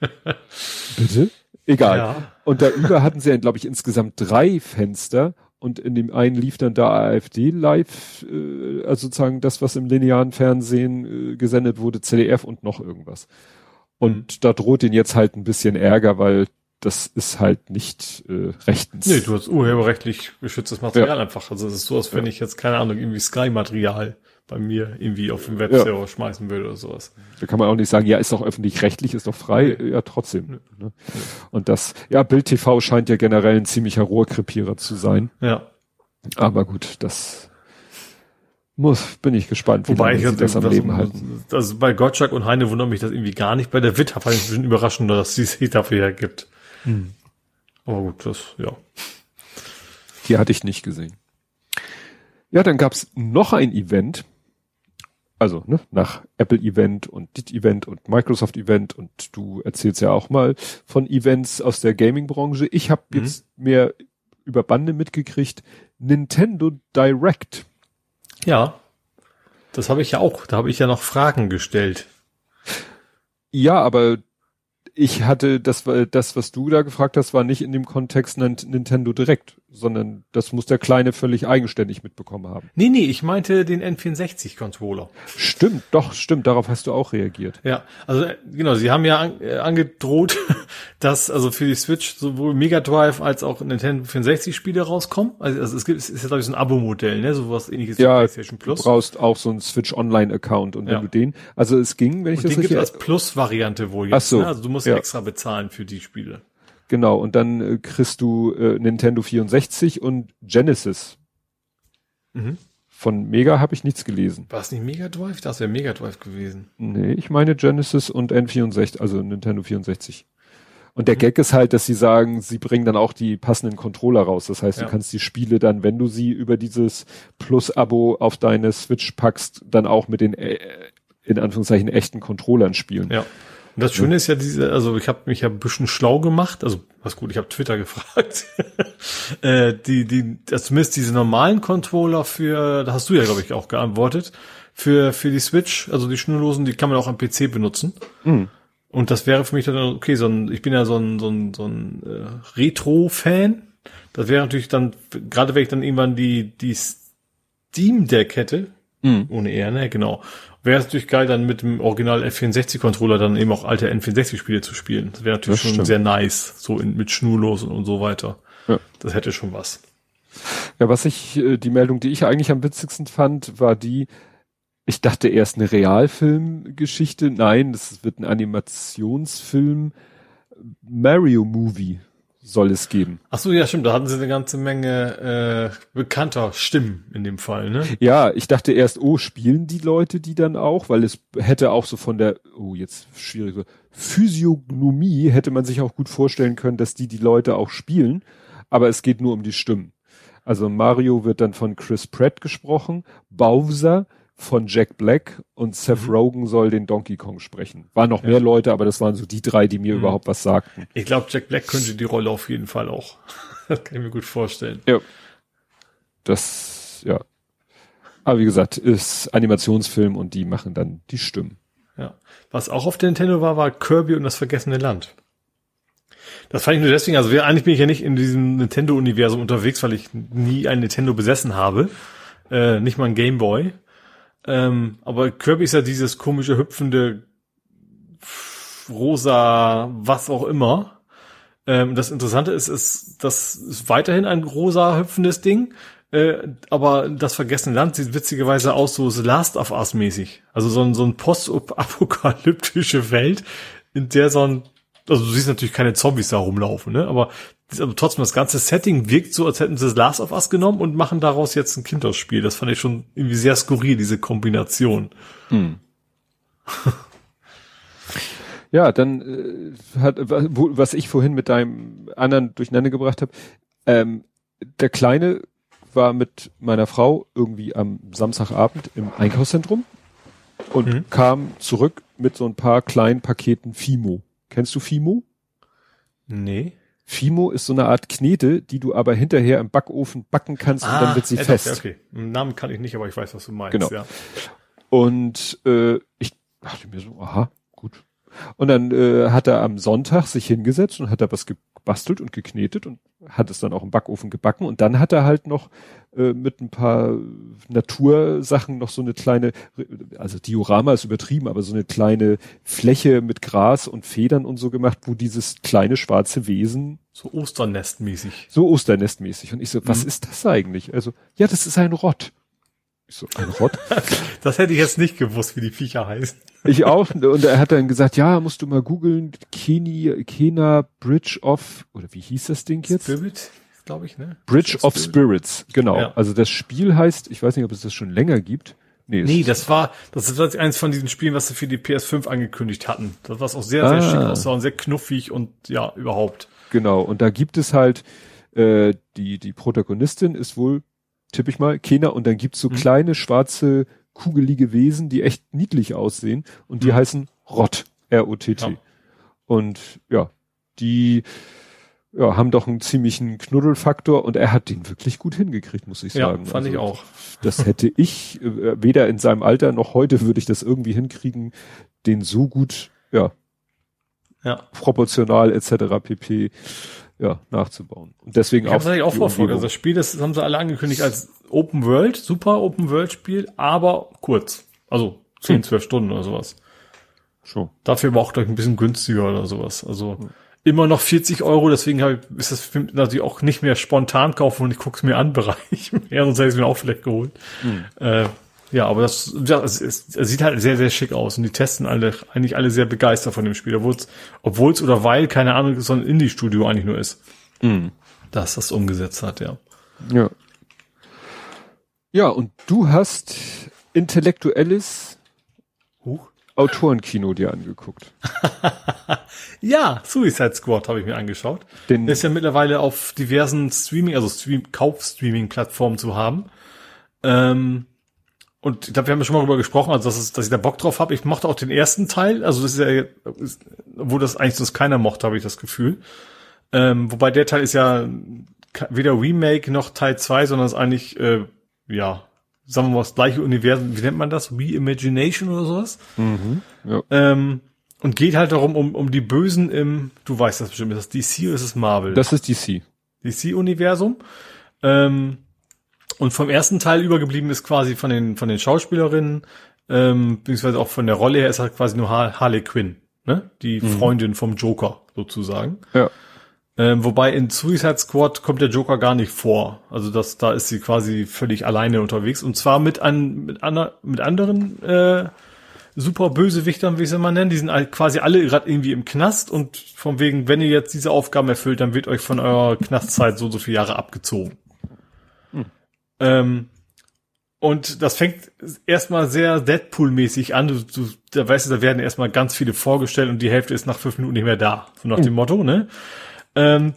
Bitte? Egal. Ja. Und da über hatten sie, glaube ich, insgesamt drei Fenster und in dem einen lief dann da AfD live, äh, also sozusagen das, was im linearen Fernsehen äh, gesendet wurde, ZDF und noch irgendwas. Und mhm. da droht ihnen jetzt halt ein bisschen Ärger, weil das ist halt nicht äh, rechtens. Nee, du hast urheberrechtlich geschütztes Material ja. einfach. Also es ist so, als wenn ich jetzt, keine Ahnung, irgendwie Sky-Material bei mir irgendwie auf dem Webserver ja. schmeißen würde oder sowas. Da kann man auch nicht sagen, ja, ist doch öffentlich-rechtlich, ist doch frei. Ja, trotzdem. Ne? Und das, ja, Bild TV scheint ja generell ein ziemlicher Rohrkrepierer zu sein. Ja. Aber gut, das muss, bin ich gespannt, wie Wobei ich das, das am Leben halten. Also bei Gottschalk und Heine wundert mich das irgendwie gar nicht. Bei der Witt fand ich ein bisschen überraschend, dass sie sich dafür hergibt. Hm. Aber gut, das, ja. Die hatte ich nicht gesehen. Ja, dann gab's noch ein Event, also ne, nach Apple Event und DIT Event und Microsoft Event und du erzählst ja auch mal von Events aus der Gaming Branche. Ich habe mhm. jetzt mehr über Bande mitgekriegt. Nintendo Direct. Ja, das habe ich ja auch. Da habe ich ja noch Fragen gestellt. Ja, aber ich hatte das, das, was du da gefragt hast, war nicht in dem Kontext Nintendo Direct sondern das muss der Kleine völlig eigenständig mitbekommen haben. Nee, nee, ich meinte den N64-Controller. Stimmt, doch, stimmt, darauf hast du auch reagiert. Ja, also äh, genau, sie haben ja an, äh, angedroht, dass also für die Switch sowohl Mega Drive als auch Nintendo 64 Spiele rauskommen. Also, also es gibt, es ist ja glaube ich so ein Abo-Modell, ne, sowas ähnliches ja, wie PlayStation Plus. Du brauchst auch so einen Switch Online-Account und wenn ja. du den, also es ging, wenn ich und das den richtig... gibt als Plus-Variante wohl jetzt, Ach so, ne? also du musst ja. extra bezahlen für die Spiele. Genau, und dann äh, kriegst du äh, Nintendo 64 und Genesis. Mhm. Von Mega habe ich nichts gelesen. War es nicht Mega Drive? Das wäre Mega Drive gewesen. Nee, ich meine Genesis und N64, also Nintendo 64. Und der mhm. Gag ist halt, dass sie sagen, sie bringen dann auch die passenden Controller raus. Das heißt, ja. du kannst die Spiele dann, wenn du sie über dieses Plus-Abo auf deine Switch packst, dann auch mit den äh, in Anführungszeichen echten Controllern spielen. Ja. Und das Schöne ist ja diese, also ich habe mich ja ein bisschen schlau gemacht, also was gut, ich habe Twitter gefragt. äh, die, die, also zumindest diese normalen Controller für, da hast du ja, glaube ich, auch geantwortet, für, für die Switch, also die schnurlosen, die kann man auch am PC benutzen. Mhm. Und das wäre für mich dann, okay, so ein, ich bin ja so ein, so ein, so ein äh, Retro-Fan. Das wäre natürlich dann, gerade wenn ich dann irgendwann die, die Steam Deck hätte, mhm. ohne R, ne, genau wäre es natürlich geil, dann mit dem Original F64-Controller dann eben auch alte N64-Spiele zu spielen. Das wäre natürlich das schon stimmt. sehr nice, so in, mit schnurlos und, und so weiter. Ja. Das hätte schon was. Ja, was ich, äh, die Meldung, die ich eigentlich am witzigsten fand, war die, ich dachte erst eine Realfilmgeschichte. Nein, das wird ein Animationsfilm. Mario Movie soll es geben. Ach so, ja, stimmt. Da hatten sie eine ganze Menge äh, bekannter Stimmen in dem Fall, ne? Ja, ich dachte erst, oh, spielen die Leute die dann auch, weil es hätte auch so von der, oh, jetzt schwierige Physiognomie hätte man sich auch gut vorstellen können, dass die die Leute auch spielen, aber es geht nur um die Stimmen. Also Mario wird dann von Chris Pratt gesprochen, Bowser von Jack Black und Seth mhm. Rogen soll den Donkey Kong sprechen. Waren noch ja. mehr Leute, aber das waren so die drei, die mir mhm. überhaupt was sagten. Ich glaube, Jack Black könnte die Rolle auf jeden Fall auch. das kann ich mir gut vorstellen. Ja. Das, ja. Aber wie gesagt, ist Animationsfilm und die machen dann die Stimmen. Ja. Was auch auf der Nintendo war, war Kirby und das vergessene Land. Das fand ich nur deswegen, also eigentlich bin ich ja nicht in diesem Nintendo-Universum unterwegs, weil ich nie ein Nintendo besessen habe. Äh, nicht mal ein Gameboy. Ähm, aber Kirby ist ja dieses komische, hüpfende, rosa, was auch immer. Ähm, das Interessante ist, ist, das ist weiterhin ein rosa, hüpfendes Ding. Äh, aber das vergessene Land sieht witzigerweise aus so The Last of Us mäßig. Also so ein, so ein postapokalyptische Welt, in der so ein, also du siehst natürlich keine Zombies da rumlaufen, ne? Aber aber trotzdem, das ganze Setting wirkt so, als hätten sie das Last of Us genommen und machen daraus jetzt ein Kinderausspiel. Das fand ich schon irgendwie sehr skurril, diese Kombination. Hm. ja, dann äh, hat, wo, was ich vorhin mit deinem anderen durcheinander gebracht habe, ähm, der Kleine war mit meiner Frau irgendwie am Samstagabend im Einkaufszentrum und mhm. kam zurück mit so ein paar kleinen Paketen Fimo. Kennst du Fimo? Nee. Fimo ist so eine Art Knete, die du aber hinterher im Backofen backen kannst ah, und dann wird sie fest. Okay, Namen kann ich nicht, aber ich weiß, was du meinst. Genau. Ja. Und äh, ich dachte mir so, aha, gut. Und dann äh, hat er am Sonntag sich hingesetzt und hat da was gebastelt und geknetet und hat es dann auch im Backofen gebacken. Und dann hat er halt noch äh, mit ein paar Natursachen noch so eine kleine, also Diorama ist übertrieben, aber so eine kleine Fläche mit Gras und Federn und so gemacht, wo dieses kleine schwarze Wesen so Osternestmäßig. So Osternestmäßig. Und ich so, was mhm. ist das eigentlich? Also, ja, das ist ein Rott. Ich so, ein Rott? das hätte ich jetzt nicht gewusst, wie die Viecher heißen. Ich auch. Und er hat dann gesagt, ja, musst du mal googeln, Keni, Kena Bridge of, oder wie hieß das Ding jetzt? Spirit, glaube ich, ne? Bridge of Spirits, genau. Ja. Also das Spiel heißt, ich weiß nicht, ob es das schon länger gibt. Nee, nee das war, das war eins von diesen Spielen, was sie für die PS5 angekündigt hatten. Das war auch sehr, sehr ah. schick aussah und sehr knuffig und ja, überhaupt. Genau. Und da gibt es halt, äh, die, die Protagonistin ist wohl tippe ich mal, Kena und dann gibt's so mhm. kleine schwarze kugelige Wesen, die echt niedlich aussehen und die mhm. heißen Rott, R-O-T-T. Ja. Und ja, die ja, haben doch einen ziemlichen Knuddelfaktor und er hat den wirklich gut hingekriegt, muss ich sagen. Ja, fand also, ich auch. Das hätte ich, äh, weder in seinem Alter noch heute würde ich das irgendwie hinkriegen, den so gut, ja, ja. proportional etc. pp ja, nachzubauen. Und deswegen ich auch. Ich auch verfolgt. Also das Spiel, das haben sie alle angekündigt als Open World, super Open World Spiel, aber kurz. Also 10, hm. 12 Stunden oder sowas. Schon. Dafür war auch gleich ein bisschen günstiger oder sowas. Also hm. immer noch 40 Euro, deswegen habe ich, ist das natürlich auch nicht mehr spontan kaufen und ich gucke es mir an Bereich. ja, sonst hätte ich es mir auch vielleicht geholt. Hm. Äh, ja, aber das, ja, es, es, es sieht halt sehr, sehr schick aus und die testen alle, eigentlich alle sehr begeistert von dem Spiel, obwohl es oder weil, keine Ahnung, so ein Indie-Studio eigentlich nur ist. Mhm. Dass das umgesetzt hat, ja. Ja. Ja, und du hast intellektuelles Huch. Autorenkino dir angeguckt. ja, Suicide Squad habe ich mir angeschaut. Den ist ja mittlerweile auf diversen Streaming, also Stream, Kauf-Streaming-Plattformen zu haben. Ähm, und ich glaube, wir haben ja schon mal darüber gesprochen, also dass, es, dass ich da Bock drauf habe. Ich mochte auch den ersten Teil, also das ist ja, wo das eigentlich sonst keiner mochte, habe ich das Gefühl. Ähm, wobei der Teil ist ja weder Remake noch Teil 2, sondern ist eigentlich, äh, ja, sagen wir mal das gleiche Universum, wie nennt man das? Reimagination oder sowas? Mhm, ja. ähm, und geht halt darum, um, um die Bösen im, du weißt das bestimmt, ist das DC oder ist es Marvel? Das ist DC. DC-Universum. Ähm, und vom ersten Teil übergeblieben ist quasi von den, von den Schauspielerinnen, ähm, beziehungsweise auch von der Rolle her ist halt quasi nur Harley Quinn, ne? Die mhm. Freundin vom Joker, sozusagen. Ja. Ähm, wobei in Suicide Squad kommt der Joker gar nicht vor. Also das, da ist sie quasi völlig alleine unterwegs. Und zwar mit, an, mit, an, mit anderen äh, super Bösewichtern, wie ich es immer nennen. Die sind quasi alle gerade irgendwie im Knast und von wegen, wenn ihr jetzt diese Aufgaben erfüllt, dann wird euch von eurer Knastzeit so so viele Jahre abgezogen. Ähm, und das fängt erstmal sehr Deadpool-mäßig an. Du, du, da weißt du, da werden erstmal ganz viele vorgestellt und die Hälfte ist nach fünf Minuten nicht mehr da. So nach mhm. dem Motto, ne? Ähm,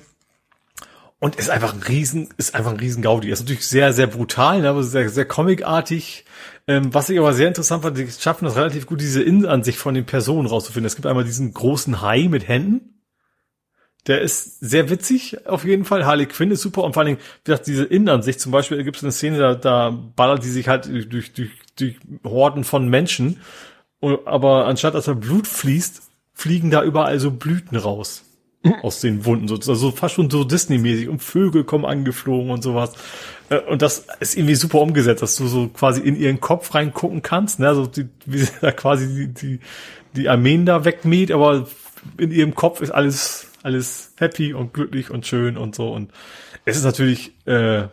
und ist einfach ein riesen, ist einfach ein riesen Gaudi. Ist natürlich sehr, sehr brutal, ne, aber sehr, sehr comicartig. Ähm, was ich aber sehr interessant fand, die schaffen das relativ gut, diese Innenansicht von den Personen rauszufinden. Es gibt einmal diesen großen Hai mit Händen der ist sehr witzig, auf jeden Fall. Harley Quinn ist super und vor allen Dingen, wie gesagt, diese Innenansicht, zum Beispiel gibt es eine Szene, da, da ballert die sich halt durch, durch, durch Horden von Menschen. Aber anstatt dass da Blut fließt, fliegen da überall so Blüten raus. aus den Wunden sozusagen. Also fast schon so Disney-mäßig und Vögel kommen angeflogen und sowas. Äh, und das ist irgendwie super umgesetzt, dass du so quasi in ihren Kopf reingucken kannst, ne? Also die, wie sie da quasi die, die, die Armeen da wegmäht, aber in ihrem Kopf ist alles alles happy und glücklich und schön und so. Und es ist natürlich äh,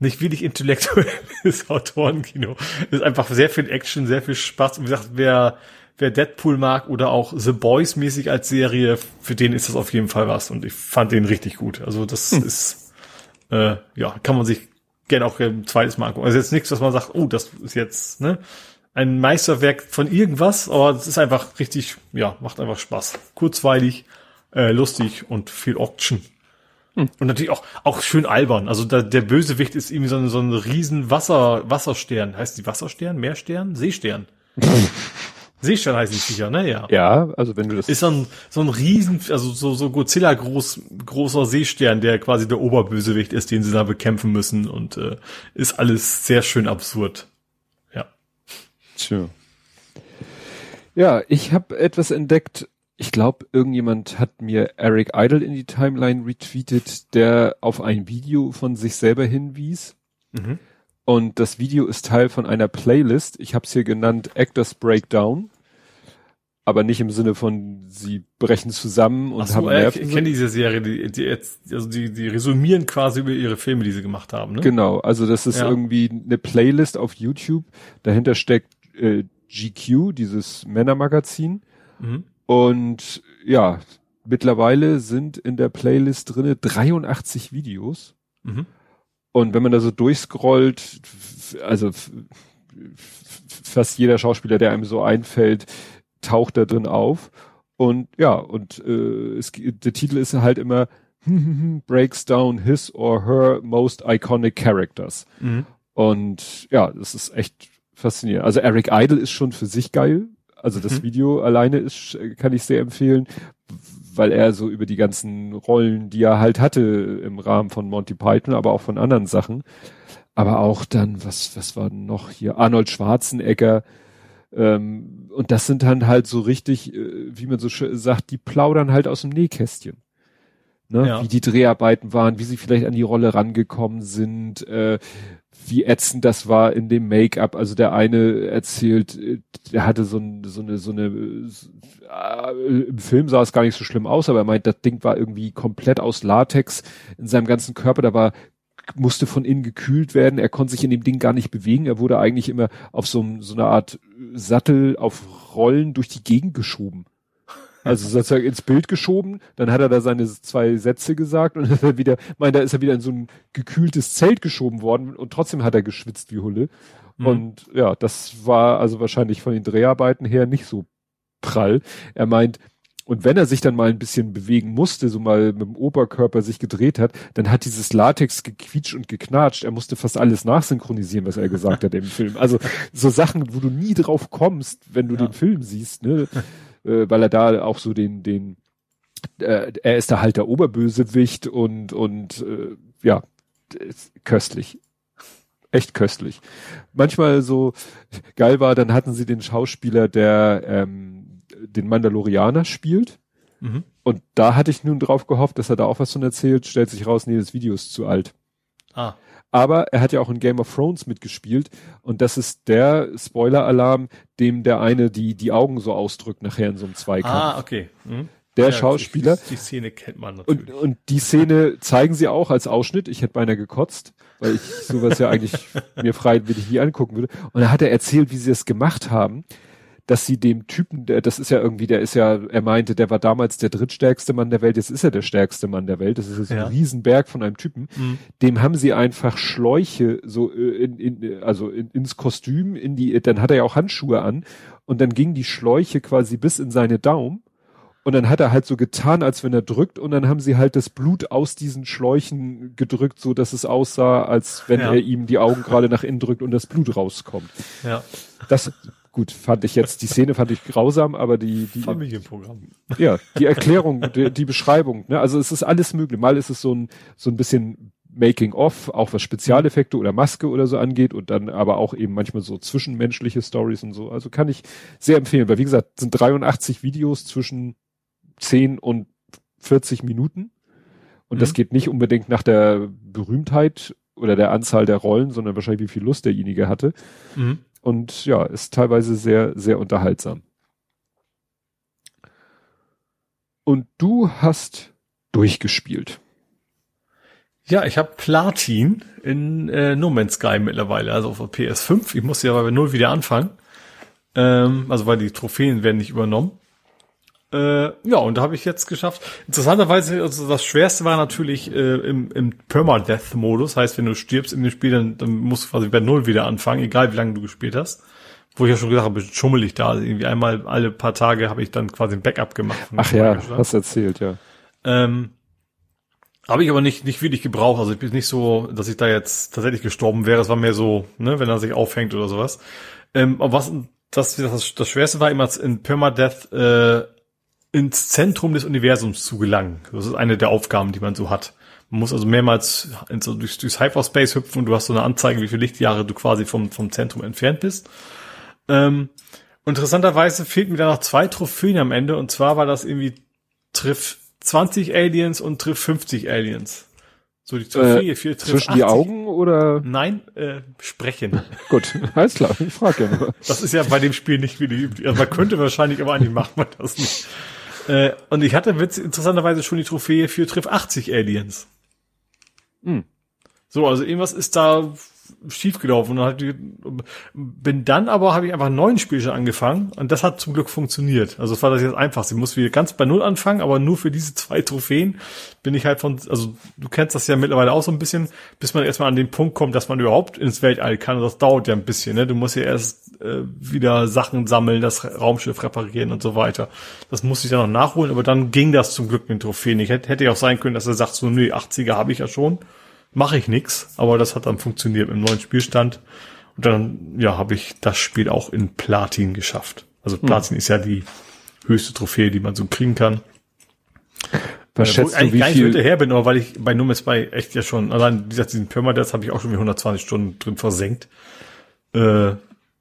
nicht wirklich intellektuelles Autorenkino. Es ist einfach sehr viel Action, sehr viel Spaß. Und wie gesagt, wer, wer Deadpool mag oder auch The Boys mäßig als Serie, für den ist das auf jeden Fall was. Und ich fand den richtig gut. Also das hm. ist, äh, ja, kann man sich gerne auch ein zweites Mal angucken. Also jetzt nichts, was man sagt, oh, das ist jetzt, ne? Ein Meisterwerk von irgendwas, aber es ist einfach richtig, ja, macht einfach Spaß. Kurzweilig, äh, lustig und viel Action. Hm. Und natürlich auch, auch schön albern. Also da, der Bösewicht ist irgendwie so ein, so ein riesen Wasser, Wasserstern. Heißt die Wasserstern? Meerstern? Seestern? Seestern heißt nicht sicher, ne? Ja. Ja, also wenn du das. Ist so ein, so ein riesen, also so, so Godzilla groß, großer Seestern, der quasi der Oberbösewicht ist, den sie da bekämpfen müssen und äh, ist alles sehr schön absurd. Ja. Tja. Ja, ich habe etwas entdeckt. Ich glaube, irgendjemand hat mir Eric Idle in die Timeline retweetet, der auf ein Video von sich selber hinwies. Mhm. Und das Video ist Teil von einer Playlist. Ich habe es hier genannt Actors Breakdown. Aber nicht im Sinne von, sie brechen zusammen und so, haben Nerven. Ich kenne diese Serie, die, die jetzt, also die, die resümieren quasi über ihre Filme, die sie gemacht haben, ne? Genau, also das ist ja. irgendwie eine Playlist auf YouTube. Dahinter steckt äh, GQ, dieses Männermagazin. Mhm. Und ja, mittlerweile sind in der Playlist drinne 83 Videos. Mhm. Und wenn man da so durchscrollt, also fast jeder Schauspieler, der einem so einfällt, taucht da drin auf. Und ja, und äh, es, der Titel ist halt immer Breaks down his or her most iconic characters. Mhm. Und ja, das ist echt faszinierend. Also Eric Idle ist schon für sich geil. Also das mhm. Video alleine ist, kann ich sehr empfehlen, weil er so über die ganzen Rollen, die er halt hatte im Rahmen von Monty Python, aber auch von anderen Sachen. Aber auch dann, was, was war noch hier? Arnold Schwarzenegger. Ähm, und das sind dann halt so richtig, äh, wie man so sagt, die plaudern halt aus dem Nähkästchen. Ne? Ja. Wie die Dreharbeiten waren, wie sie vielleicht an die Rolle rangekommen sind, äh, wie ätzend das war in dem Make-up. Also der eine erzählt, der hatte so, ein, so eine, so eine, äh, im Film sah es gar nicht so schlimm aus, aber er meint, das Ding war irgendwie komplett aus Latex in seinem ganzen Körper, da war musste von innen gekühlt werden. Er konnte sich in dem Ding gar nicht bewegen. Er wurde eigentlich immer auf so, so eine Art Sattel auf Rollen durch die Gegend geschoben. Also sozusagen ins Bild geschoben, dann hat er da seine zwei Sätze gesagt und ist er wieder, mein, da ist er wieder in so ein gekühltes Zelt geschoben worden und trotzdem hat er geschwitzt wie Hulle. Mhm. Und ja, das war also wahrscheinlich von den Dreharbeiten her nicht so prall. Er meint, und wenn er sich dann mal ein bisschen bewegen musste, so mal mit dem Oberkörper sich gedreht hat, dann hat dieses Latex gequietscht und geknatscht. Er musste fast alles nachsynchronisieren, was er gesagt hat im Film. Also so Sachen, wo du nie drauf kommst, wenn du ja. den Film siehst, ne? Äh, weil er da auch so den, den, äh, er ist da halt der Oberbösewicht und, und äh, ja, köstlich. Echt köstlich. Manchmal so geil war, dann hatten sie den Schauspieler, der ähm, den Mandalorianer spielt. Mhm. Und da hatte ich nun drauf gehofft, dass er da auch was von erzählt, stellt sich raus, nee, das Video ist zu alt. Ah. Aber er hat ja auch in Game of Thrones mitgespielt und das ist der Spoiler-Alarm, dem der eine die, die Augen so ausdrückt nachher in so einem Zweikampf. Ah, okay. Hm. Der ja, Schauspieler. Die, die, Szene kennt man natürlich. Und, und die Szene zeigen sie auch als Ausschnitt. Ich hätte beinahe gekotzt, weil ich sowas ja eigentlich mir freiwillig nie angucken würde. Und da hat er erzählt, wie sie es gemacht haben dass sie dem Typen, der, das ist ja irgendwie, der ist ja, er meinte, der war damals der drittstärkste Mann der Welt, jetzt ist er der stärkste Mann der Welt, das ist ja. ein Riesenberg von einem Typen, mhm. dem haben sie einfach Schläuche so äh, in, in, also in, ins Kostüm, in die, dann hat er ja auch Handschuhe an und dann gingen die Schläuche quasi bis in seine Daumen und dann hat er halt so getan, als wenn er drückt und dann haben sie halt das Blut aus diesen Schläuchen gedrückt, so dass es aussah, als wenn ja. er ihm die Augen gerade nach innen drückt und das Blut rauskommt. Ja. Das, Gut, fand ich jetzt, die Szene fand ich grausam, aber die, die Familienprogramm. Ja, die Erklärung, die, die Beschreibung, ne? Also es ist alles möglich. Mal ist es so ein, so ein bisschen Making of, auch was Spezialeffekte oder Maske oder so angeht und dann aber auch eben manchmal so zwischenmenschliche Stories und so. Also kann ich sehr empfehlen, weil wie gesagt, sind 83 Videos zwischen 10 und 40 Minuten. Und mhm. das geht nicht unbedingt nach der Berühmtheit oder der Anzahl der Rollen, sondern wahrscheinlich wie viel Lust derjenige hatte. Mhm und ja, ist teilweise sehr, sehr unterhaltsam. Und du hast durchgespielt. Ja, ich habe Platin in äh, No Man's Sky mittlerweile, also auf PS5. Ich musste ja bei Null wieder anfangen. Ähm, also weil die Trophäen werden nicht übernommen. Äh, ja, und da habe ich jetzt geschafft. Interessanterweise, also das Schwerste war natürlich äh, im, im Permadeath-Modus. Heißt, wenn du stirbst in dem Spiel, dann, dann musst du quasi bei Null wieder anfangen, egal wie lange du gespielt hast. Wo ich ja schon gesagt habe, schummelig da. Also irgendwie einmal alle paar Tage habe ich dann quasi ein Backup gemacht. Ach ja, hast erzählt, ja. Ähm, habe ich aber nicht, nicht wirklich gebraucht. Also ich bin nicht so, dass ich da jetzt tatsächlich gestorben wäre. Es war mehr so, ne, wenn er sich aufhängt oder sowas. Ähm, aber was das, das, das Schwerste war immer in Permadeath äh, ins Zentrum des Universums zu gelangen. Das ist eine der Aufgaben, die man so hat. Man muss also mehrmals in so durch, durchs Hyperspace hüpfen und du hast so eine Anzeige, wie viele Lichtjahre du quasi vom, vom Zentrum entfernt bist. Ähm, interessanterweise fehlten mir da noch zwei Trophäen am Ende und zwar war das irgendwie Triff 20 Aliens und Triff 50 Aliens. So die Trophäe äh, für Triff Zwischen 80. die Augen oder? Nein, äh, sprechen. Gut, alles klar, ich frage ja nur. Das ist ja bei dem Spiel nicht wie die üblich. Also man könnte wahrscheinlich, aber eigentlich macht man das nicht. Äh, und ich hatte witz, interessanterweise schon die Trophäe für Triff 80 Aliens. Hm. So, also irgendwas ist da schiefgelaufen und halt, bin dann aber habe ich einfach einen neuen Spielchen angefangen und das hat zum Glück funktioniert. Also es war das jetzt einfach. Sie muss wieder ganz bei Null anfangen, aber nur für diese zwei Trophäen bin ich halt von, also du kennst das ja mittlerweile auch so ein bisschen, bis man erstmal an den Punkt kommt, dass man überhaupt ins Weltall kann und das dauert ja ein bisschen. Ne? Du musst ja erst äh, wieder Sachen sammeln, das Raumschiff reparieren und so weiter. Das musste ich dann noch nachholen, aber dann ging das zum Glück mit den Trophäen. Ich hätte, hätte ja auch sein können, dass er sagt, so, nee, 80er habe ich ja schon mache ich nix, aber das hat dann funktioniert mit dem neuen Spielstand. Und dann, ja, habe ich das Spiel auch in Platin geschafft. Also hm. Platin hm. ist ja die höchste Trophäe, die man so kriegen kann. Was äh, schätzt du, wie viel? hinterher bin, aber weil ich bei Numis bei echt ja schon, allein wie gesagt, diesen Permadeath habe ich auch schon wie 120 Stunden drin versenkt. Äh,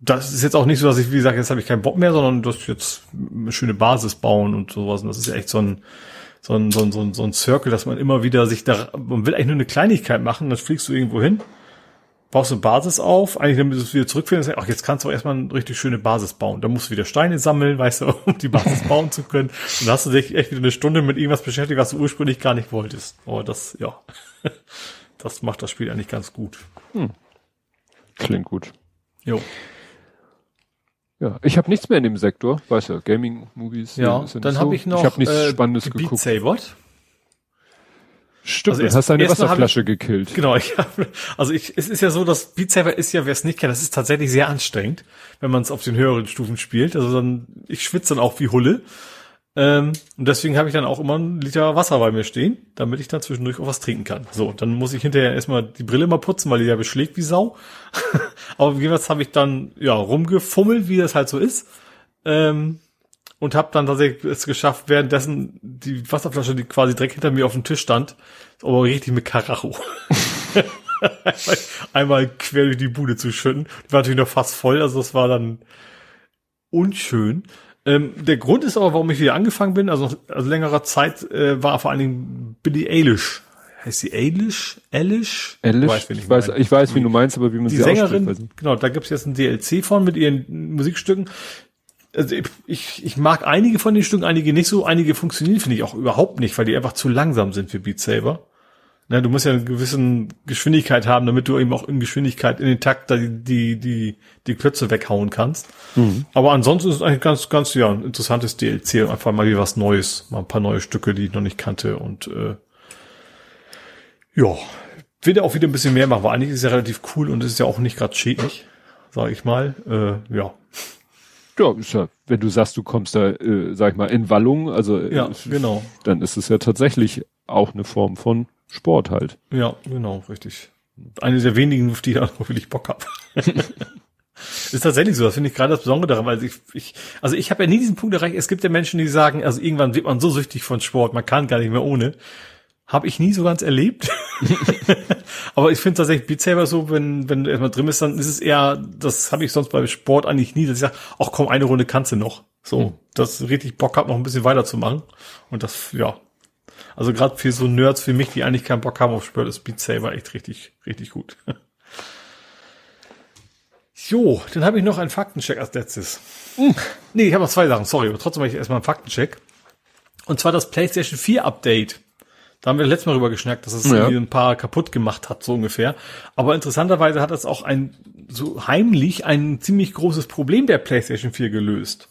das ist jetzt auch nicht so, dass ich, wie gesagt, jetzt habe ich keinen Bock mehr, sondern das jetzt eine schöne Basis bauen und sowas. Und das ist ja echt so ein, so ein, so ein, so ein, so ein Circle, dass man immer wieder sich da, man will eigentlich nur eine Kleinigkeit machen, dann fliegst du irgendwo hin, baust eine Basis auf, eigentlich damit du es wieder zurückfindest, ach, jetzt kannst du auch erstmal eine richtig schöne Basis bauen. Da musst du wieder Steine sammeln, weißt du, um die Basis bauen zu können. Und dann hast du dich echt wieder eine Stunde mit irgendwas beschäftigt, was du ursprünglich gar nicht wolltest. Aber das, ja, das macht das Spiel eigentlich ganz gut. Hm. Klingt gut. Jo. Ja, ich habe nichts mehr in dem Sektor, weißt du, Gaming-Movies. Ja, dann so. habe ich noch ich hab nichts äh, Spannendes Beat geguckt. Sabert. Stimmt, also erst, hast deine Wasserflasche ich, gekillt. Genau, ich hab, also ich, es ist ja so, dass Beat Saber ist ja, wer es nicht kennt, das ist tatsächlich sehr anstrengend, wenn man es auf den höheren Stufen spielt. Also dann, ich schwitze dann auch wie Hulle. Ähm, und deswegen habe ich dann auch immer einen Liter Wasser bei mir stehen, damit ich dann zwischendurch auch was trinken kann. So, dann muss ich hinterher erstmal die Brille mal putzen, weil die ja beschlägt wie Sau. Aber jedenfalls habe ich dann ja rumgefummelt, wie das halt so ist. Ähm, und habe dann tatsächlich es geschafft, währenddessen die Wasserflasche, die quasi direkt hinter mir auf dem Tisch stand, aber richtig mit Karacho. einmal quer durch die Bude zu schütten. Die war natürlich noch fast voll, also das war dann unschön. Ähm, der Grund ist aber, warum ich wieder angefangen bin, also, also längerer Zeit, äh, war vor allen Dingen Billie Eilish. Heißt sie Eilish? Eilish? Eilish? Weiß, ich, weiß, ich weiß, wie du meinst, aber wie man die sie Sängerin, genau, da gibt's jetzt ein DLC von mit ihren Musikstücken. Also ich, ich mag einige von den Stücken, einige nicht so, einige funktionieren, finde ich auch überhaupt nicht, weil die einfach zu langsam sind für Beat Saber. Na, du musst ja eine gewisse Geschwindigkeit haben, damit du eben auch in Geschwindigkeit in den Takt die, die, die, die Klötze weghauen kannst. Mhm. Aber ansonsten ist es eigentlich ganz, ganz, ja, ein interessantes DLC. Einfach mal wie was Neues. Mal ein paar neue Stücke, die ich noch nicht kannte und, äh, ja, will auch wieder ein bisschen mehr machen, weil eigentlich ist es ja relativ cool und es ist ja auch nicht gerade schädlich, sag ich mal. Äh, ja. Ja, ist ja, wenn du sagst, du kommst da, äh, sag ich mal, in Wallung, also ja, äh, genau. dann ist es ja tatsächlich auch eine Form von Sport halt. Ja, genau, richtig. Eine der wenigen, auf die ich auch wirklich Bock habe. ist tatsächlich so, das finde ich gerade das Besondere daran, weil ich, ich also ich habe ja nie diesen Punkt erreicht, es gibt ja Menschen, die sagen, also irgendwann wird man so süchtig von Sport, man kann gar nicht mehr ohne. Habe ich nie so ganz erlebt. Aber ich finde tatsächlich Beat Saber so, wenn, wenn du erstmal drin bist, dann ist es eher, das habe ich sonst bei Sport eigentlich nie, dass ich sage, ach komm, eine Runde kannst du noch. So, dass ich richtig Bock hab, noch ein bisschen weiterzumachen. Und das, ja, also gerade für so Nerds wie mich, die eigentlich keinen Bock haben auf Sport, ist Beat Saber echt richtig, richtig gut. jo, dann habe ich noch einen Faktencheck als letztes. Hm. Nee, ich habe noch zwei Sachen, sorry, aber trotzdem habe ich erstmal einen Faktencheck. Und zwar das PlayStation 4 Update. Da haben wir letztes Mal drüber geschnackt, dass es ja. ein paar kaputt gemacht hat, so ungefähr. Aber interessanterweise hat es auch ein, so heimlich ein ziemlich großes Problem der PlayStation 4 gelöst.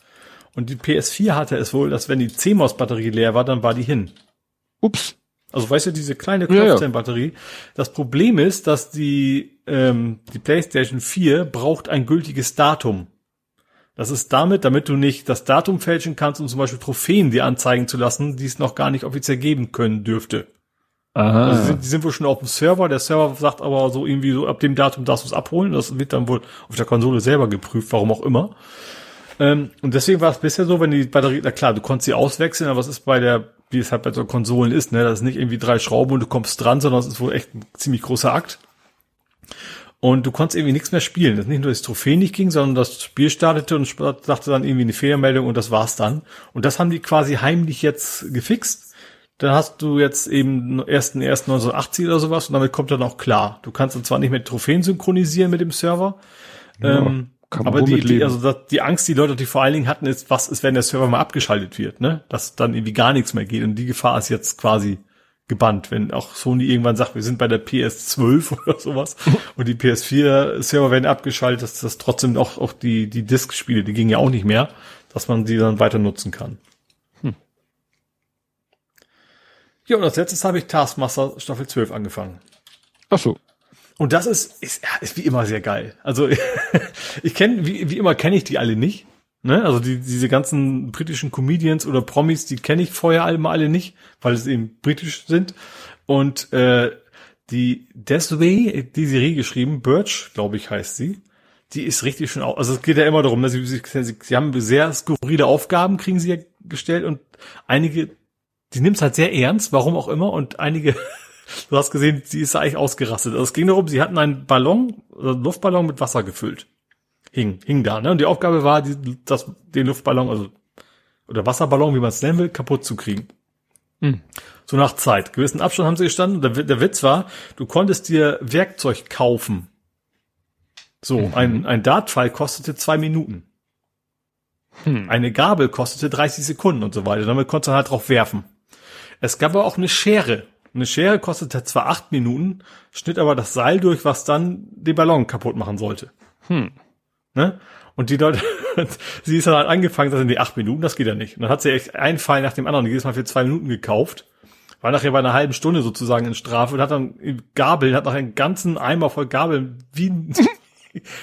Und die PS4 hatte es wohl, dass wenn die CMOS-Batterie leer war, dann war die hin. Ups. Also weißt du, diese kleine Knopfzellenbatterie. Ja, ja. Das Problem ist, dass die, ähm, die PlayStation 4 braucht ein gültiges Datum. Das ist damit, damit du nicht das Datum fälschen kannst, um zum Beispiel Trophäen dir anzeigen zu lassen, die es noch gar nicht offiziell geben können dürfte. Aha. Also die sind, die sind wohl schon auf dem Server. Der Server sagt aber so irgendwie so, ab dem Datum darfst du es abholen. Das wird dann wohl auf der Konsole selber geprüft, warum auch immer. Ähm, und deswegen war es bisher so, wenn die Batterie, na klar, du konntest sie auswechseln, aber was ist bei der, wie es halt bei so Konsolen ist, ne, das ist nicht irgendwie drei Schrauben und du kommst dran, sondern es ist wohl echt ein ziemlich großer Akt. Und du konntest irgendwie nichts mehr spielen. Das ist nicht nur das Trophäe nicht ging, sondern das Spiel startete und sagte dann irgendwie eine Fehlermeldung und das war's dann. Und das haben die quasi heimlich jetzt gefixt. Dann hast du jetzt eben ersten erst 1980 oder sowas und damit kommt dann auch klar. Du kannst dann zwar nicht mit Trophäen synchronisieren mit dem Server, ja, ähm, aber die, die, also die Angst, die Leute, die vor allen Dingen hatten, ist, was ist, wenn der Server mal abgeschaltet wird, ne? Dass dann irgendwie gar nichts mehr geht. Und die Gefahr ist jetzt quasi gebannt, wenn auch Sony irgendwann sagt, wir sind bei der PS12 oder sowas und die PS4-Server werden abgeschaltet, dass das trotzdem auch, auch die, die Disk-Spiele, die gingen ja auch nicht mehr, dass man die dann weiter nutzen kann. Hm. Ja, und als letztes habe ich Taskmaster Staffel 12 angefangen. Ach so. Und das ist, ist, ist wie immer sehr geil. Also ich kenne, wie, wie immer kenne ich die alle nicht. Ne? Also die, diese ganzen britischen Comedians oder Promis, die kenne ich vorher alle mal alle nicht, weil es eben britisch sind. Und äh, die Desway, die Serie geschrieben, Birch, glaube ich, heißt sie. Die ist richtig schön, also es geht ja immer darum, dass sie, sie, sie, sie haben sehr skurrile Aufgaben, kriegen sie ja gestellt und einige, die nimmt halt sehr ernst, warum auch immer, und einige, du hast gesehen, sie ist eigentlich ausgerastet. Also es ging darum, sie hatten einen Ballon, einen Luftballon mit Wasser gefüllt hing, hing da, ne? Und die Aufgabe war, die, das, den Luftballon, also, oder Wasserballon, wie man es nennen will, kaputt zu kriegen. Hm. So nach Zeit. Gewissen Abstand haben sie gestanden. Der, der Witz war, du konntest dir Werkzeug kaufen. So, mhm. ein, ein Dartpfeil kostete zwei Minuten. Hm. Eine Gabel kostete 30 Sekunden und so weiter. Damit konntest du halt drauf werfen. Es gab aber auch eine Schere. Eine Schere kostete zwar acht Minuten, schnitt aber das Seil durch, was dann den Ballon kaputt machen sollte. Hm. Ne? Und die Leute, sie ist dann halt angefangen, das sind die acht Minuten, das geht ja nicht. Und dann hat sie echt einen Fall nach dem anderen, jedes Mal für zwei Minuten gekauft. War nachher bei einer halben Stunde sozusagen in Strafe und hat dann Gabeln, hat noch einen ganzen Eimer voll Gabeln wie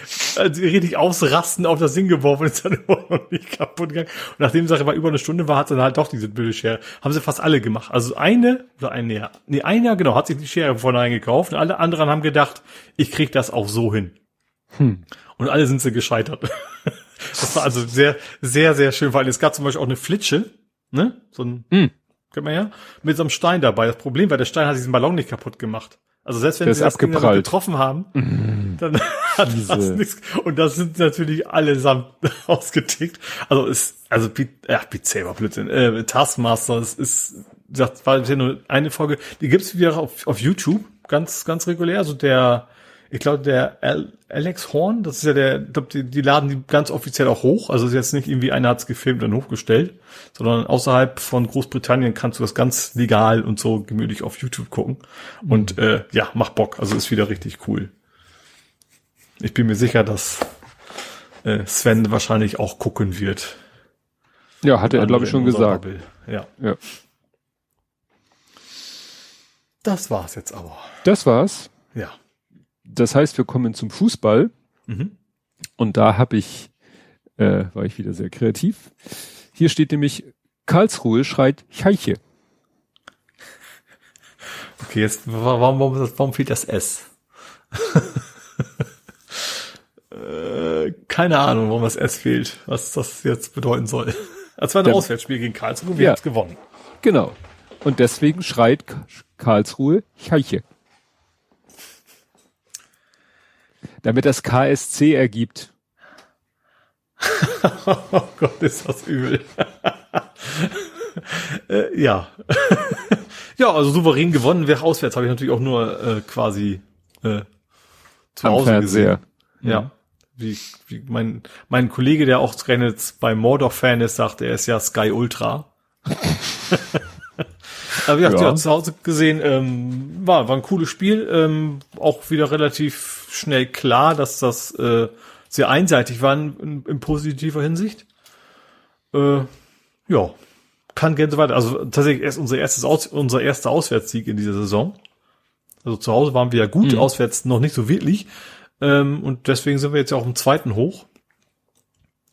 also richtig ausrasten auf das Ding geworfen ist dann immer noch nicht kaputt gegangen. Und nachdem es aber über eine Stunde war, hat sie dann halt doch diese blöde Schere. Haben sie fast alle gemacht. Also eine, oder eine, ja, nee, einer, genau, hat sich die Schere vorne gekauft und alle anderen haben gedacht, ich krieg das auch so hin. Hm. Und alle sind sie gescheitert. das war also sehr, sehr, sehr schön, weil es gab zum Beispiel auch eine Flitsche, ne? So ein, hm. kennt man ja, mit so einem Stein dabei. Das Problem war, der Stein hat diesen Ballon nicht kaputt gemacht. Also selbst wenn sie das Ding getroffen haben, mm. dann hat Diese. das nichts. Und das sind natürlich allesamt ausgetickt. Also ist, also ja, Beat Saber, Blödsinn. Äh, Taskmaster, es ist, das war bisher nur eine Folge. Die gibt's wieder auf, auf YouTube, ganz, ganz regulär. Also der ich glaube, der Alex Horn, das ist ja der, ich glaube, die, die laden die ganz offiziell auch hoch. Also ist jetzt nicht irgendwie einer hat's gefilmt und hochgestellt, sondern außerhalb von Großbritannien kannst du das ganz legal und so gemütlich auf YouTube gucken. Mhm. Und äh, ja, macht Bock. Also ist wieder richtig cool. Ich bin mir sicher, dass äh, Sven wahrscheinlich auch gucken wird. Ja, hatte er, glaube ich, schon gesagt. Ja. ja. Das war's jetzt aber. Das war's? Ja das heißt, wir kommen zum Fußball. Mhm. Und da habe ich, äh, war ich wieder sehr kreativ. Hier steht nämlich, Karlsruhe schreit Cheiche. Okay, jetzt, warum, warum, warum fehlt das S? äh, keine Ahnung, warum das S fehlt, was das jetzt bedeuten soll. Als war ein Auswärtsspiel gegen Karlsruhe, wir ja, haben gewonnen. Genau. Und deswegen schreit Karlsruhe Cheiche. Damit das KSC ergibt. oh Gott, ist das übel. äh, ja. ja, also souverän gewonnen wäre auswärts, habe ich natürlich auch nur äh, quasi äh, zu Hause Fernseher. gesehen. Mhm. Ja. Wie, wie mein, mein Kollege, der auch jetzt bei Mordor-Fan ist, sagt, er ist ja Sky Ultra. Aber ja, ja. zu Hause gesehen, ähm, war, war ein cooles Spiel, ähm, auch wieder relativ schnell klar, dass das äh, sehr einseitig war in, in positiver Hinsicht. Äh, ja, kann gerne so weiter. Also tatsächlich erst unser erstes Aus, unser erster Auswärtssieg in dieser Saison. Also zu Hause waren wir ja gut, mhm. auswärts noch nicht so wirklich. Ähm, und deswegen sind wir jetzt ja auch im zweiten hoch.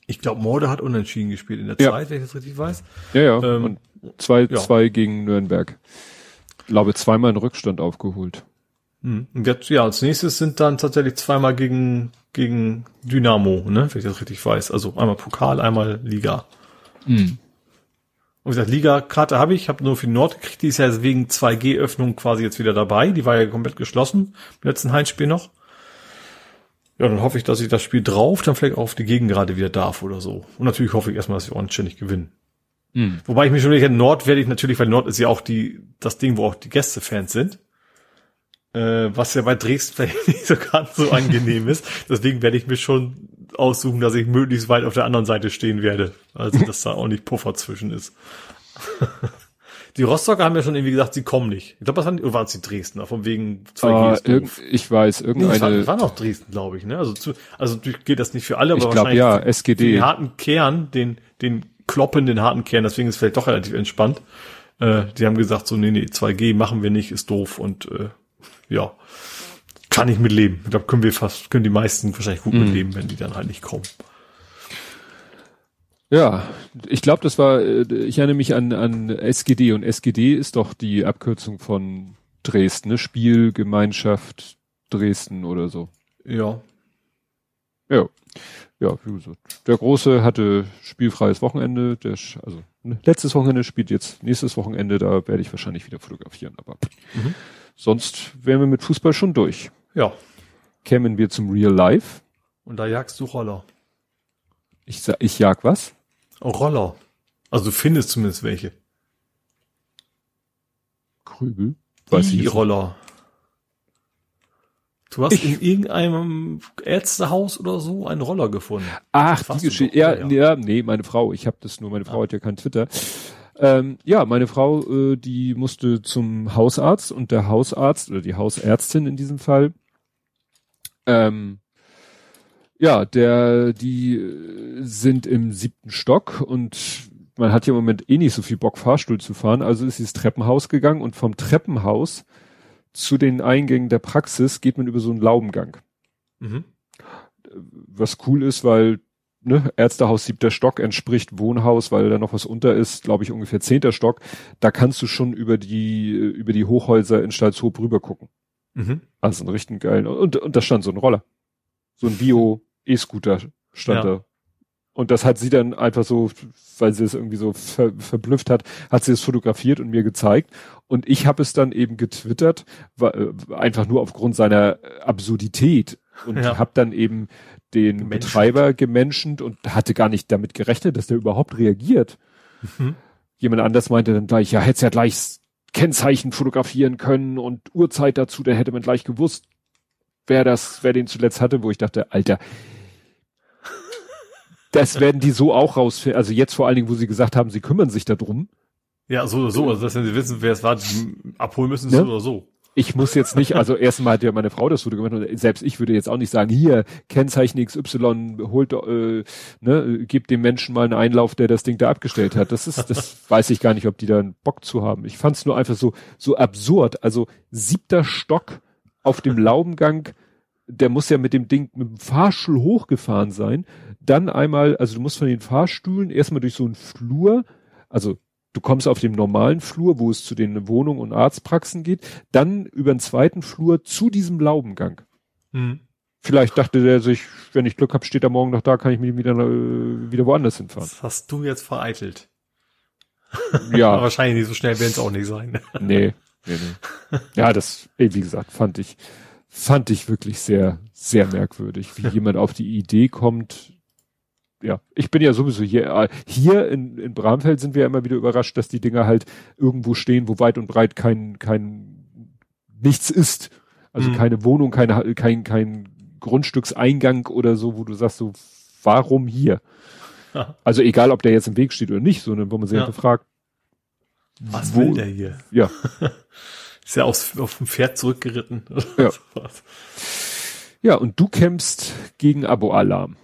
Ich glaube, Morde hat unentschieden gespielt in der ja. Zeit, wenn ich das richtig weiß. Ja, ja. Ähm, und zwei, ja. zwei gegen Nürnberg. Ich glaube, zweimal in Rückstand aufgeholt. Hm. Und jetzt, ja, als nächstes sind dann tatsächlich zweimal gegen, gegen Dynamo, ne, wenn ich das richtig weiß. Also einmal Pokal, einmal Liga. Mhm. Und wie gesagt, Liga-Karte habe ich, habe nur für Nord gekriegt, die ist ja wegen 2G-Öffnung quasi jetzt wieder dabei. Die war ja komplett geschlossen, im letzten Heimspiel noch. Ja, dann hoffe ich, dass ich das Spiel drauf dann vielleicht auf die Gegend gerade wieder darf oder so. Und natürlich hoffe ich erstmal, dass ich anständig gewinne. Mhm. Wobei ich mich schon nicht Nord werde ich natürlich, weil Nord ist ja auch die, das Ding, wo auch die Gästefans sind. Äh, was ja bei Dresden vielleicht nicht so ganz so angenehm ist. Deswegen werde ich mich schon aussuchen, dass ich möglichst weit auf der anderen Seite stehen werde. Also, dass da auch nicht Puffer zwischen ist. Die Rostocker haben ja schon irgendwie gesagt, sie kommen nicht. Ich glaube, das waren, oder waren es die Dresdner, von wegen 2G. Uh, ich weiß, irgendeine. Nee, waren, waren auch Dresden, glaube ich, ne? Also, zu, also geht das nicht für alle, aber ich glaub, ja, SGD. den harten Kern, den, den kloppenden harten Kern, deswegen ist es vielleicht doch relativ entspannt. Äh, die haben gesagt, so, nee, nee, 2G machen wir nicht, ist doof und äh, ja, kann ich mitleben. Ich glaube, können wir fast, können die meisten wahrscheinlich gut mhm. mitleben, wenn die dann halt nicht kommen. Ja, ich glaube, das war, äh, ich erinnere mich an, an SGD und SGD ist doch die Abkürzung von Dresden, ne? Spielgemeinschaft Dresden oder so. Ja. Ja. Ja, wie gesagt. Der Große hatte spielfreies Wochenende, der, also ne, letztes Wochenende spielt jetzt nächstes Wochenende, da werde ich wahrscheinlich wieder fotografieren, aber mhm. sonst wären wir mit Fußball schon durch. Ja. Kämen wir zum Real Life. Und da jagst du Roller. Ich, ich jag was? Roller. Also du findest zumindest welche. Krügel? Weiß Die ich Roller. Du hast in irgendeinem Ärztehaus oder so einen Roller gefunden. Ach, die Geschichte. Ja, ja, ja, nee, meine Frau. Ich habe das nur, meine Frau ah. hat ja kein Twitter. Ähm, ja, meine Frau, äh, die musste zum Hausarzt und der Hausarzt oder die Hausärztin in diesem Fall ähm, ja, der, die äh, sind im siebten Stock und man hat ja im Moment eh nicht so viel Bock, Fahrstuhl zu fahren, also ist sie ins Treppenhaus gegangen und vom Treppenhaus zu den Eingängen der Praxis geht man über so einen Laubengang. Mhm. Was cool ist, weil ne, Ärztehaus siebter Stock entspricht Wohnhaus, weil da noch was unter ist, glaube ich ungefähr zehnter Stock. Da kannst du schon über die über die Hochhäuser in Stalzhoop rüber gucken. Mhm. Also einen richtig geilen und und da stand so ein Roller, so ein Bio E-Scooter stand ja. da. Und das hat sie dann einfach so, weil sie es irgendwie so ver verblüfft hat, hat sie es fotografiert und mir gezeigt. Und ich habe es dann eben getwittert, äh, einfach nur aufgrund seiner Absurdität. Und ja. habe dann eben den Gemenschen. Betreiber gemenschent und hatte gar nicht damit gerechnet, dass der überhaupt reagiert. Mhm. Jemand anders meinte dann gleich, ja, hätte ja gleich Kennzeichen fotografieren können und Uhrzeit dazu, dann hätte man gleich gewusst, wer das, wer den zuletzt hatte, wo ich dachte, Alter, das werden die so auch rausfinden. Also jetzt vor allen Dingen, wo sie gesagt haben, sie kümmern sich darum. Ja, so oder so. Also, dass wenn sie wissen, wer es war, abholen müssen, ja? so oder so. Ich muss jetzt nicht, also erstmal hat ja meine Frau das Foto gemacht und selbst ich würde jetzt auch nicht sagen, hier, Kennzeichen XY, holt, äh, ne, gibt dem Menschen mal einen Einlauf, der das Ding da abgestellt hat. Das ist, das weiß ich gar nicht, ob die da einen Bock zu haben. Ich fand es nur einfach so, so absurd. Also siebter Stock auf dem Laubengang, der muss ja mit dem Ding, mit dem Fahrstuhl hochgefahren sein. Dann einmal, also du musst von den Fahrstühlen erstmal durch so einen Flur, also du kommst auf dem normalen Flur, wo es zu den Wohnungen und Arztpraxen geht, dann über den zweiten Flur zu diesem Laubengang. Mhm. Vielleicht dachte der sich, wenn ich Glück habe, steht er morgen noch da, kann ich mich wieder, äh, wieder woanders hinfahren. Das hast du jetzt vereitelt. Ja. wahrscheinlich nicht so schnell werden es auch nicht sein. nee. Nee, nee. Ja, das, wie gesagt, fand ich, fand ich wirklich sehr, sehr merkwürdig, wie jemand auf die Idee kommt. Ja, ich bin ja sowieso hier, äh, hier in, in Bramfeld sind wir ja immer wieder überrascht, dass die Dinger halt irgendwo stehen, wo weit und breit kein, kein, nichts ist. Also mhm. keine Wohnung, keine, kein, kein Grundstückseingang oder so, wo du sagst so, warum hier? Ja. Also egal, ob der jetzt im Weg steht oder nicht, sondern wo man sich ja. fragt, was wo, will der hier? Ja. Ist ja aufs, auf dem Pferd zurückgeritten. Ja. ja, und du kämpfst gegen Abo-Alarm.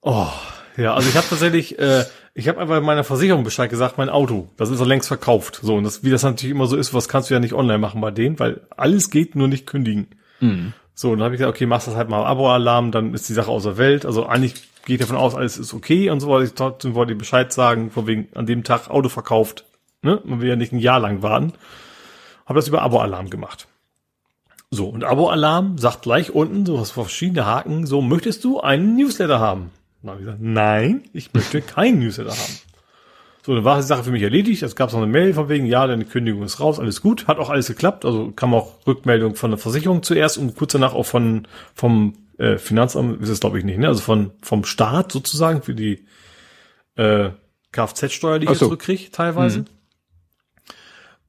Oh, ja, also ich habe tatsächlich, äh, ich habe einfach meiner Versicherung Bescheid gesagt, mein Auto, das ist doch längst verkauft. So, und das, wie das natürlich immer so ist, was kannst du ja nicht online machen bei denen, weil alles geht, nur nicht kündigen. Mhm. So, und dann habe ich gesagt, okay, machst das halt mal Abo-Alarm, dann ist die Sache außer Welt. Also eigentlich geht davon aus, alles ist okay und so, weil ich trotzdem wollte ich Bescheid sagen, von wegen an dem Tag Auto verkauft. Ne? Man will ja nicht ein Jahr lang warten. Habe das über Abo-Alarm gemacht. So, und Abo-Alarm sagt gleich unten, so was verschiedene Haken, so, möchtest du einen Newsletter haben? Dann habe ich gesagt, nein, ich möchte keinen Newsletter haben. So, dann war die Sache für mich erledigt. Es gab noch eine Mail von wegen, ja, deine Kündigung ist raus, alles gut. Hat auch alles geklappt. Also kam auch Rückmeldung von der Versicherung zuerst und kurz danach auch von vom äh, Finanzamt, ist es glaube ich nicht, ne? Also von vom Staat sozusagen für die äh, Kfz-Steuer, die ich so. zurückkriege, teilweise. Mhm.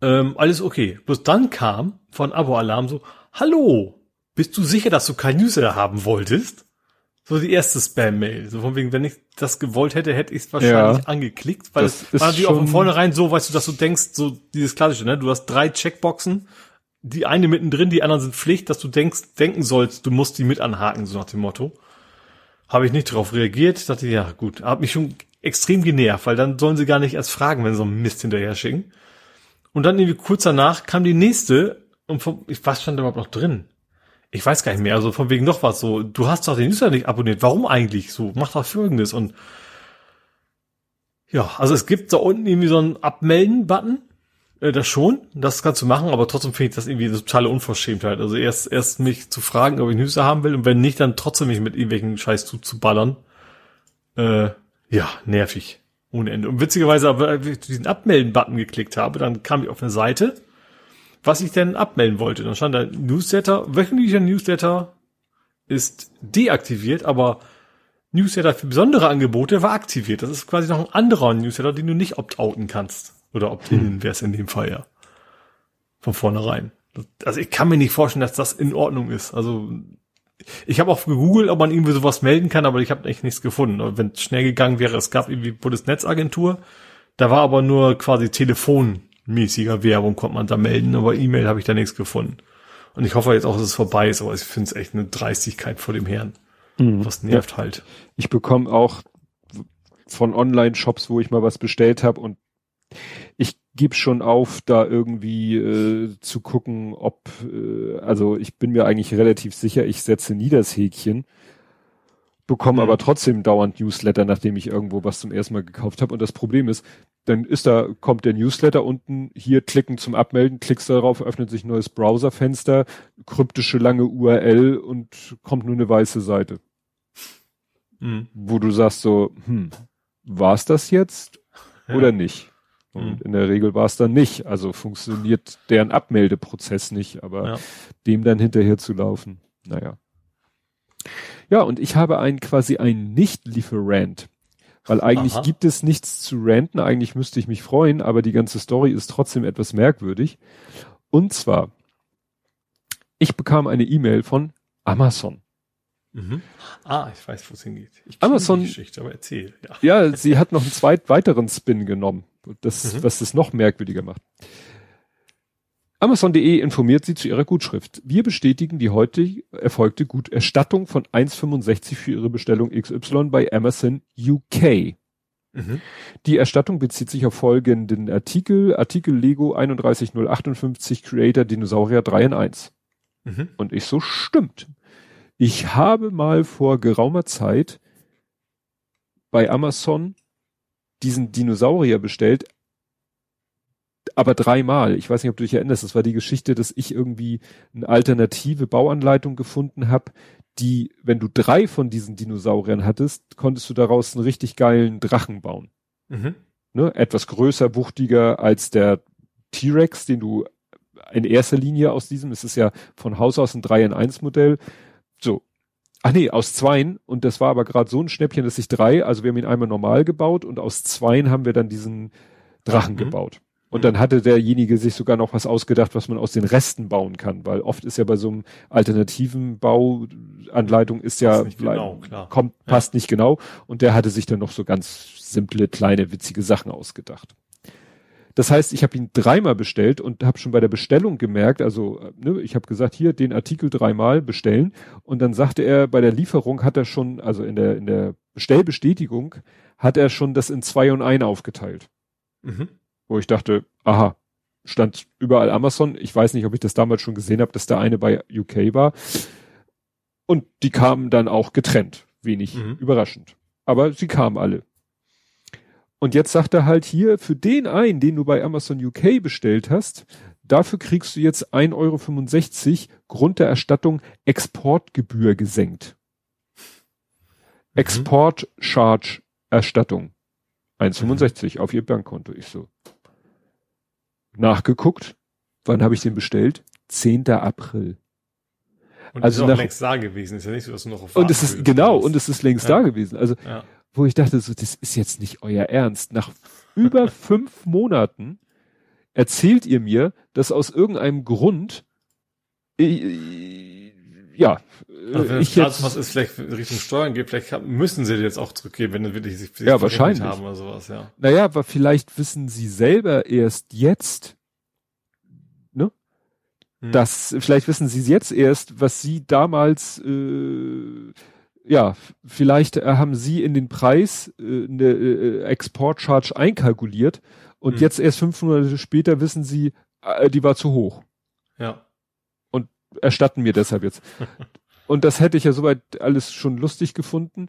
Ähm, alles okay. Bloß dann kam von Abo-Alarm so, hallo, bist du sicher, dass du kein Newsletter haben wolltest? So die erste Spam-Mail. So von wegen, wenn ich das gewollt hätte, hätte ich es wahrscheinlich ja. angeklickt, weil das es war natürlich auch von vornherein so, weißt du, dass du denkst, so dieses klassische, ne? Du hast drei Checkboxen, die eine mittendrin, die anderen sind Pflicht, dass du denkst, denken sollst, du musst die mit anhaken, so nach dem Motto. Habe ich nicht darauf reagiert, dachte, ja gut, hat mich schon extrem genervt, weil dann sollen sie gar nicht erst fragen, wenn sie so einen Mist hinterher schicken. Und dann irgendwie kurz danach kam die nächste und vom, ich, was stand da überhaupt noch drin? Ich weiß gar nicht mehr, also von wegen noch was so, du hast doch den Newsletter nicht abonniert, warum eigentlich so? Mach doch folgendes und ja, also es gibt da unten irgendwie so einen Abmelden-Button, äh, das schon, das kannst du machen, aber trotzdem finde ich das irgendwie eine totale Unverschämtheit. Also erst, erst mich zu fragen, ob ich Newsletter haben will und wenn nicht, dann trotzdem mich mit irgendwelchen Scheiß zuzuballern. Äh, ja, nervig. Ohne Ende. Und witzigerweise, aber ich diesen Abmelden-Button geklickt habe, dann kam ich auf eine Seite, was ich denn abmelden wollte. Dann stand da Newsletter, wöchentlicher Newsletter ist deaktiviert, aber Newsletter für besondere Angebote war aktiviert. Das ist quasi noch ein anderer Newsletter, den du nicht opt-outen kannst. Oder opt-innen hm. wäre es in dem Fall ja. Von vornherein. Also ich kann mir nicht vorstellen, dass das in Ordnung ist. Also ich habe auch gegoogelt, ob man irgendwie sowas melden kann, aber ich habe echt nichts gefunden. Wenn es schnell gegangen wäre, es gab irgendwie Bundesnetzagentur, da war aber nur quasi Telefon mäßiger Werbung konnte man da melden, aber E-Mail habe ich da nichts gefunden. Und ich hoffe jetzt auch, dass es vorbei ist, aber ich finde es echt eine Dreistigkeit vor dem Herrn. Mhm. Was nervt ja. halt. Ich bekomme auch von Online-Shops, wo ich mal was bestellt habe und ich gebe schon auf, da irgendwie äh, zu gucken, ob, äh, also ich bin mir eigentlich relativ sicher, ich setze nie das Häkchen bekomme aber trotzdem dauernd Newsletter, nachdem ich irgendwo was zum ersten Mal gekauft habe. Und das Problem ist, dann ist da, kommt der Newsletter unten, hier klicken zum Abmelden, klickst darauf, öffnet sich ein neues Browserfenster, kryptische lange URL und kommt nur eine weiße Seite. Mhm. Wo du sagst so, hm, war's das jetzt ja. oder nicht? Und mhm. in der Regel war es dann nicht. Also funktioniert deren Abmeldeprozess nicht, aber ja. dem dann hinterher zu laufen, naja. Ja, und ich habe einen quasi einen Nicht-Lieferant. Weil eigentlich Aha. gibt es nichts zu ranten, eigentlich müsste ich mich freuen, aber die ganze Story ist trotzdem etwas merkwürdig. Und zwar, ich bekam eine E-Mail von Amazon. Mhm. Ah, ich weiß, wo es hingeht. Ich Amazon, die Geschichte, aber erzähl. Ja. ja, sie hat noch einen zweit weiteren Spin genommen, das, mhm. was es noch merkwürdiger macht. Amazon.de informiert Sie zu Ihrer Gutschrift. Wir bestätigen die heute erfolgte Guterstattung von 1,65 für Ihre Bestellung XY bei Amazon UK. Mhm. Die Erstattung bezieht sich auf folgenden Artikel. Artikel Lego 31058 Creator Dinosaurier 3 in 1. Mhm. Und ich so, stimmt. Ich habe mal vor geraumer Zeit bei Amazon diesen Dinosaurier bestellt, aber dreimal. Ich weiß nicht, ob du dich erinnerst. Das war die Geschichte, dass ich irgendwie eine alternative Bauanleitung gefunden habe, die, wenn du drei von diesen Dinosauriern hattest, konntest du daraus einen richtig geilen Drachen bauen. Mhm. Ne? Etwas größer, wuchtiger als der T-Rex, den du in erster Linie aus diesem, es ist ja von Haus aus ein 3 in 1 Modell. So. Ach nee, aus zweien. Und das war aber gerade so ein Schnäppchen, dass ich drei, also wir haben ihn einmal normal gebaut und aus zweien haben wir dann diesen Drachen mhm. gebaut. Und dann hatte derjenige sich sogar noch was ausgedacht, was man aus den Resten bauen kann, weil oft ist ja bei so einem alternativen Bauanleitung ist ja genau, kommt passt ja. nicht genau und der hatte sich dann noch so ganz simple kleine witzige Sachen ausgedacht. Das heißt, ich habe ihn dreimal bestellt und habe schon bei der Bestellung gemerkt, also ne, ich habe gesagt, hier den Artikel dreimal bestellen und dann sagte er, bei der Lieferung hat er schon, also in der in der Bestellbestätigung hat er schon das in zwei und ein aufgeteilt. Mhm wo ich dachte, aha, stand überall Amazon. Ich weiß nicht, ob ich das damals schon gesehen habe, dass da eine bei UK war. Und die kamen dann auch getrennt. Wenig mhm. überraschend. Aber sie kamen alle. Und jetzt sagt er halt hier, für den einen, den du bei Amazon UK bestellt hast, dafür kriegst du jetzt 1,65 Euro Grund der Erstattung Exportgebühr gesenkt. Mhm. Export Charge Erstattung. 1,65 mhm. auf ihr Bankkonto. Ich so. Nachgeguckt. Wann habe ich den bestellt? 10. April. Und also ist auch nach, längst da gewesen. Ist ja nicht so, dass du noch auf Und es ist, genau, und es ist längst ja. da gewesen. Also, ja. wo ich dachte, so, das ist jetzt nicht euer Ernst. Nach über fünf Monaten erzählt ihr mir, dass aus irgendeinem Grund, äh, ja, also wenn ich jetzt, was ist vielleicht Richtung Steuern geht, vielleicht müssen sie jetzt auch zurückgeben, wenn sie wirklich sich, sich ja, wahrscheinlich. haben oder sowas, ja. Naja, aber vielleicht wissen sie selber erst jetzt, ne? Hm. Das, vielleicht wissen sie jetzt erst, was sie damals, äh, ja, vielleicht äh, haben sie in den Preis äh, eine äh, Exportcharge einkalkuliert und hm. jetzt erst fünf Monate später wissen sie, äh, die war zu hoch. Ja. Erstatten mir deshalb jetzt. und das hätte ich ja soweit alles schon lustig gefunden,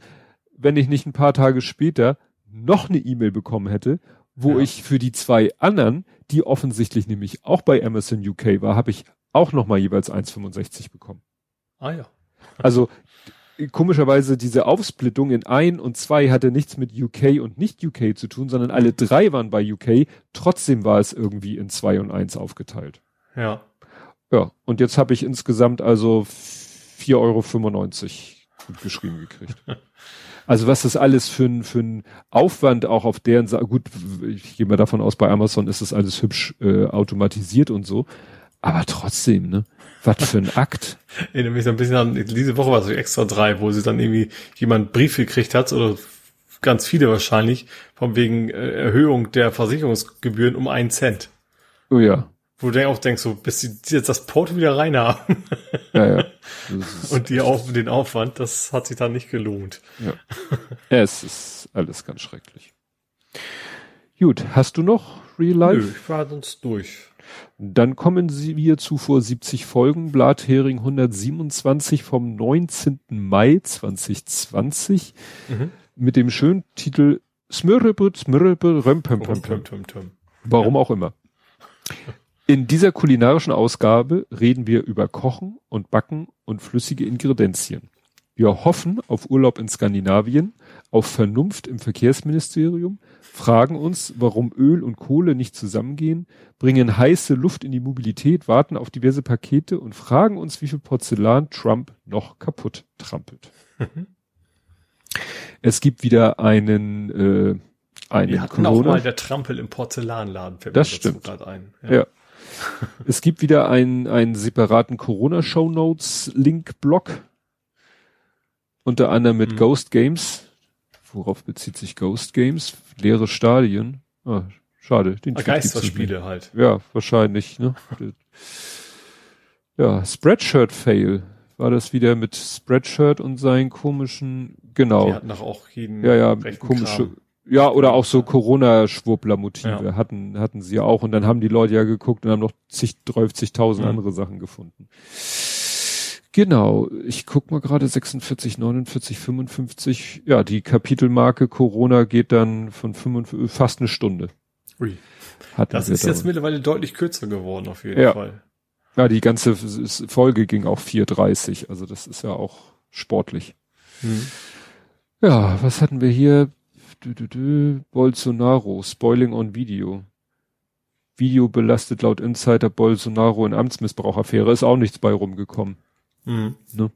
wenn ich nicht ein paar Tage später noch eine E-Mail bekommen hätte, wo ja. ich für die zwei anderen, die offensichtlich nämlich auch bei Amazon UK war, habe ich auch noch mal jeweils 1,65 bekommen. Ah ja. Also komischerweise diese Aufsplittung in ein und zwei hatte nichts mit UK und nicht UK zu tun, sondern alle drei waren bei UK. Trotzdem war es irgendwie in zwei und eins aufgeteilt. Ja. Ja. Und jetzt habe ich insgesamt also 4,95 Euro geschrieben gekriegt. Also was das alles für ein, für ein Aufwand auch auf deren Seite, gut, ich gehe mal davon aus, bei Amazon ist das alles hübsch äh, automatisiert und so. Aber trotzdem, ne? Was für ein Akt. Erinnere mich so ein bisschen an, diese Woche war es extra drei, wo sie dann irgendwie jemand Brief gekriegt hat, oder ganz viele wahrscheinlich, von wegen äh, Erhöhung der Versicherungsgebühren um einen Cent. Oh ja. Wo du auch denkst, so, bis sie jetzt das Porto wieder rein haben. Ja, ja. Und die auf, den Aufwand, das hat sich dann nicht gelohnt. Ja. ja. Es ist alles ganz schrecklich. Gut, hast du noch Real Life? Nö, ich war sonst durch. Dann kommen sie wir zu vor 70 Folgen, Blathering 127 vom 19. Mai 2020 mhm. mit dem schönen Titel Smürrebut, Smürrebut, Römpem, Warum auch immer. In dieser kulinarischen Ausgabe reden wir über Kochen und Backen und flüssige Ingredienzien. Wir hoffen auf Urlaub in Skandinavien, auf Vernunft im Verkehrsministerium, fragen uns, warum Öl und Kohle nicht zusammengehen, bringen heiße Luft in die Mobilität, warten auf diverse Pakete und fragen uns, wie viel Porzellan Trump noch kaputt trampelt. Mhm. Es gibt wieder einen, äh, einen Wir hatten Corona. auch mal der Trampel im Porzellanladen. Das stimmt. Ein. Ja. ja. Es gibt wieder einen, einen separaten Corona-Show Notes Link-Blog. Unter anderem mit mhm. Ghost Games Worauf bezieht sich Ghost Games? Leere Stadien. Ah, schade. Den Geisterspiele halt. Ja, wahrscheinlich. Ne? ja, Spreadshirt Fail. War das wieder mit Spreadshirt und seinen komischen, genau. Die hatten doch auch jeden ja, ja, komische, Kram. Ja, oder auch so Corona-Schwurbler-Motive ja. hatten, hatten sie ja auch. Und dann haben die Leute ja geguckt und haben noch zig, 30.000 mhm. andere Sachen gefunden. Genau, ich guck mal gerade 46, 49, 55. Ja, die Kapitelmarke Corona geht dann von 55, fast eine Stunde. Ui. Hatten das ist jetzt mittlerweile deutlich kürzer geworden, auf jeden ja. Fall. Ja, die ganze Folge ging auch 4,30, also das ist ja auch sportlich. Hm. Ja, was hatten wir hier? Du, du, du, Bolsonaro, Spoiling on Video. Video belastet laut Insider Bolsonaro in Amtsmissbrauchaffäre, ist auch nichts bei rumgekommen. Mhm. Ne?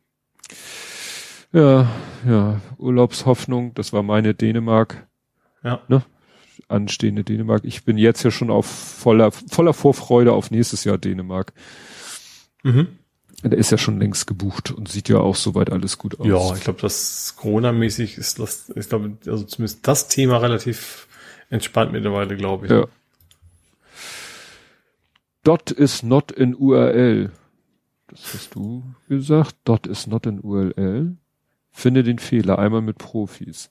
Ja, ja, Urlaubshoffnung, das war meine Dänemark. Ja. Ne? Anstehende Dänemark. Ich bin jetzt ja schon auf voller, voller Vorfreude auf nächstes Jahr Dänemark. Mhm. Der ist ja schon längst gebucht und sieht ja auch soweit alles gut aus. Ja, ich glaube, das Corona-mäßig ist das, ich glaube, also zumindest das Thema relativ entspannt mittlerweile, glaube ich. Ja. Dot is not in URL. Das hast du gesagt. Dot is not an URL. Finde den Fehler einmal mit Profis.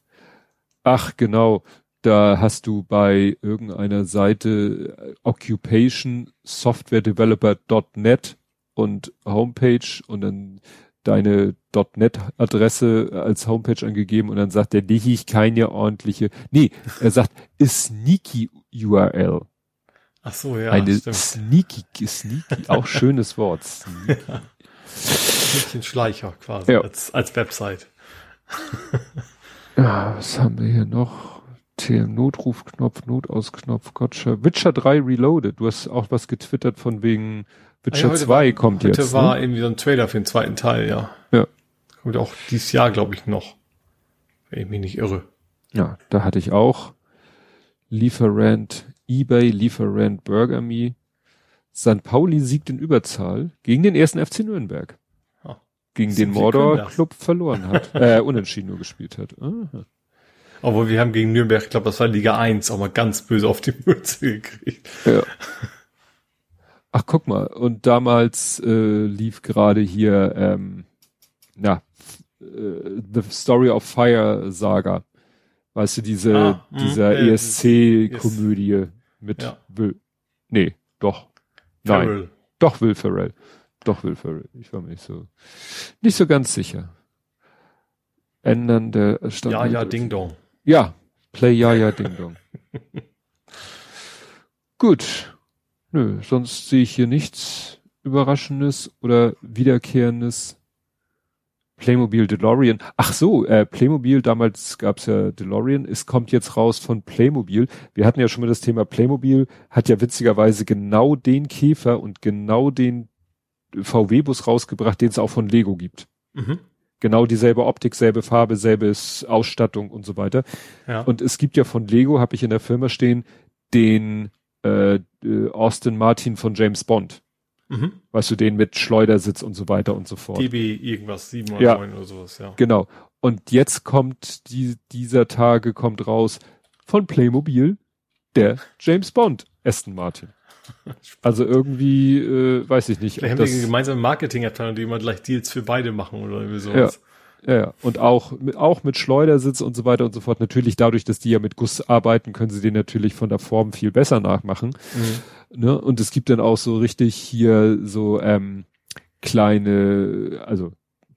Ach, genau. Da hast du bei irgendeiner Seite äh, Occupation Software Developer.net und Homepage und dann deine .NET Adresse als Homepage angegeben und dann sagt der, die ich keine ordentliche, nee, er sagt, sneaky URL. Ach so, ja. Eine stimmt. sneaky, sneaky, auch schönes Wort. Sneaky. Bisschen Schleicher quasi ja. als, als Website. ja, was haben wir hier noch? TM Notrufknopf, Notausknopf, Gotcha. Witcher 3 Reloaded. Du hast auch was getwittert von wegen Witcher ah, ja, 2 war, kommt heute jetzt. Heute war ne? irgendwie so ein Trailer für den zweiten Teil, ja. Ja. Kommt auch dieses Jahr, glaube ich, noch. Wenn ich mich nicht irre. Ja, da hatte ich auch Lieferant eBay, Lieferant Burger Me. St. Pauli siegt in Überzahl gegen den ersten FC Nürnberg. Oh, gegen den Mordor Club verloren hat. äh, unentschieden nur gespielt hat. Aha. Obwohl wir haben gegen Nürnberg, ich glaube, das war Liga 1, auch mal ganz böse auf die Mütze gekriegt. Ja. Ach, guck mal. Und damals äh, lief gerade hier, ähm, na, äh, The Story of Fire Saga. Weißt du, diese, ah, hm, dieser äh, ESC-Komödie yes. mit ja. Will. Nee, doch. Ferrell. Nein. Doch Will Ferrell. Doch Will Ferrell. Ich war mir nicht so, nicht so ganz sicher. Ändern der Stand. Ja, ja, Ding Dong. Ja, Play Ja, ja, Ding Dong. Gut. Nö, sonst sehe ich hier nichts Überraschendes oder Wiederkehrendes. Playmobil DeLorean. Ach so, äh, Playmobil, damals gab's ja DeLorean, es kommt jetzt raus von Playmobil. Wir hatten ja schon mal das Thema Playmobil, hat ja witzigerweise genau den Käfer und genau den VW-Bus rausgebracht, den es auch von Lego gibt. Mhm. Genau dieselbe Optik, selbe Farbe, selbe Ausstattung und so weiter. Ja. Und es gibt ja von Lego, habe ich in der Firma stehen, den äh, äh Austin Martin von James Bond. Mhm. Weißt du, den mit Schleudersitz und so weiter und so fort. DB irgendwas, 7 oder ja, 9 oder sowas, ja. Genau. Und jetzt kommt die, dieser Tage kommt raus von Playmobil der James Bond Aston Martin. Also irgendwie, äh, weiß ich nicht. Vielleicht haben die eine gemeinsame Marketingabteilung, die immer gleich Deals für beide machen oder irgendwie sowas. Ja, ja. Und auch, mit, auch mit Schleudersitz und so weiter und so fort. Natürlich dadurch, dass die ja mit Guss arbeiten, können sie den natürlich von der Form viel besser nachmachen. Mhm. Ne? Und es gibt dann auch so richtig hier so ähm, kleine, also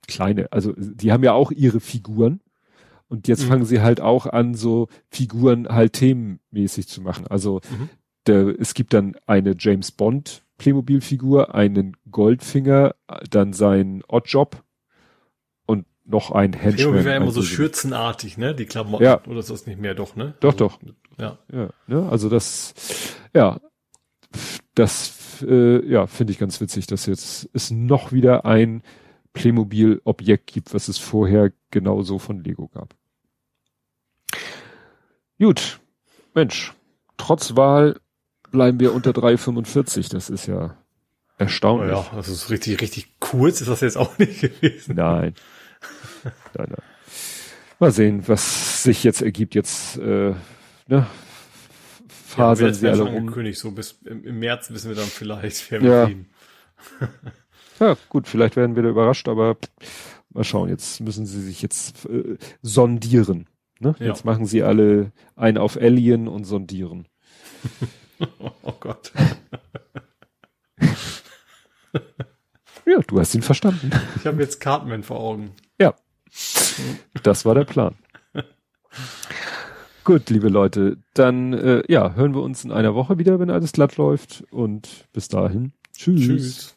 kleine, also die haben ja auch ihre Figuren. Und jetzt mhm. fangen sie halt auch an, so Figuren halt themenmäßig zu machen. Also mhm der, es gibt dann eine James Bond Playmobil-Figur, einen Goldfinger, dann sein Oddjob noch ein Henchman. Playmobil wäre immer so schürzenartig, ne? Die Klamotten. Ja. Oder ist das nicht mehr, doch, ne? Doch, also, doch. Ja. ja ne? Also das, ja, das, äh, ja, finde ich ganz witzig, dass jetzt es noch wieder ein Playmobil-Objekt gibt, was es vorher genauso von Lego gab. Gut. Mensch, trotz Wahl bleiben wir unter 3,45. Das ist ja erstaunlich. Ja, das ist richtig, richtig kurz ist das jetzt auch nicht gewesen. Nein. nein, nein. Mal sehen, was sich jetzt ergibt. Jetzt, äh, ne, fasern ja, sie alle rum. König, so bis im, im, März wissen wir dann vielleicht, wer ja. ja, gut, vielleicht werden wir da überrascht, aber mal schauen. Jetzt müssen sie sich jetzt äh, sondieren. Ne? Ja. Jetzt machen sie alle ein auf Alien und sondieren. Oh Gott. ja, du hast ihn verstanden. Ich habe jetzt Cartman vor Augen. Das war der Plan. Gut, liebe Leute, dann äh, ja, hören wir uns in einer Woche wieder, wenn alles glatt läuft. Und bis dahin, tschüss. Tschüss.